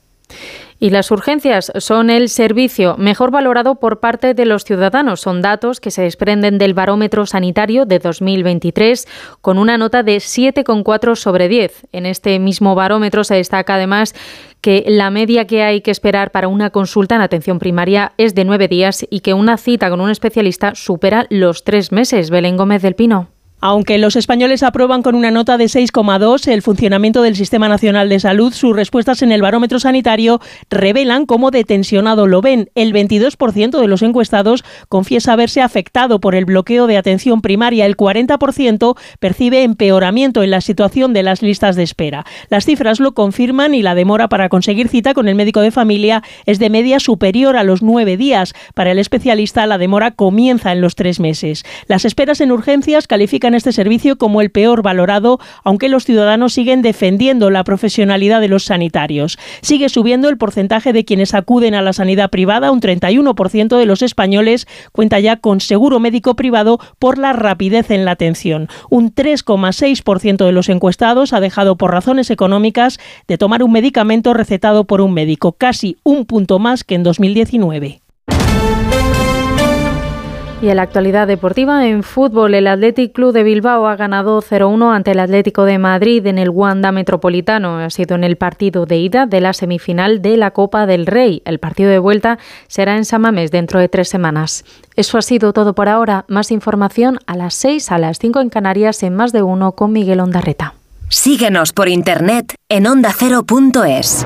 Y las urgencias son el servicio mejor valorado por parte de los ciudadanos. Son datos que se desprenden del barómetro sanitario de 2023 con una nota de 7,4 sobre 10. En este mismo barómetro se destaca además que la media que hay que esperar para una consulta en atención primaria es de nueve días y que una cita con un especialista supera los tres meses. Belén Gómez del Pino. Aunque los españoles aprueban con una nota de 6,2 el funcionamiento del Sistema Nacional de Salud, sus respuestas en el barómetro sanitario revelan cómo detensionado lo ven. El 22% de los encuestados confiesa haberse afectado por el bloqueo de atención primaria. El 40% percibe empeoramiento en la situación de las listas de espera. Las cifras lo confirman y la demora para conseguir cita con el médico de familia es de media superior a los nueve días. Para el especialista, la demora comienza en los tres meses. Las esperas en urgencias califican este servicio como el peor valorado, aunque los ciudadanos siguen defendiendo la profesionalidad de los sanitarios. Sigue subiendo el porcentaje de quienes acuden a la sanidad privada, un 31% de los españoles cuenta ya con seguro médico privado por la rapidez en la atención. Un 3,6% de los encuestados ha dejado por razones económicas de tomar un medicamento recetado por un médico, casi un punto más que en 2019. Y en la actualidad deportiva, en fútbol, el Athletic Club de Bilbao ha ganado 0-1 ante el Atlético de Madrid en el Wanda Metropolitano. Ha sido en el partido de ida de la semifinal de la Copa del Rey. El partido de vuelta será en Samamés dentro de tres semanas. Eso ha sido todo por ahora. Más información a las 6, a las 5 en Canarias, en más de uno con Miguel Ondarreta. Síguenos por internet en ondacero.es.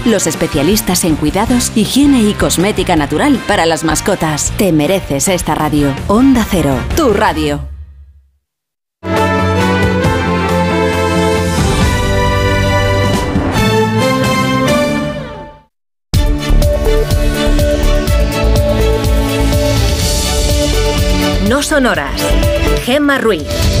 los especialistas en cuidados, higiene y cosmética natural para las mascotas. Te mereces esta radio. Onda Cero, tu radio. No sonoras. Gemma Ruiz.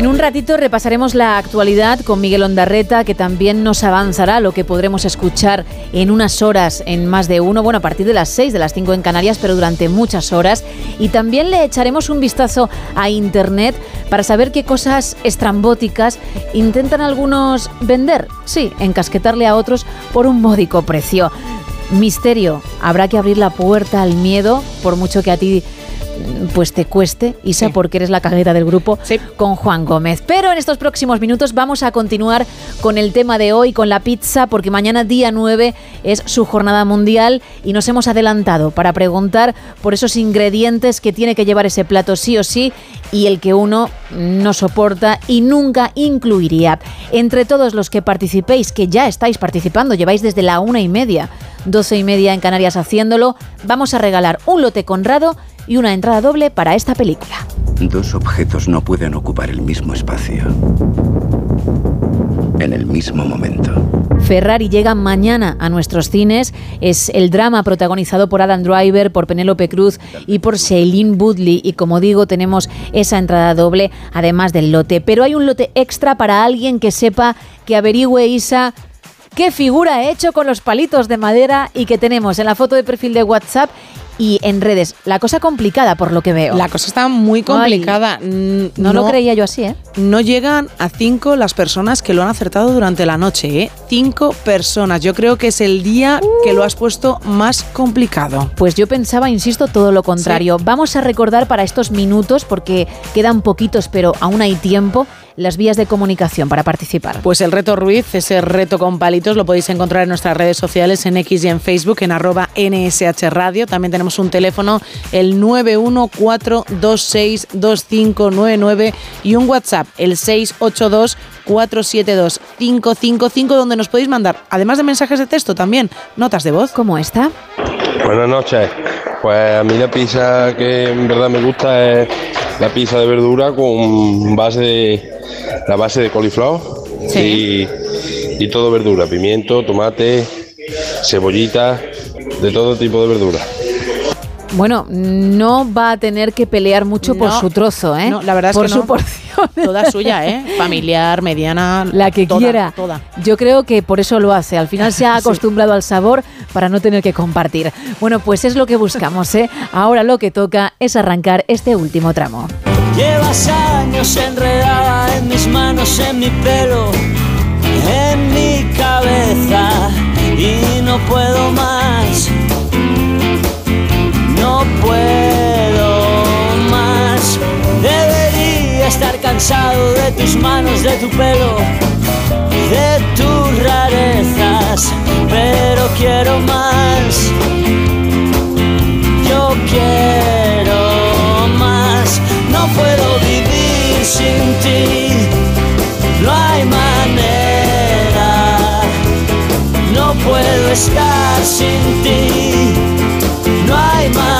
En un ratito repasaremos la actualidad con Miguel Ondarreta, que también nos avanzará lo que podremos escuchar en unas horas, en más de uno, bueno, a partir de las 6, de las 5 en Canarias, pero durante muchas horas. Y también le echaremos un vistazo a Internet para saber qué cosas estrambóticas intentan algunos vender, sí, encasquetarle a otros por un módico precio. Misterio, habrá que abrir la puerta al miedo, por mucho que a ti pues te cueste, Isa, porque eres la cagueta del grupo, con Juan Gómez. Pero en estos próximos minutos vamos a continuar con el tema de hoy, con la pizza, porque mañana día 9 es su jornada mundial y nos hemos adelantado para preguntar por esos ingredientes que tiene que llevar ese plato sí o sí y el que uno no soporta y nunca incluiría. Entre todos los que participéis, que ya estáis participando, lleváis desde la una y media, doce y media en Canarias haciéndolo, vamos a regalar un lote conrado y una entrada doble para esta película. Dos objetos no pueden ocupar el mismo espacio. En el mismo momento. Ferrari llega mañana a nuestros cines. Es el drama protagonizado por Adam Driver, por Penélope Cruz y por Shailene Woodley. Y como digo, tenemos esa entrada doble, además del lote. Pero hay un lote extra para alguien que sepa, que averigüe Isa qué figura ha hecho con los palitos de madera y que tenemos en la foto de perfil de WhatsApp y en redes. La cosa complicada por lo que veo. La cosa está muy complicada. No lo creía yo así, ¿eh? No llegan a cinco las personas que lo han acertado durante la noche, ¿eh? Cinco personas. Yo creo que es el día que lo has puesto más complicado. Pues yo pensaba, insisto, todo lo contrario. Vamos a recordar para estos minutos, porque quedan poquitos, pero aún hay tiempo, las vías de comunicación para participar. Pues el reto Ruiz, ese reto con palitos, lo podéis encontrar en nuestras redes sociales, en X y en Facebook, en arroba NSH Radio. También tenemos un teléfono, el 914262599 y un WhatsApp, el 682472555, donde nos podéis mandar, además de mensajes de texto, también notas de voz. ¿Cómo está? Buenas noches. Pues a mí la pizza que en verdad me gusta es la pizza de verdura con base de la base de coliflor y, y todo verdura, pimiento, tomate, cebollita, de todo tipo de verdura. Bueno, no va a tener que pelear mucho por su trozo, ¿eh? no, la verdad es por que su no. porción. Toda suya, ¿eh? Familiar, mediana. La que toda, quiera. Toda. Yo creo que por eso lo hace. Al final se ha Sí. acostumbrado al sabor para no tener que compartir. Bueno, pues es lo que buscamos, ¿eh? Ahora lo que toca es arrancar este último tramo. Llevas años enredada en mis manos, en mi pelo, en mi cabeza y no puedo más. Puedo más. Debería estar cansado de tus manos, de tu pelo, de tus rarezas, pero quiero más. Yo quiero más. No puedo vivir sin ti. No hay manera. No puedo estar sin ti. No hay manera.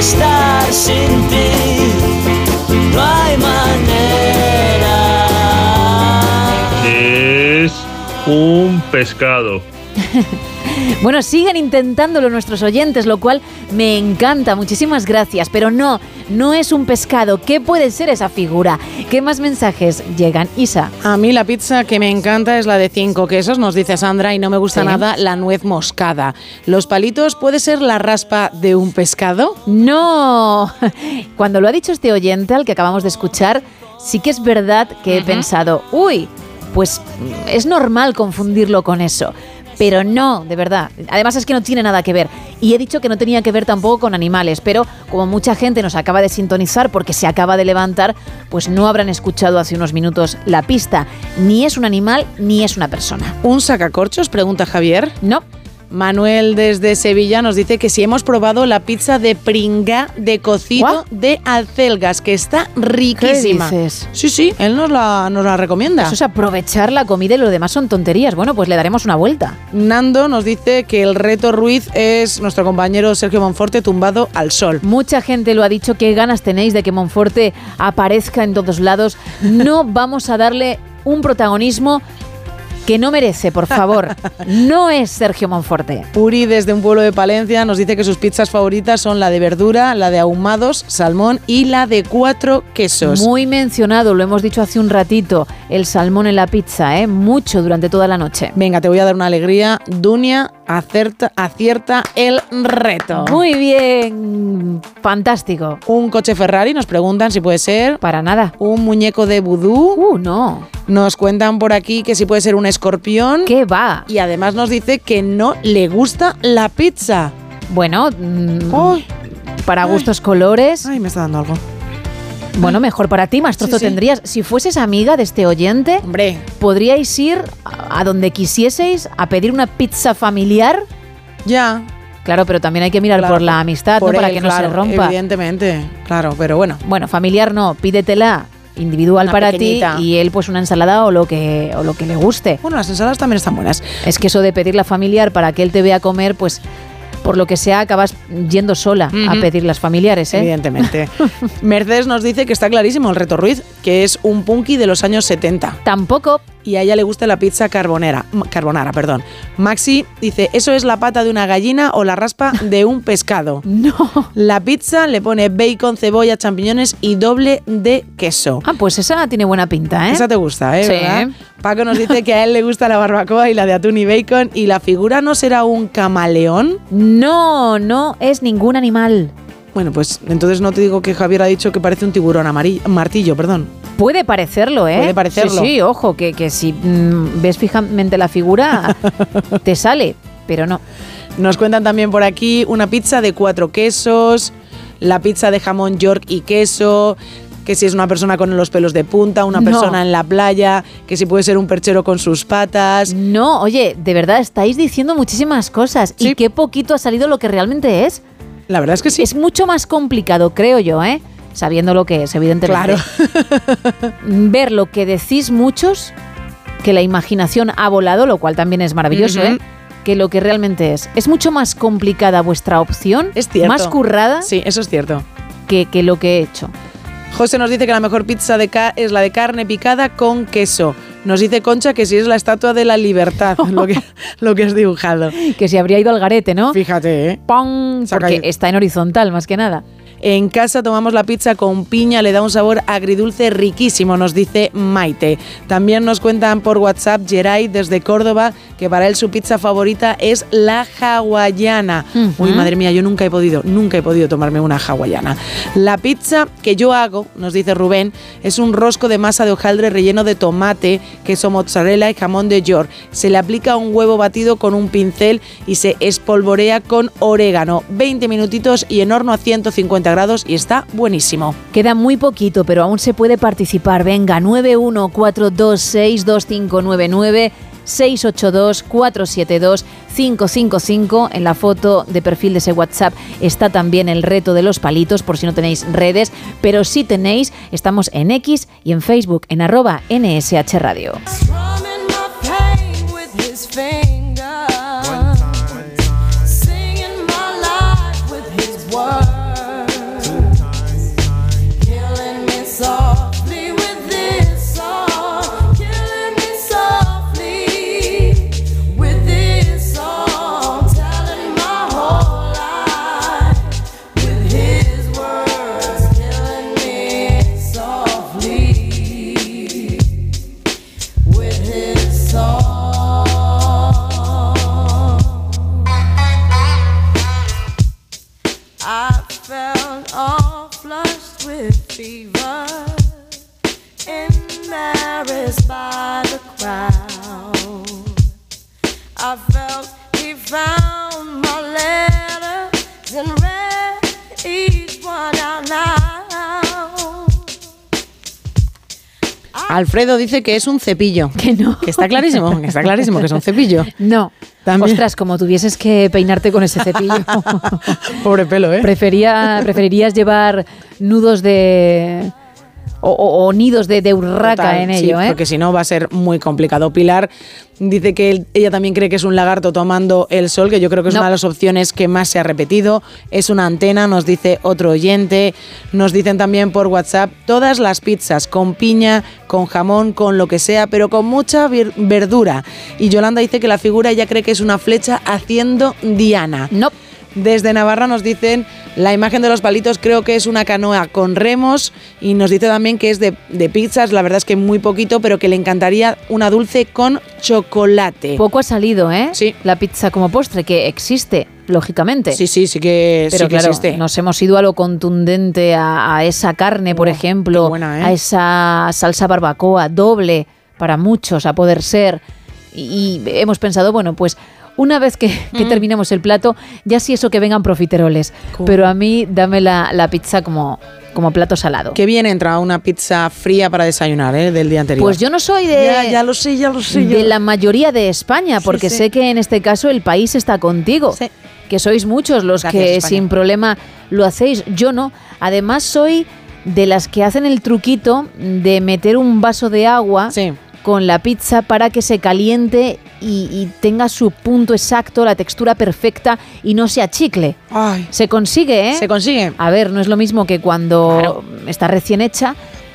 Estar sin ti. No hay manera. Es un pescado. Bueno, siguen intentándolo nuestros oyentes, lo cual me encanta. Muchísimas gracias. Pero no, no es un pescado. ¿Qué puede ser esa figura? ¿Qué más mensajes llegan? Isa. A mí la pizza que me encanta es la de cinco quesos, nos dice Sandra, y no me gusta Sí. nada la nuez moscada. ¿Los palitos puede ser la raspa de un pescado? No. Cuando lo ha dicho este oyente al que acabamos de escuchar, sí que es verdad que he pensado, uy, pues es normal confundirlo con eso. Pero no, de verdad. Además es que no tiene nada que ver. Y he dicho que no tenía que ver tampoco con animales, pero como mucha gente nos acaba de sintonizar porque se acaba de levantar, pues no habrán escuchado hace unos minutos la pista. Ni es un animal ni es una persona. ¿Un sacacorchos? Pregunta Javier. No. Manuel desde Sevilla nos dice que si hemos probado la pizza de pringa de cocido de alcelgas, que está riquísima. dices? Sí, sí, él nos la, nos la recomienda. Eso es aprovechar la comida y lo demás son tonterías. Bueno, pues le daremos una vuelta. Nando nos dice que el reto Ruiz es nuestro compañero Sergio Monforte tumbado al sol. Mucha gente lo ha dicho, qué ganas tenéis de que Monforte aparezca en todos lados. No vamos a darle un protagonismo que no merece, por favor. No es Sergio Monforte. Puri desde un pueblo de Palencia nos dice que sus pizzas favoritas son la de verdura, la de ahumados, salmón y la de cuatro quesos. Muy mencionado, lo hemos dicho hace un ratito, el salmón en la pizza, ¿eh? Mucho durante toda la noche. Venga, te voy a dar una alegría. Dunia acerta, acierta el reto. Muy bien, fantástico. Un coche Ferrari, nos preguntan si puede ser. Para nada. Un muñeco de vudú. Uh, no. Nos cuentan por aquí que si puede ser un escorpión. ¿Qué va? Y además nos dice que no le gusta la pizza. Bueno, mm, para gustos colores. Ay, me está dando algo. Bueno, mejor para ti, más trozo Sí, sí. tendrías. Si fueses amiga de este oyente, Hombre, podríais ir a donde quisieseis a pedir una pizza familiar. ya. Claro, pero también hay que mirar Claro, por la amistad, por ¿no? Para que no se rompa. Evidentemente, claro, pero bueno. Bueno, familiar no, pídetela individual Una para pequeñita. ti y él pues una ensalada o lo que o lo que le guste. Bueno, las ensaladas también están buenas. Es que eso de pedirla familiar para que él te vea comer, pues por lo que sea acabas yendo sola a pedir las familiares, ¿eh? Evidentemente. Mercedes nos dice que está clarísimo el reto Ruiz, que es un punky de los años 70. Tampoco y a ella le gusta la pizza carbonera, carbonara, perdón. Maxi dice, ¿eso es la pata de una gallina o la raspa de un pescado? No. La pizza le pone bacon, cebolla, champiñones y doble de queso. Ah, pues esa tiene buena pinta, ¿eh? Esa te gusta, ¿eh? Sí. ¿verdad? Paco nos dice que a él le gusta la barbacoa y la de atún y bacon y la figura no será un camaleón. No, no es ningún animal. Bueno, pues entonces no te digo que Javier ha dicho que parece un tiburón amarillo, martillo, perdón. Puede parecerlo, ¿eh? Puede parecerlo. Sí, sí, ojo, que, que si mm, ves fijamente la figura, te sale, pero no. Nos cuentan también por aquí una pizza de cuatro quesos, la pizza de jamón york y queso, que si es una persona con los pelos de punta, una No. persona en la playa, que si puede ser un perchero con sus patas. No, oye, de verdad estáis diciendo muchísimas cosas y qué poquito ha salido lo que realmente es. La verdad es que sí. Es mucho más complicado, creo yo, ¿eh? Sabiendo lo que es, evidentemente. Claro. Ver lo que decís muchos, que la imaginación ha volado, lo cual también es maravilloso. ¿eh? Que lo que realmente es. Es mucho más complicada vuestra opción, Es cierto. más currada Sí, eso es cierto. que, que lo que he hecho. José nos dice que la mejor pizza de ca es la de carne picada con queso. Nos dice Concha que si es la estatua de la libertad, lo que, lo que has dibujado. Que se habría ido al garete, ¿no? Fíjate, ¿eh? ¡Pong! Porque está en horizontal, más que nada. En casa tomamos la pizza con piña, le da un sabor agridulce riquísimo, nos dice Maite. También nos cuentan por WhatsApp Geray desde Córdoba que para él su pizza favorita es la hawaiana. Uy, madre mía, yo nunca he podido, nunca he podido tomarme una hawaiana. La pizza que yo hago, nos dice Rubén, es un rosco de masa de hojaldre relleno de tomate, queso mozzarella y jamón de york. Se le aplica un huevo batido con un pincel y se espolvorea con orégano. 20 minutitos y en horno a 150 grados y está buenísimo. Queda muy poquito, pero aún se puede participar. Venga, 914262599. 682-472-555. En la foto de perfil de ese WhatsApp está también el reto de los palitos, por si no tenéis redes. Pero si tenéis, estamos en X y en Facebook, en arroba NSH Radio. With fever, embarrassed by the crowd. I felt he found my letters and read each one out loud. Alfredo dice que es un cepillo. Que no. Que está clarísimo, que está clarísimo que es un cepillo. No. También. Ostras, como tuvieses que peinarte con ese cepillo. Pobre pelo, ¿eh? Prefería, preferirías llevar nudos de. O, o- o nidos de, de urraca Total, en sí, ello, ¿eh? Porque si no va a ser muy complicado. Pilar dice que él- ella también cree que es un lagarto tomando el sol, que yo creo que es No. una de las opciones que más se ha repetido. Es una antena, nos dice otro oyente. Nos dicen también por WhatsApp todas las pizzas con piña, con jamón, con lo que sea, pero con mucha verdura. Y Yolanda dice que la figura ella cree que es una flecha haciendo Diana. No. Desde Navarra nos dicen la imagen de los palitos creo que es una canoa con remos y nos dice también que es de, de pizzas, la verdad es que muy poquito, pero que le encantaría una dulce con chocolate. Poco ha salido, ¿eh? Sí. La pizza como postre, que existe, lógicamente. Sí, sí, sí que, Pero sí que claro, existe. nos hemos ido a lo contundente, a, a esa carne, por ejemplo, buena, ¿eh? a esa salsa barbacoa doble para muchos, a poder ser. Y, y hemos pensado, bueno, pues una vez que, que Mm. terminemos el plato, ya sí eso que vengan profiteroles. Cool. Pero a mí dame la, la pizza como, como plato salado. Qué bien entra una pizza fría para desayunar ¿eh? del día anterior. Pues yo no soy de, Ya, ya lo sé, ya lo sé. de ya. la mayoría de España, porque sí. sé que en este caso el país está contigo. Sí. Que sois muchos los Gracias, que España. sin problema lo hacéis. Yo no. Además soy de las que hacen el truquito de meter un vaso de agua Sí. Con la pizza para que se caliente y, y tenga su punto exacto, la textura perfecta y no se achicle. Ay, Se consigue, ¿eh? se consigue. A ver, no es lo mismo que cuando Claro. está recién hecha,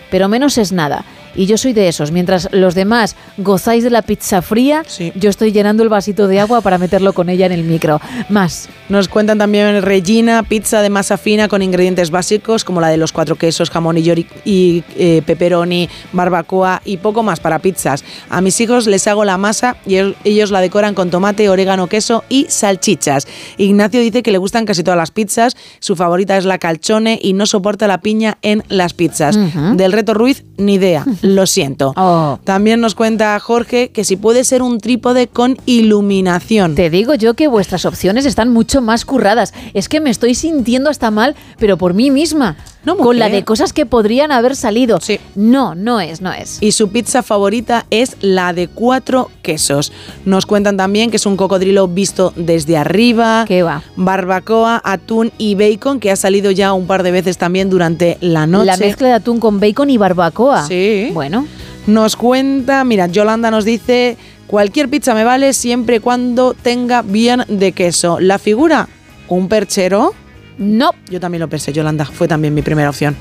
pero menos es nada. Y yo soy de esos. Mientras los demás gozáis de la pizza fría, yo estoy llenando el vasito de agua para meterlo con ella en el micro. Más. Nos cuentan también Regina, pizza de masa fina con ingredientes básicos como la de los cuatro quesos, jamón y, yori- y eh, pepperoni, barbacoa y poco más para pizzas. A mis hijos les hago la masa y el- ellos la decoran con tomate, orégano, queso y salchichas. Ignacio dice que le gustan casi todas las pizzas, su favorita es la calzone y no soporta la piña en las pizzas. Del reto Ruiz, ni idea, lo siento. Oh. También nos cuenta Jorge que si puede ser un trípode con iluminación. Te digo yo que vuestras opciones están mucho más curradas. Es que me estoy sintiendo hasta mal, pero por mí misma. Con la de cosas que podrían haber salido. No, no es, no es. Y su pizza favorita es la de cuatro quesos. Nos cuentan también que es un cocodrilo visto desde arriba. ¿Qué va? Barbacoa, atún y bacon, que ha salido ya un par de veces también durante la noche. La mezcla de atún con bacon y barbacoa. Sí. Bueno. Nos cuenta, mira, Yolanda nos dice, cualquier pizza me vale siempre y cuando tenga bien de queso. La figura, un perchero. No. Yo también lo pensé, Yolanda, fue también mi primera opción.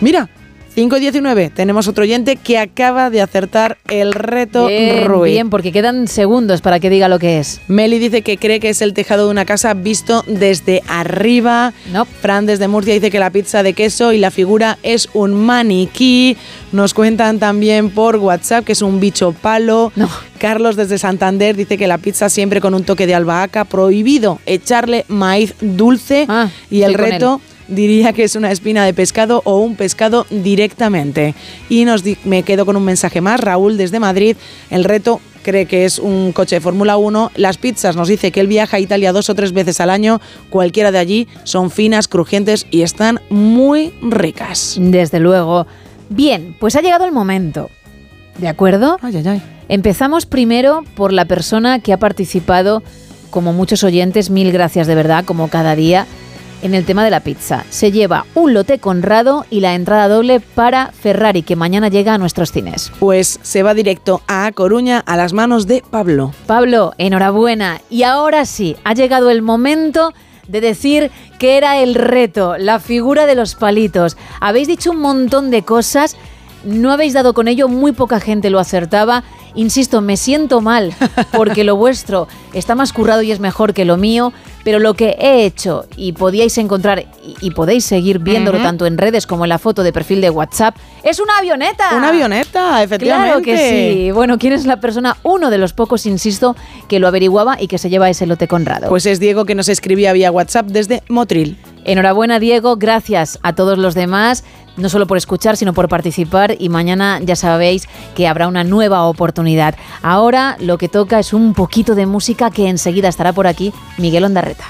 Mira, 5 y 19, tenemos otro oyente que acaba de acertar el reto Bien, Rui. bien, porque quedan segundos para que diga lo que es. Meli dice que cree que es el tejado de una casa visto desde arriba. No. Fran desde Murcia dice que la pizza de queso y la figura es un maniquí. Nos cuentan también por WhatsApp que es un bicho palo. Carlos desde Santander dice que la pizza siempre con un toque de albahaca. Prohibido echarle maíz dulce. y el reto diría que es una espina de pescado o un pescado directamente. Y nos me quedo con un mensaje más. Raúl desde Madrid. El reto cree que es un coche de Fórmula 1. Las pizzas nos dice que él viaja a Italia dos o tres veces al año. Cualquiera de allí son finas, crujientes y están muy ricas. Desde luego. Bien, pues ha llegado el momento. ¿De acuerdo? Empezamos primero por la persona que ha participado, como muchos oyentes, mil gracias de verdad, como cada día, en el tema de la pizza. Se lleva un lote conrado y la entrada doble para Ferrari, que mañana llega a nuestros cines. Pues se va directo a Coruña a las manos de Pablo. Pablo, enhorabuena. Y ahora sí, ha llegado el momento de decir que era el reto, la figura de los palitos. Habéis dicho un montón de cosas, no habéis dado con ello, muy poca gente lo acertaba. Insisto, me siento mal porque lo vuestro está más currado y es mejor que lo mío, pero lo que he hecho y podíais encontrar y, y podéis seguir viéndolo tanto en redes como en la foto de perfil de WhatsApp, es una avioneta. Una avioneta, efectivamente. Claro que sí. Bueno, ¿quién es la persona, uno de los pocos, insisto, que lo averiguaba y que se lleva ese lote conrado? Pues es Diego que nos escribía vía WhatsApp desde Motril. Enhorabuena, Diego. Gracias a todos los demás, no solo por escuchar, sino por participar. Y mañana ya sabéis que habrá una nueva oportunidad. Ahora lo que toca es un poquito de música que enseguida estará por aquí Miguel Ondarreta.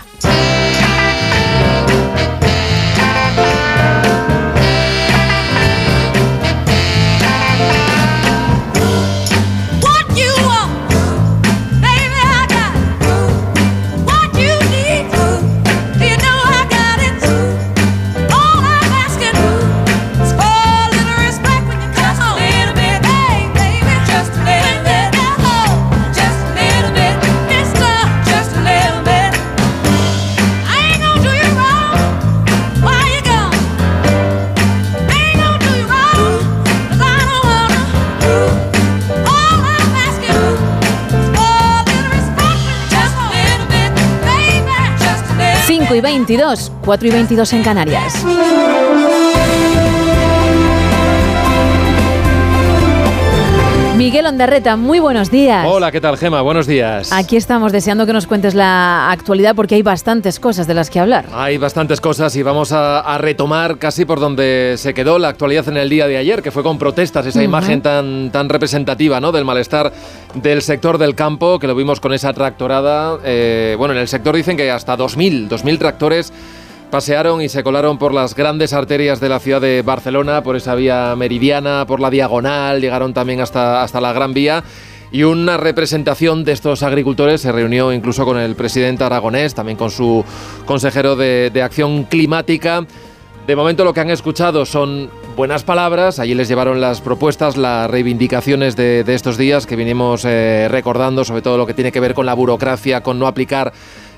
22, 4 y 22 en Canarias. Miguel Ondarreta, muy buenos días. Hola, ¿qué tal, Gema? Buenos días. Aquí estamos deseando que nos cuentes la actualidad porque hay bastantes cosas de las que hablar. Hay bastantes cosas y vamos a, a retomar casi por donde se quedó la actualidad en el día de ayer, que fue con protestas, esa imagen tan, tan representativa ¿no? del malestar del sector del campo, que lo vimos con esa tractorada. Eh, bueno, en el sector dicen que hasta 2.000, 2.000 tractores pasearon y se colaron por las grandes arterias de la ciudad de Barcelona, por esa vía meridiana, por la diagonal, llegaron también hasta, hasta la Gran Vía. Y una representación de estos agricultores se reunió incluso con el presidente aragonés, también con su consejero de, de Acción Climática. De momento lo que han escuchado son buenas palabras, allí les llevaron las propuestas, las reivindicaciones de, de estos días que vinimos eh, recordando, sobre todo lo que tiene que ver con la burocracia, con no aplicar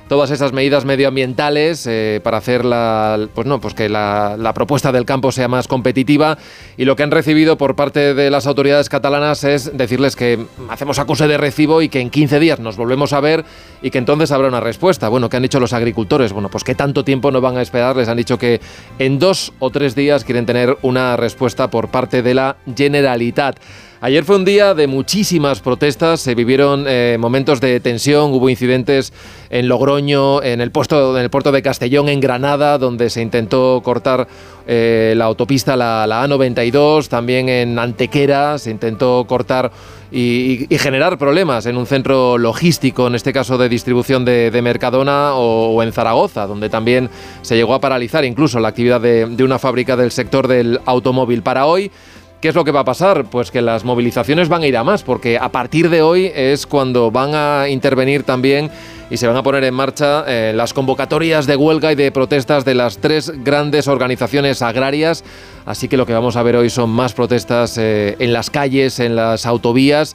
todas esas medidas medioambientales eh, para hacer la, pues no, pues que la, la propuesta del campo sea más competitiva y lo que han recibido por parte de las autoridades catalanas es decirles que hacemos acuse de recibo y que en 15 días nos volvemos a ver y que entonces habrá una respuesta. Bueno, ¿qué han dicho los agricultores? Bueno, pues que tanto tiempo no van a esperar. Les han dicho que en dos o tres días quieren tener una respuesta por parte de la Generalitat. Ayer fue un día de muchísimas protestas, se vivieron eh, momentos de tensión, hubo incidentes en Logroño, en el, puesto, en el puerto de Castellón, en Granada, donde se intentó cortar eh, la autopista, la, la A92, también en Antequera se intentó cortar y, generar problemas en un centro logístico, en este caso de distribución de, Mercadona o, en Zaragoza, donde también se llegó a paralizar incluso la actividad de una fábrica del sector del automóvil. Para hoy, ¿Qué es lo que va a pasar? Pues que las movilizaciones van a ir a más, porque a partir de hoy es cuando van a intervenir también y se van a poner en marcha eh, las convocatorias de huelga y de protestas de las tres grandes organizaciones agrarias. Así que lo que vamos a ver hoy son más protestas eh, en las calles, en las autovías.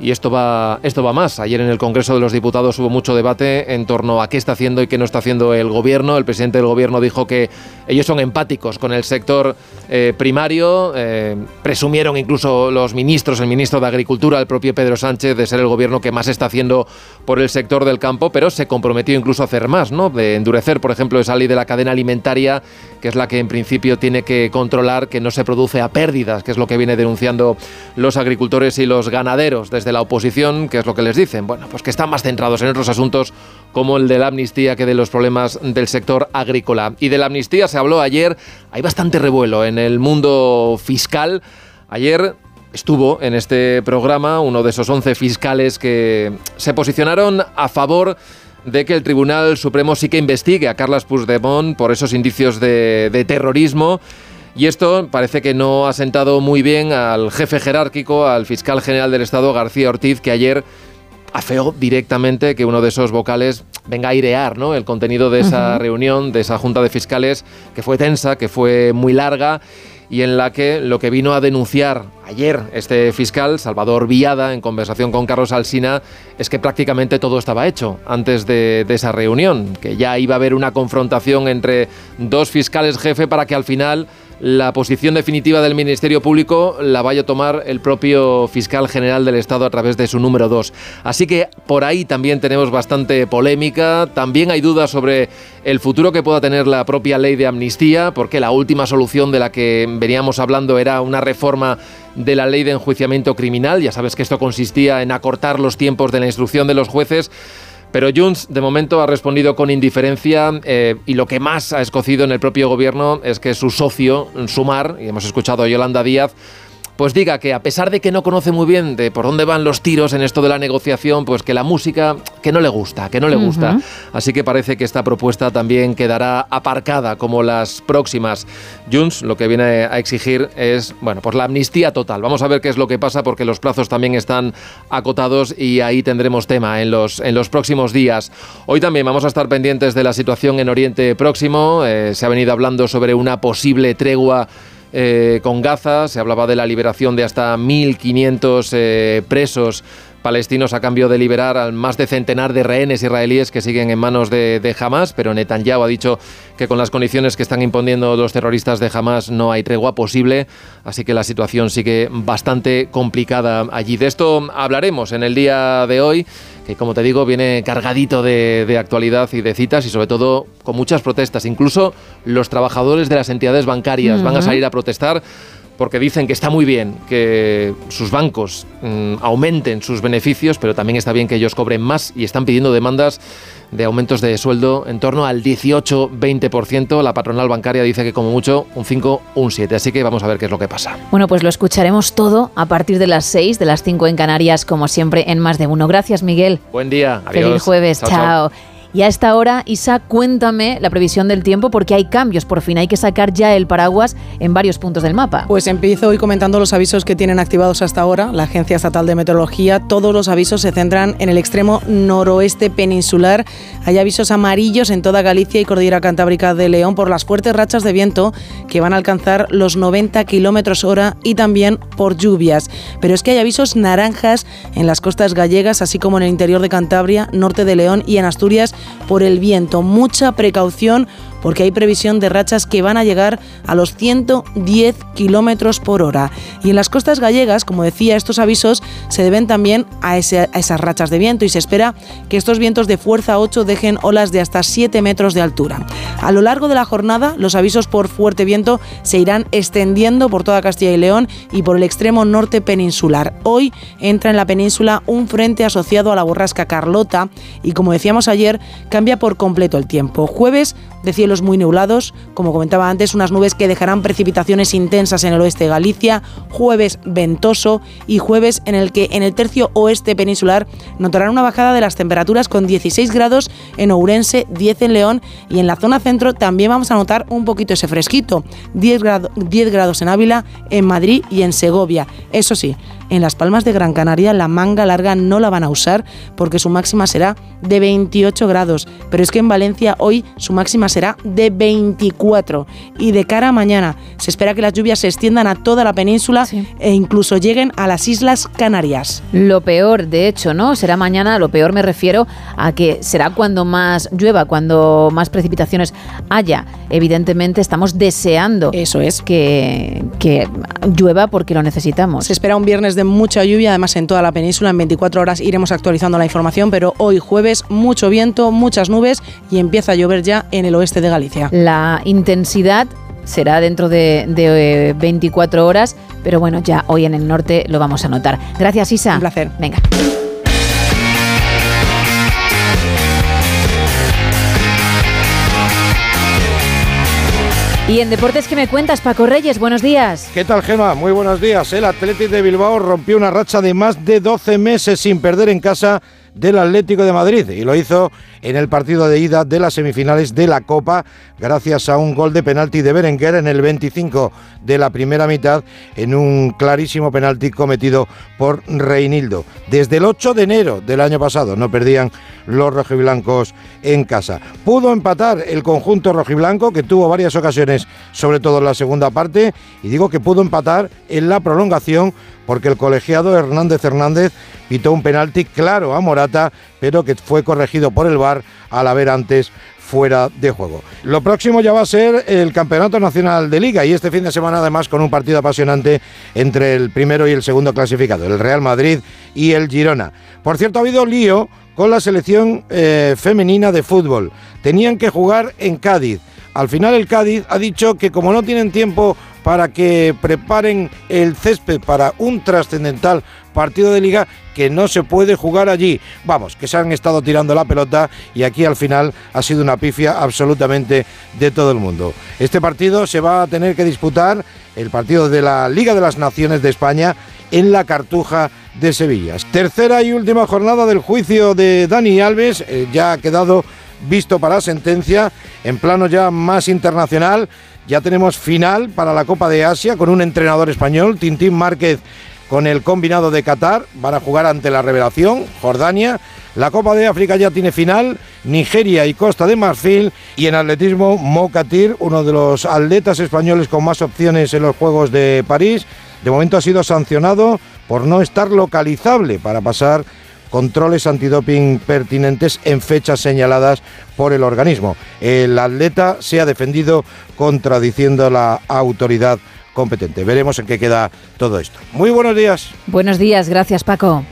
Y esto va, esto va más. Ayer en el Congreso de los Diputados hubo mucho debate en torno a qué está haciendo y qué no está haciendo el gobierno. El presidente del gobierno dijo que ellos son empáticos con el sector eh, primario. eh, presumieron incluso los ministros, el ministro de Agricultura, el propio Pedro Sánchez, de ser el gobierno que más está haciendo por el sector del campo, pero se comprometió incluso a hacer más, ¿no? De endurecer, por ejemplo, esa ley de la cadena alimentaria, que es la que en principio tiene que controlar que no se produce a pérdidas, que es lo que viene denunciando los agricultores y los ganaderos desde la oposición, que es lo que les dicen. Bueno, pues que están más centrados en otros asuntos como el de la amnistía que de los problemas del sector agrícola. Y de la amnistía se habló ayer, hay bastante revuelo en el mundo fiscal. Ayer estuvo en este programa uno de esos 11 fiscales que se posicionaron a favor de que el Tribunal Supremo sí que investigue a Carles Puigdemont por esos indicios de terrorismo. Y esto parece que no ha sentado muy bien al jefe jerárquico, al fiscal general del Estado, García Ortiz, que ayer afeó directamente que uno de esos vocales venga a airear ¿no? el contenido de esa reunión, de esa junta de fiscales, que fue tensa, que fue muy larga y en la que lo que vino a denunciar ayer este fiscal, Salvador Viada, en conversación con Carlos Alsina, es que prácticamente todo estaba hecho antes de, de esa reunión, que ya iba a haber una confrontación entre dos fiscales jefe para que al final la posición definitiva del Ministerio Público la vaya a tomar el propio fiscal general del Estado a través de su número 2. Así que por ahí también tenemos bastante polémica, también hay dudas sobre el futuro que pueda tener la propia ley de amnistía, porque la última solución de la que veníamos hablando era una reforma de la ley de enjuiciamiento criminal. Ya sabes que esto consistía en acortar los tiempos de la instrucción de los jueces. Pero Junts de momento ha respondido con indiferencia eh, y lo que más ha escocido en el propio gobierno es que su socio, Sumar, y hemos escuchado a Yolanda Díaz, pues diga que a pesar de que no conoce muy bien de por dónde van los tiros en esto de la negociación, pues que la música que no le gusta, que no le gusta. Así que parece que esta propuesta también quedará aparcada como las próximas. Junts lo que viene a exigir es, bueno, pues la amnistía total. Vamos a ver qué es lo que pasa porque los plazos también están acotados y ahí tendremos tema en los, en los próximos días. Hoy también vamos a estar pendientes de la situación en Oriente Próximo. Eh, se ha venido hablando sobre una posible tregua eh, con Gaza. Se hablaba de la liberación de hasta 1.500 eh, presos palestinos a cambio de liberar al más de centenar de rehenes israelíes que siguen en manos de, de Hamas, pero Netanyahu ha dicho que con las condiciones que están imponiendo los terroristas de Hamas no hay tregua posible, así que la situación sigue bastante complicada allí. De esto hablaremos en el día de hoy, que como te digo viene cargadito de, de actualidad y de citas y sobre todo con muchas protestas. Incluso los trabajadores de las entidades bancarias van a salir a protestar porque dicen que está muy bien que sus bancos mm, aumenten sus beneficios, pero también está bien que ellos cobren más y están pidiendo demandas de aumentos de sueldo en torno al 18-20%. La patronal bancaria dice que como mucho un 5, un 7. Así que vamos a ver qué es lo que pasa. Bueno, pues lo escucharemos todo a partir de las 6, de las 5 en Canarias, como siempre, en más de uno. Gracias, Miguel. Buen día. Adiós. Feliz jueves. chao. Y a esta hora, Isa, cuéntame la previsión del tiempo porque hay cambios. Por fin hay que sacar ya el paraguas en varios puntos del mapa. Pues empiezo hoy comentando los avisos que tienen activados hasta ahora la Agencia Estatal de Meteorología. Todos los avisos se centran en el extremo noroeste peninsular. Hay avisos amarillos en toda Galicia y Cordillera Cantábrica de León por las fuertes rachas de viento que van a alcanzar los 90 kilómetros hora y también por lluvias. Pero es que hay avisos naranjas en las costas gallegas, así como en el interior de Cantabria, norte de León y en Asturias por el viento. Mucha precaución porque hay previsión de rachas que van a llegar a los 110 kilómetros por hora. Y en las costas gallegas, como decía, estos avisos se deben también a, esas rachas de viento y se espera que estos vientos de fuerza 8 dejen olas de hasta 7 metros de altura. A lo largo de la jornada, los avisos por fuerte viento se irán extendiendo por toda Castilla y León y por el extremo norte peninsular. Hoy entra en la península un frente asociado a la borrasca Carlota y, como decíamos ayer, cambia por completo el tiempo. Jueves de cielos muy nublados, como comentaba antes, unas nubes que dejarán precipitaciones intensas en el oeste de Galicia, jueves ventoso y jueves en el que en el tercio oeste peninsular notarán una bajada de las temperaturas con 16 grados en Ourense, 10 en León y en la zona centro también vamos a notar un poquito ese fresquito, 10, grado- 10 grados en Ávila, en Madrid y en Segovia. Eso sí, en las Palmas de Gran Canaria la manga larga no la van a usar porque su máxima será de 28 grados, pero es que en Valencia hoy su máxima será de 24 y de cara a mañana se espera que las lluvias se extiendan a toda la península e incluso lleguen a las Islas Canarias. Lo peor, de hecho, ¿no? Será mañana, lo peor me refiero a que será cuando más llueva, cuando más precipitaciones haya. Evidentemente estamos deseando Eso es. que, que llueva porque lo necesitamos. Se espera un viernes de mucha lluvia, además en toda la península. En 24 horas iremos actualizando la información, pero hoy jueves mucho viento, muchas nubes y empieza a llover ya en el oeste de Galicia. La intensidad será dentro de, de, eh, 24 horas, pero bueno, ya hoy en el norte lo vamos a notar. Gracias, Isa. Un placer. Venga. Y en deportes, ¿qué me cuentas, Paco Reyes? Buenos días. ¿Qué tal, Gema? Muy buenos días. El Athletic de Bilbao rompió una racha de más de 12 meses sin perder en casa del Atlético de Madrid y lo hizo en el partido de ida de las semifinales de la Copa gracias a un gol de penalti de Berenguer en el 25 de la primera mitad en un clarísimo penalti cometido por Reinildo. Desde el 8 de enero del año pasado no perdían los rojiblancos en casa. Pudo empatar el conjunto rojiblanco que tuvo varias ocasiones, sobre todo en la segunda parte, y digo que pudo empatar en la prolongación porque el colegiado Hernández Hernández pitó un penalti claro a Morata, pero que fue corregido por el VAR al haber antes fuera de juego. Lo próximo ya va a ser el Campeonato Nacional de Liga y este fin de semana además con un partido apasionante entre el primero y el segundo clasificado, el Real Madrid y el Girona. Por cierto, ha habido lío con la selección eh, femenina de fútbol. Tenían que jugar en Cádiz. Al final el Cádiz ha dicho que como no tienen tiempo para que preparen el césped para un trascendental partido de liga que no se puede jugar allí. Vamos, que se han estado tirando la pelota y aquí al final ha sido una pifia absolutamente de todo el mundo. Este partido se va a tener que disputar, el partido de la Liga de las Naciones de España, en la Cartuja de Sevilla. Tercera y última jornada del juicio de Dani Alves, eh, ya ha quedado visto para sentencia en plano ya más internacional. Ya tenemos final para la Copa de Asia con un entrenador español, Tintín Márquez, con el combinado de Qatar. Van a jugar ante la revelación, Jordania. La Copa de África ya tiene final, Nigeria y Costa de Marfil. Y en atletismo, Mokatir, uno de los atletas españoles con más opciones en los Juegos de París. De momento ha sido sancionado por no estar localizable para pasar controles antidoping pertinentes en fechas señaladas por el organismo. El atleta se ha defendido contradiciendo la autoridad competente. Veremos en qué queda todo esto. Muy buenos días. Buenos días, gracias, Paco.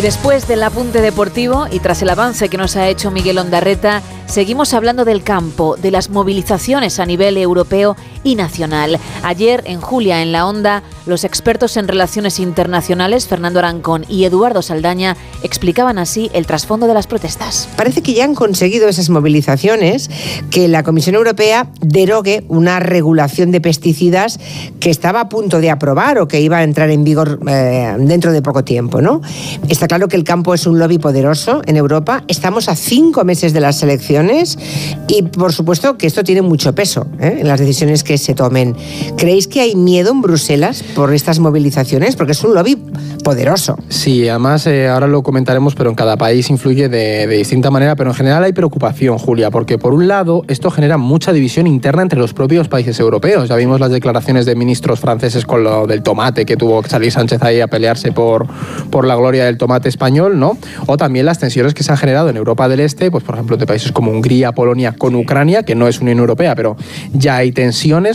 Y después del apunte deportivo y tras el avance que nos ha hecho Miguel Ondarreta, seguimos hablando del campo, de las movilizaciones a nivel europeo y nacional. Ayer en Julia en la Onda, los expertos en relaciones internacionales, Fernando Arancón y Eduardo Saldaña, explicaban así el trasfondo de las protestas. Parece que ya han conseguido esas movilizaciones que la Comisión Europea derogue una regulación de pesticidas que estaba a punto de aprobar o que iba a entrar en vigor eh, dentro de poco tiempo, ¿no? Está claro que el campo es un lobby poderoso en Europa. Estamos a cinco meses de las elecciones y, por supuesto, que esto tiene mucho peso ¿eh? en las decisiones que que se tomen. ¿Creéis que hay miedo en Bruselas por estas movilizaciones? Porque es un lobby poderoso. Sí, además eh, ahora lo comentaremos, pero en cada país influye de, distinta manera, pero en general hay preocupación, Julia, porque por un lado esto genera mucha división interna entre los propios países europeos. Ya vimos las declaraciones de ministros franceses con lo del tomate, que tuvo salir Sánchez ahí a pelearse por, por la gloria del tomate español, ¿no? O también las tensiones que se han generado en Europa del Este, pues por ejemplo de países como Hungría, Polonia con Ucrania, que no es Unión Europea, pero ya hay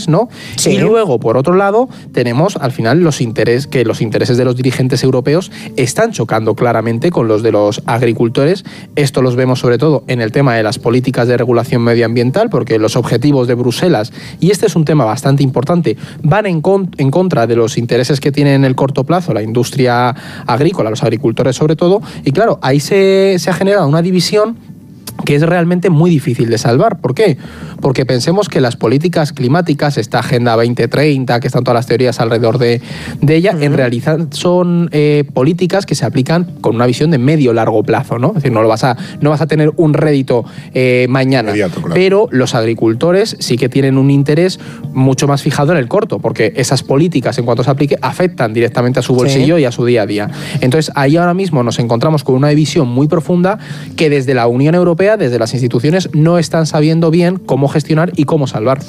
¿no? Y luego, por otro lado, tenemos al final los intereses, que los intereses de los dirigentes europeos están chocando claramente con los de los agricultores. Esto los vemos sobre todo en el tema de las políticas de regulación medioambiental, porque los objetivos de Bruselas, y este es un tema bastante importante, van en, con- en contra de los intereses que tiene en el corto plazo la industria agrícola, los agricultores sobre todo, y claro, ahí se, se ha generado una división que es realmente muy difícil de salvar. ¿Por qué? Porque pensemos que las políticas climáticas, esta Agenda 2030, que están todas las teorías alrededor de, de ella, en realidad son eh, políticas que se aplican con una visión de medio-largo plazo, ¿no? Es decir, no, lo vas, a, no vas a tener un rédito eh, mañana. Pero los agricultores sí que tienen un interés mucho más fijado en el corto, porque esas políticas, en cuanto se aplique, afectan directamente a su bolsillo y a su día a día. Entonces, ahí ahora mismo nos encontramos con una división muy profunda que desde la Unión Europea, desde las instituciones, no están sabiendo bien cómo gestionar y cómo salvar.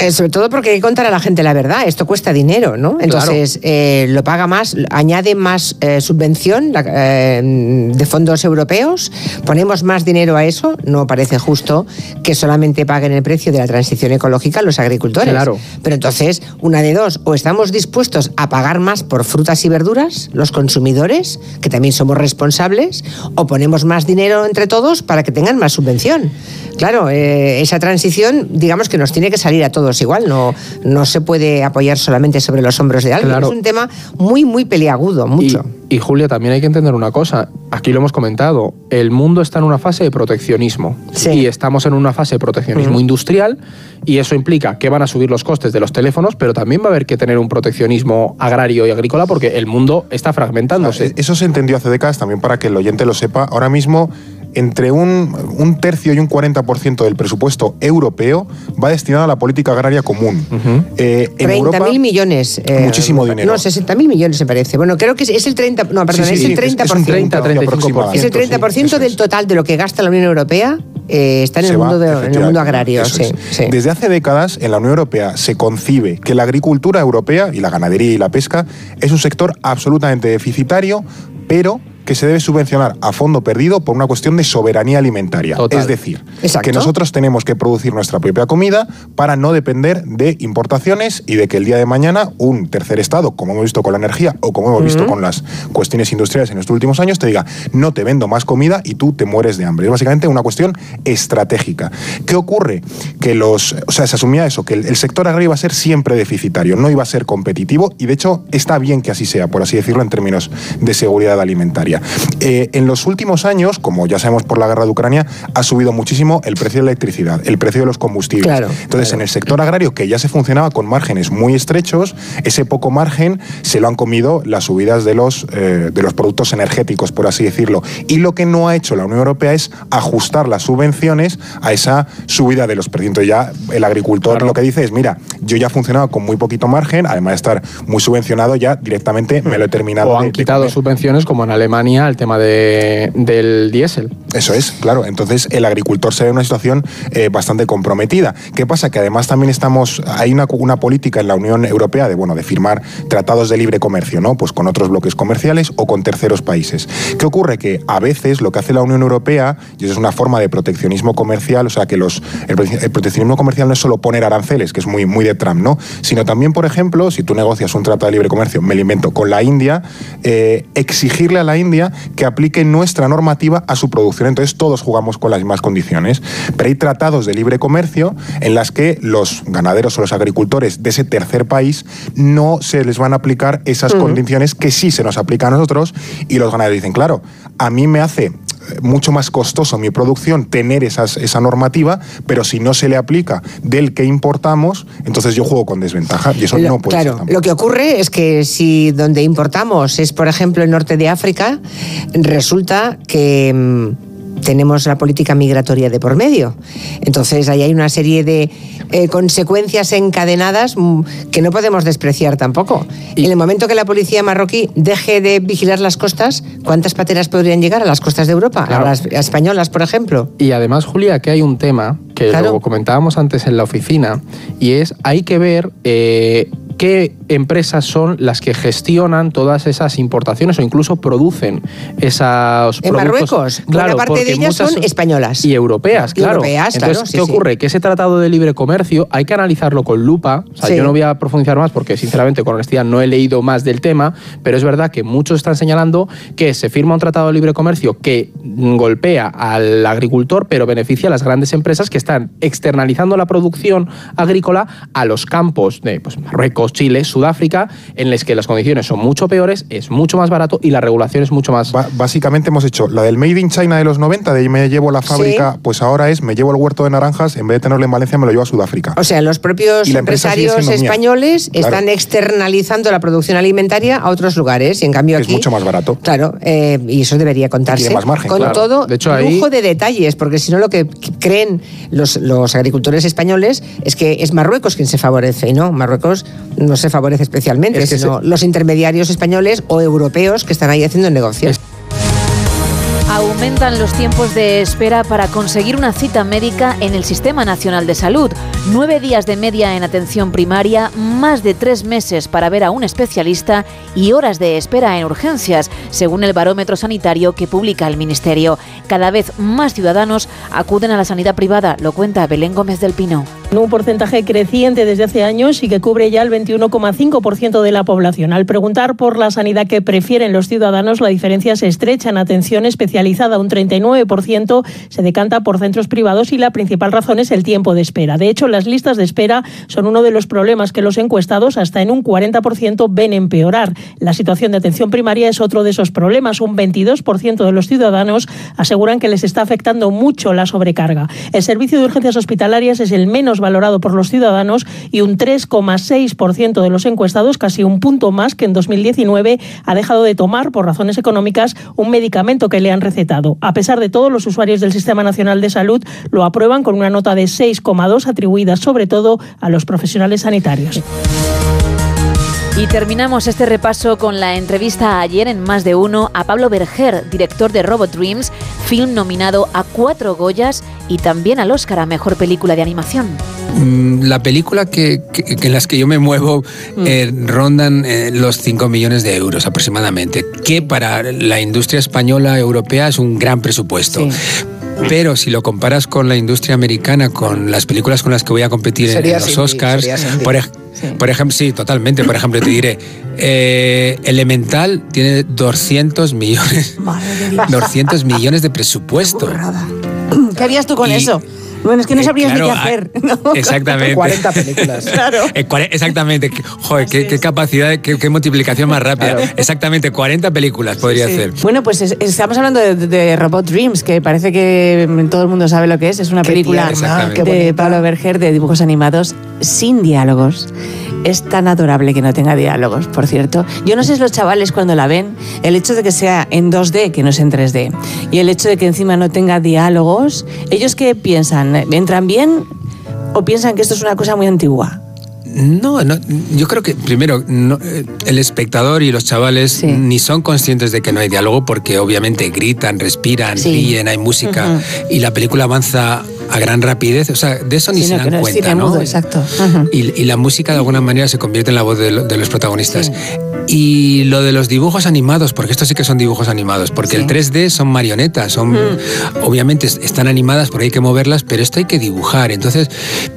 Eh, sobre todo porque hay que contar a la gente la verdad. Esto cuesta dinero, ¿no? Entonces, eh, lo paga más, añade más eh, subvención la- de fondos europeos, ponemos más dinero a eso. No parece justo que solamente paguen el precio de la transición ecológica los agricultores. Claro. Pero entonces, una de dos, o estamos dispuestos a pagar más por frutas y verduras, los consumidores, que también somos responsables, o ponemos más dinero entre todos para que tengan más subvención. Claro, eh, transición, digamos que nos tiene que salir a todos igual, no, no se puede apoyar solamente sobre los hombros de alguien. Claro. Es un tema muy, muy peliagudo, mucho. Y Julia, también hay que entender una cosa, aquí lo hemos comentado, el mundo está en una fase de proteccionismo y estamos en una fase de proteccionismo industrial y eso implica que van a subir los costes de los teléfonos, pero también va a haber que tener un proteccionismo agrario y agrícola porque el mundo está fragmentándose. Eso se entendió hace décadas también para que el oyente lo sepa. Ahora mismo, entre un, un tercio y un 40% del presupuesto europeo va destinado a la política agraria común. Eh, en 30 Europa, mil millones. eh, muchísimo dinero. No, 60 mil millones me parece. Bueno, creo que es, es el 30, no, perdón, Sí, sí, es el es- 30%. es un 30, 35%. Es el 30% del total de lo que gasta la Unión Europea eh, está en el, va, mundo de- en el mundo agrario. Sí, es. sí. Desde hace décadas en la Unión Europea se concibe que la agricultura europea y la ganadería y la pesca es un sector absolutamente deficitario, pero que se debe subvencionar a fondo perdido por una cuestión de soberanía alimentaria. Total. Es decir, Exacto. que nosotros tenemos que producir nuestra propia comida para no depender de importaciones y de que el día de mañana un tercer estado, como hemos visto con la energía o como hemos visto con las cuestiones industriales en estos últimos años, te diga, no te vendo más comida y tú te mueres de hambre. Es básicamente una cuestión estratégica. ¿Qué ocurre? Que los, o sea, se asumía eso, que el, el sector agrario iba a ser siempre deficitario, no iba a ser competitivo y de hecho está bien que así sea, por así decirlo, en términos de seguridad alimentaria. Eh, en los últimos años, como ya sabemos por la guerra de Ucrania, ha subido muchísimo el precio de la electricidad, el precio de los combustibles. Claro, Entonces, en el sector agrario, que ya se funcionaba con márgenes muy estrechos, ese poco margen se lo han comido las subidas de los, eh, de los productos energéticos, por así decirlo. Y lo que no ha hecho la Unión Europea es ajustar las subvenciones a esa subida de los precios. Entonces, ya el agricultor lo que dice es, mira, yo ya funcionaba con muy poquito margen, además de estar muy subvencionado, ya directamente me lo he terminado. O han de quitado subvenciones como en Alemania el tema de, del diésel. Eso es, claro. Entonces el agricultor se ve en una situación eh, bastante comprometida. ¿Qué pasa? Que además también estamos, hay una, política en la Unión Europea de, bueno, de firmar tratados de libre comercio, ¿no? Pues con otros bloques comerciales o con terceros países. ¿Qué ocurre? Que a veces lo que hace la Unión Europea, y eso es una forma de proteccionismo comercial, o sea que los, el proteccionismo comercial no es solo poner aranceles, que es muy, muy de Trump, ¿no? Sino también, por ejemplo, si tú negocias un tratado de libre comercio, me lo invento, con la India, eh, exigirle a la India que aplique nuestra normativa a su producción. Entonces todos jugamos con las mismas condiciones. Pero hay tratados de libre comercio en las que los ganaderos o los agricultores de ese tercer país no se les van a aplicar esas condiciones que sí se nos aplican a nosotros y los ganaderos dicen, claro, a mí me hace mucho más costoso mi producción tener esas, esa normativa, pero si no se le aplica del que importamos, entonces yo juego con desventaja y eso Lo- no puede ser claro, tampoco. lo que ocurre es que si donde importamos es, por ejemplo, el norte de África, resulta que mm, tenemos la política migratoria de por medio. Entonces ahí hay una serie de eh, consecuencias encadenadas mm, que no podemos despreciar tampoco. en el momento que la policía marroquí deje de vigilar las costas, ¿cuántas pateras podrían llegar a las costas de Europa? Claro. A las españolas, por ejemplo. Y además, Julia, que hay un tema que Claro. lo comentábamos antes en la oficina, y es hay que ver eh, qué empresas son las que gestionan todas esas importaciones o incluso producen esos En productos. Marruecos, buena parte de ellas muchas son españolas. Y europeas, claro. europeas, Entonces, claro, sí, ¿qué sí. ocurre? Que ese tratado de libre comercio hay que analizarlo con lupa. O sea, Sí. yo no voy a profundizar más porque, sinceramente, con honestidad no he leído más del tema, pero es verdad que muchos están señalando que se firma un tratado de libre comercio que golpea al agricultor, pero beneficia a las grandes empresas que están externalizando la producción agrícola a los campos de pues, Marruecos, Chile, Sudáfrica, en los que las condiciones son mucho peores, es mucho más barato y la regulación es mucho más... Básicamente hemos hecho la del Made in China de los 90, de ahí me llevo la fábrica, pues ahora es me llevo el huerto de naranjas, en vez de tenerlo en Valencia me lo llevo a Sudáfrica. O sea, los propios empresarios mía. españoles Claro. están externalizando la producción alimentaria a otros lugares y en cambio Es aquí mucho más barato. Claro, eh, y eso debería contarse Tiene más margen, con claro. todo De hecho, ahí- lujo de detalles, porque si no lo que creen los, los agricultores españoles es que es Marruecos quien se favorece y no, Marruecos no se favorece especialmente, Es que sino los intermediarios españoles o europeos que están ahí haciendo el negocio. Aumentan los tiempos de espera para conseguir una cita médica en el Sistema Nacional de Salud. Nueve días de media en atención primaria, más de tres meses para ver a un especialista y horas de espera en urgencias, según el barómetro sanitario que publica el Ministerio. Cada vez más ciudadanos acuden a la sanidad privada, lo cuenta Belén Gómez del Pino. Un porcentaje creciente desde hace años y que cubre ya el 21,5% de la población. Al preguntar por la sanidad que prefieren los ciudadanos, la diferencia se estrecha en atención especializada. Un 39% se decanta por centros privados y la principal razón es el tiempo de espera. De hecho, las listas de espera son uno de los problemas que los encuestados hasta en un 40% ven empeorar. La situación de atención primaria es otro de esos problemas. Un 22% de los ciudadanos aseguran que les está afectando mucho la sobrecarga. El servicio de urgencias hospitalarias es el menos valorado por los ciudadanos y un 3,6% de los encuestados, casi un punto más que en 2019, ha dejado de tomar por razones económicas un medicamento que le han recetado. A pesar de todo, los usuarios del Sistema Nacional de Salud lo aprueban con una nota de 6,2 atribuida sobre todo a los profesionales sanitarios. Y terminamos este repaso con la entrevista ayer en Más de Uno a Pablo Berger, director de Robot Dreams, film nominado a cuatro Goyas y también al Oscar a Mejor Película de Animación. Mm, La película que, que- que en las que yo me muevo eh, rondan eh, los 5 millones de euros aproximadamente, que para la industria española europea es un gran presupuesto. Pero si lo comparas con la industria americana, con las películas con las que voy a competir en- Sería en los Oscars, sería sin por, ej- por ejemplo, sí, totalmente. Por ejemplo, te diré, eh, Elemental tiene 200 millones, 200 millones de presupuesto. ¿Qué harías tú con Y- eso? Bueno, es que no Eh, sabrías claro, ni qué ah, hacer. Exactamente. 40 películas. Claro. Eh, exactamente. Joder, qué, qué capacidad, qué, qué multiplicación más rápida. Exactamente, 40 películas podría Sí. hacer. Bueno, pues es- estamos hablando de, de Robot Dreams, que parece que todo el mundo sabe lo que es. Es una Qué película de. Pablo Berger de dibujos animados sin diálogos. Es tan adorable que no tenga diálogos, por cierto. Yo no sé si los chavales cuando la ven, el hecho de que sea en 2D, que no es en 3D, y el hecho de que encima no tenga diálogos, ¿ellos qué piensan? ¿Entran bien o piensan que esto es una cosa muy antigua? No, no, yo creo que primero no, eh, el espectador y los chavales ni son conscientes de que no hay diálogo porque obviamente gritan, respiran, Sí. ríen, hay música y la película avanza a gran rapidez. O sea, de eso ni Sí, se no, dan no cuenta, ¿no? mudo, exacto. Y, y la música de alguna manera se convierte en la voz de, lo- de los protagonistas. Y lo de los dibujos animados, porque estos sí que son dibujos animados, porque el 3D son marionetas, son obviamente es- están animadas, porque hay que moverlas, pero esto hay que dibujar. Entonces,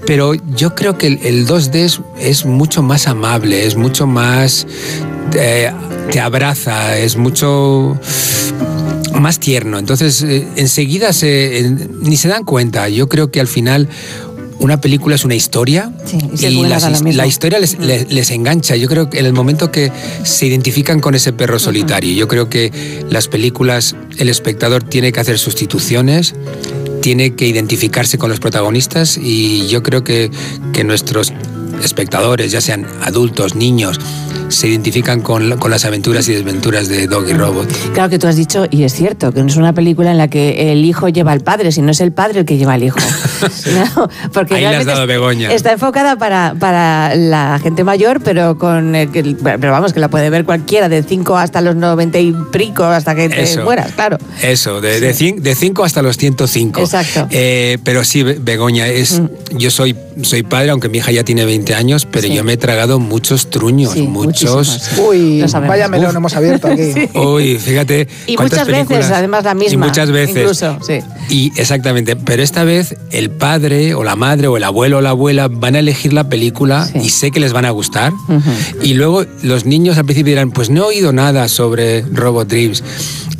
pero yo creo que el, el 2D es, es mucho más amable, es mucho más eh, te abraza, es mucho más tierno. Entonces, eh, enseguida se, ni se dan cuenta. Yo creo que al final una película es una historia y la historia les, les- les engancha. Yo creo que en el momento que se identifican con ese perro solitario, yo creo que las películas, el espectador tiene que hacer sustituciones, tiene que identificarse con los protagonistas y yo creo que, que nuestros espectadores, ya sean adultos, niños, se identifican con, con las aventuras y desventuras de Doggy Robot. Claro que tú has dicho, y es cierto, que no es una película en la que el hijo lleva al padre, sino es el padre el que lleva al hijo. No, porque Ahí le has dado, Begoña. Está enfocada para, para la gente mayor, pero con el pero vamos, que la puede ver cualquiera, de 5 hasta los 90 y pico, hasta que te Eso. mueras, claro. Eso, de 5 de, cin- de cinco hasta los 105. Exacto. Eh, pero sí, Be- Begoña, es, yo soy, soy padre, aunque mi hija ya tiene 20 años, pero Sí. yo me he tragado muchos truños, muchos. Uy, vaya melón hemos abierto aquí. Uy, fíjate. Y muchas veces, películas. además, la misma. Y muchas veces. Incluso, sí. Y exactamente, pero esta vez el padre o la madre o el abuelo o la abuela van a elegir la película y sé que les van a gustar. Y luego los niños al principio dirán, pues no he oído nada sobre Robot Dreams.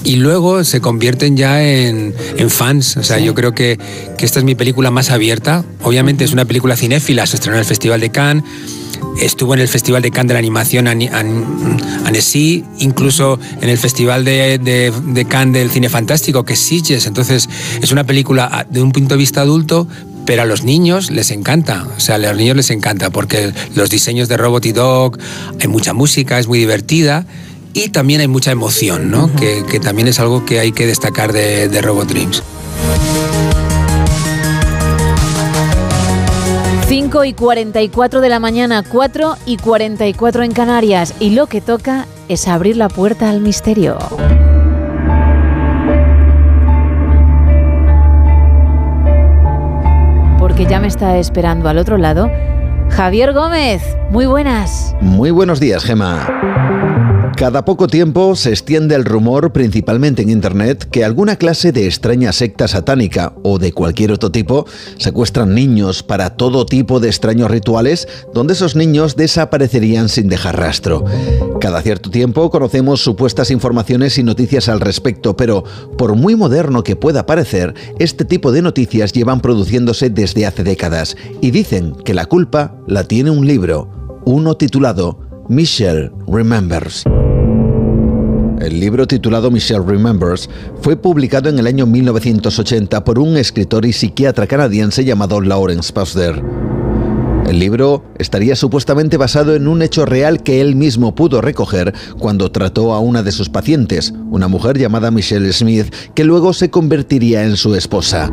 Y luego se convierten ya en, en fans. O sea, yo creo que, que esta es mi película más abierta. Obviamente es una película cinéfila, se estrenó en el Festival de Cannes. Estuvo en el Festival de Cannes de la Animación Ani- An- Annecy, incluso en el Festival de, de- de Cannes del Cine Fantástico, que es Sitges. Entonces, es una película ah, de un punto de vista adulto, pero a los niños les encanta. O sea, a los niños les encanta porque los diseños de Robot y Dog, hay mucha música, es muy divertida. Y también hay mucha emoción, ¿no? que, que también es algo que hay que destacar de, de Robot Dreams. 5 y 44 de la mañana, 4 y 44 en Canarias. Y lo que toca es abrir la puerta al misterio. Porque ya me está esperando al otro lado Javier Gómez. Muy buenas. Muy buenos días, Gema. Cada poco tiempo se extiende el rumor, principalmente en Internet, que alguna clase de extraña secta satánica o de cualquier otro tipo secuestran niños para todo tipo de extraños rituales donde esos niños desaparecerían sin dejar rastro. Cada cierto tiempo conocemos supuestas informaciones y noticias al respecto, pero por muy moderno que pueda parecer, este tipo de noticias llevan produciéndose desde hace décadas y dicen que la culpa la tiene un libro, uno titulado Michelle Remembers. El libro titulado Michelle Remembers fue publicado en el año 1980 por un escritor y psiquiatra canadiense llamado Lawrence Pasder. El libro estaría supuestamente basado en un hecho real que él mismo pudo recoger cuando trató a una de sus pacientes, una mujer llamada Michelle Smith, que luego se convertiría en su esposa.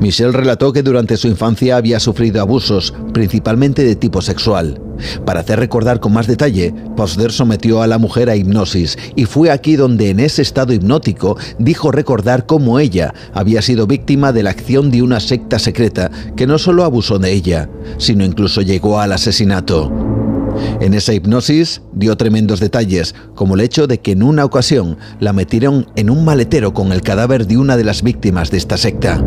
Michelle relató que durante su infancia había sufrido abusos, principalmente de tipo sexual. Para hacer recordar con más detalle, Posner sometió a la mujer a hipnosis y fue aquí donde en ese estado hipnótico dijo recordar cómo ella había sido víctima de la acción de una secta secreta que no solo abusó de ella, sino incluso llegó al asesinato. En esa hipnosis dio tremendos detalles, como el hecho de que en una ocasión la metieron en un maletero con el cadáver de una de las víctimas de esta secta.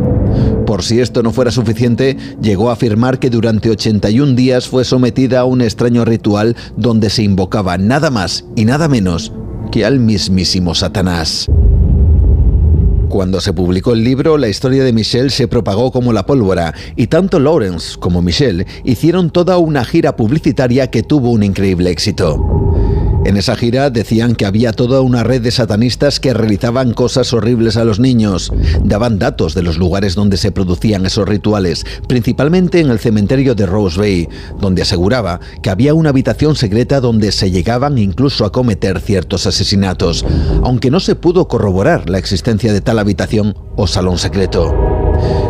Por si esto no fuera suficiente, llegó a afirmar que durante 81 días fue sometida a un extraño ritual donde se invocaba nada más y nada menos que al mismísimo Satanás. Cuando se publicó el libro, la historia de Michelle se propagó como la pólvora y tanto Lawrence como Michelle hicieron toda una gira publicitaria que tuvo un increíble éxito. En esa gira decían que había toda una red de satanistas que realizaban cosas horribles a los niños. Daban datos de los lugares donde se producían esos rituales, principalmente en el cementerio de Rose Bay, donde aseguraba que había una habitación secreta donde se llegaban incluso a cometer ciertos asesinatos, aunque no se pudo corroborar la existencia de tal habitación o salón secreto.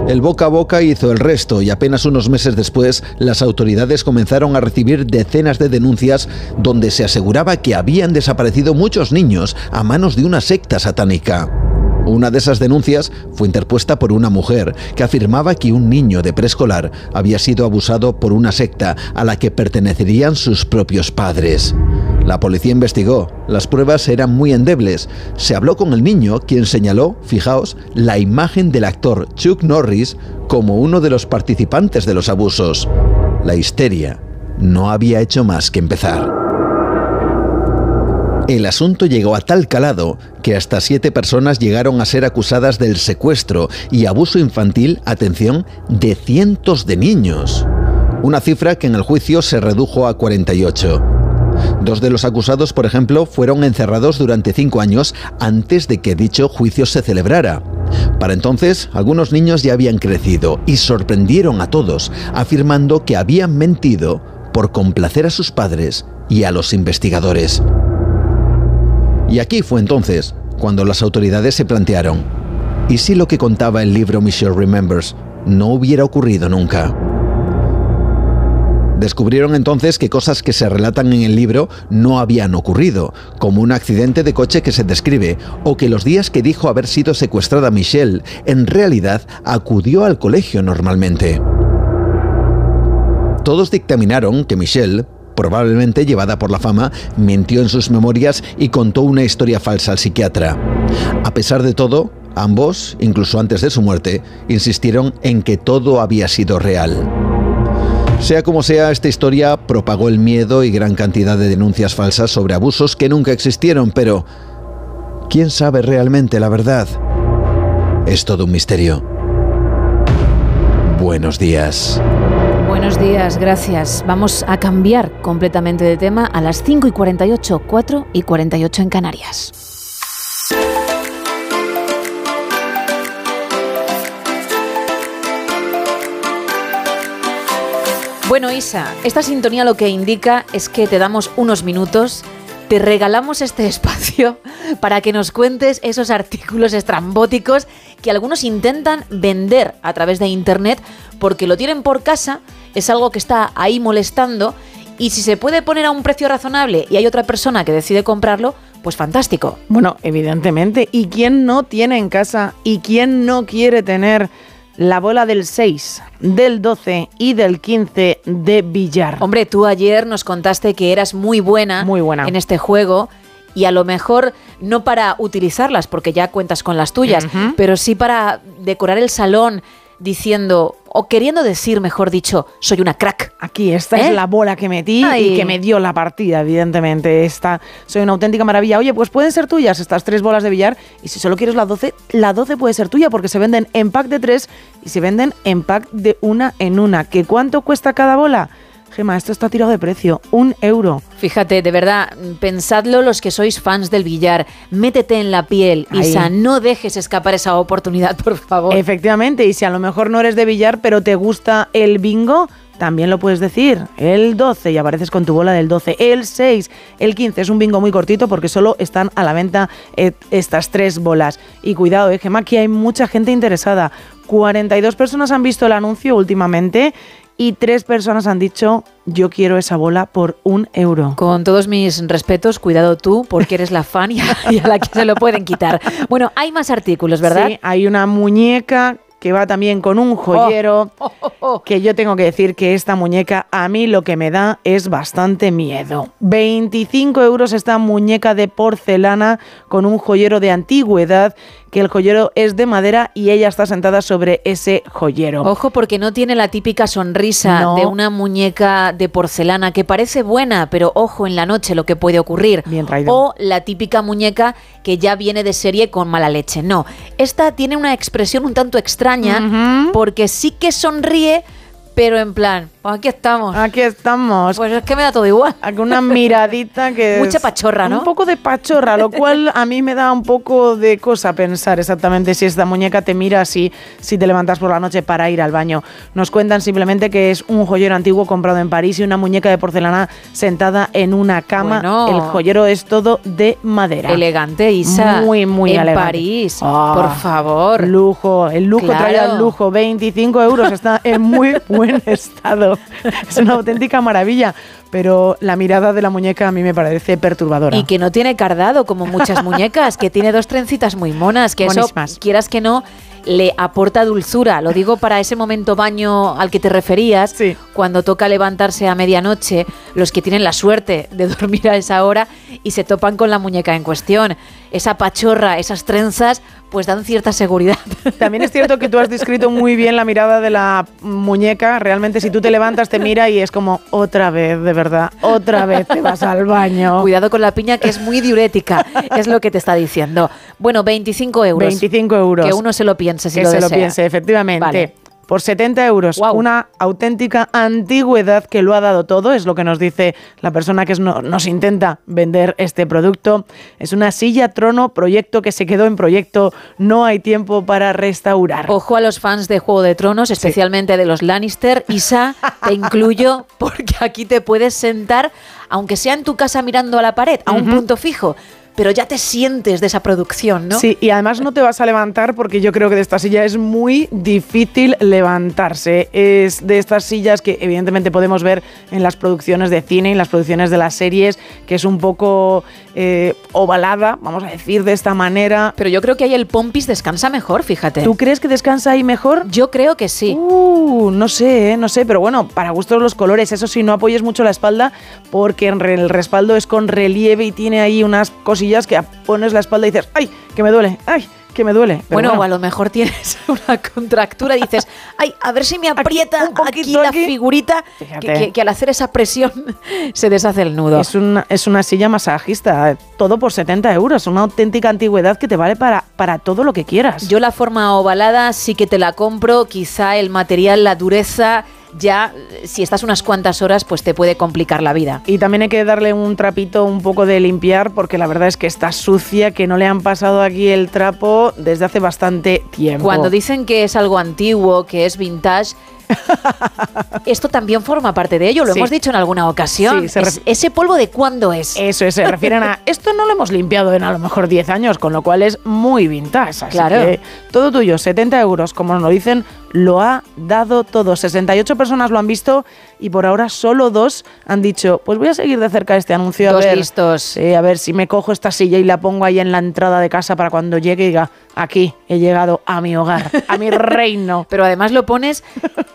El boca a boca hizo el resto y apenas unos meses después las autoridades comenzaron a recibir decenas de denuncias donde se aseguraba que habían desaparecido muchos niños a manos de una secta satánica. Una de esas denuncias fue interpuesta por una mujer que afirmaba que un niño de preescolar había sido abusado por una secta a la que pertenecerían sus propios padres. La policía investigó, las pruebas eran muy endebles. Se habló con el niño, quien señaló, fijaos, la imagen del actor Chuck Norris como uno de los participantes de los abusos. La histeria no había hecho más que empezar. El asunto llegó a tal calado que hasta siete personas llegaron a ser acusadas del secuestro y abuso infantil, atención, de cientos de niños. Una cifra que en el juicio se redujo a 48. Dos de los acusados, por ejemplo, fueron encerrados durante cinco años antes de que dicho juicio se celebrara. Para entonces, algunos niños ya habían crecido y sorprendieron a todos, afirmando que habían mentido por complacer a sus padres y a los investigadores. Y aquí fue entonces cuando las autoridades se plantearon, ¿y si lo que contaba el libro Michelle Remembers no hubiera ocurrido nunca? Descubrieron entonces que cosas que se relatan en el libro no habían ocurrido, como un accidente de coche que se describe, o que los días que dijo haber sido secuestrada Michelle, en realidad acudió al colegio normalmente. Todos dictaminaron que Michelle, probablemente llevada por la fama, mintió en sus memorias y contó una historia falsa al psiquiatra. A pesar de todo, ambos, incluso antes de su muerte, insistieron en que todo había sido real. Sea como sea, esta historia propagó el miedo y gran cantidad de denuncias falsas sobre abusos que nunca existieron, pero ¿quién sabe realmente la verdad? Es todo un misterio. Buenos días. Buenos días, gracias. Vamos a cambiar completamente de tema a las 5 y 48, 4 y 48 en Canarias. Bueno, Isa, esta sintonía lo que indica es que te damos unos minutos, te regalamos este espacio para que nos cuentes esos artículos estrambóticos que algunos intentan vender a través de Internet porque lo tienen por casa, es algo que está ahí molestando y si se puede poner a un precio razonable y hay otra persona que decide comprarlo, pues fantástico. Bueno, evidentemente. ¿Y quién no tiene en casa y quién no quiere tener la bola del 6, del 12 y del 15 de billar? Hombre, tú ayer nos contaste que eras muy buena, Muy buena. en este juego y a lo mejor no para utilizarlas porque ya cuentas con las tuyas, pero sí para decorar el salón diciendo o queriendo decir, mejor dicho, soy una crack. Aquí, esta ¿Eh? es la bola que metí Ay. y que me dio la partida, evidentemente. Esta, soy una auténtica maravilla. Oye, pues pueden ser tuyas estas tres bolas de billar y si solo quieres la 12, la 12 puede ser tuya porque se venden en pack de tres y se venden en pack de una en una. ¿Que cuánto cuesta cada bola? Gema, esto está tirado de precio, un euro. Fíjate, de verdad, pensadlo los que sois fans del billar, métete en la piel, Ahí. Isa, no dejes escapar esa oportunidad, por favor. Efectivamente, y si a lo mejor no eres de billar, pero te gusta el bingo, también lo puedes decir. El 12 y apareces con tu bola del 12. El 6, el 15 es un bingo muy cortito porque solo están a la venta eh, estas tres bolas. Y cuidado, eh, Gemma, que hay mucha gente interesada. 42 personas han visto el anuncio últimamente y tres personas han dicho yo quiero esa bola por un euro. Con todos mis respetos, cuidado tú, porque eres la fan y a, y a la que se lo pueden quitar. Bueno, hay más artículos, ¿verdad? Sí, hay una muñeca que va también con un joyero. Que yo tengo que decir que esta muñeca a mí lo que me da es bastante miedo. 25 euros esta muñeca de porcelana con un joyero de antigüedad, que el joyero es de madera y ella está sentada sobre ese joyero. Ojo porque no tiene la típica sonrisa No. de una muñeca de porcelana que parece buena, pero ojo en la noche lo que puede ocurrir. O la típica muñeca que ya viene de serie con mala leche. No, esta tiene una expresión un tanto extraña porque sí que sonríe, pero en plan, pues aquí estamos. Aquí estamos. Pues es que me da todo igual. Una miradita que Mucha pachorra, ¿no? Un poco de pachorra, lo cual a mí me da un poco de cosa pensar exactamente si esta muñeca te mira así, si te levantas por la noche para ir al baño. Nos cuentan simplemente que es un joyero antiguo comprado en París y una muñeca de porcelana sentada en una cama. Bueno. El joyero es todo de madera. Elegante, Isa. Muy, muy en elegante. París, Ah, por favor. Lujo, el lujo Claro. trae al lujo. 25 euros, está en muy buen estado. Es una auténtica maravilla. Pero la mirada de la muñeca a mí me parece perturbadora. Y que no tiene cardado como muchas muñecas, que tiene dos trencitas muy monas, que eso, quieras que no, le aporta dulzura. Lo digo para ese momento baño al que te referías, cuando toca levantarse a medianoche, los que tienen la suerte de dormir a esa hora y se topan con la muñeca en cuestión. Esa pachorra, esas trenzas, pues dan cierta seguridad. También es cierto que tú has descrito muy bien la mirada de la muñeca. Realmente, si tú te levantas, te mira y es como otra vez, de verdad, otra vez te vas al baño. Cuidado con la piña que es muy diurética, es lo que te está diciendo. Bueno, 25 euros. 25 euros. Que uno se lo piense si que lo se lo piense, efectivamente. Vale. Por 70 euros. Una auténtica antigüedad que lo ha dado todo, es lo que nos dice la persona que nos intenta vender este producto. Es una silla trono, proyecto que se quedó en proyecto, no hay tiempo para restaurar. Ojo a los fans de Juego de Tronos, especialmente de los Lannister. Isa, te incluyo porque aquí te puedes sentar, aunque sea en tu casa mirando a la pared, a un punto fijo, pero ya te sientes de esa producción, ¿no? Sí, y además no te vas a levantar porque yo creo que de esta silla es muy difícil levantarse. Es de estas sillas que evidentemente podemos ver en las producciones de cine, en las producciones de las series, que es un poco eh, ovalada, vamos a decir de esta manera. Pero yo creo que ahí el pompis descansa mejor, fíjate. ¿Tú crees que descansa ahí mejor? Yo creo que sí. Uh, no sé, eh, no sé, pero bueno, para gustos los colores. Eso sí, no apoyes mucho la espalda porque el respaldo es con relieve y tiene ahí unas cosillas que pones la espalda y dices, ¡ay, que me duele! ¡ay, que me duele! Pero Bueno, o a lo mejor tienes una contractura y dices, ay, a ver si me aprieta aquí, la figurita, que, que- que al hacer esa presión se deshace el nudo. Es una, es una silla masajista, todo por 70 euros, una auténtica antigüedad que te vale para, para todo lo que quieras. Yo la forma ovalada sí que te la compro, quizá el material, la dureza, ya si estás unas cuantas horas pues te puede complicar la vida. Y también hay que darle un trapito un poco de limpiar porque la verdad es que está sucia, que no le han pasado aquí el trapo desde hace bastante tiempo. Cuando dicen que es algo antiguo, que es vintage, esto también forma parte de ello, lo Sí. hemos dicho en alguna ocasión. Sí, Es- ¿Ese polvo de cuándo es? Eso es, se refieren a esto no lo hemos limpiado en a lo mejor 10 años, con lo cual es muy vintage. Así Claro. que todo tuyo, 70 euros, como nos lo dicen, lo ha dado todo. 68 personas lo han visto y por ahora solo dos han dicho, pues voy a seguir de cerca este anuncio. a Dos ver, listos. sí, a ver si me cojo esta silla y la pongo ahí en la entrada de casa para cuando llegue y diga, aquí he llegado a mi hogar, a mi reino. Pero además lo pones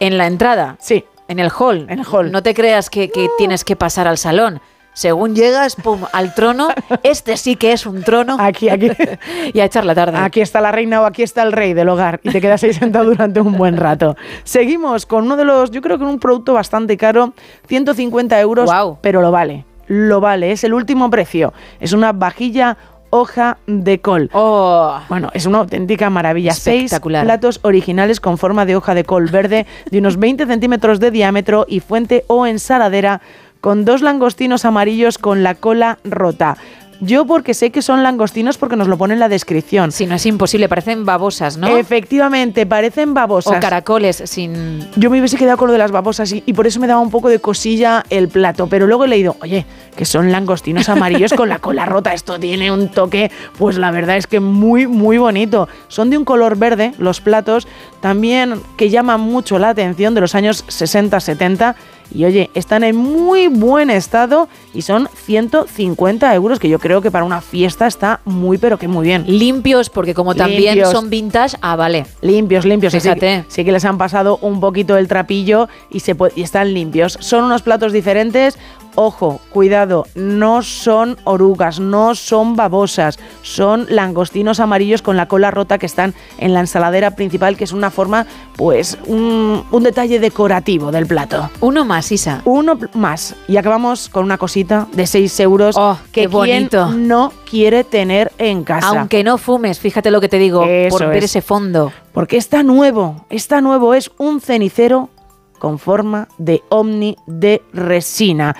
en la entrada. Sí. En el hall. En el hall. No te creas que, que tienes que pasar al salón. Según llegas, pum, al trono. Este sí que es un trono. Aquí, aquí. y a echar la tarde. Aquí está la reina o aquí está el rey del hogar y te quedas ahí sentado durante un buen rato. Seguimos con uno de los, yo creo que un producto bastante caro, 150 euros, pero lo vale, lo vale, es el último precio. Es una vajilla hoja de col. Bueno, es una auténtica maravilla. Seis Espectacular. platos originales con forma de hoja de col verde de unos 20 centímetros de diámetro y fuente o ensaladera con dos langostinos amarillos con la cola rota. Yo porque sé que son langostinos porque nos lo pone en la descripción. Si no es imposible, parecen babosas, ¿no? Efectivamente, parecen babosas. O caracoles sin... Yo me hubiese quedado con lo de las babosas y, y por eso me daba un poco de cosilla el plato. Pero luego he leído, oye, que son langostinos amarillos con la cola rota. Esto tiene un toque, pues la verdad es que muy, muy bonito. Son de un color verde los platos, también que llaman mucho la atención de los años 60-70. Y oye, están en muy buen estado y son 150 euros, que yo creo que para una fiesta está muy, pero que muy bien. Limpios, porque como también Limpios. son vintage, ah, vale. Limpios, limpios. Fíjate. Sí que les han pasado un poquito el trapillo y, se y están limpios. Son unos platos diferentes. Ojo, cuidado, no son orugas, no son babosas, son langostinos amarillos con la cola rota que están en la ensaladera principal, que es una forma, pues, un, un detalle decorativo del plato. Uno más, Isa. Uno más. Y acabamos con una cosita de 6 euros que Oh, qué quien bonito. no quiere tener en casa. Aunque no fumes, fíjate lo que te digo, Eso por ver es. ese fondo. Porque está nuevo, está nuevo, es un cenicero con forma de ovni de resina.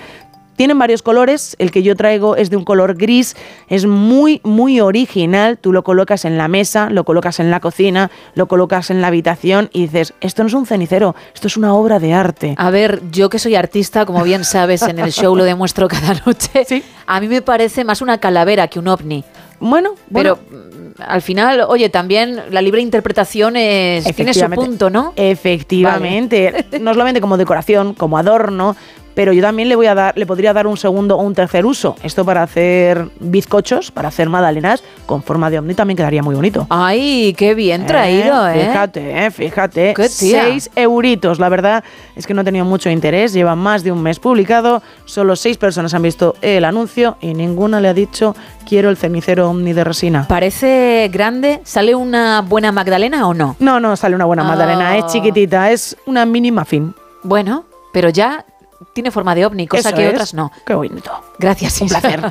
Tienen varios colores, el que yo traigo es de un color gris, es muy, muy original, tú lo colocas en la mesa, lo colocas en la cocina, lo colocas en la habitación y dices, esto no es un cenicero, esto es una obra de arte. A ver, yo que soy artista, como bien sabes, en el show lo demuestro cada noche. A mí me parece más una calavera que un ovni. Bueno, pero mm, al final, oye, también la libre interpretación es, tiene su punto, ¿no? Efectivamente. No solamente como decoración, como adorno, pero yo también le voy a dar, le podría dar un segundo o un tercer uso. Esto para hacer bizcochos, para hacer magdalenas con forma de ovni también quedaría muy bonito. Ay, qué bien traído, ¿eh? Fíjate, eh, fíjate. Qué tía. Seis euritos. La verdad es que no ha tenido mucho interés. Lleva más de un mes publicado. Solo seis personas han visto el anuncio y ninguna le ha dicho quiero el cenicero ovni de resina. Parece grande. ¿Sale una buena magdalena o no? No, no sale una buena magdalena. Es Ah. chiquitita, es una mini muffin. Bueno, pero ya tiene forma de ovni, cosa Eso que es. otras no. Qué bonito. Gracias, Un placer.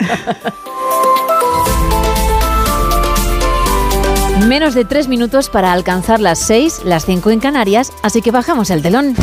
Menos de tres minutos para alcanzar las seis, las cinco en Canarias, así que bajamos el telón.